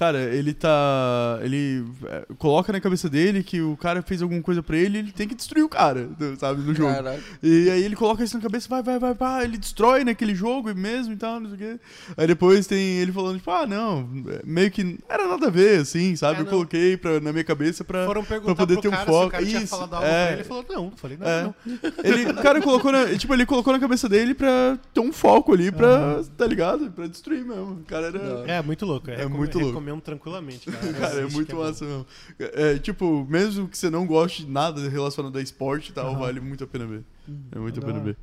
Cara, ele tá. Ele eh, coloca na cabeça dele que o cara fez alguma coisa pra ele e ele tem que destruir o cara, sabe, no jogo. Caraca. E aí ele coloca isso na cabeça, vai, vai, vai, vai, ele destrói naquele jogo mesmo e tal, não sei o quê. Aí depois tem ele falando, tipo, ah, não, meio que não era nada a ver, assim, sabe? É, eu coloquei pra, na minha cabeça pra. Foram perguntar poder pro ter um cara foco. se o cara tinha Isso, falado algo é. pra ele. Ele falou, não, não falei nada, É. não. Ele, o cara colocou na, tipo, ele colocou na cabeça dele pra ter um foco ali, pra, tá ligado? Pra destruir mesmo. O cara era. É, muito louco. É recome- muito louco. Recomendo tranquilamente, cara. Cara, é Assiste muito bom. massa mesmo. É, tipo, mesmo que você não goste de nada relacionado a esporte e tal, Aham. vale muito a pena ver. É muito a pena ver.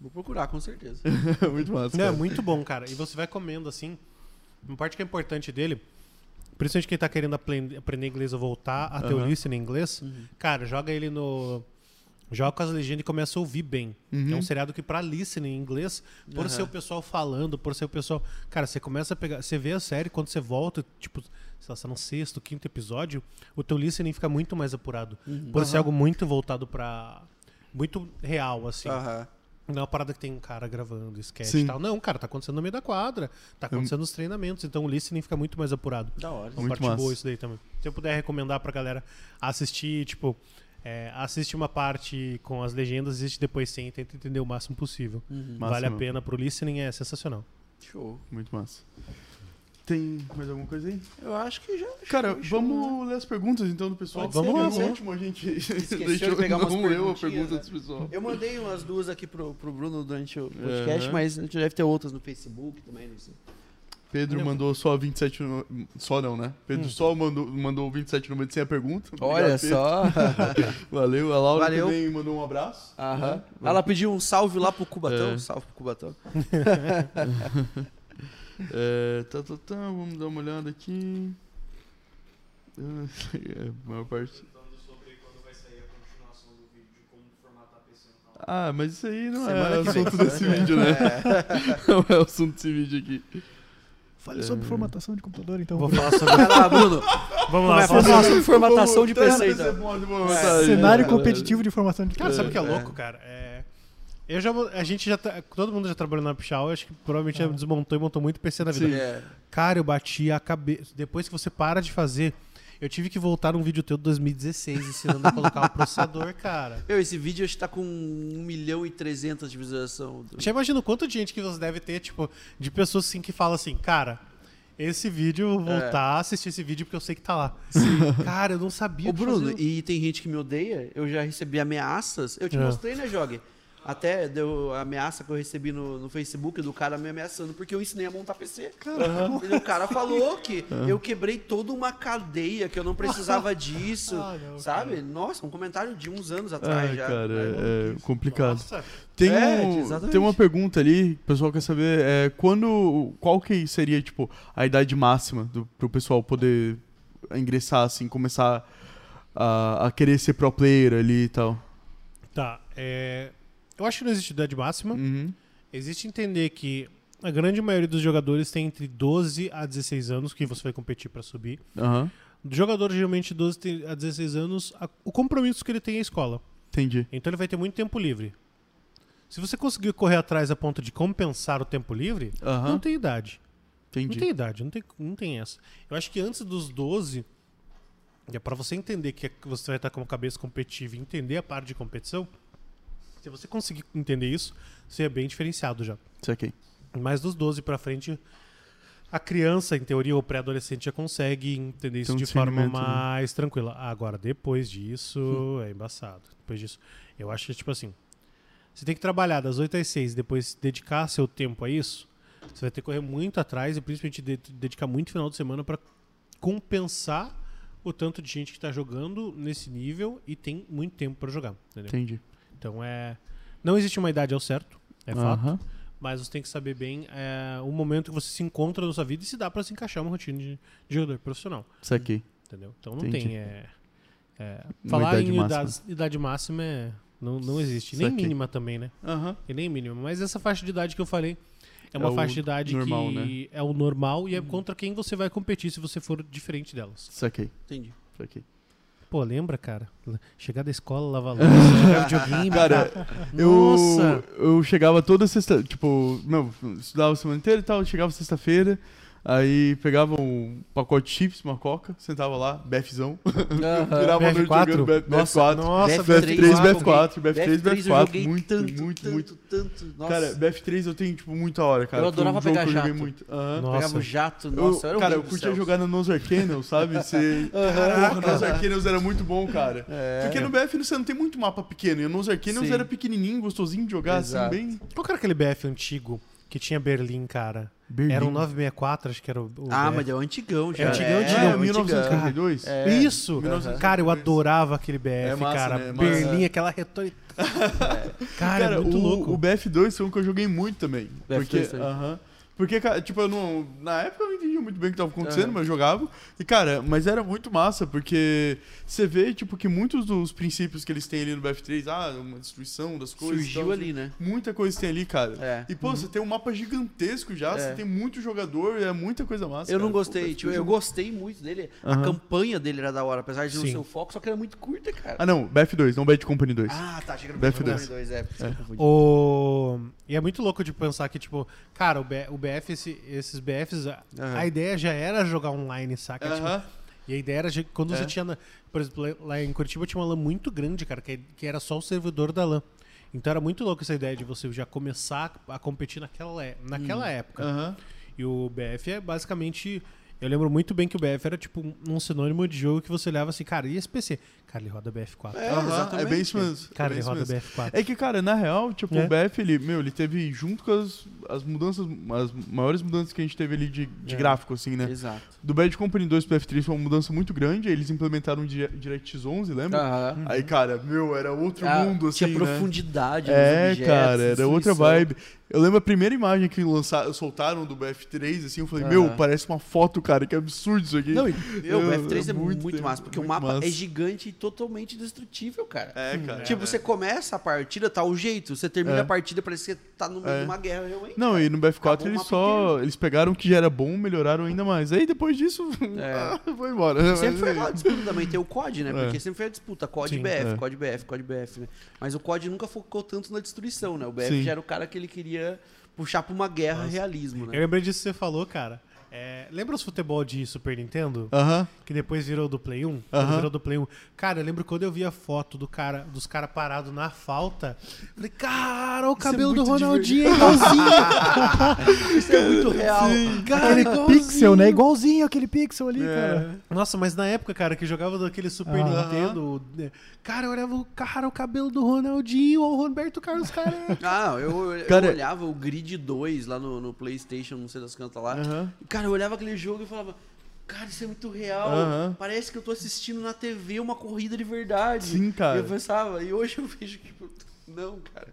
Vou procurar, com certeza. É muito massa. Não, é muito bom, cara. E você vai comendo assim. Uma parte que é importante dele, principalmente quem tá querendo apren- aprender inglês ou voltar a ter o Aham. listening em inglês, Uhum. cara, joga ele no. Joga com as legendas e começa a ouvir bem. Uhum. É um seriado que pra listening em inglês, por Aham. ser o pessoal falando, por ser o pessoal. Cara, você começa a pegar. Você vê a série, quando você volta, tipo, sei lá, você tá no sexto, quinto episódio, o teu listening fica muito mais apurado. Uhum. Por ser algo muito voltado pra. Muito real, assim. Aham. Não é uma parada que tem um cara gravando sketch Sim. e tal. Não, cara, tá acontecendo no meio da quadra. Tá acontecendo nos treinamentos. Então o listening fica muito mais apurado. Da hora. Uma Muito parte massa. boa isso daí também. Se eu puder recomendar pra galera assistir, tipo, é, assiste uma parte com as legendas, assiste depois sem, tenta entender o máximo possível. Uhum. Vale a pena pro listening, é sensacional. Show. Muito massa. Tem mais alguma coisa aí? Eu acho que já. Cara, show, né? vamos ler as perguntas então do pessoal. Pode ser, vamos lá, vamos lá. último a gente de pegar umas não leu a pergunta né? dos pessoal. Eu mandei umas duas aqui pro, pro Bruno durante o podcast, Aham. mas a gente deve ter outras no Facebook também, não sei. Pedro mandou só 27 no... Só não, né? Pedro só mandou, mandou 27 números sem a pergunta. Olha Obrigado, Pedro. só. Valeu. A Laura Valeu. também mandou um abraço. Aham. Ela pediu um salve lá pro Cubatão. É. Salve pro Cubatão. É, tá, tá, tá, vamos dar uma olhada aqui. Ah, é, a maior parte. Ah, mas isso aí não Semana é vem. assunto desse vídeo, né? Não é assunto desse vídeo aqui. Fale sobre formatação de computador, então. Vou falar sobre. Vai lá, Bruno. Vamos lá, vamos falar sobre formatação de PC, então. é. Cenário competitivo de formação de Cara, sabe o que é É. louco, cara? É, Eu já, a gente já tá, todo mundo já trabalhou na Pichal, acho que provavelmente já desmontou e montou muito PC na vida. É. Cara, eu bati a cabeça. Depois que você para de fazer, eu tive que voltar num vídeo teu de 2016 ensinando a colocar o processador, cara. Meu, esse vídeo acho que tá com 1 milhão e 300 de visualização. Já imagina o quanto de gente que você deve ter, tipo, de pessoas assim que falam assim, cara, esse vídeo, eu vou É. voltar a assistir esse vídeo porque eu sei que tá lá. Cara, eu não sabia Ô, Bruno, e tem gente que me odeia. Eu já recebi ameaças. Eu te É. mostrei, né, Jogue? Até deu a ameaça que eu recebi no, no Facebook do cara me ameaçando porque eu ensinei a montar PC. E o cara falou que eu quebrei toda uma cadeia, que eu não precisava disso. Ah, não, sabe? Nossa, um comentário de uns anos atrás Ai, já. cara, né? é, é complicado. Nossa, Tem, É, um- tem uma pergunta ali, que o pessoal quer saber, é, quando, qual que seria, tipo, a idade máxima do, pro pessoal poder ingressar, assim, começar a, a querer ser pro player ali e tal? tá, é... Eu acho que não existe idade máxima. Uhum. Existe entender que a grande maioria dos jogadores tem entre 12 a 16 anos que você vai competir pra subir. Aham, O jogador geralmente de 12 a 16 anos, a- o compromisso que ele tem é a escola. entendi. Então ele vai ter muito tempo livre. Se você conseguir correr atrás a ponto de compensar o tempo livre, não Aham, tem idade. Não entendi. tem idade, não tem, não tem essa. Eu acho que antes dos 12, é pra você entender que você vai estar com a cabeça competitiva e entender a parte de competição, se você conseguir entender isso, você é bem diferenciado já. Isso aqui. Mas dos 12 pra frente, a criança, em teoria, ou pré-adolescente já consegue entender isso de forma né? mais tranquila. Agora, depois disso, é embaçado. Depois disso, eu acho que, tipo assim, você tem que trabalhar das 8 às 6, depois dedicar seu tempo a isso, você vai ter que correr muito atrás e principalmente de- dedicar muito final de semana pra compensar o tanto de gente que tá jogando nesse nível e tem muito tempo pra jogar, entendeu? Entendi. Então é... Não existe uma idade ao certo, é fato mas você tem que saber bem é, o momento que você se encontra na sua vida e se dá pra se encaixar uma rotina de, de jogador profissional, Isso aqui. entendeu? Então não Entendi. tem é, é, falar idade em máxima. idade, idade máxima é, não, não existe, nem Saquei. mínima também, né? Aham. E nem mínima, mas essa faixa de idade que eu falei é uma É faixa de idade normal, que né? é o normal e é contra quem você vai competir se você for diferente delas. Isso aqui. Entendi. Isso aqui. Pô, lembra, cara? Chegar da escola, lavar louça, jogar videogame, Cara. Eu, Nossa! eu chegava toda sexta, tipo, meu, estudava a semana inteira e tal, chegava sexta-feira, aí pegava um pacote de chips, uma coca, sentava lá, BFzão, virava a noite BF4? jogando BF, Nossa, BF4, nossa, BF3, BF4, BF3, BF3 eu BF4, joguei muito, tanto, muito, tanto, muito. tanto. Nossa. Cara, BF3 eu tenho, tipo, muita hora, cara. Eu um adorava jogo pegar eu joguei jato. muito. Aham. Nossa. Pegava o jato, Eu- nossa, era cara, eu curtia jogar no Nose Arcanals, sabe? Você... Porra, Nose Arcanals era muito bom, cara. É. Porque no BF você não tem muito mapa pequeno, e o Nose Arcanals Sim. era pequenininho, gostosinho de jogar, Exato. assim, bem... Qual que era aquele BF antigo que tinha Berlim, cara? Berlim. Era um 964, acho que era o, o Ah, BF. mas é o antigão já. É antigão, é, antigão, é, o 1952? É. Isso! 1952. Cara, eu adorava aquele BF, É massa, cara. né? É. Berlim, aquela retórica. Cara, é muito o, louco. o BF2 foi um que eu joguei muito também. BF2 porque, também. aham. porque, cara, tipo, eu não. Na época eu não entendia muito bem o que tava acontecendo, Aham. mas eu jogava. E, cara, mas era muito massa, porque você vê, tipo, que muitos dos princípios que eles têm ali no BF3, ah, uma destruição das coisas. Surgiu tal, ali, né? Muita coisa tem ali, cara. É. E, pô, você tem um mapa gigantesco já, É. você tem muito jogador, é muita coisa massa. Eu não cara. Pô, gostei, BF3 tipo, é eu gostei muito dele. A Aham. campanha dele era da hora, apesar de não Sim. ser o foco, só que era muito curta, cara. Ah, não, BF2, não Bad Company 2. Ah, tá, chega no BF2. BF2, é, por isso que eu confundi. O... E é muito louco de pensar que, tipo, cara, o, BF, esse- esses BFs, a, Aham. a ideia já era jogar online, saca? Tipo, Aham. E a ideia era, quando É. você tinha, por exemplo, lá- em Curitiba tinha uma LAN muito grande, cara, que, que era só o servidor da LAN. Então era muito louco essa ideia de você já começar a competir naquela, naquela época. Aham. E o BF é basicamente. Eu lembro muito bem que o BF era tipo um sinônimo de jogo que você olhava assim, cara, e esse PC? Cara, ele roda BF4. É, Aham, é bem isso mesmo. Cara, é ele isso roda mesmo. BF4. É que, cara, na real, tipo, É. o BF, ele, meu, ele teve junto com as, as mudanças, as maiores mudanças que a gente teve ali de, de É. gráfico, assim, né? Exato. Do Bad Company 2 pro F3 foi uma mudança muito grande, aí eles implementaram o Di- DirectX 11, lembra? Aham. Aí, cara, meu, era outro Ah, mundo, assim, Tinha né? profundidade nos É, objetos, cara, era outra destruição. vibe. Eu lembro a primeira imagem que lançaram, soltaram do BF3, assim, eu falei, Aham. meu, parece uma foto, cara, que absurdo isso aqui. Não, e, meu, o É, F3 é é muito, muito, massa, porque muito o mapa massa. é gigante e totalmente destrutível, cara. É, cara. Tipo, é. você começa a partida, tá o jeito. Você termina É. a partida, parece que você tá no meio É. de uma guerra realmente. Não, e no BF4 Acabou o eles só. Eles pegaram o que já era bom, melhoraram ainda mais. Aí depois disso, É. foi embora. Sempre foi aquela disputa também, tem o COD, né? É. Porque sempre foi a disputa, COD Sim, BF, é. COD BF, COD BF, né? Mas o COD nunca focou tanto na destruição, né? O BF Sim. já era o cara que ele queria puxar pra uma guerra realismo, Eu né? lembrei disso que você falou, cara. É, lembra os futebol de Super Nintendo? Aham. Que depois virou do Play 1? Quando Aham. Virou do Play 1. Cara, eu lembro quando eu vi a foto do cara, dos caras parados na falta. Falei, cara, o é cabelo do muito Ronaldinho é igualzinho. Isso é muito real. cara, Aquele igualzinho. pixel, né? Igualzinho aquele pixel ali, É. cara. Nossa, mas na época, cara, que jogava daquele Super Aham. Nintendo, né, cara, eu olhava o cara, o cabelo do Ronaldinho, o Roberto Carlos Careca. Ah, eu, eu Cara- olhava o Grid 2 lá no, no PlayStation, não sei das cantas lá. Aham. Cara, eu olhava aquele jogo e falava, cara, isso é muito real. Aham. Parece que eu tô assistindo na TV uma corrida de verdade. Sim, cara. E eu pensava, e hoje eu vejo que. Não, cara.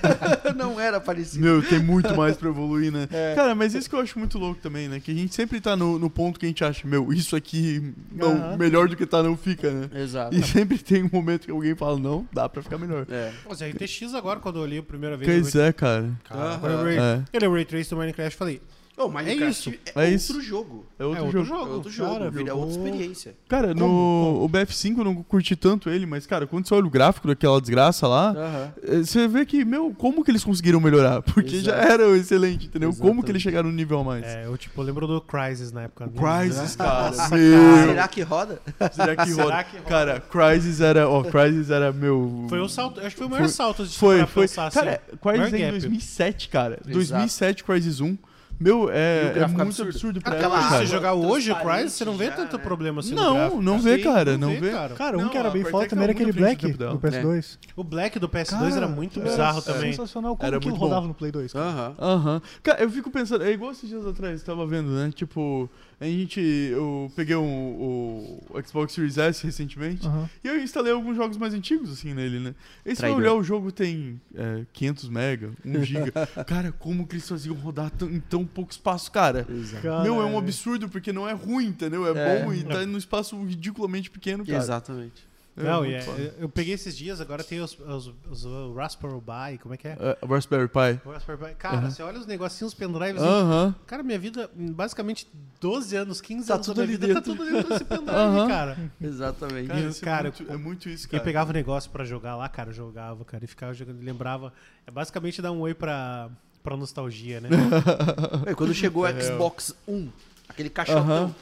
não era parecido. Meu, tem muito mais pra evoluir, né? É. Cara, mas isso que eu acho muito louco também, né? Que a gente sempre tá no, no ponto que a gente acha, meu, isso aqui não, Aham. melhor do que tá não fica, né? Exato. E sempre tem um momento que alguém fala, não, dá pra ficar melhor. É. A RTX agora, quando eu olhei a primeira vez, Pois eu é, cara. Cara, Ray, É. eu olhei o Ray Trace do Minecraft e falei, Oh, Minecraft isso. é, É outro isso. jogo. É outro É outro jogo. É outro jogo, cara, vira jogou- outra experiência. Cara, no o BF5 eu não curti tanto ele, mas, cara, quando você olha o gráfico daquela desgraça lá, Aham. eh, você vê que, meu, como que eles conseguiram melhorar? Porque já Exato. era excelente, entendeu? Como que eles chegaram no nível a mais? é, eu tipo, eu lembro do Crysis na época. Crysis, cara. Nossa, meu. Será que roda? Será que Será roda? que roda? Cara, Crysis era, ó, Crysis era meu... Foi o salto, acho que foi o maior Foi- salto de Foi, foi. pensar Cara, assim. Crysis Maior é em gap. 2007, cara. Exato. 2007, Crysis 1. Meu, é, é muito absurdo. absurdo, pra Aquela época, Se cara. você jogar hoje o Crysis, você não vê já, tanto né? problema assim no Não, gráfico. não vê, cara, não vê. cara. Cara, um que era bem foda também era aquele Black do tempo do dela. PS2. O Black do PS2 Cara, era muito era bizarro também. Sensacional. Como Era que muito rodava bom. no Play 2? cara? Aham. Aham. Cara, eu fico pensando, é igual esses dias atrás, tava vendo, né? Tipo, a gente. Eu peguei um- o, Xbox Series S recentemente Aham. e eu instalei alguns jogos mais antigos, assim, nele, né? Você vai olhar, o jogo tem é, 500 mega, 1 giga. cara, como que eles faziam rodar tão- em tão pouco espaço, cara? Exato. Meu, é um absurdo porque não é ruim, entendeu? É, É. bom e tá num espaço ridiculamente pequeno, cara. Exatamente. É Não, e é- foda. eu peguei esses dias, agora tem os, os, os, uh, Raspberry Pi, como é que é? É, Raspberry Pi. O Raspberry Pi. Cara, Aham. você olha os negocinhos, os pendrives. assim, Aham. Cara, minha vida, basicamente 12 anos, 15 Tá anos tudo da minha ali vida, dentro. tá tudo dentro desse pendrive, Aham. cara. Exatamente. Cara, Isso é cara, muito- é muito isso, Quem cara. pegava o negócio pra jogar lá, cara, eu jogava, cara, e ficava jogando, lembrava. É basicamente dar um oi pra, pra nostalgia, né? Ei, Quando chegou o É. Xbox One, aquele caixotão, Aham.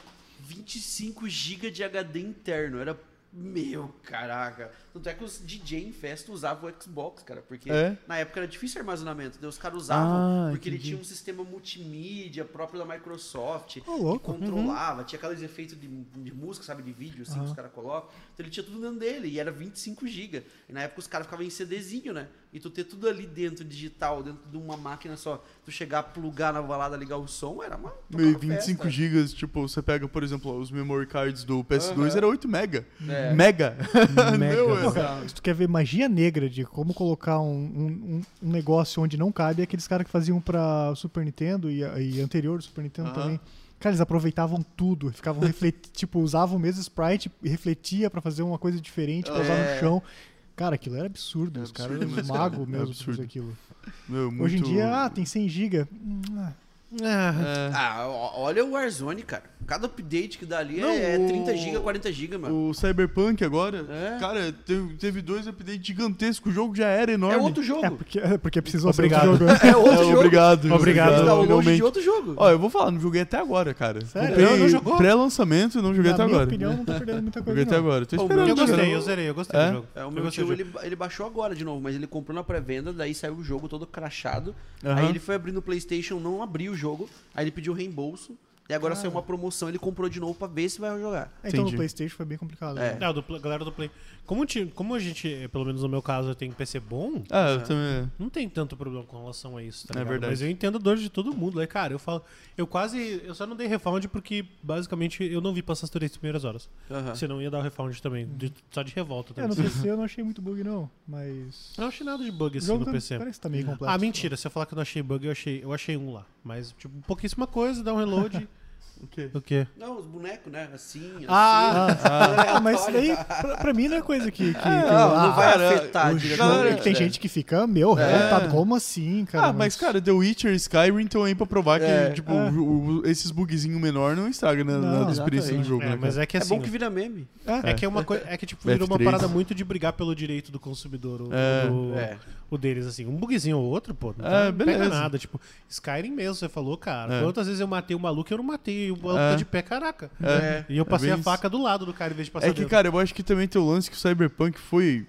25 GB de HD interno, era meu, caraca. Tanto é que os DJ em festa usavam o Xbox, cara, porque É? na época era difícil armazenamento, daí os caras usavam Ah, porque ele entendi. tinha um sistema multimídia próprio da Microsoft, Ô, que controlava, tinha aqueles efeitos de, de música, sabe, de vídeo, assim, que os caras colocam. Então ele tinha tudo dentro dele, e era 25 GB. E na época os caras ficavam em CDzinho, né? E tu ter tudo ali dentro, digital, dentro de uma máquina só, tu chegar, plugar na balada, ligar o som, era uma. Meio uma 25 festa. gigas, tipo, você pega, por exemplo, os memory cards do PS2, Aham. era 8 mega. É. Mega. Mega. É- Não, se tu quer ver magia negra de como colocar um, um- um- negócio onde não cabe, é aqueles caras que faziam pra Super Nintendo e, e anterior do Super Nintendo Aham. também. Cara, eles aproveitavam tudo, ficavam refleti tipo, usavam o mesmo sprite e refletia pra fazer uma coisa diferente, pra usar É. no chão. Cara, aquilo era absurdo, É os caras eram magos é mesmo absurdo. fazer aquilo. Meu, muito... Hoje em dia, ah, tem 100 GB. Ah, É. Ah, ó- olha o Warzone, cara. Cada update que dá ali Não, é o- 30 GB, 40 GB, mano. O Cyberpunk agora, É. cara, teve, teve dois updates gigantescos, o jogo já era enorme. É outro jogo. É porque, é porque precisou Obrigado. ser outro jogo. né? É outro É, jogo. obrigado. Obrigado, Eles download realmente. de outro jogo. Ó, eu vou falar, não joguei até agora, cara. Sério? Comprei Não, não jogou? Pré-lançamento e não joguei Na até minha agora. opinião, não tá perdendo muita coisa. Joguei até não. agora. Tô Ô, esperando. eu gostei, eu zerei, eu gostei É? do jogo. É, o Eu meu gostei tio, do jogo. ele, ele baixou agora de novo, mas ele comprou na pré-venda, daí saiu o jogo todo crachado. Aham. Aí ele foi abrir no Playstation, não abriu o jogo, aí ele pediu reembolso. E agora Cara. saiu uma promoção, ele comprou de novo pra ver se vai jogar. É, Então Entendi. no Playstation foi bem complicado. É. né? Não, do, pl- galera do Play. Como, ti- como a gente, pelo menos no meu caso, tem PC bom, Ah, eu também. não tem tanto problema com relação a isso, tá É ligado? verdade. Mas eu entendo a dor de todo mundo. Aí, cara, eu falo. Eu quase. Eu só não dei refund porque, basicamente, eu não vi passar as três primeiras horas. Aham. Senão ia dar o refund também. de- só de revolta É, também. no PC eu não achei muito bug, não. Mas. Eu não achei nada de bug assim no tá- PC. Parece que tá meio complexo. Ah, mentira. Se eu falar que eu não achei bug, eu achei, eu achei um lá. Mas, tipo, pouquíssima coisa, dá um reload. O quê? o quê? Não, os bonecos, né? Assim, Ah, assim. Ah, mas isso daí, pra, pra mim, não é coisa que. que, que- não, ah, não vai cara, afetar o diretamente. é que tem é. gente que fica, meu, É. revoltado. Como assim, cara? ah, mas cara, The Witcher e Skyrim estão aí pra provar que, É. tipo, É. o- o- esses bugzinhos menor não estragam na, Não, na experiência do jogo, é, né, mas é que É assim. bom que vira meme. É. É que é uma coisa. É que, tipo, virou uma F3. parada muito de brigar pelo direito do consumidor. É. do- É. o deles, assim. Um bugzinho ou outro, pô. Não, É, tá- pega nada. Tipo, Skyrim mesmo, você falou, cara. É. Quantas vezes eu matei o maluco e eu não matei. O maluco É. tá de pé, caraca. É. E eu passei bem a isso. faca do lado do cara em vez de passar É que, dentro. cara, eu acho que também tem o lance que o Cyberpunk foi,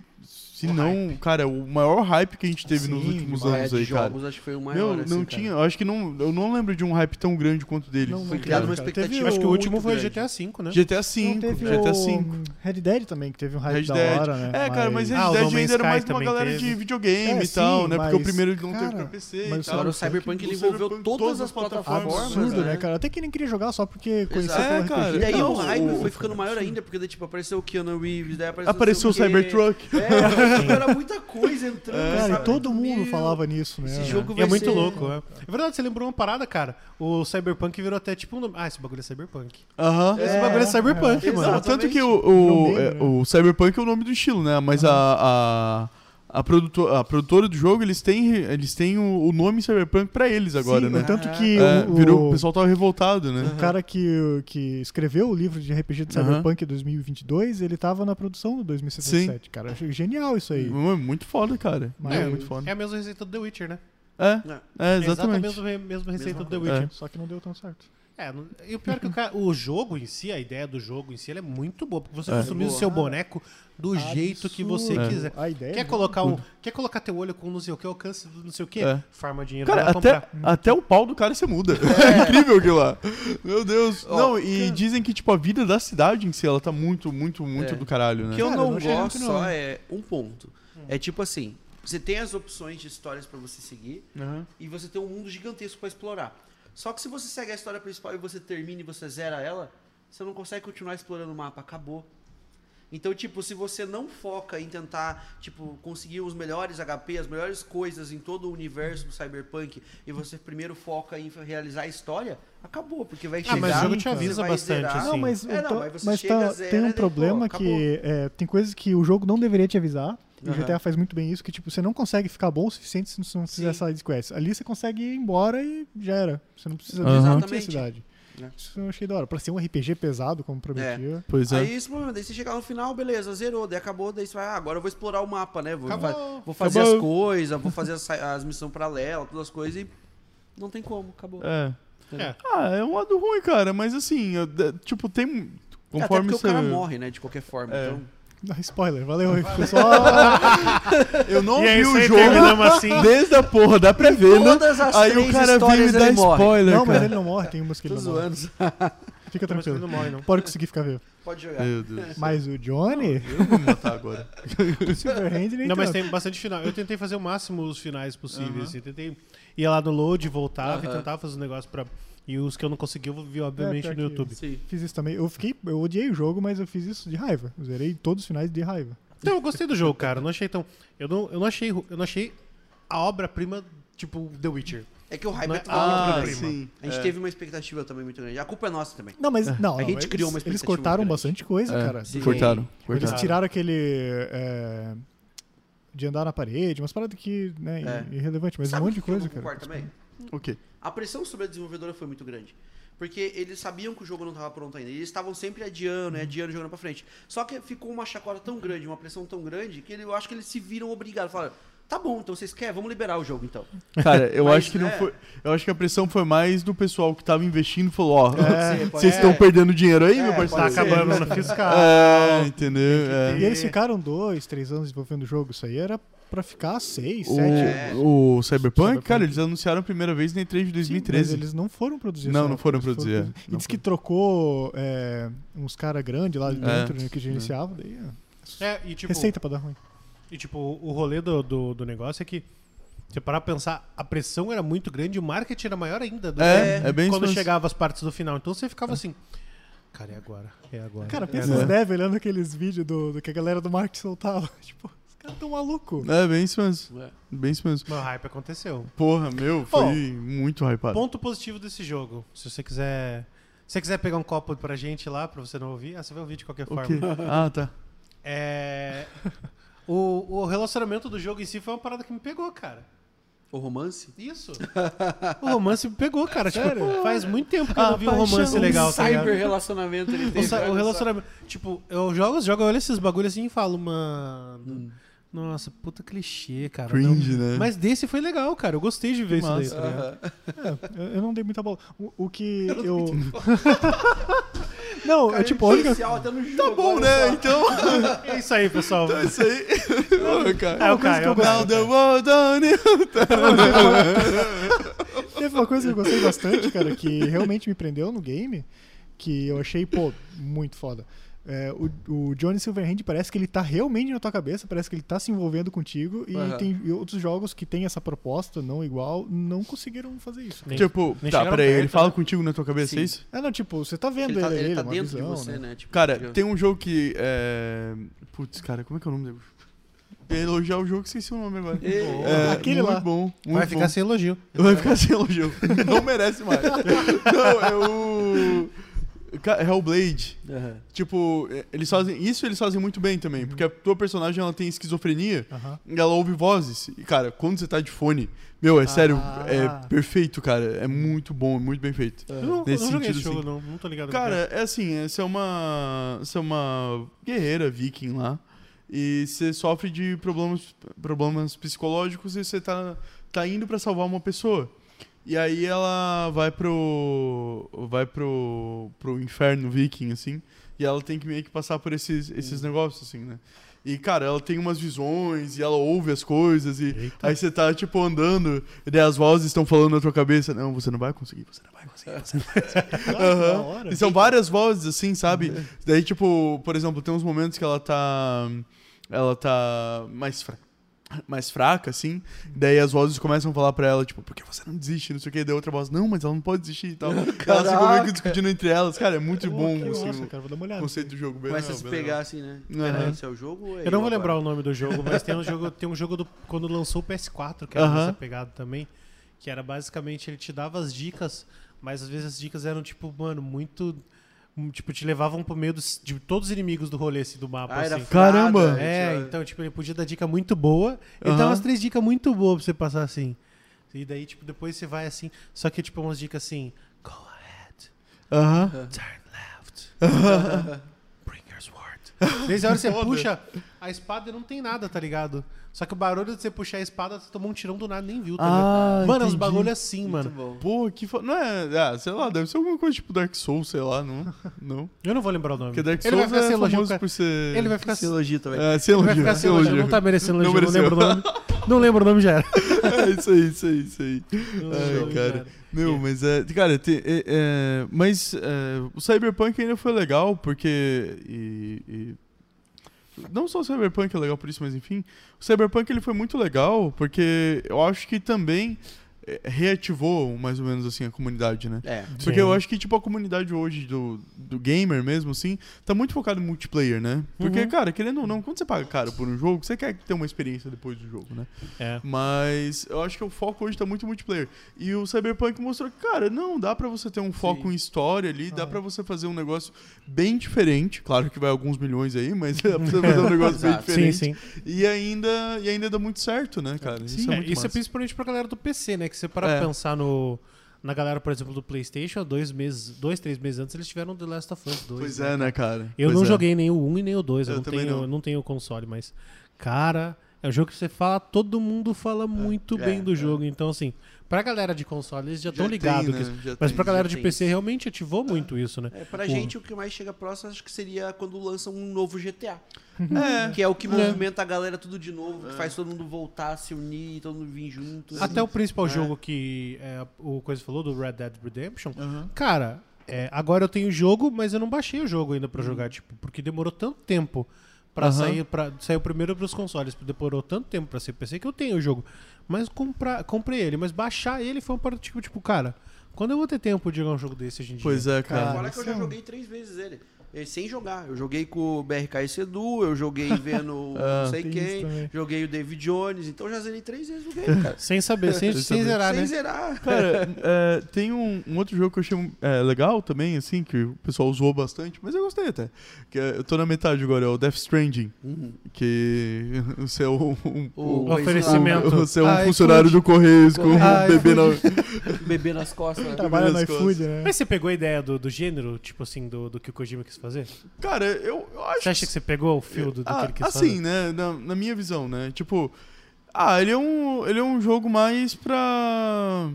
se O não, cara, o maior hype que a gente teve nos Sim, últimos É, anos aí, cara. jogos, acho que foi o maior. Meu, assim, não cara. tinha, eu acho que não, eu não lembro de um hype tão grande quanto dele. Não, Foi criado teve, uma cara. expectativa. Teve Acho que o último foi grande. GTA V, né? GTA V, teve GTA o V. Red Dead também, que teve um hype Red da Dead. hora, né? É, cara, mas Red Ah, o Dead ainda era mais uma galera teve. de videogame É, e tal, sim, né? Porque o primeiro não teve cara, pra PC mas e tal. Agora o Cyberpunk, ele o envolveu todas as plataformas. Absurdo, né? né, cara? Até que nem queria jogar só porque conhecia É, cara. RPG. E aí o hype o- foi ficando maior ainda, porque daí, tipo, apareceu o Keanu Reeves, daí apareceu, o. Cybertruck. É, era muita coisa entrando. Cara, sabe? e todo mundo Meu, falava nisso, né? Esse jogo vai é muito ser- louco, é. É verdade, você lembrou uma parada, cara. O Cyberpunk virou até tipo um nome. Ah, esse bagulho é Cyberpunk. Aham. Esse É, bagulho é Cyberpunk, é. mano. Não, tanto que o, o, é, né? o Cyberpunk é o nome do estilo, né? Mas a, a, a, produtor, a produtora do jogo, eles têm, eles têm o, o nome Cyberpunk pra eles agora, Sim, né? Tanto que É, o, virou, o pessoal tava revoltado, né? o cara que, que escreveu o livro de RPG de. Cyberpunk 2022, ele tava na produção do 2077, cara. Achei genial isso aí. Muito foda, cara. Mas- é, é, muito foda. é a mesma receita do The Witcher, né? É, É. é, É exatamente. exatamente a mesma, mesma receita Mesma do The. Witcher. Só que não deu tão certo. É, não- e o pior é que o, cara- o jogo em si, a ideia do jogo em si, ela é muito boa. Porque você É. customiza o Boa. seu boneco do jeito que você Absurdo. quiser. A ideia Quer é colocar, um, quer colocar teu olho com não sei o que, alcance do não sei o que, É. farma dinheiro Cara, pra até, comprar. até o pau do cara você muda. É incrível aquilo lá. Meu Deus. Ó, não, e dizem que, tipo, a vida da cidade em si, ela tá muito, muito, muito É. do caralho, O né? que eu Cara, não, eu não achei gosto não. só é um ponto. É tipo assim, você tem as opções de histórias pra você seguir Aham. e você tem um mundo gigantesco pra explorar. Só que se você segue a história principal e você termina e você zera ela, você não consegue continuar explorando o mapa, acabou. Então, tipo, se você não foca em tentar, tipo, conseguir os melhores HP, as melhores coisas em todo o universo do Cyberpunk, e você primeiro foca em realizar a história, acabou, porque vai Ah, chegar... mas o jogo te avisa bastante, zerar. assim. Não, mas, É, não, então- mas você mas chega, tá- zera, tem um problema que é, tem coisas que o jogo não deveria te avisar. E o. GTA faz muito bem isso, que tipo, você não consegue ficar bom o suficiente se você não fizer Sim. side quest. Ali você consegue ir embora e já era. Você não precisa a Exatamente. cidade. É. Isso eu achei da hora. Pra ser um RPG pesado, como prometia. Pois é. Aí esse problema, daí você chegar no final, beleza, zerou, daí acabou, daí você vai, ah, agora eu vou explorar o mapa, né? Vou, Acabou. vou fazer Acabou. as coisas, vou fazer as, as missões paralelas, todas as coisas e não tem como, acabou. É. É. Ah, é um lado ruim, cara, mas assim, eu- de- tipo, tem. Até Conforme porque você. o cara morre, né, de qualquer forma. É. Então, Ah, spoiler, valeu pessoal. Eu não E é vi o jogo assim. desde a porra da pré-venda. todas as Aí o cara vem e me morre. spoiler, não, mas cara. ele não morre, tem umas que ele Tô não morre. zoando. Fica Mas ele tranquilo. não morre, não. Pode conseguir ficar vivo. Pode jogar. Meu Deus. Mas o Johnny, Eu vou me matar agora. o Silverhand, nem Não, mas tem bastante final. Eu tentei fazer o máximo os finais possíveis. assim. Tentei ir lá no load, voltava e Aham. tentava fazer um negócio pra. E os que eu não consegui, eu vi, obviamente, pior no YouTube. Sim. Fiz isso também. Eu fiquei, eu odiei o jogo, mas eu fiz isso de raiva. Eu zerei todos os finais de raiva. Não, eu gostei do jogo, cara. Eu não achei tão. Eu não, eu não achei. Eu não achei a obra-prima, tipo, The Witcher. É que o hype Não é é- tava Ah, sim. A gente É. teve uma expectativa também muito grande. A culpa é nossa também. Não, mas não, A gente eles, criou uma eles expectativa cortaram muito grande. bastante coisa, É, cara. Sim. Cortaram. Eles cortaram. tiraram aquele é, de andar na parede, umas paradas que, né, É. irrelevante, mas Sabe um monte de que que eu coisa, não cara. concordo também? O quê? A pressão sobre a desenvolvedora foi muito grande. Porque eles sabiam que o jogo não estava pronto ainda. Eles estavam sempre adiando, adiando, jogando pra frente. Só que ficou uma chacota tão grande, uma pressão tão grande, que eu acho que eles se viram obrigados. Falaram, Tá bom, então vocês querem? Vamos liberar o jogo então. Cara, eu Mas, acho que não é. foi. Eu acho que a pressão foi mais do pessoal que tava investindo e falou, ó, pode vocês estão perdendo dinheiro aí, É, meu Tá parceiro? ser. acabando no fiscal. É, entendeu? É. E eles ficaram dois, três anos desenvolvendo o jogo. Isso aí era pra ficar seis, sete. É. O, Cyberpunk, Cyberpunk. cara, eles anunciaram a primeira vez na E3 de Sim, mas 2013. eles não foram produzir. Não, não foram época, eles produzir, é. E diz que trocou é, uns caras grandes lá de É. dentro, né, que gerenciavam. Daí, é, É, e tipo, receita pra dar ruim. E, tipo o rolê do, do, do negócio é que, se parar pra pensar, a pressão era muito grande e o marketing era maior ainda. Do É, que é bem isso Quando mesmo. chegava as partes do final. Então você ficava assim, cara, é agora, é agora. Cara, é pensa agora. os devs olhando aqueles vídeos do, do que a galera do marketing soltava. Tipo, os caras tão malucos. É, bem isso mesmo. É. Bem isso mesmo. Mas o hype aconteceu. Porra, meu, foi muito hypado. Ponto positivo desse jogo. Se você quiser. Se você quiser pegar um copo pra gente lá, pra você não ouvir, ah, você vê o vídeo de qualquer forma. Ah, tá. É. O, o relacionamento do jogo em si foi uma parada que me pegou, cara. O romance? Isso. o romance me pegou, cara. Tipo, Sério? faz muito tempo que eu A não vi um romance legal, tá ligado? cyber relacionamento ele O, teve. o só. relacionamento. Tipo, eu jogo os jogos, eu olho esses bagulhos assim e falo, mano. Hum. Nossa, puta clichê, cara. Cringe, não. né? Mas desse foi legal, cara. Eu gostei de ver isso daí, massa. tá? Aham. É, eu, eu não dei muita bola. O, o que eu. não, Cara, é tipo, a única. especial até no jogo, Tá bom, olha né? só. Então, É isso aí, pessoal. é isso aí. Porra, cara. É o eu é o Caio. Now the world on. Teve uma coisa que eu gostei bastante, cara, que realmente me prendeu no game, que eu achei, pô, muito foda. É, o, o Johnny Silverhand parece que ele tá realmente na tua cabeça, parece que ele tá se envolvendo contigo, e Aham. tem outros jogos que tem essa proposta não igual, não conseguiram fazer isso. Nem- Tipo, nem tá, peraí, ele fala né? contigo na tua cabeça, Sim. é isso? Ah, não, tipo, você tá vendo Ele ele, tá, ele ali, tá uma dentro visão, de você, né? né? Tipo, Cara, tem um jogo que é. Putz, cara, como é que é o nome dele? Eu ia elogiar o jogo, esqueci o nome agora. É, Aquele muito lá. bom. Muito Vai ficar bom. sem elogio. Vai ficar sem elogio. Não merece mais. Não, é o. Hellblade. Aham. Tipo, é, eles fazem. Isso eles fazem muito bem também. Porque a tua personagem ela tem esquizofrenia Aham. e ela ouve vozes. E, cara, quando você tá de fone, meu, é sério, Ah. é perfeito, cara. É muito bom, muito bem feito. Eu não, Nesse não sentido, esse jogo, assim. não. Não tô ligado. Cara, é assim, é, você é uma. Você é uma guerreira viking lá. E você sofre de problemas, problemas psicológicos e você tá, tá indo pra salvar uma pessoa. E aí ela vai pro. vai pro. pro inferno viking, assim. E ela tem que meio que passar por esses, esses negócios, assim, né? E, cara, ela tem umas visões e ela ouve as coisas e Eita. aí você tá, tipo, andando e daí as vozes estão falando na tua cabeça, não, você não vai conseguir, você não vai conseguir, você não vai conseguir. Ah, hora. E são várias vozes, assim, sabe? Daí, tipo, por exemplo, tem uns momentos que ela tá. Ela tá mais, fra mais fraca, assim. Daí as vozes começam a falar pra ela, tipo, por que você não desiste? Não sei o que. Daí outra voz, não, mas ela não pode desistir e tal. elas ficam meio Caraca. que discutindo entre elas. Cara, é muito Pô, bom, assim, massa, o cara, vou dar uma olhada. conceito do jogo. Bem Começa a se pegar assim, né? Peraí, esse é o jogo ou é Eu não vou agora? lembrar o nome do jogo, mas tem um jogo, tem um jogo do quando lançou o PS4 que era Aham. nessa pegada também, que era basicamente ele te dava as dicas, mas às vezes as dicas eram tipo, mano, muito tipo te levavam pro meio dos, de todos os inimigos do rolê assim, do mapa Ah, assim. frada, Caramba! É, tinha- então tipo ele podia dar dica muito boa, ele Aham. dava umas três dicas muito boas pra você passar assim. E daí tipo depois você vai assim, só que tipo umas dicas assim, go ahead, Aham. turn left. Bring your sword. Desde a hora que você puxa a espada não tem nada, tá ligado? Só que o barulho de você puxar a espada, você tomou um tirão do nada nem viu, tá ligado? Ah, Mano, uns entendi. bagulho assim, Muito mano. bom. Pô, que fo... Não é. Ah, sei lá, deve ser alguma coisa tipo Dark Souls, sei lá, não. Não. Eu não vou lembrar o nome. Porque Dark ele vai Souls ficar é sem elogio, famoso cara. por ser. Ele vai ficar Esse elogio também. É, sem ele vai elogio, ficar sem elogio. Não tá merecendo Não elogio, não, mereceu. lembro o nome. Não lembro o nome já era. É isso aí, isso aí, isso aí. Não Ai, lembro, cara. Meu, mas é. Cara, te- é, é, mas é, o Cyberpunk ainda foi legal, porque. E, e- não só o Cyberpunk é legal por isso, mas enfim. O Cyberpunk ele foi muito legal, porque eu acho que também reativou mais ou menos assim a comunidade, né? É. Porque Sim. eu acho que, tipo, a comunidade hoje do, do gamer mesmo, assim, tá muito focado em multiplayer, né? Porque, Uhum. cara, querendo ou não, quando você paga caro por um jogo, você quer ter uma experiência depois do jogo, né? É. Mas eu acho que o foco hoje tá muito em multiplayer. E o Cyberpunk mostrou que, cara, não, dá pra você ter um foco Sim. em história ali, dá Ah. pra você fazer um negócio bem diferente. Claro que vai alguns milhões aí, mas dá pra você fazer um negócio bem diferente. Sim, sim. E ainda, e ainda dá muito certo, né, cara? Isso é É, muito isso é principalmente pra galera do PC, né? Que você para É. pensar no. Na galera, por exemplo, do PlayStation, dois meses, dois, três meses antes, eles tiveram The Last of Us 2. Pois né? é, né, cara? Eu Pois não é. joguei nem o 1 e nem o 2. Eu, Eu não tenho, não. não tenho console, mas. Cara, É um jogo que você fala, todo mundo fala muito É, bem do é. jogo. Então, assim, pra galera de console, eles já estão tem, ligados. né? que- Já Mas tem, pra galera já de tem PC, realmente ativou muito isso, né? É, pra Pô. gente, o que mais chega próximo, acho que seria quando lança um novo GTA. É. Que é o que movimenta a galera tudo de novo, que faz todo mundo voltar, se unir, todo mundo vir junto. Até o principal É. jogo que é, o Coisa falou, do Red Dead Redemption, Aham. cara, é, agora eu tenho o jogo, mas eu não baixei o jogo ainda pra Uhum. jogar, tipo, porque demorou tanto tempo pra Aham. sair para sair primeiro pros consoles, demorou tanto tempo pra ser PC que eu tenho o jogo. Mas comprar, comprei ele, mas baixar ele foi uma parada tipo, tipo, cara, quando eu vou ter tempo de jogar um jogo desse hoje em dia? Pois é, cara. Fora que eu já um- joguei três vezes ele. Eh, Sem jogar. Eu joguei com o BRK e Sedu, eu joguei vendo Ah, não sei quem, joguei o David Jones, então eu já zerei três vezes o game, cara. Sem saber, sem, Sem sem zerar, Sem né? zerar. Cara, é, tem um, um outro jogo que eu achei é, legal também, assim, que o pessoal usou bastante, mas eu gostei até. Que é- eu tô na metade agora, é o Death Stranding, Uhum. que você é um, um- O, O oferecimento. você é um Ah, funcionário iFood. do Correios com um Ah, bebê na... bebê nas costas. né? Trabalha no iFood, né? Mas você pegou a ideia do, do gênero, tipo assim, do, do que o Kojima quis fazer? Cara, eu, eu acho Você acha que você pegou o fio do, do Ah, que ele quis assim, fazer? né? Na, na minha visão, né? Tipo, ah, ele é um, ele é um jogo mais pra.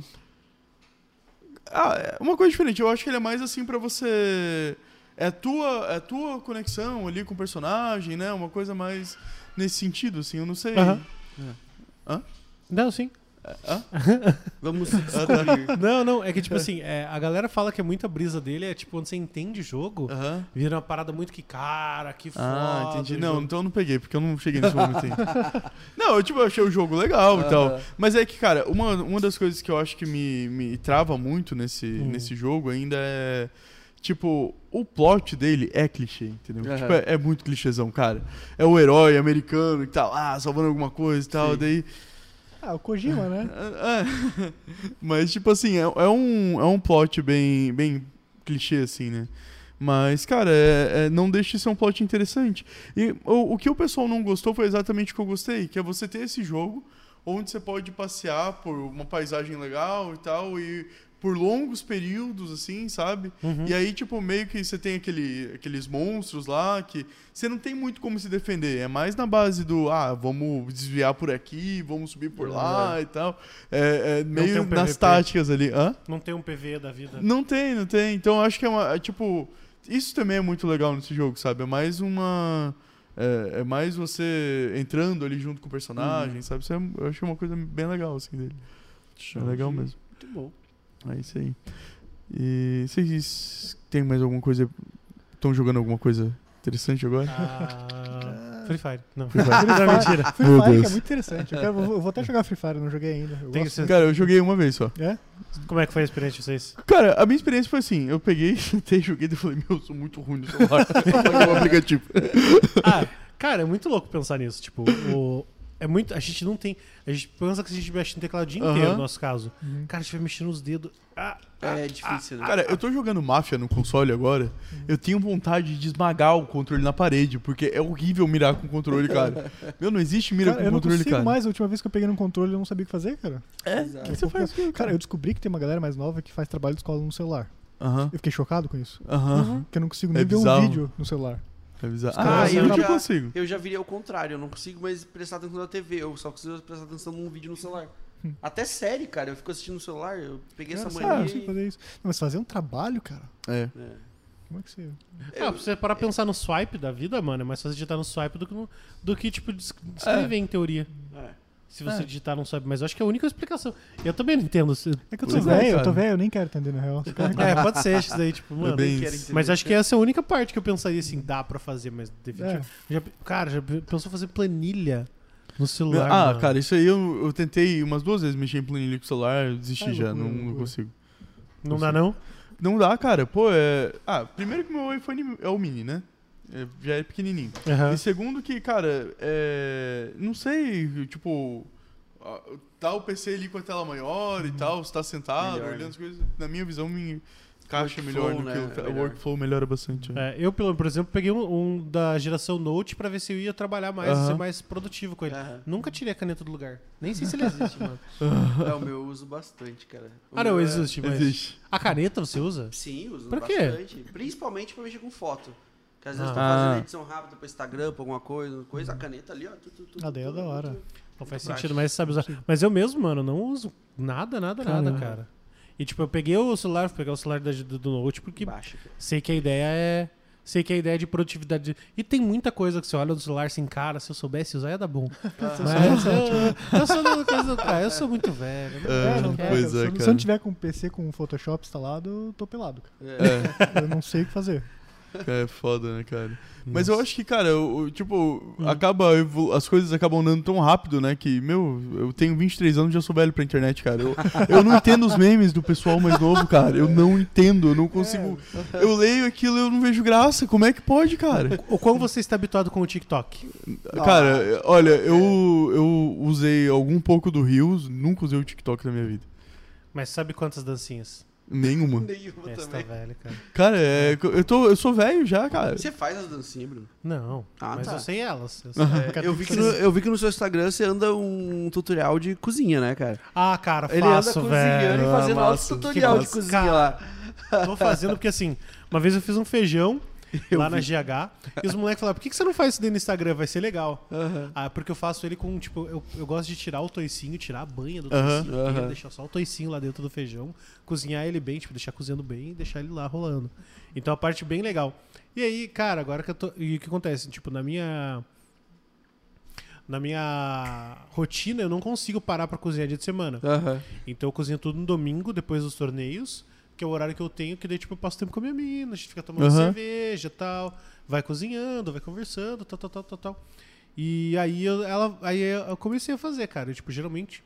Ah, é uma coisa diferente. Eu acho que ele é mais assim pra você. É a tua, é tua conexão ali com o personagem, né? Uma coisa mais nesse sentido, assim. Eu não sei. Aham. Hã? Não, sim. Hã? Vamos descobrir. Não, não, é que tipo assim, é, a galera fala que é muita brisa dele, é tipo, quando você entende o jogo, Aham. vira uma parada muito que, cara, que foda. Ah, entendi. Não, jogo. então eu não peguei, porque eu não cheguei nesse momento aí. não, eu tipo, achei o jogo legal e tal. Mas é que, cara, uma, uma das coisas que eu acho que me, me trava muito nesse, Hum. nesse jogo ainda é. Tipo, o plot dele é clichê, entendeu? Aham. Tipo, é, é muito clichêzão, cara. É o herói americano que tá lá salvando alguma coisa e tal, Sim. daí. Ah, o Kojima, né? É. Mas, tipo assim, é, é um, é um plot bem, bem clichê, assim, né? Mas, cara, é- é- não deixa de ser um plot interessante. E o, o que o pessoal não gostou foi exatamente o que eu gostei, que é você ter esse jogo onde você pode passear por uma paisagem legal e tal, e por longos períodos, assim, sabe? Uhum. E aí, tipo, meio que você tem aquele, aqueles monstros lá que você não tem muito como se defender. É mais na base do, ah, vamos desviar por aqui, vamos subir por lá e tal. É, é meio um nas táticas ali. Hã? Não tem um PV da vida. Não tem, não tem. Então eu acho que é uma. é, tipo, isso também é muito legal nesse jogo, sabe? É mais uma. É, é mais você entrando ali junto com o personagem, sabe? Isso é, eu achei uma coisa bem legal, assim, dele. É legal mesmo. Muito bom. É isso aí. E vocês têm mais alguma coisa? Estão jogando alguma coisa interessante agora? Ah, Free Fire. Não. Free Fire. Não, mentira. Free Meu Fire, Deus. é muito interessante. Eu, quero- eu vou- até jogar Free Fire, não joguei ainda. Eu Tem gosto Cara, eu joguei uma vez só. É? Como é que foi a experiência de vocês? Cara, a minha experiência foi assim: eu peguei, sentei, joguei e falei, meu, eu sou muito ruim no celular. Apaguei o aplicativo. Ah, cara, é muito louco pensar nisso. Tipo, o- é muito. A gente não tem. A gente pensa que a gente mexe no teclado o dia inteiro, no nosso caso. Uhum. Cara, a gente vai mexendo os dedos. Ah, É difícil, né? Cara, eu tô jogando Máfia no console agora. Eu tenho vontade de esmagar o controle na parede, porque é horrível mirar com o controle, cara. Meu, não existe mira Cara, com eu não controle, consigo cara. mais. A última vez que eu peguei no controle, eu não sabia o que fazer, cara. É? Exato. O que você faz? com- Cara, eu descobri que tem uma galera mais nova que faz trabalho de escola no celular. Aham, Eu fiquei chocado com isso. aham. Porque eu não consigo É nem ver um vídeo no celular. É bizarro. caras Ah, fazem eu trabalho- já consigo. Eu já virei ao contrário, eu não consigo mais prestar atenção na TV, eu só consigo prestar atenção num vídeo no celular. Hum. Até série, cara, eu fico assistindo no celular, eu peguei Cara, essa eu mania não consigo e... fazer isso. Não, mas fazer um trabalho, cara. É. É. Como é que você. Ah, pra você parar pra pensar no swipe da vida, mano, é mais fácil digitar no swipe do que, no- do que tipo, des- descrever em teoria. É. Se você É. digitar no swipe. Mas eu acho que é a única explicação. Eu também não entendo. se- É que eu tô Pois é, velho, eu tô velho, eu nem quero entender na real. É, pode ser isso daí, tipo, mano. Mas acho que essa é a única parte que eu pensaria assim, dá pra fazer, mas definitivo. É. Já, cara, já pensou fazer planilha no celular? Ah, mano? cara, isso aí eu, eu tentei umas duas vezes mexer em planilha com o celular, eu desisti Ah, já, não, não consigo. Não dá não? Não dá, cara. Pô, é. Ah, primeiro que meu iPhone é o mini, né? É, já é pequenininho. Aham. E segundo que, cara, é... não sei, tipo, tá o PC ali com a tela maior e tal, você tá sentado, Melhor, olhando né? as coisas, na minha visão, me encaixa Workflow, melhor do né? que o, É melhor. workflow melhora bastante. né? É, eu, pelo- por exemplo, peguei um, um da geração Note pra ver se eu ia trabalhar mais, ser mais produtivo com ele. Nunca tirei a caneta do lugar. Nem sei se ele existe, mano. É, o meu eu uso bastante, cara. O Ah, não, é- existe, mas. Existe. A caneta você usa? Sim, uso Pra quê? bastante. Principalmente pra mexer com foto. Que às vezes Ah. tô Ah. fazendo edição rápida pro Instagram, pra alguma coisa, coisa, a caneta ali, ó. Tu, tu, tu, Ah, daí é da tu, hora. tu. Não faz Prático. sentido, mas você sabe usar. Mas eu mesmo, mano, não uso nada, nada, nada, Caramba. cara. E tipo, eu peguei o celular, vou pegar o celular da- do, do Note, porque Baixa. sei que a ideia é. Sei que a ideia é de produtividade. E tem muita coisa que você olha no celular assim, cara, se eu soubesse usar ia dar bom. Mas eu, eu sou cara, eu muito velho. É, não não quero. pois se, eu- é, se eu não tiver com o PC com o Photoshop instalado, eu tô pelado, cara. É, Eu não sei o que fazer. É foda, né, cara? Mas eu acho que, cara, o- tipo, Hum. acaba, as coisas acabam andando tão rápido, né, que, meu, eu tenho 23 anos e já sou velho pra internet, cara. Eu, eu não entendo os memes do pessoal mais novo, cara. Eu não entendo, eu não consigo. Eu leio aquilo e eu não vejo graça. Como é que pode, cara? O quão você está habituado com o TikTok? Cara, olha, eu, eu usei algum pouco do Rios, nunca usei o TikTok na minha vida. Mas sabe quantas dancinhas? Nenhuma. Nenhuma você tá também. velho, cara. Cara, é, eu, tô, eu sou velho já, cara. Você faz as dancinhas, Bruno? Não, Ah, mas tá. eu sei elas. eu sei. É, eu, vi que no, eu vi que no seu Instagram você anda um tutorial de cozinha, né, cara? Ah, cara, Ele faço, anda cozinhando velho. e fazendo outro massa. tutorial Que de massa. cozinha Cara, lá. Tô fazendo porque assim, uma vez eu fiz um feijão Eu lá na vi. GH e os moleques falaram: por que, que você não faz isso daí no Instagram? Vai ser legal. Ah, porque eu faço ele com, tipo, eu, eu gosto de tirar o toicinho, tirar a banha do toicinho, inteiro, deixar só o toicinho lá dentro do feijão, cozinhar ele bem, tipo, deixar cozinhando bem e deixar ele lá rolando. Então a parte bem legal. E aí, cara, agora que eu tô. E o que acontece? Tipo, na minha. Na minha rotina, eu não consigo parar pra cozinhar dia de semana. Aham. Então eu cozinho tudo no domingo, depois dos torneios, que é o horário que eu tenho, que daí tipo, eu passo tempo com a minha mina, a gente fica tomando Aham. cerveja e tal, vai cozinhando, vai conversando, tal, tal, tal, tal, tal. E aí eu, ela, aí eu comecei a fazer, cara. Eu, tipo, geralmente,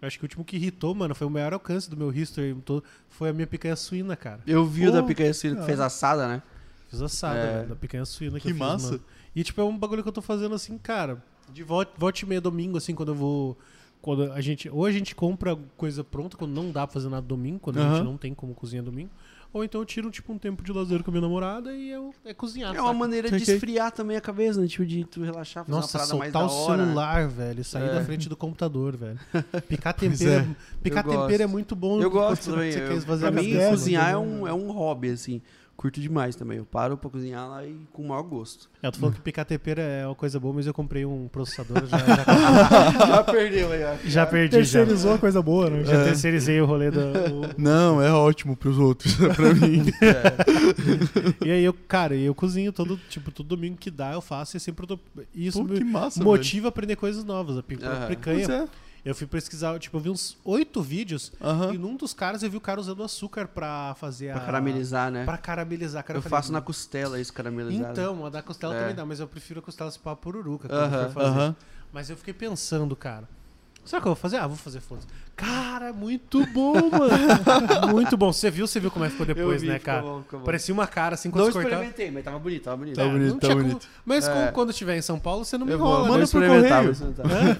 eu acho que o último que irritou, mano, foi o maior alcance do meu history todo, foi a minha picanha suína, cara. Eu vi o da picanha suína que fez assada, né? Fiz assada, É. da picanha suína que, Que eu fiz, massa. mano. E tipo, é um bagulho que eu tô fazendo assim, cara, de volta, volta e meia domingo, assim, quando eu vou. Quando a gente. Ou a gente compra coisa pronta, quando não dá pra fazer nada domingo, quando a Aham. gente não tem como cozinhar domingo. Ou então eu tiro, tipo, um tempo de lazer com a minha namorada e eu, é cozinhar. É uma saca? maneira de esfriar também a cabeça, né? Tipo, de tu relaxar, fazer Nossa, uma parada mais da soltar o hora. né? celular, velho, sair É. da frente do computador, velho. Picar tempero, é. picar Eu tempero é gosto. muito bom. Eu gosto você- também. Eu, quer esvaziar pra a mim, cozinhar é mano. um, é um hobby, assim. Curto demais também. Eu paro pra cozinhar lá e com o maior gosto. É, tu falou que picar tempero é uma coisa boa, mas eu comprei um processador, já, já, já perdeu aí, ó. já perdi já. Terceirizou a coisa boa, né? Já terceirizei o rolê do. o- Não, é ótimo pros outros. pra mim. E aí eu, cara, eu cozinho todo, tipo, todo domingo que dá, eu faço e sempre eu tô. Isso Pô, que me massa, motiva a aprender coisas novas. A velho. picanha. Pois é. Eu fui pesquisar, tipo, eu vi uns oito vídeos Aham. e num dos caras eu vi o cara usando açúcar pra fazer Pra a. caramelizar, né? Pra caramelizar, cara. eu falei, faço na costela isso caramelizado. Então, a da costela É. também dá, mas eu prefiro a costela pra pururuca quando Aham, for fazer. Aham. Mas eu fiquei pensando, cara. Será que eu vou fazer? Ah, vou fazer, foda-se. Cara, é muito bom, mano. muito bom. Você viu, você viu como é que ficou depois, vi, né, ficou cara? bom, ficou bom. Parecia uma cara assim quando Não você cortava. experimentei, mas tava bonito, tava bonito. Tá É, bonito, tá como- bonito. Mas É. quando estiver em São Paulo, você não me Eu enrola. Manda pro correio.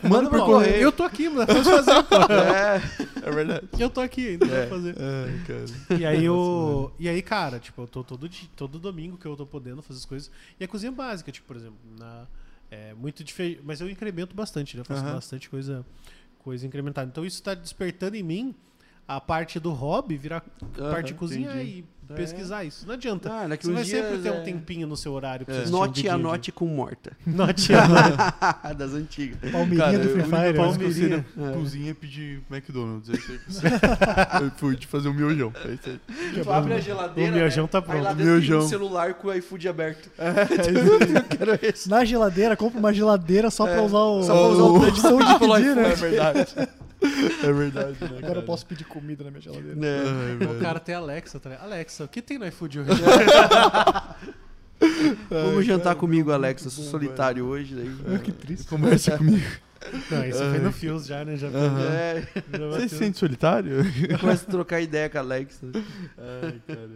Hã? Manda por Não, correio. Eu tô aqui, mas vamos fazer, pô. É, É verdade. Eu tô aqui ainda, É. fazer. Cara. E aí, o... e aí, cara, tipo, eu tô todo, di- todo domingo que eu tô podendo fazer as coisas. E a cozinha básica, tipo, por exemplo, na... é muito diferente. Mas eu incremento bastante, né? Eu faço bastante coisa, coisa incrementada. Então isso tá despertando em mim a parte do hobby virar Aham, parte de cozinhar entendi. e pesquisar isso. Não adianta. Ah, Você vai dias, sempre ter um é. tempinho no seu horário É. assistir um Note a note com morta. Note a note. das antigas. Palmeirinha Cara, do Free Fire. né? na É. cozinha é pedir McDonald's. É isso aí eu fui de fazer um miojão. É isso aí. Tu abre a geladeira. O miojão né? tá Aí pronto. lá O dentro tem miojão. um celular com o iFood aberto. É Eu quero esse. Na geladeira, compra uma geladeira só pra É, usar o. só pra usar o opção de pedir, né? É verdade. É verdade, né? Agora eu posso pedir comida na minha geladeira. É. O velho. cara tem a Alexa, tá ligado? Alexa, o que tem no iFood hoje? Vamos jantar comigo, Alex. Eu muito sou bom, solitário hoje. Daí. Ah, que triste. Conversa comigo. Não, isso foi no Fios já, né? Já, Aham. É, já Você bateu. se sente solitário? começa a trocar ideia com a Alex. Ai, cara.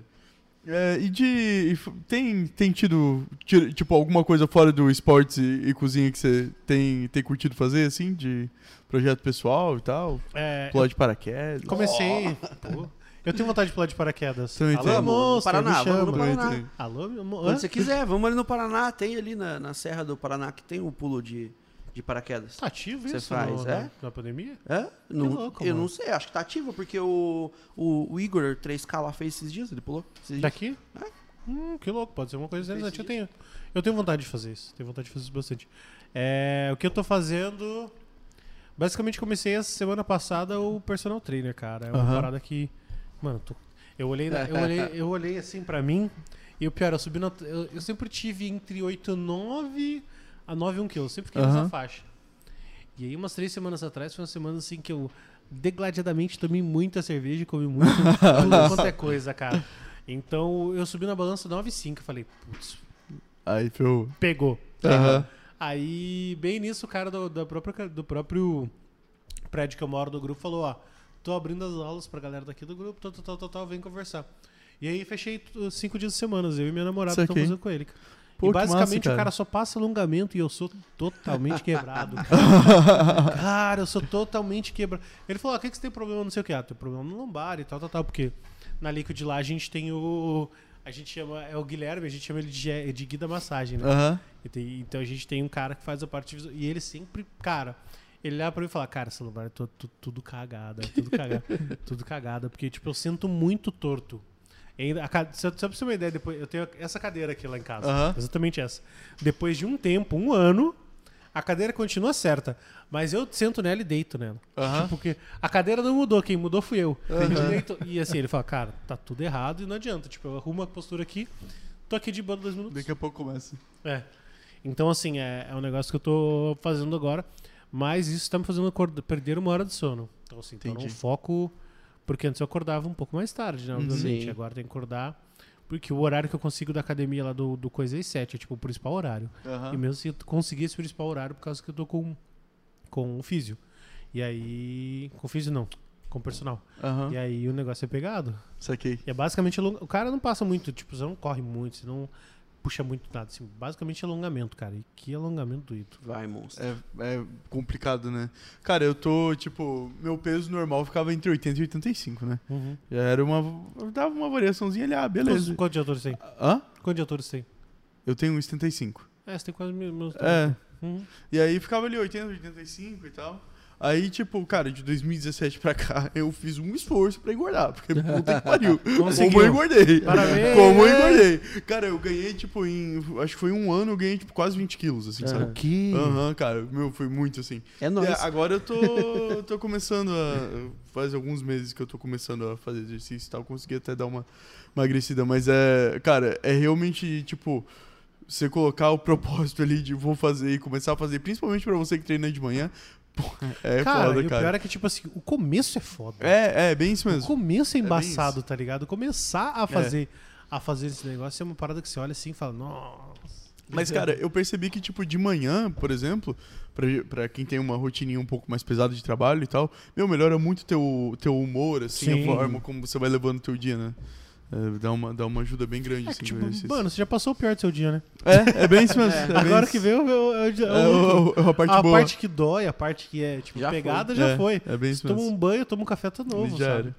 É, e de. tem, tem tido, ti- tipo, alguma coisa fora do esportes e, e cozinha que você tem, tem curtido fazer, assim? De projeto pessoal e tal? É, Pular de paraquedas? comecei. Pô, eu tenho vontade de pular de paraquedas. Também Alô, moço, Paraná, me vamos chama. no Paraná. Alô, meu amor. Quando você quiser, vamos ali no Paraná. Tem ali na, na Serra do Paraná que tem o pulo de, de paraquedas. Tá ativo Você isso faz, no- é? na, pandemia? É? Não, louco, eu mano. não sei, acho que tá ativo, porque o, o, o Igor 3K lá fez esses dias, ele pulou. Esses dias. Daqui? Hum, que louco, pode ser uma coisa interessante. Eu tenho, eu tenho vontade de fazer isso. Tenho vontade de fazer isso bastante. É, o que eu tô fazendo. Basicamente comecei essa semana passada o personal trainer, cara. É uma Aham. parada que. Mano, tô- eu, olhei, eu, olhei, eu olhei assim pra mim. E o pior, eu subi na, eu, eu sempre tive entre 8,9 a 9,1 kg. Sempre fiquei nessa Aham. faixa. E aí, umas três semanas atrás, foi uma semana assim que eu degladiadamente tomei muita cerveja e comi muito tudo quanto é coisa, cara. Então eu subi na balança 9,5 e falei, putz, Aí, ferrou. pegou. Aham. Aí, bem nisso, o cara do, da própria, do próprio prédio que eu moro do grupo falou, ó, tô abrindo as aulas pra galera daqui do grupo, tal, tal, tal, tal, vem conversar. E aí fechei cinco dias de semanas, eu e minha namorada estamos fazendo com ele. Pô, e que massa, basicamente cara. o cara só passa alongamento e eu sou totalmente quebrado. Cara, Cara, eu sou totalmente quebrado. Ele falou: ah, o que, que você tem problema? Não sei o que. Ah, tem problema no lombar e tal, tal, tal. Porque na Liquid lá a gente tem o. A gente chama. É o Guilherme, a gente chama ele de, de guia da massagem, né? E tem- então a gente tem um cara que faz a parte visual. E ele sempre, cara, ele olha pra mim e fala, cara, esse lugar é tu- tu- tudo cagada, tudo cagada, tudo cagada. Porque, tipo, eu sinto muito torto. Ainda, a, só, só pra você ter uma ideia, depois, eu tenho essa cadeira aqui lá em casa. Aham. Exatamente essa. Depois de um tempo, um ano, a cadeira continua certa. Mas eu sento nela e deito nela. Aham. Tipo, porque a cadeira não mudou, quem mudou fui eu. Eu deito- e assim, ele fala, cara, tá tudo errado e não adianta. Tipo, eu arrumo a postura aqui, tô aqui de boa dois minutos. Daqui a pouco começa. É. Então, assim, é, é um negócio que eu tô fazendo agora. Mas isso tá me fazendo perder uma hora de sono. Então, assim, tô num Entendi. foco. Porque antes eu acordava um pouco mais tarde, né? Obviamente. Sim. Agora tem que acordar. Porque o horário que eu consigo da academia lá do, do Coisa é às 7, é tipo o principal horário. Aham. E mesmo assim eu consegui esse principal horário por causa que eu tô com, com o físio. E aí. Com físio não, com personal. Aham. E aí o negócio é pegado. Saquei. E é basicamente. O cara não passa muito, tipo, você não corre muito, você não puxa muito nada. Assim, basicamente alongamento, cara. E que alongamento doído. Vai, monstro. É, é complicado, né? Cara, eu tô, tipo, meu peso normal ficava entre 80 e 85, né? Uhum. Já era uma. eu Dava uma variaçãozinha ali, ah, beleza. quantos de atores tem? Hã? Quantos de atores tem? Eu tenho 1,75. É, você tem quase meus- É. Uhum. E aí ficava ali 80, 85 e tal. Aí, tipo, cara, de 2017 pra cá, eu fiz um esforço pra engordar, porque puta que pariu. Conseguiu. Como eu engordei. Parabéns! Como eu engordei. Cara, eu ganhei, tipo, em. Acho que foi um ano, eu ganhei, tipo, quase 20 quilos, assim, sabe? Que? Aham, cara, meu, foi muito assim. É nóis. agora eu tô, tô começando a. Faz alguns meses que eu tô começando a fazer exercício e tal. Consegui até dar uma emagrecida, mas é. Cara, é realmente, tipo. Você colocar o propósito ali de vou fazer e começar a fazer, principalmente pra você que treina de manhã. É cara, foda, e o cara. pior é que, tipo assim, o começo é foda. É, é, bem isso O mesmo. começo é bem embaçado, isso. tá ligado? Começar a fazer, a fazer esse negócio é uma parada que você olha assim e fala, nossa. Mas, cara, eu percebi que, tipo, de manhã, por exemplo, pra, pra quem tem uma rotininha um pouco mais pesada de trabalho e tal, meu, melhora muito teu, teu humor, assim, Sim. a forma como você vai levando o teu dia, né? É, dá, uma, dá uma ajuda bem grande, É assim, tipo, exercício. mano, você já passou o pior do seu dia, né? É, é bem isso mesmo. é bem Agora que veio, É, a parte a boa. parte que dói, a parte que é, tipo, Já pegada, É, já foi. É bem isso toma um banho, toma um café, tá novo, Já sabe?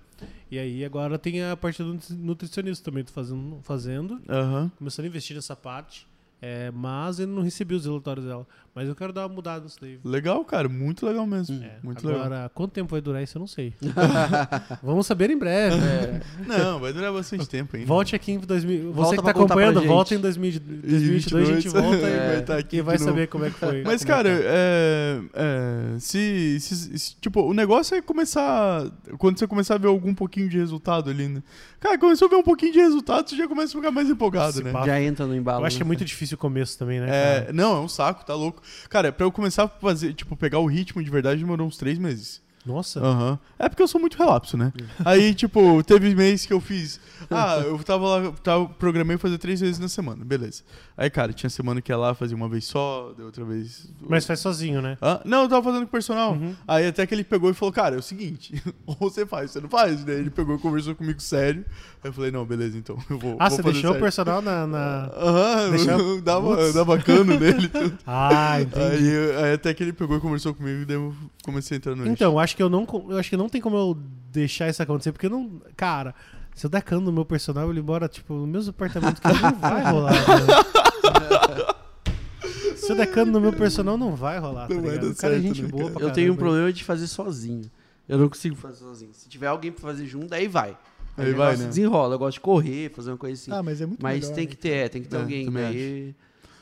E aí agora tem a parte do nutri- nutricionista também, tô fazendo, fazendo Aham. começando a investir nessa parte. É, mas eu não recebi os relatórios dela. Mas eu quero dar uma mudada nisso daí. Legal, cara. Muito legal mesmo. É, Muito legal. agora, quanto tempo vai durar isso eu não sei. Vamos saber em breve. É. Não, vai durar bastante tempo ainda. Volte aqui em 2000. Volta Você que tá acompanhando, volta em 2000 2022, a gente volta É, e vai estar aqui e vai saber como é que foi. Mas, é cara, tá. é, é, se, se- se- Tipo, o negócio é começar. Quando você começar a ver algum pouquinho de resultado ali, né? Cara, começou a ver um pouquinho de resultado, você já começa a ficar mais empolgado, Se né? Já entra no embalo. eu acho que é né? muito difícil o começo também, né? É, não, é um saco, tá louco. Cara, pra eu começar a fazer, tipo, pegar o ritmo de verdade, demorou uns três meses. Nossa. Aham. É porque eu sou muito relapso, né? Aí, tipo, teve mês que eu fiz. Ah, eu tava lá, tava, programei fazer três vezes na semana, beleza. Aí, cara, tinha semana que ia lá, fazia uma vez só, deu outra vez. Mas faz sozinho, né? Hã? Não, eu tava fazendo com o personal. Uhum. Aí até que ele pegou e falou, cara, é o seguinte, ou você faz, você não faz, né? Ele pegou e conversou comigo sério. Aí eu falei, não, beleza, então, eu vou. Ah, vou você fazer deixou o sério. personal na. na- Aham, Deixou- dava, dava cano nele. Ah, entendi. Aí, aí até que ele pegou e conversou comigo e daí eu comecei a entrar no eixo. Então, eu acho que eu não, eu acho que não tem como eu deixar isso acontecer, porque eu não. Cara, se eu der cano no meu personal, ele mora, tipo, no mesmo apartamento que ele não vai rolar. Se eu der cano no meu personal, não vai rolar. Não tá vai dar o cara é certo, gente né, boa cara? pra Eu tenho um problema de fazer sozinho. Eu não consigo fazer sozinho. Se tiver alguém pra fazer junto, aí vai. Aí o vai, né? desenrola. Eu gosto de correr, fazer uma coisa assim. Ah, mas é muito Mas melhor, tem né? que ter, é, tem que ter É, alguém. também Daí...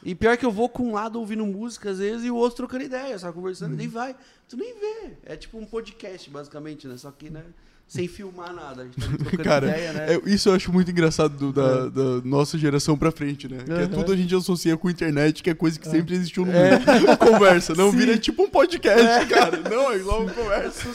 E pior que eu vou com um lado ouvindo música às vezes e o outro trocando ideia, só conversando, Uhum. e nem vai. Tu nem vê. É tipo um podcast, basicamente, né? Só que, né? Sem filmar nada. A gente tá Cara, ideia, né? É, isso eu acho muito engraçado do- da, da nossa geração pra frente, né? Que é Aham. tudo a gente associa com internet, que é coisa que sempre existiu no É. mundo. Conversa, não vira tipo um podcast, cara. Não, é igual uma conversa.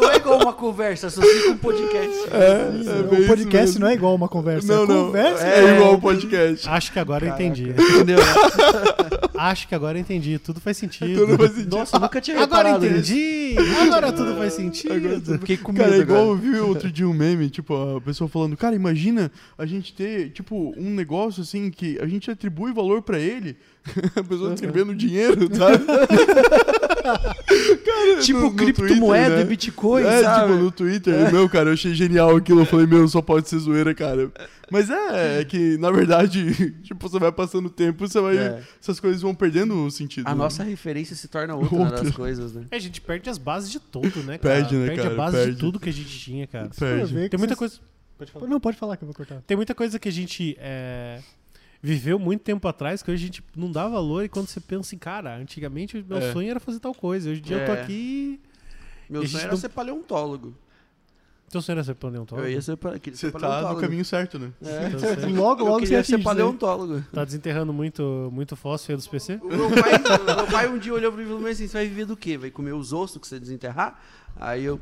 Não é igual uma conversa, só fica um podcast. É, é o isso podcast mesmo. não é igual uma conversa. Não, é não. conversa. É, é. igual um podcast. Acho que agora eu entendi. Entendeu? Acho que agora eu entendi. Tudo faz sentido. Tudo faz sentido. Nossa, eu nunca tinha Agora entendi! Agora tudo faz sentido. Agora tudo- Fiquei com medo Cara, é igual eu agora. vi outro dia um meme, tipo, a pessoa falando, cara, imagina a gente ter, tipo, um negócio assim que a gente atribui valor pra ele, a pessoa recebendo dinheiro, sabe? Cara, Tipo no- no criptomoeda Twitter, e né? Bitcoin, é, sabe? tipo, no Twitter, meu, cara, eu achei genial aquilo. Eu falei, meu, só pode ser zoeira, cara. Mas é, é que, na verdade, tipo, você vai passando o tempo, você vai. É. Essas coisas vão perdendo o sentido. A né? nossa referência se torna outra, né, Outra. das coisas, né? É, a gente perde as bases de tudo, né, cara? Perde, né, Perde cara? a base Perde. de tudo que a gente tinha, cara. Perde. Tem muita vocês- coisa. Pode falar. Não, pode falar que eu vou cortar. Tem muita coisa que a gente é, viveu muito tempo atrás que hoje a gente não dá valor e quando você pensa assim, cara, antigamente o meu É. sonho era fazer tal coisa. Hoje em dia eu tô É. aqui. Meu E sonho era não- ser paleontólogo. Teu sonho era ser paleontólogo? Eu ia ser, pa- queria ser Você tá paleontólogo. no caminho certo, né? É. Então, você Logo, Eu logo você queria ser paleontólogo. tá desenterrando muito, muito fósforo aí dos PC? O meu pai, o meu pai um dia olhou pra mim e falou assim: você vai viver do quê? Vai comer os ossos que você desenterrar? Aí eu.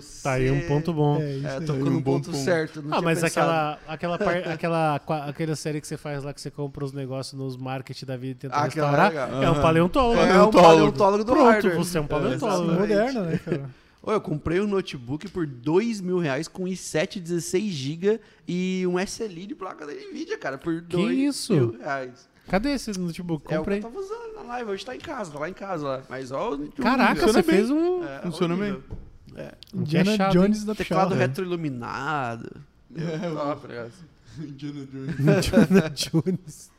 Você... Tá aí um ponto bom. É, isso É, tocou Um no bom ponto ponto. certo. não Ah, tinha mas pensado. aquela, aquela, par- aquela, aquela série que você faz lá que você compra os negócios nos market da vida e tenta Ah, aquela restaurar, é legal. é um Aham. paleontólogo. É um Paleontólogo. paleontólogo do Pronto, hardware. você é um paleontólogo. exatamente. Moderna, né, cara? Ô, eu comprei um notebook por 2 mil reais com i7 16 GB e um SLI de placa da NVIDIA, cara, por 2 isso? mil reais. Cadê esse notebook? É o que Comprei. eu tava usando na live, hoje tá em casa, tá lá em casa lá. Mas ó, o Caraca, você bem. fez um. É, Funciona bem. Indiana É chato, Jones da Teclado retroiluminado. É, né? Indiana Jones. Jones.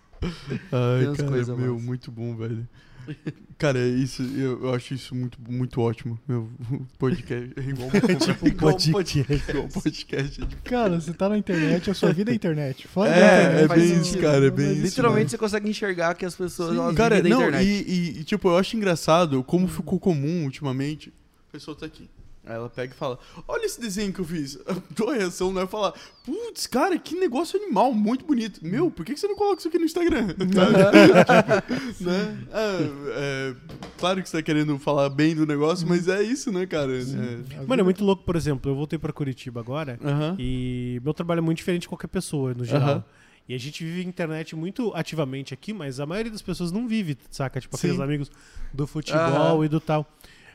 Ai, cara, meu, massa. muito bom, velho. Cara, isso, eu, eu acho isso muito, muito ótimo. Meu, podcast é igual tipo, Igual um podcast. igual podcast. é tipo- Cara, você tá na internet, a sua vida é internet. Da É, internet. é faz bem sentido. isso, cara, é bem isso. Literalmente você consegue enxergar que as pessoas elas Cara, não, internet. e, e, e, tipo, eu acho engraçado como ficou comum ultimamente. A pessoa tá aqui. Aí ela pega e fala: Olha esse desenho que eu fiz. A tua reação não é falar: Putz, cara, que negócio animal, muito bonito. Meu, por que você não coloca isso aqui no Instagram? Tipo, né? Ah, é, claro que você tá querendo falar bem do negócio, mas é isso, né, cara? É, Mano, é muito louco, por exemplo, eu voltei pra Curitiba agora Aham. e meu trabalho é muito diferente de qualquer pessoa, no geral. Aham. E a gente vive a internet muito ativamente aqui, mas a maioria das pessoas não vive, saca? Tipo, aqueles Sim. amigos do futebol Aham. e do tal.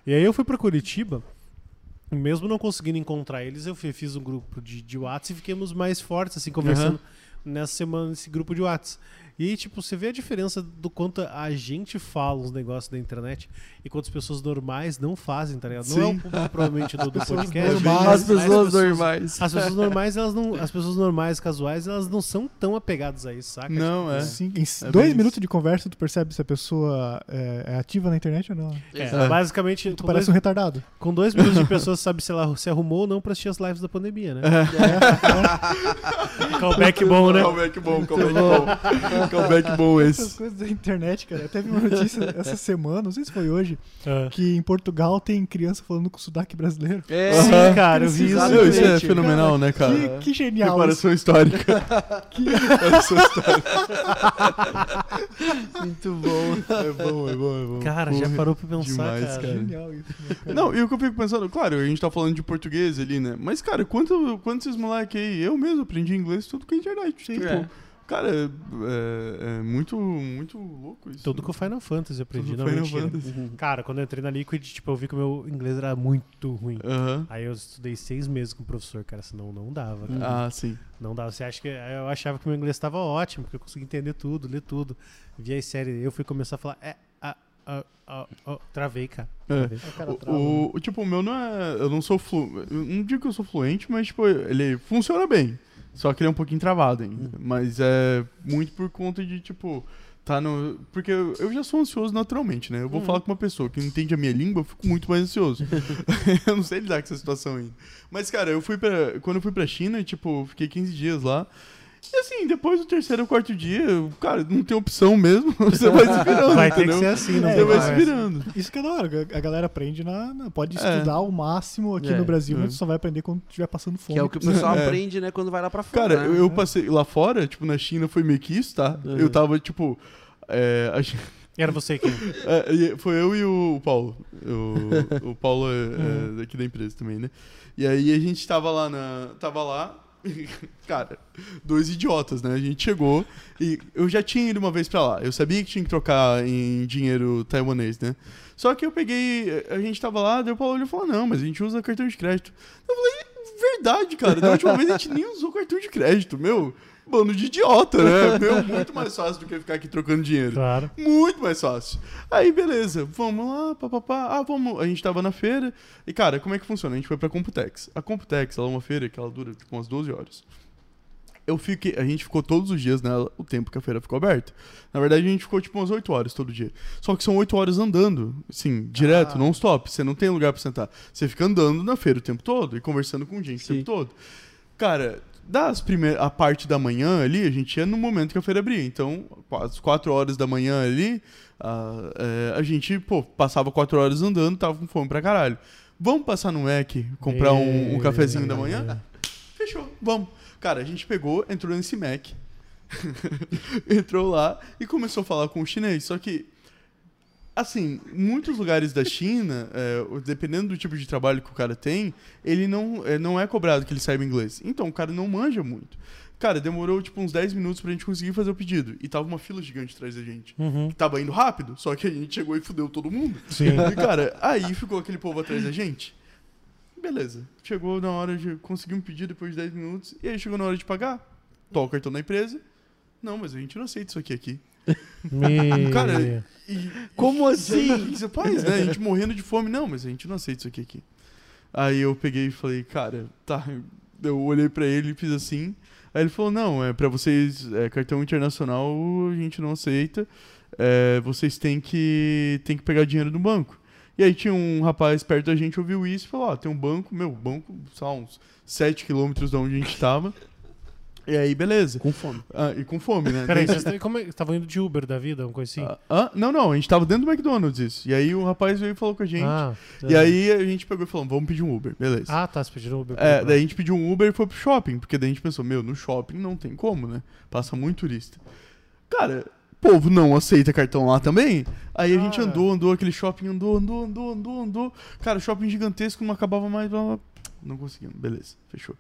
E aí eu fui pra Curitiba, mesmo não conseguindo encontrar eles, eu fi- fiz um grupo de, de WhatsApp e fiquemos mais fortes, assim, conversando nessa semana nesse grupo de WhatsApp. E tipo, você vê a diferença do quanto a gente fala os negócios da internet e quantas pessoas normais não fazem, tá ligado? Não é o Sim. público, provavelmente, do, do pessoas podcast. normais. As pessoas as normais. as pessoas normais, elas não. As pessoas normais, casuais, elas não são tão apegadas a isso, saca? Não, é. Sim, em É dois minutos de conversa, tu percebe se a pessoa é, é ativa na internet ou não. É, Exato. basicamente, Tu parece dois, um retardado. com dois minutos de pessoa sabe se ela se arrumou ou não pra assistir as lives da pandemia, né? Callback bom, né? Callback bom, callback bom. Callback bom Essas esse. coisas da internet, cara. Até vi uma notícia essa semana, não sei se foi hoje, Ah. que em Portugal tem criança falando com sotaque brasileiro. É, Sim, Aham. cara, eu vi isso. Isso é fenomenal, né, cara? Que, que genial. Preparação histórica. Preparação histórica. Muito bom. É bom, é bom, é bom. Cara, já parou pra pensar, demais, cara. cara. Genial isso. né, cara? Não, e o que eu fico pensando, claro, a gente tá falando de português ali, né? Mas, cara, quanto, quantos esses moleques aí, eu mesmo aprendi inglês tudo com a internet. Tipo, É. cara, é, é muito, muito louco isso. Tudo com Final Fantasy eu aprendi, Tudo não Final mentira. Fantasy. Uhum. Cara, quando eu entrei na Liquid, tipo, eu vi que o meu inglês era muito ruim. Aham. Aí eu estudei seis meses com o professor, cara, senão não dava. cara. Ah, sim. Não dava. Você acha que eu achava que meu inglês estava ótimo, porque eu conseguia entender tudo, ler tudo. Via as séries, eu fui começar a falar, é, ah, ah, ah, ah, travei, cara. É. Travei. O cara O, trava, né? o- o- tipo, o meu não é. Eu não sou flu. Eu não digo que eu sou fluente, mas, tipo, ele funciona bem. Só que ele é um pouquinho travado ainda. Mas é muito por conta de, tipo, Tá no. Porque eu, já sou ansioso naturalmente, né? Eu vou falar com uma pessoa que não entende a minha língua, eu fico muito mais ansioso. eu não sei lidar com essa situação ainda. Mas, cara, eu fui pra. Quando eu fui pra China, tipo, fiquei 15 dias lá. E assim, depois do terceiro ou quarto dia, cara, não tem opção mesmo. Você vai se virando, Vai ter que ser assim, não É, Você vai se virando. Isso que é da hora. A galera aprende na. na- pode É. estudar o máximo aqui É. no Brasil, É. mas só vai aprender quando estiver passando fome. Que é o que o pessoal É. aprende, né, quando vai lá pra fora. Cara, né? eu, eu passei lá fora, tipo, na China foi meio que isso, tá? Uhum. Eu tava, tipo. É, a gente- Era você quem? é, foi eu e o, Paulo. O, o Paulo é, Uhum. é daqui da empresa também, né? E aí a gente tava lá na. Tava lá. Cara, dois idiotas, né? A gente chegou e eu já tinha ido uma vez pra lá. Eu sabia que tinha que trocar em dinheiro taiwanês, né? Só que eu peguei. A gente tava lá, daí o Paulo e falou: Não, mas a gente usa cartão de crédito. Eu falei: Verdade, cara. Da última vez a gente nem usou cartão de crédito, meu. Bando de idiota, né? Meu, muito mais fácil do que ficar aqui trocando dinheiro. Claro. Muito mais fácil. Aí, beleza, vamos lá, papapá. Ah, vamos. A gente tava na feira. E, cara, como é que funciona? A gente foi pra Computex. A Computex, ela é uma feira que ela dura tipo umas 12 horas. Eu fiquei, a gente ficou todos os dias nela, o tempo que a feira ficou aberta. Na verdade, a gente ficou tipo umas 8 horas todo dia. Só que são 8 horas andando, assim, direto, Ah. non stop. Você não tem lugar pra sentar. Você fica andando na feira o tempo todo e conversando com gente Sim. o tempo todo. Cara, das primeiras, a parte da manhã ali, a gente ia no momento que a feira abria. Então, às 4 horas da manhã ali, a, é, a gente, pô, passava 4 horas andando, tava com fome pra caralho. Vamos passar no Mac, comprar um, um cafezinho da manhã? Fechou, vamos. Cara, a gente pegou, entrou nesse Mac, entrou lá e começou a falar com o chinês. Só que, assim, muitos lugares da China, é, dependendo do tipo de trabalho que o cara tem, ele não é, não é cobrado que ele saiba inglês. Então, o cara não manja muito. Cara, demorou tipo uns 10 minutos pra gente conseguir fazer o pedido. E tava uma fila gigante atrás da gente. Uhum. Que tava indo rápido, só que a gente chegou e fudeu todo mundo. Sim. E, cara, aí ficou aquele povo atrás da gente. Beleza. Chegou na hora de conseguir um pedido depois de 10 minutos. E aí chegou na hora de pagar. Toca o cartão da empresa. Não, mas a gente não aceita isso aqui aqui. Me... Cara, E, Como assim? Você faz, né? A gente morrendo de fome. Não, mas a gente não aceita isso aqui aqui. Aí eu peguei e falei, cara, tá. Eu olhei pra ele e fiz assim. Aí ele falou, não, é pra vocês, é, cartão internacional a gente não aceita. É, vocês têm que, têm que pegar dinheiro no banco. E aí tinha um rapaz perto da gente, ouviu isso e falou, ó, tem um banco, meu, banco, lá, uns 7 quilômetros de onde a gente tava. E aí, beleza. Com fome. Ah, e com fome, né? Peraí, vocês estavam- é- estavam indo de Uber da vida, uma coisa assim? Ah, ah, não, não, a gente tava dentro do McDonald's isso. E aí o rapaz veio e falou com a gente. Ah, E aí a gente pegou e falou, vamos pedir um Uber, beleza. Ah, tá, você pediu Uber. É, daí a gente pediu um Uber e foi pro shopping, porque daí a gente pensou, meu, no shopping não tem como, né? Passa muito turista. Cara, o povo não aceita cartão lá também. Aí a gente andou, andou, aquele shopping andou, andou, andou, andou, andou. Cara, shopping gigantesco, não acabava mais, blá, blá. não conseguimos, beleza, fechou.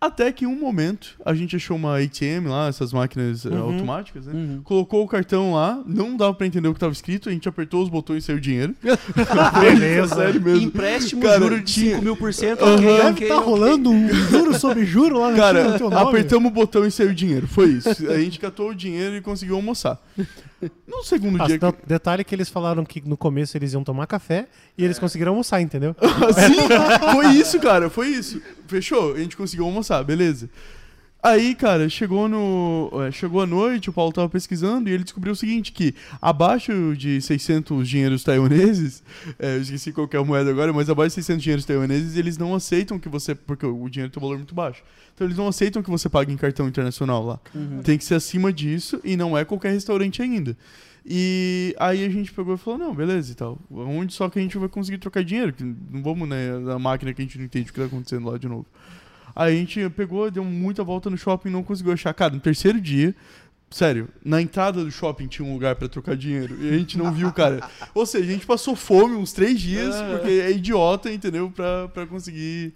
Até que em um momento a gente achou uma ATM lá, essas máquinas eh, Uhum. automáticas, né? Uhum. Colocou o cartão lá, não dava pra entender o que tava escrito, a gente apertou os botões e saiu dinheiro. Beleza. Sério mesmo. Empréstimo, Cara, juro de tinha- 5 mil por cento. Aham. ok, Deve ok, estar ok. rolando um juro sobre juro lá Cara, no teu nome. apertamos o botão e saiu dinheiro. Foi isso. A gente catou o dinheiro e conseguiu almoçar. No segundo Ah, dia. então, detalhe que eles falaram que no começo eles iam tomar café e eles conseguiram almoçar, entendeu? Sim, foi isso, cara. Foi isso. Fechou? A gente conseguiu almoçar, beleza. Aí, cara, chegou no. é, Chegou a noite, o Paulo tava pesquisando e ele descobriu o seguinte: que abaixo de 600 dinheiros taiwaneses, é, eu esqueci qual é a moeda agora, mas abaixo de 600 dinheiros taiwaneses, eles não aceitam que você. Porque o dinheiro tem um valor muito baixo. Então eles não aceitam que você pague em cartão internacional lá. Uhum. Tem que ser acima disso e não é qualquer restaurante ainda. E aí a gente pegou e falou, não, beleza e tal. Onde só que a gente vai conseguir trocar dinheiro? Não vamos, né, na máquina que a gente não entende o que tá acontecendo lá de novo. Aí a gente pegou, deu muita volta no shopping e não conseguiu achar. Cara, no terceiro dia, sério, na entrada do shopping tinha um lugar pra trocar dinheiro. E a gente não viu, cara. Ou seja, a gente passou fome uns três dias, porque é idiota, entendeu? Pra, pra conseguir,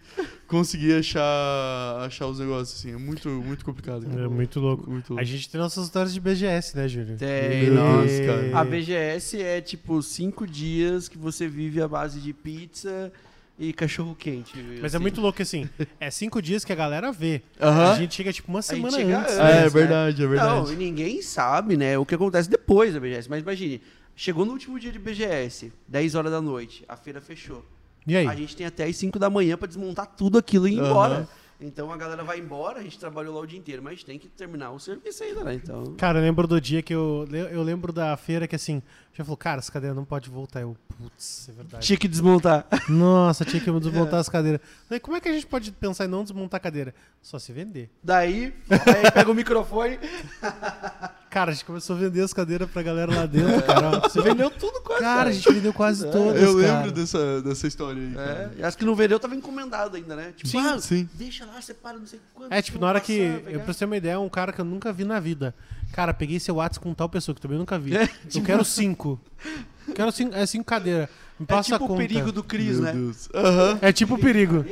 conseguir achar, achar os negócios, assim. É muito, muito complicado. cara. É muito louco. Muito A louco. gente tem nossas histórias de BGS, né, Júlio? Tem, nossa, cara. A BGS é tipo cinco dias que você vive à base de pizza e cachorro quente. Mas é assim. muito louco assim. É cinco dias que a galera vê. Aham. A gente chega tipo uma semana chega antes. antes. É, é né? verdade, é verdade. Não, e ninguém sabe, né, o que acontece depois da BGS. Mas imagine, chegou no último dia de BGS, 10 horas da noite, a feira fechou. E aí? A gente tem até as 5 da manhã pra desmontar tudo aquilo e ir Aham. embora. Então a galera vai embora, a gente trabalhou lá o dia inteiro, mas tem que terminar o serviço ainda, né? Então. Cara, eu lembro do dia que eu. Eu lembro da feira que assim, já falou, cara, essa cadeira não pode voltar. Eu, putz, é verdade. Tinha que desmontar. Nossa, tinha que desmontar as cadeiras. Daí, como é que a gente pode pensar em não desmontar a cadeira? Só se vender. Daí, aí pega o microfone. Cara, a gente começou a vender as cadeiras pra galera lá dentro, cara. Você vendeu tudo quase. Cara, a gente vendeu quase É, todas. Eu cara. lembro dessa, dessa história aí. cara. É, e as que não vendeu tava encomendado ainda, né? Tipo, Sim, ah, sim. deixa lá, separa não sei quanto. É, tipo, na hora que. passar, pegar. Eu, pra você ter uma ideia, um cara que eu nunca vi na vida. Cara, peguei seu WhatsApp com tal pessoa que também nunca vi. É, Eu quero cinco. Quero cinco, é cinco cadeiras. Me É passa tipo a o perigo do Cris, né? Deus. Aham. É tipo perigo.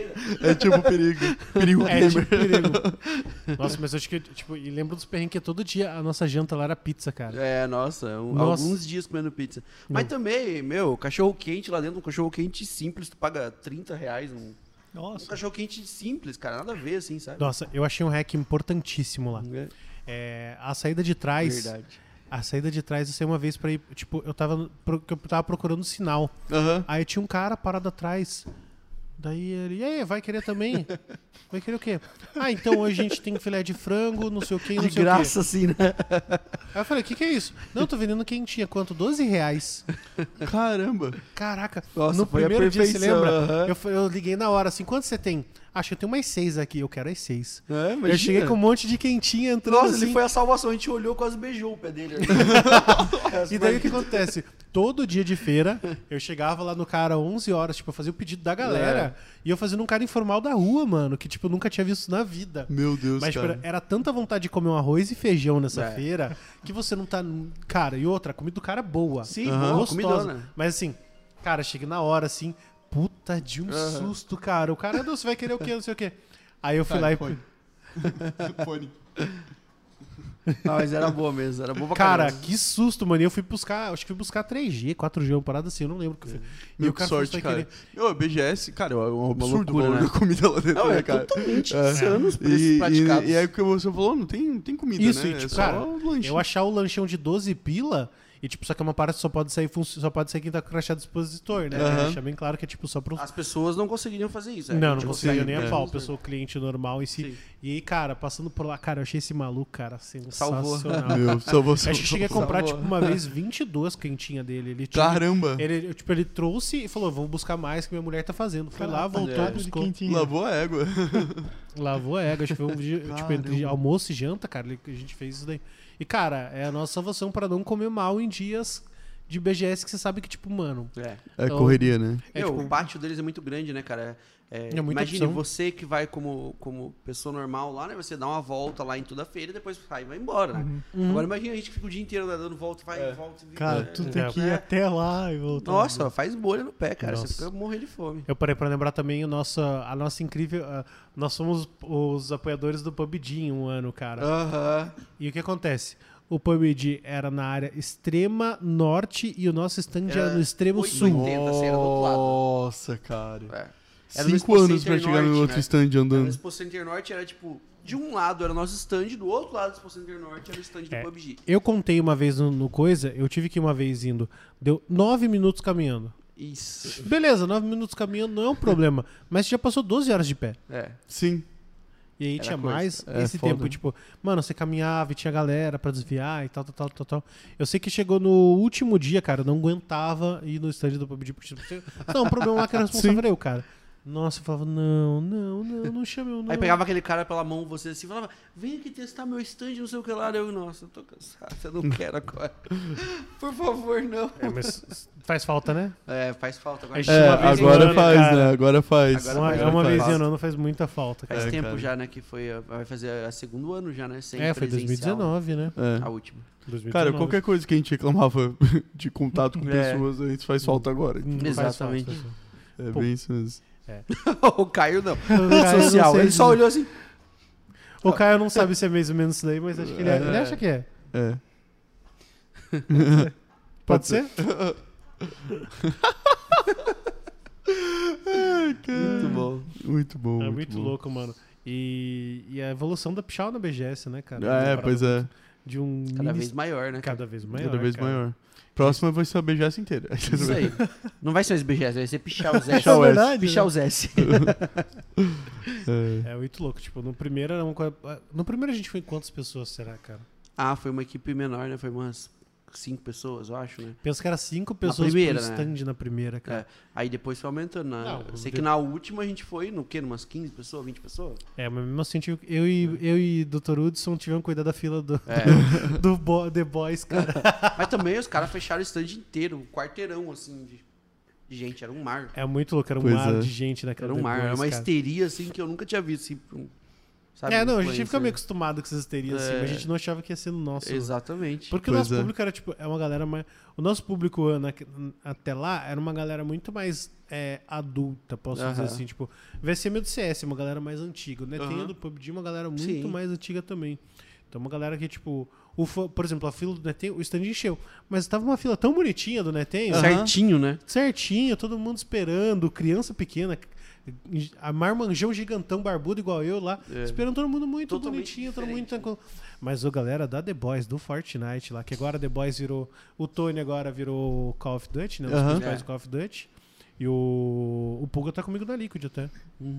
É tipo perigo. Perigo É gamer. tipo perigo. Nossa, mas eu acho que, tipo, e lembro dos perrengues que todo dia a nossa janta lá era pizza, cara. É, nossa, um- Nossa. alguns dias comendo pizza. Mas Não. também, meu, cachorro quente lá dentro, um cachorro quente simples, tu paga 30 reais. Um, um Nossa. cachorro quente simples, cara, nada a ver, assim, sabe? Nossa, eu achei um hack importantíssimo lá. É, É, a saída de trás. verdade. A saída de trás eu sei uma vez pra ir. Tipo, eu tava, eu tava procurando sinal. Aham. Aí tinha um cara parado atrás. Daí ele, e aí, vai querer também? Vai querer o quê? Ah, então hoje a gente tem filé de frango, não sei o quê, não De sei graça, assim, né? o quê. Aí eu falei, o que, que é isso? Não, eu tô vendendo quentinha. Quanto? 12 reais. Caramba. Caraca. Nossa, no primeiro dia, você lembra? aham. Eu, eu liguei na hora, assim, quanto você tem? Acho que eu tenho mais seis aqui. Eu quero as seis. É, Eu cheguei com um monte de quentinha entrando Nossa, assim. ele foi a salvação, a gente olhou, quase beijou o pé dele. E daí o que acontece? Todo dia de feira, eu chegava lá no cara 11 horas, tipo, eu fazia o pedido da galera. E eu fazia num cara informal da rua, mano, que, tipo, eu nunca tinha visto na vida. Meu Deus, Mas tipo, cara. era tanta vontade de comer um arroz e feijão nessa É. feira que você não tá. Cara, e outra, a comida do cara é boa. Sim, boa, gostosa. comidona. Mas assim, cara, cheguei na hora assim, puta de um Aham. susto, cara. O cara, não, você vai querer o quê? Não sei o quê. Aí eu fui Tá, lá e. fone. Fone. Ah, mas era boa mesmo, era boa pra Cara, caramba. que susto, mano. E eu fui buscar, acho que fui buscar 3G, 4G, uma parada assim, eu não lembro o que foi. E Meu, o que cara sorte, "Você vai cara. querer?" Ô, BGS, cara, é um absurdo loucura, o né? da comida lá dentro, Não, né, é cara? totalmente É. insano os preços E, praticados. e, e aí o que você falou, não tem, não tem comida, Isso, né? e, tipo, é só cara, lanche. Eu achar o lanchão de 12 pila. E, tipo, só que é uma que só pode sair, só pode sair quem tá com crachá dispositor, né? Aham. Deixa bem claro que é, tipo, só pro... As pessoas não conseguiriam fazer isso. é. Não, não Tipo, conseguia sair- nem a é. pau, pessoa cliente normal em si. Sim. E aí, cara, passando por lá, cara, eu achei esse maluco, cara, Salvou. sensacional. Meu, só você. Eu acho que cheguei a comprar, Salvou. tipo, uma vez 22 quentinhas dele. Ele tinha, Caramba! ele, tipo, ele trouxe e falou, vou buscar mais que minha mulher tá fazendo. Foi lá, voltou, é. de buscou. quentinha. Lavou a égua. Lavou a égua, acho que foi um dia, tipo, entre almoço e janta, cara, ele- a gente fez isso daí. E, cara, é a nossa salvação pra não comer mal em dias de BGS que você sabe que, tipo, mano... É. É Então- correria, né? É, Meu, tipo, o pátio deles é muito grande, né, cara? É, É muita imagine opção. você que vai como, como pessoa normal lá, né? Você dá uma volta lá em toda a feira e depois sai e vai embora, né? Uhum. Agora imagina a gente que fica o dia inteiro né, dando volta, vai É. e volta. Cara, é, tu é, tem que ir é. até lá e voltar. Nossa, faz bolha no pé, cara. Nossa. Você fica morrendo de fome. Eu parei pra lembrar também o nosso, a nossa incrível... nós somos os apoiadores do PUBG em um ano, cara. Aham. E o que acontece? O PUBG era na área extrema norte e o nosso stand era, Era no extremo 880. sul. 80, assim, era do outro lado. Nossa, cara. É. Era no Cinco anos pra chegar no Norte, outro né? stand Era andando. No Expo Center Norte era tipo, de um lado era o nosso stand, do outro lado do Expo Center Norte era o stand do É. PUBG. Eu contei uma vez no, no coisa, eu tive que ir uma vez indo. Deu nove minutos caminhando. Isso. Beleza, nove minutos caminhando não é um problema. mas já passou 12 horas de pé. É. Sim. E aí Era tinha coisa. mais É esse foda. tempo, tipo, mano, você caminhava e tinha galera pra desviar e tal, tal, tal, tal, tal. Eu sei que chegou no último dia, cara, eu não aguentava ir no stand do PUBG. Porque, tipo, não, o problema lá que era responsável era eu, cara. Nossa, eu falava, não, não, não, não chama eu, não. Aí pegava aquele cara pela mão, você assim, falava, vem aqui testar meu stand, não sei o que lá. Eu, nossa, eu tô cansado, eu não quero agora. Por favor, não. É, mas faz falta, né? É, faz falta agora. A gente É, agora ano, faz, cara. né? Agora faz. Agora Uma, faz é uma vez em ano faz muita falta, cara. Faz É, tempo cara. já, né, que foi, vai fazer a segundo ano já, né, sem É, foi presencial. 2019, né? É. A última. 2019. Cara, qualquer coisa que a gente reclamava de contato com É. pessoas, a gente faz falta agora. Não faz Exatamente. falta, assim. É Pô. bem isso mesmo. o Caio não. O Caio, não Social. sei Ele só olhou assim. O Caio não sabe se é mais ou menos isso daí, mas acho que ele, é- É. ele acha que é. É. Pode ser? Muito bom. Muito bom. É muito muito bom. louco, mano. E, e a evolução da Pichal na BGS, né, cara? É, pois é. De um Cada mini- vez maior, né? cada vez maior. Cada vez cara. maior. Próxima vai ser a BGS inteira. Isso aí. Não vai ser mais BGS, vai ser Pichar os S. Pichar o É S. verdade, Pichar né? os S. É. É muito louco. Tipo, no primeiro era uma coisa. No primeiro a gente foi em quantas pessoas, será, cara? Ah, foi uma equipe menor, né? Foi umas cinco pessoas, eu acho, né? Penso que era cinco pessoas primeira, por né? stand na primeira, cara. É. Aí depois foi aumentando. Na... Não, eu sei de- que na última a gente foi no quê? Numas 15 pessoas, 20 pessoas? É, mas mesmo assim, eu e, eu e Dr. Hudson tivemos que cuidar da fila do, É. do Bo- The Boys, cara. Mas também os caras fecharam o stand inteiro, um quarteirão, assim, de, de gente. Era um mar. É muito louco, era um Pois mar é. de gente naquela Era um mar. Era Boys, uma cara. histeria, assim, que eu nunca tinha visto. Assim, um- sabe, É, não, a gente fica meio acostumado com essas histerias, assim, É. mas a gente não achava que ia ser no nosso. Exatamente. Porque o Pois nosso é. público era, tipo, é uma galera mais. O nosso público na- até lá era uma galera muito mais é, adulta, posso dizer Aham. assim, tipo, VSM do CS, uma galera mais antiga, né? Tem a do PUBG, uma galera muito Sim. mais antiga também. Então, uma galera que, tipo, o fã- por exemplo, a fila do Netem, o stand encheu. Mas tava uma fila tão bonitinha do Netem, Aham. Certinho, né? certinho, todo mundo esperando, criança pequena, a marmanjão gigantão barbudo igual eu lá, É. esperando todo mundo muito Totalmente bonitinho, todo muito diferente, tranquilo. Mas o galera da The Boys, do Fortnite lá, que agora The Boys virou. O Tony agora virou Call of Duty, né? Aham. principais É. do Call of Duty. E o, o Pulga tá comigo na Liquid até.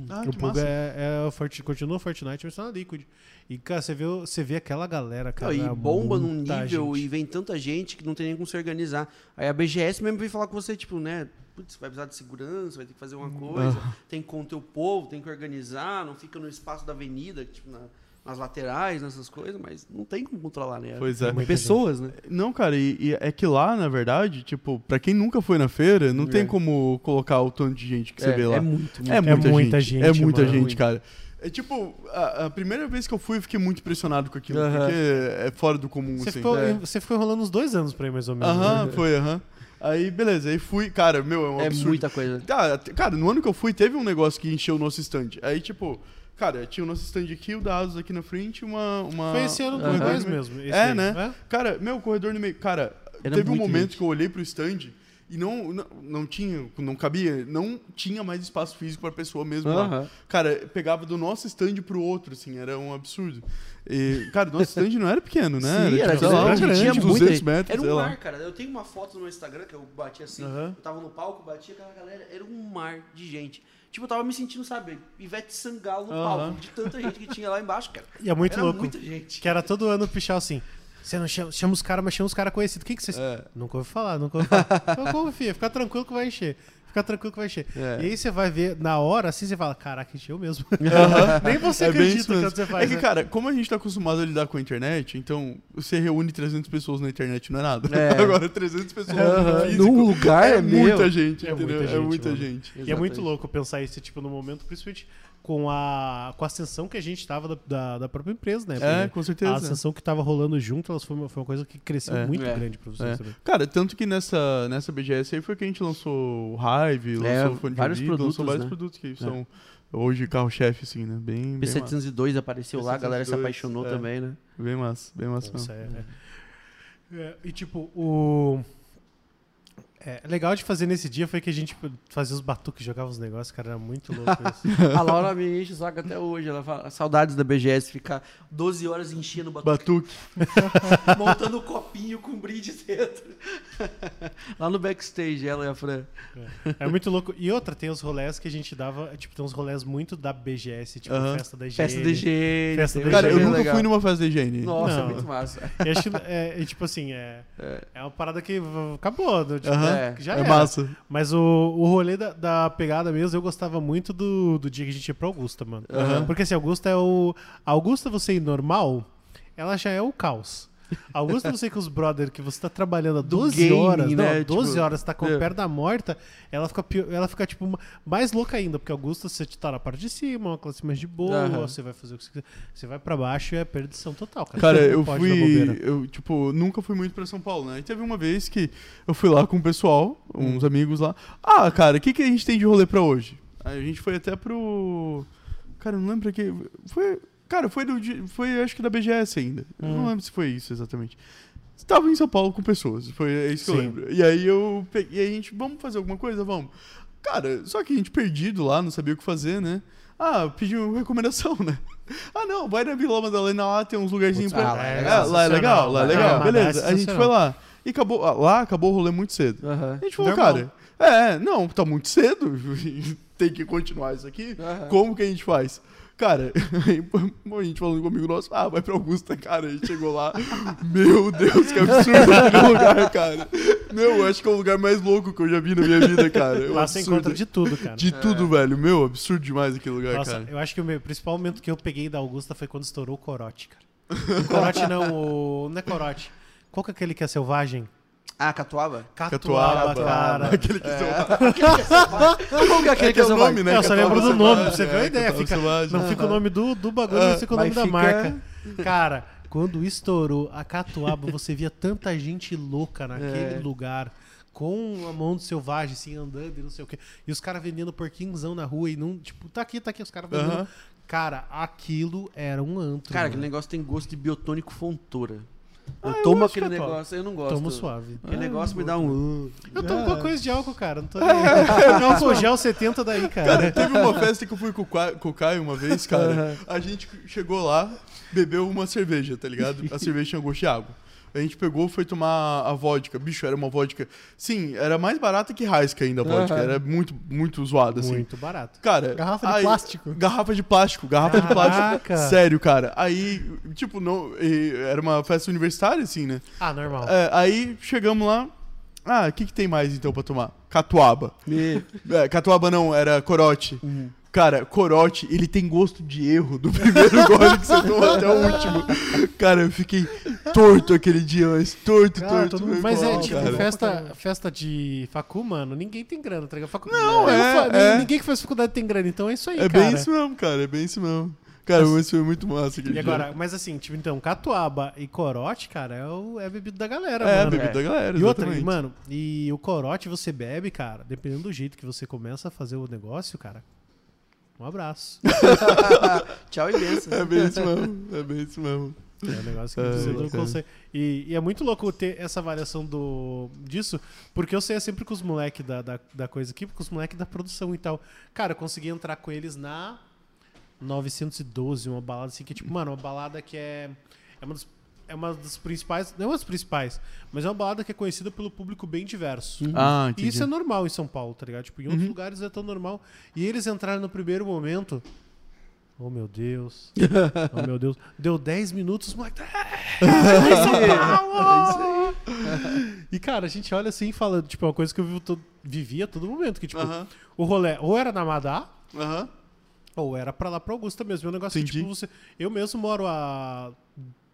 Ah, o Pulga massa. é, é o Forti- continua o Fortnite, mas tá na Liquid. E, cara, você vê, você vê aquela galera, cara. Não, e bomba num nível gente. e vem tanta gente que não tem nem como se organizar. Aí a BGS mesmo vem falar com você, tipo, né? Putz, vai precisar de segurança, vai ter que fazer uma coisa, tem que conter o povo, tem que organizar, não fica no espaço da avenida, tipo, na- nas laterais, nessas coisas, mas não tem como controlar, né? Pois é. Pessoas, né? Não, cara, e, e é que lá, na verdade, tipo, pra quem nunca foi na feira, não É. tem como colocar o tanto de gente que você é, vê lá. é muito, muito. É muita, muita gente. gente, É muita mano. gente, cara. É tipo, a, a primeira vez que eu fui, eu fiquei muito impressionado com aquilo, Aham. porque é fora do comum, Você assim. ficou, É. você ficou enrolando uns dois anos pra ir, mais ou menos. Aham, né? foi, aham. Aí, beleza, aí fui, cara, meu, é um É absurdo. muita coisa. Tá, t- cara, no ano que eu fui, teve um negócio que encheu o nosso stand. Aí, tipo, cara, tinha o nosso stand aqui, o da Asus aqui na frente, uma... uma Foi esse ano do Aham. The Boys mesmo. esse É, aí, né? Cara, meu, corredor no meio. Cara, Era teve um momento gente. que eu olhei pro stand e não, não, não tinha, não cabia, não tinha mais espaço físico pra pessoa mesmo lá. Aham. Cara, pegava do nosso stand pro outro, assim, era um absurdo. E, cara, nosso stand não era pequeno, né? Sim, era tipo, sei lá, grande, uns tinha 200 muita gente. metros, Era um lá. mar, cara. Eu tenho uma foto no meu Instagram que eu bati assim. Aham. Eu tava no palco, bati aquela galera. Era um mar de gente. Tipo, eu tava me sentindo, sabe, Ivete Sangalo no Aham. palco, de tanta gente que tinha lá embaixo, cara. E é muito Era louco. muita gente. Que era todo ano pichar assim. Você não chama, chama os caras, mas chama os caras conhecidos. Quem que vocês. É. Nunca ouvi falar, nunca ouvi falar. então confia, fica tranquilo que vai encher. Fica tranquilo que vai encher. É. E aí você vai ver, na hora, assim, você fala, caraca, encheu mesmo. Nem você É acredita quando você faz. É que, né? cara, como a gente tá acostumado a lidar com a internet, então você reúne 300 pessoas na internet, não é nada. É. Agora, 300 pessoas no físico, Num lugar é, é muita gente, É entendeu? muita é gente, muita mano. gente. E é muito louco pensar isso, tipo, no momento, principalmente com a, com a ascensão que a gente tava da, da, da própria empresa, né? É, Porque com a certeza. ascensão que tava rolando junto, elas foi, uma, foi uma coisa que cresceu É. muito É. grande pra vocês É. também. Cara, tanto que nessa, nessa BGS aí foi que a gente lançou o Hive, lançou É, o fone de vários ouvido, lançou produtos, vários né? produtos que são hoje carro-chefe, assim, né? Bem, bem, massa. P702 apareceu lá, a galera se P702, apaixonou é. também, né? bem massa, bem massa Nossa, mesmo. é, é. É, e tipo, o. É, legal de fazer nesse dia foi que a gente tipo, fazia os batuques, jogava os negócios, cara, era muito louco isso. A Laura me enche o saco até hoje. Ela fala, saudades da BGS, ficar 12 horas enchendo o batuque, Batuque. montando o copinho com brinde dentro. lá no backstage, ela e a Fran. É muito louco. E outra, tem os rolés que a gente dava, tipo, tem uns rolés muito da BGS, tipo, Aham. festa da higiene. Festa de higiene. Festa da um Cara, eu nunca legal. fui numa festa de higiene. Nossa, Não. é muito massa. E acho é, e, tipo assim, é, é uma parada que acabou, né? tipo, Aham. É, já é era. massa. Mas o, o rolê da, da pegada mesmo, eu gostava muito do, do dia que a gente ia pra Augusta, mano. Aham. Porque assim, Augusta é o. A Augusta você ir normal, ela já é o caos. A Augusta você com os brother que você tá trabalhando há Do 12 game, horas, né? não, 12 Tipo, horas, tá com é. perto da morta, ela fica, pior- ela fica tipo uma- mais louca ainda, porque Augusta você tá na parte de cima, uma classe mais de boa, Aham. você vai fazer o que você quiser. Você vai pra baixo e é perdição total, cara. Cara, eu fui. bobeira. Eu, tipo, nunca fui muito pra São Paulo, né? E teve uma vez que eu fui lá com o pessoal, uns amigos lá. Ah, cara, o que, que a gente tem de rolê pra hoje? Aí a gente foi até pro. Cara, eu não lembro pra que. Foi. Cara, foi do. Foi acho que da BGS ainda. Eu não Hum. lembro se foi isso exatamente. Estava em São Paulo com pessoas. Foi é isso que eu Sim. lembro. E aí eu peguei. E aí a gente, vamos fazer alguma coisa? Vamos. Cara, só que a gente perdido lá, não sabia o que fazer, né? Ah, pediu recomendação, né? Ah, não, vai na Vila Madalena lá, tem uns lugarzinhos Putz, pra. ah, lá é É, lá é legal, lá é legal. Ah, mas Beleza, é a gente foi lá. E acabou, ah, lá acabou o rolê muito cedo. A gente falou, Normal. cara, é, não, tá muito cedo, tem que continuar isso aqui. Como que a gente faz? Cara, aí, a gente falando comigo nosso, ah, vai pra Augusta, cara. A gente chegou lá, meu Deus, que absurdo aquele lugar, cara. Meu, eu acho que é o lugar mais louco que eu já vi na minha vida, cara. É um Lá você absurdo. encontra de tudo, cara. De tudo, velho. Meu, absurdo demais aquele lugar, Nossa, cara. eu acho que o meu principal momento que eu peguei da Augusta foi quando estourou o corote, cara. O corote não, o. Não é corote. Qual que é aquele que é selvagem? Ah, Catuaba? Catuaba, cara. Aquele que é. Como que é aquele que é o nome, né? É, eu só Catuaba lembro do nome, pra você ver é, a ideia. Catuaba Fica, não fica o nome do, do bagulho, Ah, não fica o nome da marca. Cara, quando estourou a Catuaba, você via tanta gente louca naquele É. lugar. Com a mão do selvagem, assim, andando e não sei o quê. E os caras vendendo porquinhozão na rua e não, tipo, tá aqui, tá aqui, os caras vendendo. Cara, aquilo era um antro. Cara, mano. aquele negócio tem gosto de biotônico fontora. Eu Ah, eu tomo gosto aquele negócio, eu não gosto. Tomo suave. Aquele negócio me dá um... Eu tomo É. qualquer coisa de álcool, cara. Não tô nem aí. Álcool gel 70 daí, Cara, cara. teve uma festa que eu fui com o Qua- com o Caio uma vez, cara. A gente chegou lá, bebeu uma cerveja, tá ligado? A cerveja tinha gosto de água. A gente pegou, foi tomar a vodka. Bicho, era uma vodka. Sim, era mais barata que Raisca ainda a vodka. Aham. Era muito, muito zoada, assim. Muito barato. Cara, Garrafa de aí- plástico. Garrafa de plástico, garrafa de plástico. Caraca. Sério, cara. Aí, tipo, não, e era uma festa universitária, assim, né? Ah, normal. É, aí chegamos lá. Ah, o que, que tem mais então pra tomar? Catuaba. Me... É, catuaba não, era corote. Uhum. Cara, corote, ele tem gosto de erro do primeiro gole que você toma até o último. Cara, eu fiquei torto aquele dia, mas torto, Cara, torto. mundo Mas é, tipo, cara. festa, festa de facu, mano, ninguém tem grana, tá ligado? Facu... Não, Eu é, é. Ninguém que faz faculdade tem grana, então é isso aí, É cara. bem isso mesmo, cara, é bem isso mesmo. Cara, mas foi muito massa aquele E dia. agora, mas assim, tipo, então, catuaba e corote, cara, é, o, é a bebida da galera, É, mano. bebida da galera, E outra, exatamente. e, mano, e o corote você bebe, cara, dependendo do jeito que você começa a fazer o negócio, cara. Um abraço. Tchau e benção. É bem isso mesmo, é bem isso mesmo. É um negócio que É, você não bacana. consegue. E, e é muito louco ter essa variação do, disso, porque eu sei sempre com os moleques da, da, da coisa aqui, com os moleques da produção e tal. Cara, eu consegui entrar com eles na 912, uma balada assim, que é tipo, mano, uma balada que é. É uma das, é uma das principais. Não é uma das principais, mas é uma balada que é conhecida pelo público bem diverso. Ah, E isso é normal em São Paulo, tá ligado? Tipo, em outros lugares é tão normal. E eles entraram no primeiro momento. Oh meu Deus. Oh meu Deus. Deu 10 minutos, moleque. É, São Paulo! E cara, a gente olha assim e fala, tipo, é uma coisa que eu vivo todo- vivia a todo momento. Que, tipo, o rolê ou era na Madá, ou era pra lá pra Augusta mesmo. É um negócio que, tipo, você. Eu mesmo moro a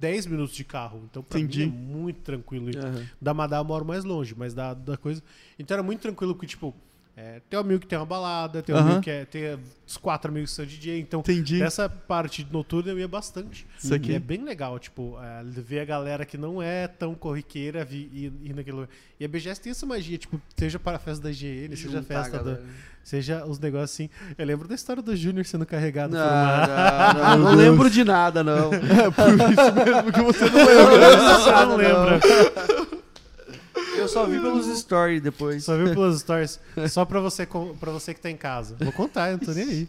10 minutos de carro. Então, pra Entendi. mim é muito tranquilo. Aham. Da Madá eu moro mais longe, mas da, da coisa. Então era muito tranquilo, porque, tipo, é, tem um amigo que tem uma balada, tem um Aham. amigo que é, tem os quatro amigos que são DJ, então Entendi. dessa parte noturna eu ia bastante. Isso aqui. E é bem legal, tipo, é, ver a galera que não é tão corriqueira vi- ir, ir naquele lugar. E a BGS tem essa magia, tipo, seja para a festa da IGN, seja a festa da. Seja os negócios assim. Eu lembro da história do Júnior sendo carregado Não, por uma. não, não, não lembro de nada, não. É por isso mesmo que você não lembra. Você não lembra. Eu só vi pelos stories depois. Só viu pelas stories. Só pra você, com- pra você que tá em casa. Vou contar, eu não tô nem aí.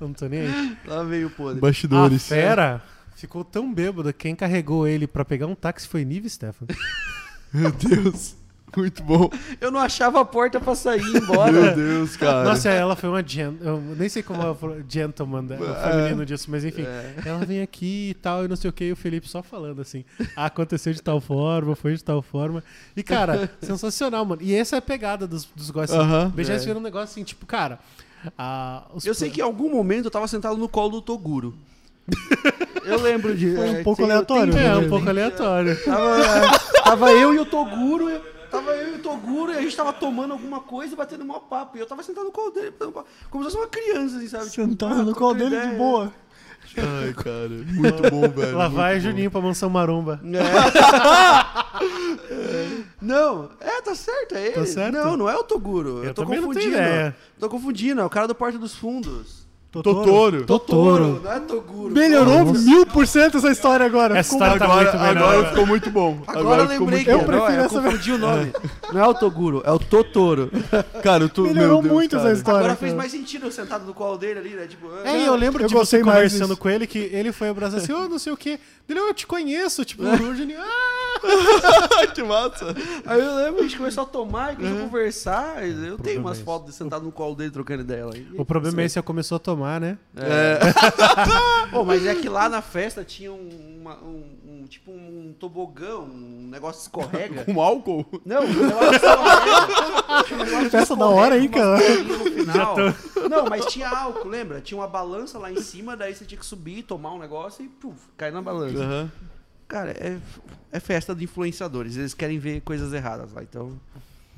Eu não tô nem aí. Lá veio o podre. A Bastidores. fera ficou tão bêbado que quem carregou ele pra pegar um táxi foi Nive Stefan. Meu Deus. Muito bom. Eu não achava a porta pra sair e ir embora. Meu Deus, cara. Nossa, ela foi uma gen... eu nem sei como ela falou, gentleman, né, o feminino disso, mas enfim. É. Ela vem aqui e tal, e não sei o que, e o Felipe só falando assim. "Ah, aconteceu de tal forma, foi de tal forma. E, cara, sensacional, mano. E essa é a pegada dos, dos negócios. Aham. BGS É. virou um negócio assim, tipo, cara. a- os Eu sei que em algum momento eu tava sentado no colo do Toguro. Eu lembro de. Foi um é, pouco tem- aleatório, tem- É, um pouco aleatório. Tava, tava eu e o Toguro. Tava eu e o Toguro e a gente tava tomando alguma coisa e batendo mó papo. E eu tava sentado no colo dele, batendo papo, como se fosse uma criança, assim, sabe? Tipo, Sentado ah, no colo dele de ideia. boa. Ai, cara. Muito bom, velho. Lá vai bom. Juninho pra mansão maromba. É. Não, é, tá certo, é ele. Tá certo? Não, não é o Toguro. Eu, Eu tô não confundindo. Tô confundindo, é o cara do Porta dos Fundos. Totoro. Totoro. Não é Toguro. Melhorou Nossa. mil por cento essa história agora. Essa Ficou história tá Agora, muito melhor. agora ficou muito bom. Agora eu ficou lembrei que Eu não, prefiro é, eu essa confundi o nome. Não é o Toguro, é o Totoro. Cara, eu tô. Melhorou Deus, muito cara. essa história. Agora fez mais sentido eu sentado no colo dele ali, né? Tipo, É, e eu lembro Eu de gostei você conversando disso. com ele que ele foi abraçar assim, ô, não sei o quê. Ele, eu te conheço, tipo, o Juninho, ah! que massa. Aí eu lembro, a gente começou a tomar e começou a conversar. Eu tenho umas é fotos de sentado no colo dele trocando ideia lá. O problema é esse, eu começou a tomar, né? Pô, mas é que lá na festa tinha um, uma- um- um- tipo um tobogã, um negócio escorrega. Com álcool? Não, um negócio escorrega. Um Festa da hora, hein, cara? final. Não, mas tinha álcool, lembra? Tinha uma balança lá em cima, daí você tinha que subir, tomar um negócio e puf, cair na balança. Aham. Cara, é, é festa de influenciadores. Eles querem ver coisas erradas lá, então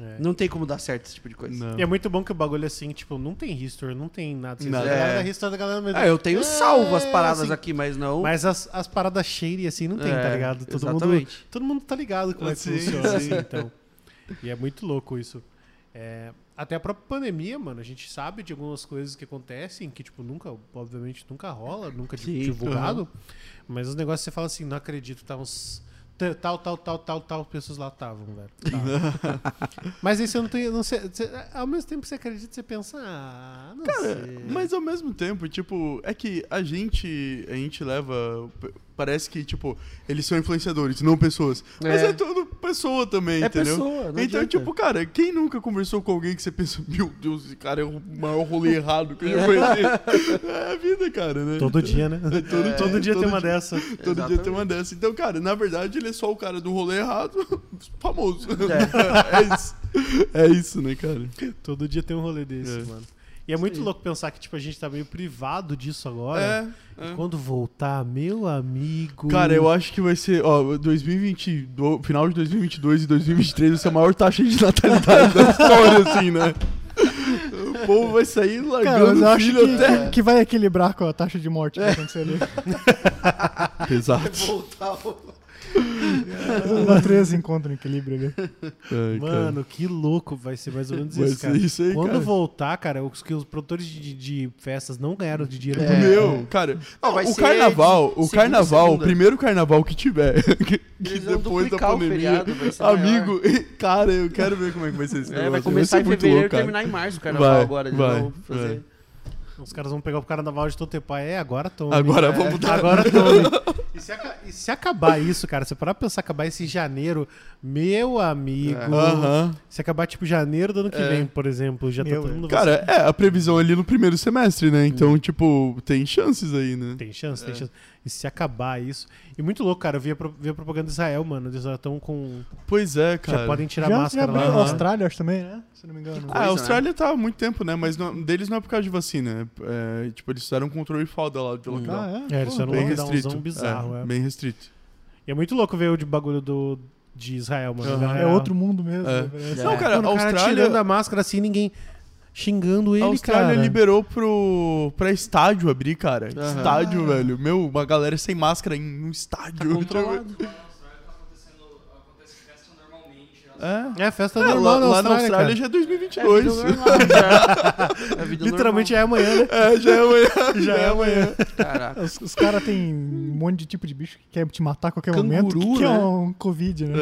É. não tem como dar certo esse tipo de coisa. Não. E é muito bom que o bagulho assim, tipo, não tem history, não tem nada. A galera É. da history da galera mas- Ah, eu tenho salvo as É, paradas assim, aqui, mas não. Mas as, as paradas shady assim não tem, É, tá ligado? Todo mundo, todo mundo tá ligado como é que funciona, sim. assim, então. E é muito louco isso. É, até a própria pandemia, mano, a gente sabe de algumas coisas que acontecem que, tipo, nunca, obviamente, nunca rola, nunca Sim, divulgado. Mas os negócios você fala assim, não acredito, tá uns. Tal, tal, tal, tal, tal, pessoas lá estavam, velho. Tava. Mas aí você não tem. Não sei, ao mesmo tempo que você acredita, você pensa, ah, não sei. Mas ao mesmo tempo, tipo, é que a gente, a gente leva, parece que, tipo, eles são influenciadores, não pessoas. Mas É. é tudo pessoa também, É entendeu? pessoa, então, adianta. tipo, cara, quem nunca conversou com alguém que você pensa, meu Deus, esse cara é o maior rolê errado que eu já conheci? é a vida, cara, né? Todo dia, né? Todo, Todo dia tem todo uma dessa. Todo dia tem uma dessa. Então, cara, na verdade, ele é só o cara do rolê errado, famoso. É. isso. É isso, né, cara? Todo dia tem um rolê desse, É. mano. E é muito louco pensar que, tipo, a gente tá meio privado disso agora. É. E quando voltar, meu amigo. Cara, eu acho que vai ser, ó, 2020, do- final de 2022 e 2023 vai ser a maior taxa de natalidade da história, assim, né? O povo vai sair Cara, largando mas eu acho filho que, até. que vai equilibrar com a taxa de morte que vai acontecer ali. Exato. Voltar o- Os natureza encontram equilíbrio ali. Ai, Mano, que louco vai ser mais ou menos Vai isso, ser cara. isso aí, Quando cara. voltar, cara, os que os produtores de, de festas não ganharam de dinheiro. cara. É. Meu, cara, Não, vai o ser carnaval, de o carnaval, o primeiro carnaval que tiver, que, que Eles vão depois da duplicar o pandemia, feriado, vai amigo, cara, eu quero ver como é que vai ser esse É, negócio. vai começar ser em muito fevereiro e louco, cara. terminar em março o carnaval Vai, agora. De vai, novo, fazer. Os caras vão pegar o carnaval de Totepai. É, agora tome. Agora É. vamos dar. Agora tome. E se, e se acabar isso, cara, se parar pra pensar acabar esse janeiro, meu amigo. É. Aham. Se acabar tipo janeiro do ano que É. vem, por exemplo, já Meu, tá todo mundo Cara, é, a previsão ali no primeiro semestre, né? Então, tipo, tem chances aí, né? Tem chance, tem É. chance. E se acabar isso. E muito louco, cara. Eu vi a, pro- vi a propaganda de Israel, mano. Eles já estão com. Pois é, cara. já podem tirar já, máscara já lá. Aham. Austrália, acho também, né? Se não me engano. Que Ah, coisa, a Austrália tá há muito tempo, né? Mas não- deles não é por causa de vacina. É, é, tipo, eles fizeram um controle foda lá de lockdown. Ah, é? É, eles fizeram um bem lockdownzão restrito. bizarro, é. Bem restrito. E é muito louco ver o de bagulho do, de Israel, mano. Aham. É outro mundo mesmo. É. né. É. Não, cara, a o cara Austrália, tirando a máscara assim, ninguém xingando ele, a Austrália cara. liberou pro, pra estádio abrir, cara. Aham. Estádio, velho. Meu, uma galera sem máscara em um estádio. Tá controlado. É. É, festa É, normal lá, na lá na Austrália, Austrália cara. já é É 2022. vida normal, já. É Literalmente é amanhã, né? É, já é amanhã. já é amanhã. normal. Caraca. Os, os caras têm um monte de tipo de bicho que quer te matar a qualquer Canguru, momento. Que, que é né? um Covid, né?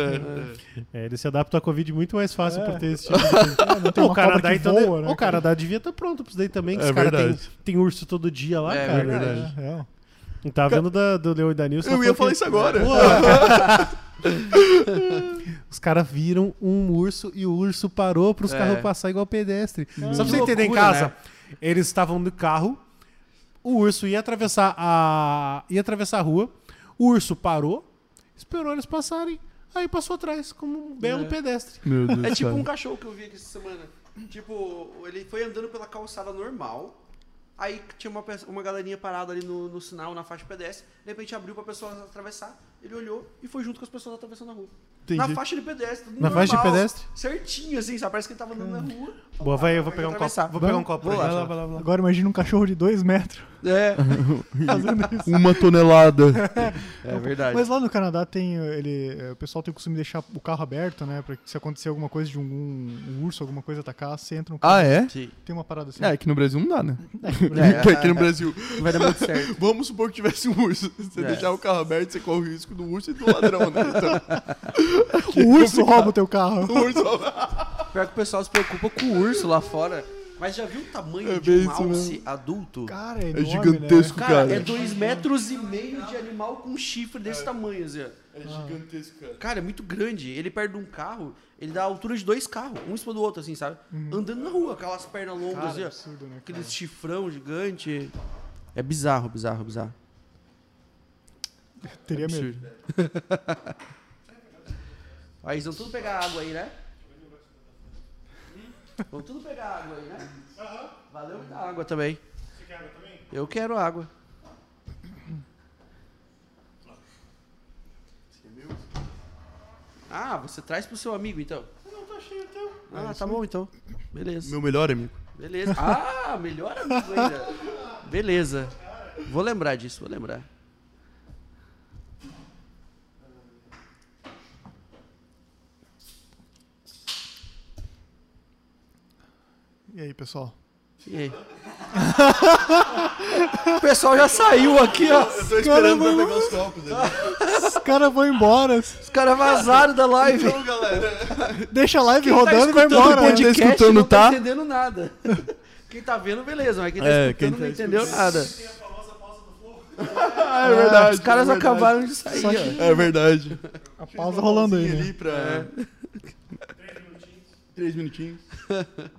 É, É, ele se adapta à Covid muito mais fácil É. por ter esse tipo de. É, não tem o Canadá, então, voa, né? o Canadá devia estar pronto pra isso daí também, que É os caras têm verdade. tem urso todo dia lá, É cara. verdade. É, é. Não tava vendo da, do Leo e da Nilson. Eu ia falar isso agora. Os caras viram um urso e o urso parou pros É. carros passar igual pedestre. Que Só pra você entender em casa, né? eles estavam no carro, o urso ia atravessar a ia atravessar a rua, o urso parou, esperou eles passarem, aí passou atrás como um belo É. pedestre. Meu Deus É tipo um cachorro que eu vi aqui essa semana. Tipo, ele foi andando pela calçada normal. Aí tinha uma, uma galerinha parada ali no, no sinal, na faixa pedestre. De repente abriu pra pessoa atravessar. Ele olhou e foi junto com as pessoas atravessando a rua. Entendi. Na faixa de pedestre. tudo Na faixa de normal, pedestre? Certinho, assim, sabe? Parece que ele tava andando na rua. Boa, vai, eu vou pegar um copo. Vou pegar um copo Vou lá, lá, vai lá, vai lá. Agora imagina um cachorro de dois metros É, fazendo isso. Uma tonelada. é verdade. Mas lá no Canadá tem ele, é, o pessoal tem o costume de deixar o carro aberto, né? Pra que se acontecer alguma coisa de um, um urso, alguma coisa atacar, você entra no carro. Ah, é? Sim. Tem uma parada assim. É, aqui no Brasil não dá, né? É, aqui no Brasil. Não vai dar muito certo. Vamos supor que tivesse um urso. Você É. deixar o carro aberto, você corre o risco do urso e do ladrão, né? Então, O urso rouba o teu carro. o urso... Pior que o pessoal se preocupa com o urso lá fora. Mas já viu o tamanho É de um alce adulto? Cara, é, É enorme, gigantesco, Né? Cara, cara. é dois metros e meio de animal com chifre desse tamanho, assim. ó. É gigantesco, cara. Cara, é muito grande. Ele perto de um carro, ele dá a altura de dois carros, um em cima do outro, assim, sabe? Andando na rua, aquelas pernas longas, Cara, assim, ó. absurdo, né? cara? Aqueles chifrão gigante. É bizarro, bizarro, bizarro. Teria medo. Absurdo. Aí eles vão tudo pegar água aí, né? Vão tudo pegar água aí, né? Valeu da água também. Você quer água também? Eu quero água. Ah, você traz pro seu amigo então. Não, tá cheio então. Ah, tá bom então. Beleza. Meu melhor amigo. Beleza. Ah, melhor amigo ainda. Beleza. Vou lembrar disso, vou lembrar. E aí, pessoal? E aí? o pessoal já saiu aqui, ó. Eu tô esperando pra pegar os copos ali. Os caras vão embora. Os caras vazaram da live. Então, galera. Deixa a live Quem tá rodando e vai embora. Quem tá escutando, não tá tá? entendendo nada. Quem tá vendo, beleza, mas quem tá É, escutando quem não tá entendeu nada. Ah, é verdade. Os caras é verdade. acabaram de sair, que- É verdade. A pausa rolando aí, né? ali pra... Três minutinhos. Nossa,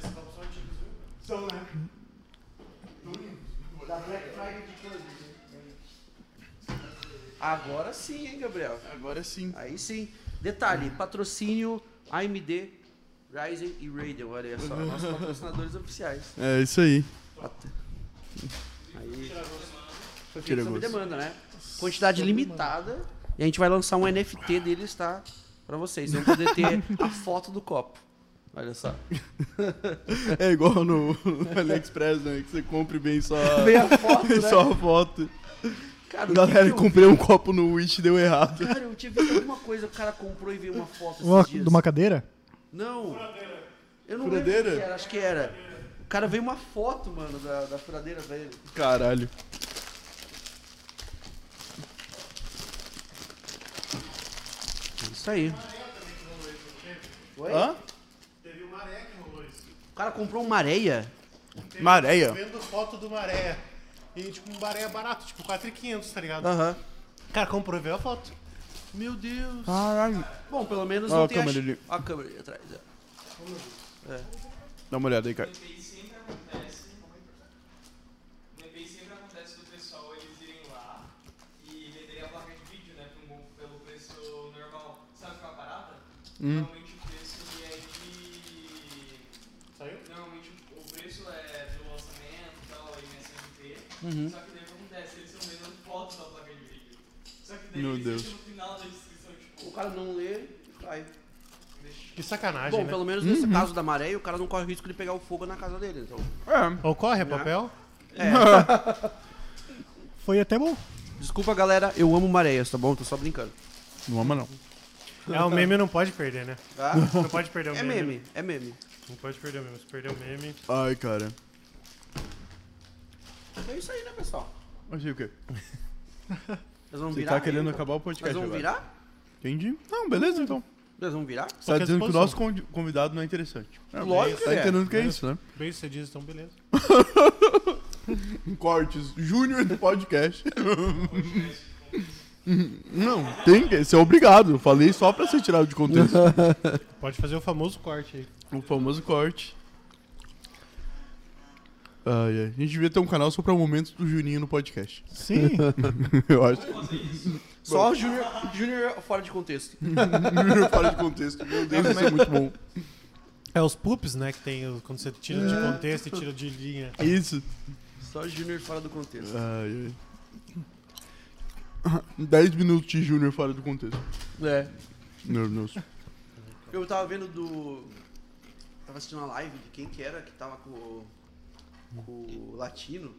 esses copos são São, né? Agora sim, hein, Gabriel? Agora sim. Aí sim. Detalhe, patrocínio AMD, Ryzen e Radeon, olha só, nossos patrocinadores oficiais. É isso aí. Aí, foi Tira feito sob gosto. demanda, né? Quantidade limitada. E a gente vai lançar um NFT deles, tá? Pra vocês. Vocês vão poder ter a foto do copo. Olha só. É igual no, no AliExpress, né? Que você compra e vem só, Vem a foto, vem né? só a foto. Cara, o Galera, que que eu comprei um copo no Wish e deu errado. Cara, eu tinha visto alguma coisa, o cara comprou e veio uma foto esses Uma, dias. de uma cadeira? Não. Eu não Furadeira? lembro o que era, acho que era. O cara veio uma foto, mano, da, da furadeira pra ele. Caralho. É Isso aí. Oi? Hã? Teve o Maré que rolou isso. O cara comprou uma areia? Teve Maréia? Vendo foto do Maré. E tipo, um Maré barato, tipo 4,500, tá ligado? Aham. Cara, comprou e veio a foto. Meu Deus. Caralho. Bom, pelo menos Ó não a tem a... câmera ali. A câmera ali atrás. ó. Dá uma olhada aí, cara. No Uhum. Só que daí o que acontece? Eles estão vendendo fotos da placa de vídeo. Só que daí Meu eles Deus. deixam no final da descrição, tipo. O cara não lê e cai. Que sacanagem, Bom, né? pelo menos nesse caso da maré, o cara não corre o risco de pegar o fogo na casa dele. Então. É. Ocorre, é papel? Foi até bom. Desculpa, galera, eu amo mareias, tá bom? Tô só brincando. Não ama, não. É, o meme não pode perder, né? Tá? Não pode perder o É meme. meme, é meme. Não pode perder o meme. Se perder o meme. Ai, cara. É isso aí, né, pessoal? Achei o quê? Nós vamos Você virar? tá querendo acabar o Nós podcast vamos agora. virar? Entendi. Não, beleza, então. Nós vamos virar? Você tá Qualquer dizendo que o nosso convi- convidado não é interessante. É, Lógico Tá que é. entendendo o que é isso, né? Bem, você diz, então beleza. Cortes. Júnior do podcast. Não, tem que. Você é obrigado. Eu falei só pra ser tirado de contexto. Pode fazer o famoso corte aí. o famoso corte. Ai. A gente devia ter um canal só pra momentos do Juninho no podcast. Sim. Eu acho. Só Júnior Júnior fora de contexto. Júnior fora de contexto. Meu Deus, isso é muito bom. É os poops, né? Que tem o- quando você tira de contexto e tira de linha. Isso. Só Júnior fora do contexto. Ai, ai. 10 minutos de Júnior fora do contexto. É. Nervoso. Eu tava vendo do. Tava assistindo uma live de quem que era que tava com o. com o latino.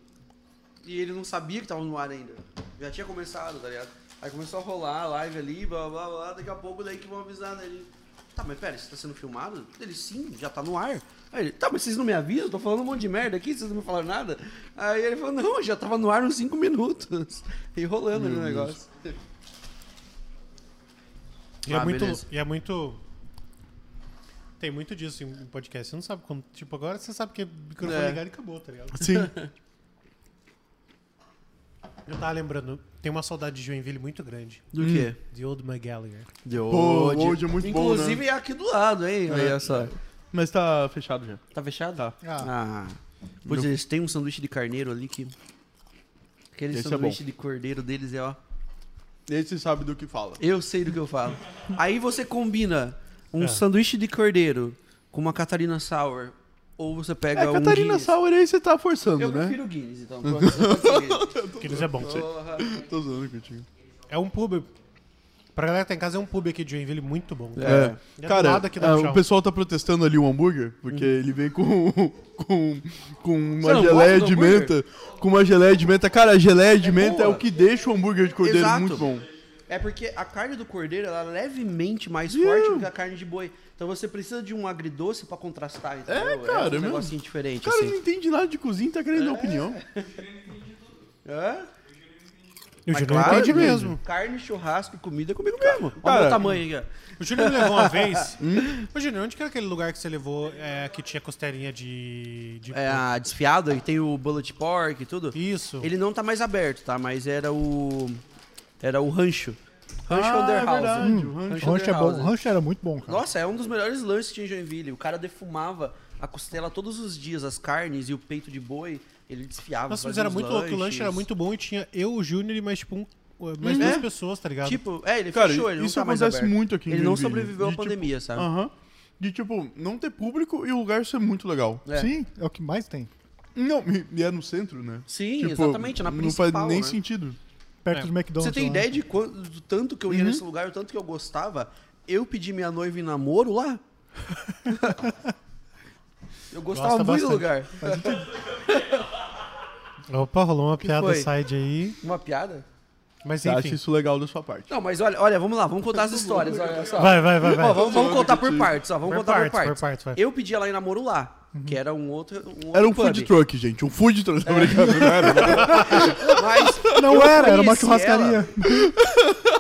E ele não sabia que tava no ar ainda. Já tinha começado, tá ligado? Aí começou a rolar a live ali, blá blá blá, daqui a pouco daí que vão avisar nele. Tá, mas pera, isso tá sendo filmado? Ele, sim, já tá no ar. Aí ele, tá, mas vocês não me avisam? Eu tô falando um monte de merda aqui, vocês não me falaram nada? Aí ele falou, não, já tava no ar uns 5 minutos. E rolando ali o negócio. E, é Ah, muito, beleza. e é muito. Tem muito disso em podcast. Você não sabe quando. Tipo, agora você sabe que é microfone É. ligado e acabou, tá ligado? Sim. Eu tava lembrando, tem uma saudade de Joinville muito grande. Do quê? The Old McGallagher. De Pô, hoje é muito bom, Inclusive é aqui do lado, hein? Olha só. Mas tá fechado já. Tá fechado? Tá. Ah. Ah, Pois eles têm um sanduíche de carneiro ali que. Aquele Esse é sanduíche de cordeiro deles é ó. Esse sabe do que fala. Eu sei do que eu falo. Aí você combina um É. sanduíche de cordeiro com uma Catarina Sour. Ou você pega É, um. Catarina Guinness. Sauer aí você tá forçando, Eu né? prefiro o Guinness, então. Você Que eles é bom. Porra. Tô zoando contigo. É um pub. Pra galera que tá em casa, é um pub aqui de Joinville muito bom. É. É. É Cara, lado aqui da ah, Michel. o pessoal tá protestando ali o hambúrguer, porque ele vem com, com, com Você uma não geleia de menta. Com uma geleia de menta. Cara, a geleia de É menta é boa. o que deixa o hambúrguer de cordeiro Exato. muito bom. É porque a carne do cordeiro ela é levemente mais forte do que a carne de boi. Então você precisa de um agridoce pra contrastar, entendeu? É, cara, um meu. negocinho diferente, O cara assim. não entende nada de cozinha e tá querendo dar opinião. É? E o Mas claro, entende Júnior. mesmo. Carne, churrasco e comida é comigo mesmo. Olha o meu tamanho aqui, ó. O Júnior me levou uma vez. Ô, Júnior, onde que era aquele lugar que você levou é, que tinha costelinha de. de É a desfiado, e tem o bullet pork e tudo. Isso. Ele não tá mais aberto, tá? Mas era o. Era o rancho. Rancho Ah, Under é House. verdade, o rancho. Rancho é bom. Rancho era muito bom, cara. Nossa, é um dos melhores lanches que tinha em Joinville. O cara defumava a costela todos os dias, as carnes e o peito de boi, ele desfiava. Nossa, mas era muito louco. O lanche era muito bom e tinha eu, o Júnior e mais, tipo, um, mais Uhum. duas É. pessoas, tá ligado? Tipo, é, ele Cara, fechou, ele isso não tá mais acontece muito aqui em Ele não Joinville. sobreviveu à tipo, pandemia, sabe? Aham. De, tipo, não ter público e o lugar ser muito legal. É. Sim, é o que mais tem. Não, e- é no centro, né? Sim, Tipo, exatamente, na Não principal, faz nem né? sentido. Perto É. do McDonald's. Você tem lá. ideia de quanto, do tanto que eu ia nesse lugar, o tanto que eu gostava? Eu pedi minha noiva em namoro lá. eu gostava Gosta muito do lugar. Opa, rolou uma Que piada foi? side aí. Uma piada? Mas enfim. isso legal da sua parte? Não, mas olha, olha, vamos lá, vamos contar as histórias. Olha só. Vai, vai, vai, vai. Ó, vamos, vamos contar por partes, ó. Vamos Por contar partes, por por partes. partes, vai. Eu pedi ela em namoro lá, que era um outro. Um outro Era um pub. food truck, gente. Um food truck. É. Não era? Mas Não era, era uma churrascaria. ela-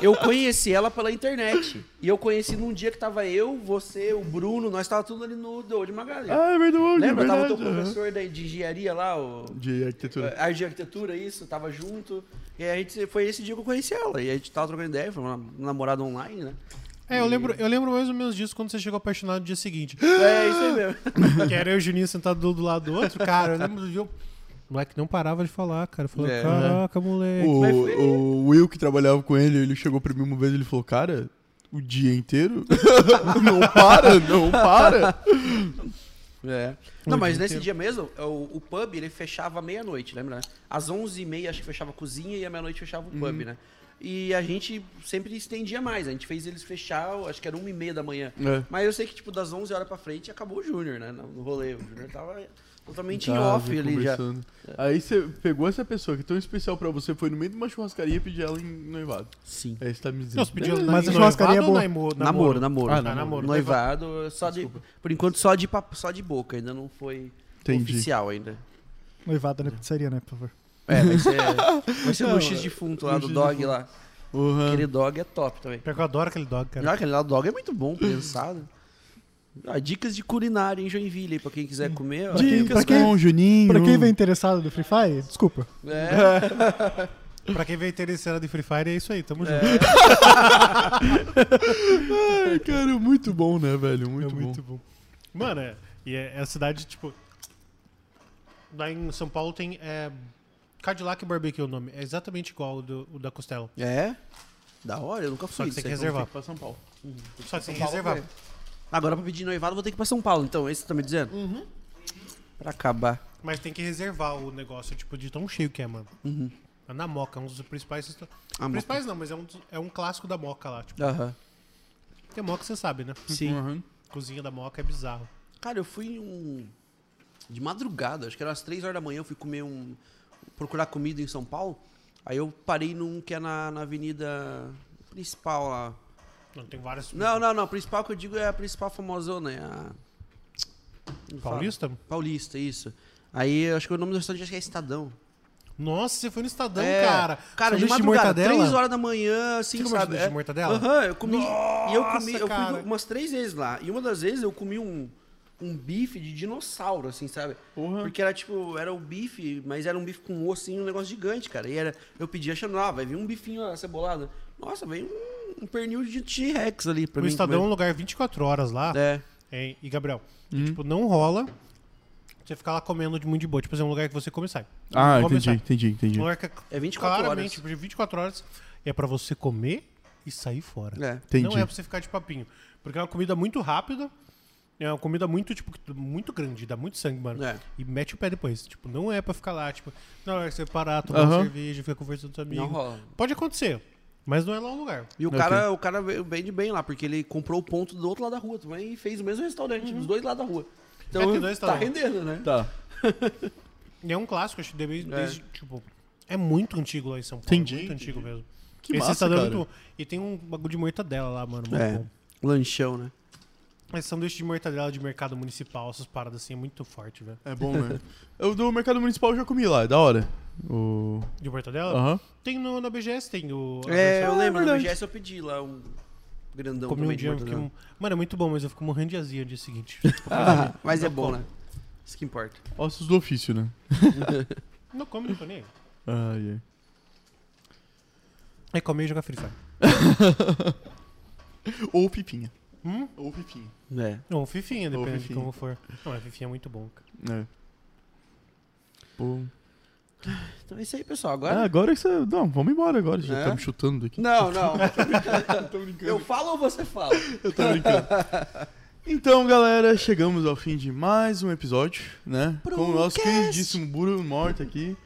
eu conheci ela pela internet. E eu conheci num dia que tava eu, você, o Bruno, nós tava tudo ali no Deu de Magalhães. Ah, é verdade. Lembra? é Tava o verdade. teu professor de engenharia lá, o. De arquitetura. Arte de arquitetura, isso, tava junto. E aí a gente, foi esse dia que eu conheci ela. E a gente tava trocando ideia, foi uma namorada online, né? É, eu lembro, eu lembro mais ou menos disso quando você chegou apaixonado no dia seguinte. É, isso aí mesmo. que era eu e o Juninho sentado do, do lado do outro. Cara, eu lembro do dia. O moleque não parava de falar, cara. Falou, É. caraca, moleque. O, Mas o Will que trabalhava com ele, ele chegou pra mim uma vez e ele falou, cara, o dia inteiro? não para, não para. É. Não, mas dia nesse inteiro. dia mesmo, o, o pub ele fechava meia-noite, lembra? né? Às 11h30 acho que fechava a cozinha e à meia-noite fechava o Uhum. pub, né? E a gente sempre estendia mais. A gente fez eles fechar, acho que era 1h30 da manhã. É. Mas eu sei que, tipo, das 11 horas pra frente acabou o Júnior, né? No rolê. O Júnior tava totalmente em off ali já. Aí você pegou essa pessoa que é tão especial pra você, foi no meio de uma churrascaria e pediu ela em noivado. Sim. Aí você tá me dizendo. Você pediu. Mas a em churrascaria é noivado boa. naimo- Namoro, namoro. Ah, namoro. namoro. Noivado, só de, por enquanto só de, só de boca, ainda não foi Entendi. oficial ainda. Noivada na pizzaria, né, por favor. É, vai ser, vai ser no X defunto lá do dog lá. Uhum. Aquele dog é top também. Pior que eu adoro aquele dog, cara. Não, aquele lá do dog é muito bom, pensado. Ah, dicas de culinária em Joinville, aí, pra quem quiser comer. ó. Pra quem- Dicas pra quem- com o Juninho. Pra quem vem interessado do Free Fire, desculpa. É, Pra quem vem interessado em Free Fire, é isso aí, tamo junto. Ai, cara, muito bom, né, velho? Muito, é bom. muito bom. Mano, é, e é, é a cidade, tipo. Lá em São Paulo tem. É, Cadillac Barbecue é o nome. É exatamente igual o, do, o da Costela. é. Da hora, eu nunca Só fui. que você tem que reservar. Pra São Paulo. Só que tem que reservar. Agora pra pedir noivado vou ter que ir pra São Paulo, então, é isso que você tá me dizendo? Pra acabar. Mas tem que reservar o negócio, tipo, de tão cheio que é, mano. Na Moca, um dos principais. Ah, principais não, mas é um, dos- é um clássico da Moca lá. Tipo, Aham. porque Moca você sabe, né? Sim. Uhum. Cozinha da Moca é bizarro. Cara, eu fui um. De madrugada, acho que era às 3 horas da manhã, eu fui comer um. Procurar comida em São Paulo. Aí eu parei num que é na, na avenida principal lá. Não, tem várias. Não, não, não. A principal que eu digo é a principal famosona, é a. Fala? Paulista? Paulista, isso. Aí acho que o nome do restaurante acho que é Estadão. Nossa, você foi no Estadão, É, cara. Cara, de madrugada, mortadela? 3 horas da manhã, assim, Você sabe? É. de mortadela? Aham, eu comi. e eu comi, Nossa, eu fui umas três vezes lá. E uma das vezes eu comi um, um bife de dinossauro, assim, sabe? Porra. Porque era tipo, era o bife, mas era um bife com osso, assim, um negócio gigante, cara. E era, eu pedi achando, ah, vai vir um bifinho acebolado. Nossa, veio um, um pernil de T-Rex ali pra O mim. Estadão é um lugar 24 horas lá. É. É, e, Gabriel, Hum. tipo, não rola você ficar lá comendo de muito de boa. Tipo, é um lugar que você come e sai. Ah, Come entendi, sai. entendi, entendi. Um lugar que é É 24 claramente, horas. tipo, de 24 horas é pra você comer e sair fora. É. Entendi. Não é pra você ficar de papinho. Porque é uma comida muito rápida. É uma comida muito, tipo, muito grande, dá muito sangue, mano. É. E mete o pé depois. Tipo, não é pra ficar lá, tipo, na hora que você parar, tomar uma Aham. cerveja, ficar conversando com os amigos. Não rola. Pode acontecer, mas não é lá o lugar. E o cara, o cara vende bem lá, porque ele comprou o ponto do outro lado da rua também e fez o mesmo restaurante, dos dois lados da rua. Então É, tá rendendo, né? Tá. E é um clássico, acho que desde, É. desde, tipo, é muito antigo lá em São Paulo. Entendi, Muito entendi. antigo mesmo. Que Esse massa, é cara. muito- E tem um bagulho de mortadela lá, mano. Muito É. bom. Lanchão, né? Esse sanduíche de mortadela de mercado municipal, essas paradas assim, é muito forte, velho. É bom, né? Eu do mercado municipal eu já comi lá, é da hora. O. De mortadela? Aham. Tem no, na BGS, tem o. a É, versão- eu lembro, no verdade. BGS eu pedi lá um grandão Comi um também de dia, eu fiquei mortadela. um- Mano, é muito bom, mas eu fico morrendo de azia no dia seguinte. Ah, mas é bom, né? Isso que importa. Ossos do ofício, né? não come, não tô nem aí. Ai, ai. É comer e jogar Free Fire. Ou pifinha. Hum? Ou pifinha. É. Não, Fifinha, Ou depende fifinha. de como for. Não, mas Fifinha é muito bom, cara. É. Pô. Então é isso aí, pessoal. Agora. agora que você. Não, vamos embora agora. Já É? tá me chutando daqui. Não, não. Tô brincando. Eu falo ou você fala? Eu tô brincando. Então, galera, chegamos ao fim de mais um episódio, né? Com o nosso Brocast. queridíssimo Bruno Morto aqui.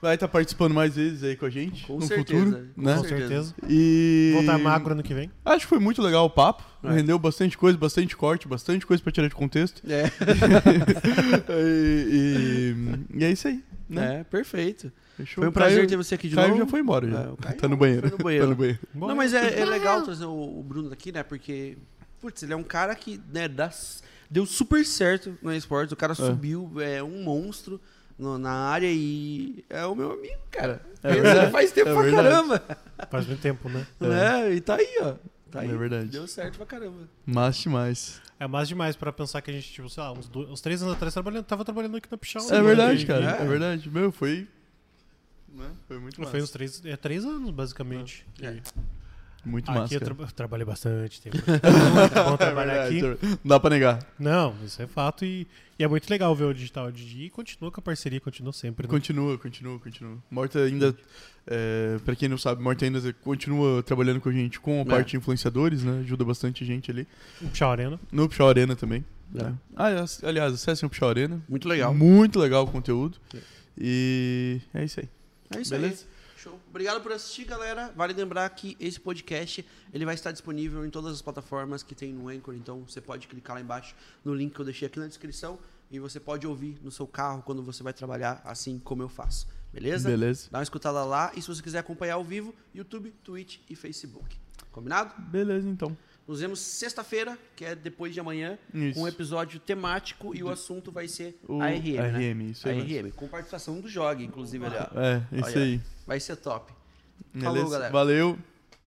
Vai estar participando mais vezes aí com a gente Com no certeza, futuro, com né? Com certeza. E Voltar magro ano que vem. Acho que foi muito legal o papo. É. Rendeu bastante coisa, bastante corte, bastante coisa pra tirar de contexto. É. e, e- e é isso aí, né? É, perfeito. Fechou? Foi um prazer Caio- ter você aqui de Caio novo. já foi embora, já. É, Caio tá no banheiro. foi no banheiro. Tá no banheiro. Não, mas é, é legal trazer o, o Bruno daqui, né? Porque, putz, ele é um cara que né, dá, deu super certo no esporte. O cara subiu, é um monstro no- na área e é o meu amigo, cara. É faz tempo é pra verdade. caramba. Faz muito tempo, né? Né? E tá aí, ó. Tá aí. É verdade. Deu certo pra caramba. Mas demais. É mais demais pra pensar que a gente, tipo, sei lá, uns, dois, uns três anos atrás trabalhando, tava trabalhando aqui na Pichal. é verdade, E- cara. É. É verdade. Meu, foi. né? Foi muito massa. Foi uns três, é, três anos, basicamente. É. Muito Aqui massa. eu cara. tra trabalhei bastante tempo. É bom trabalhar É aqui. Não dá pra negar. Não, isso é fato e, e é muito legal ver o digital de e continua com a parceria, continua sempre. Né? Continua, continua, continua. Morta ainda, é, pra quem não sabe, Morta ainda continua trabalhando com a gente com a É. parte de influenciadores, né? Ajuda bastante gente ali. Pichal Arena. No Pichau Arena também. É. né? Ah, aliás- aliás, acessem o Pichau Arena. Muito legal. Muito legal o conteúdo. É. E é isso aí. É isso Beleza? aí. Show. Obrigado por assistir, galera. Vale lembrar que esse podcast ele vai estar disponível em todas as plataformas que tem no Anchor. Então você pode clicar lá embaixo no link que eu deixei aqui na descrição e você pode ouvir no seu carro quando você vai trabalhar, assim como eu faço. Beleza? Beleza. Dá uma escutada lá e se você quiser acompanhar ao vivo, YouTube, Twitch e Facebook. Combinado? Beleza, então. Nos vemos sexta-feira, que é depois de amanhã, Isso. com um episódio temático e o assunto vai ser O a RM, né? Isso aí. mesmo. ARM, com participação do Jog, inclusive, ali, ó. É, isso Olha. aí. Vai ser top. Falou, Beleza? galera. Valeu.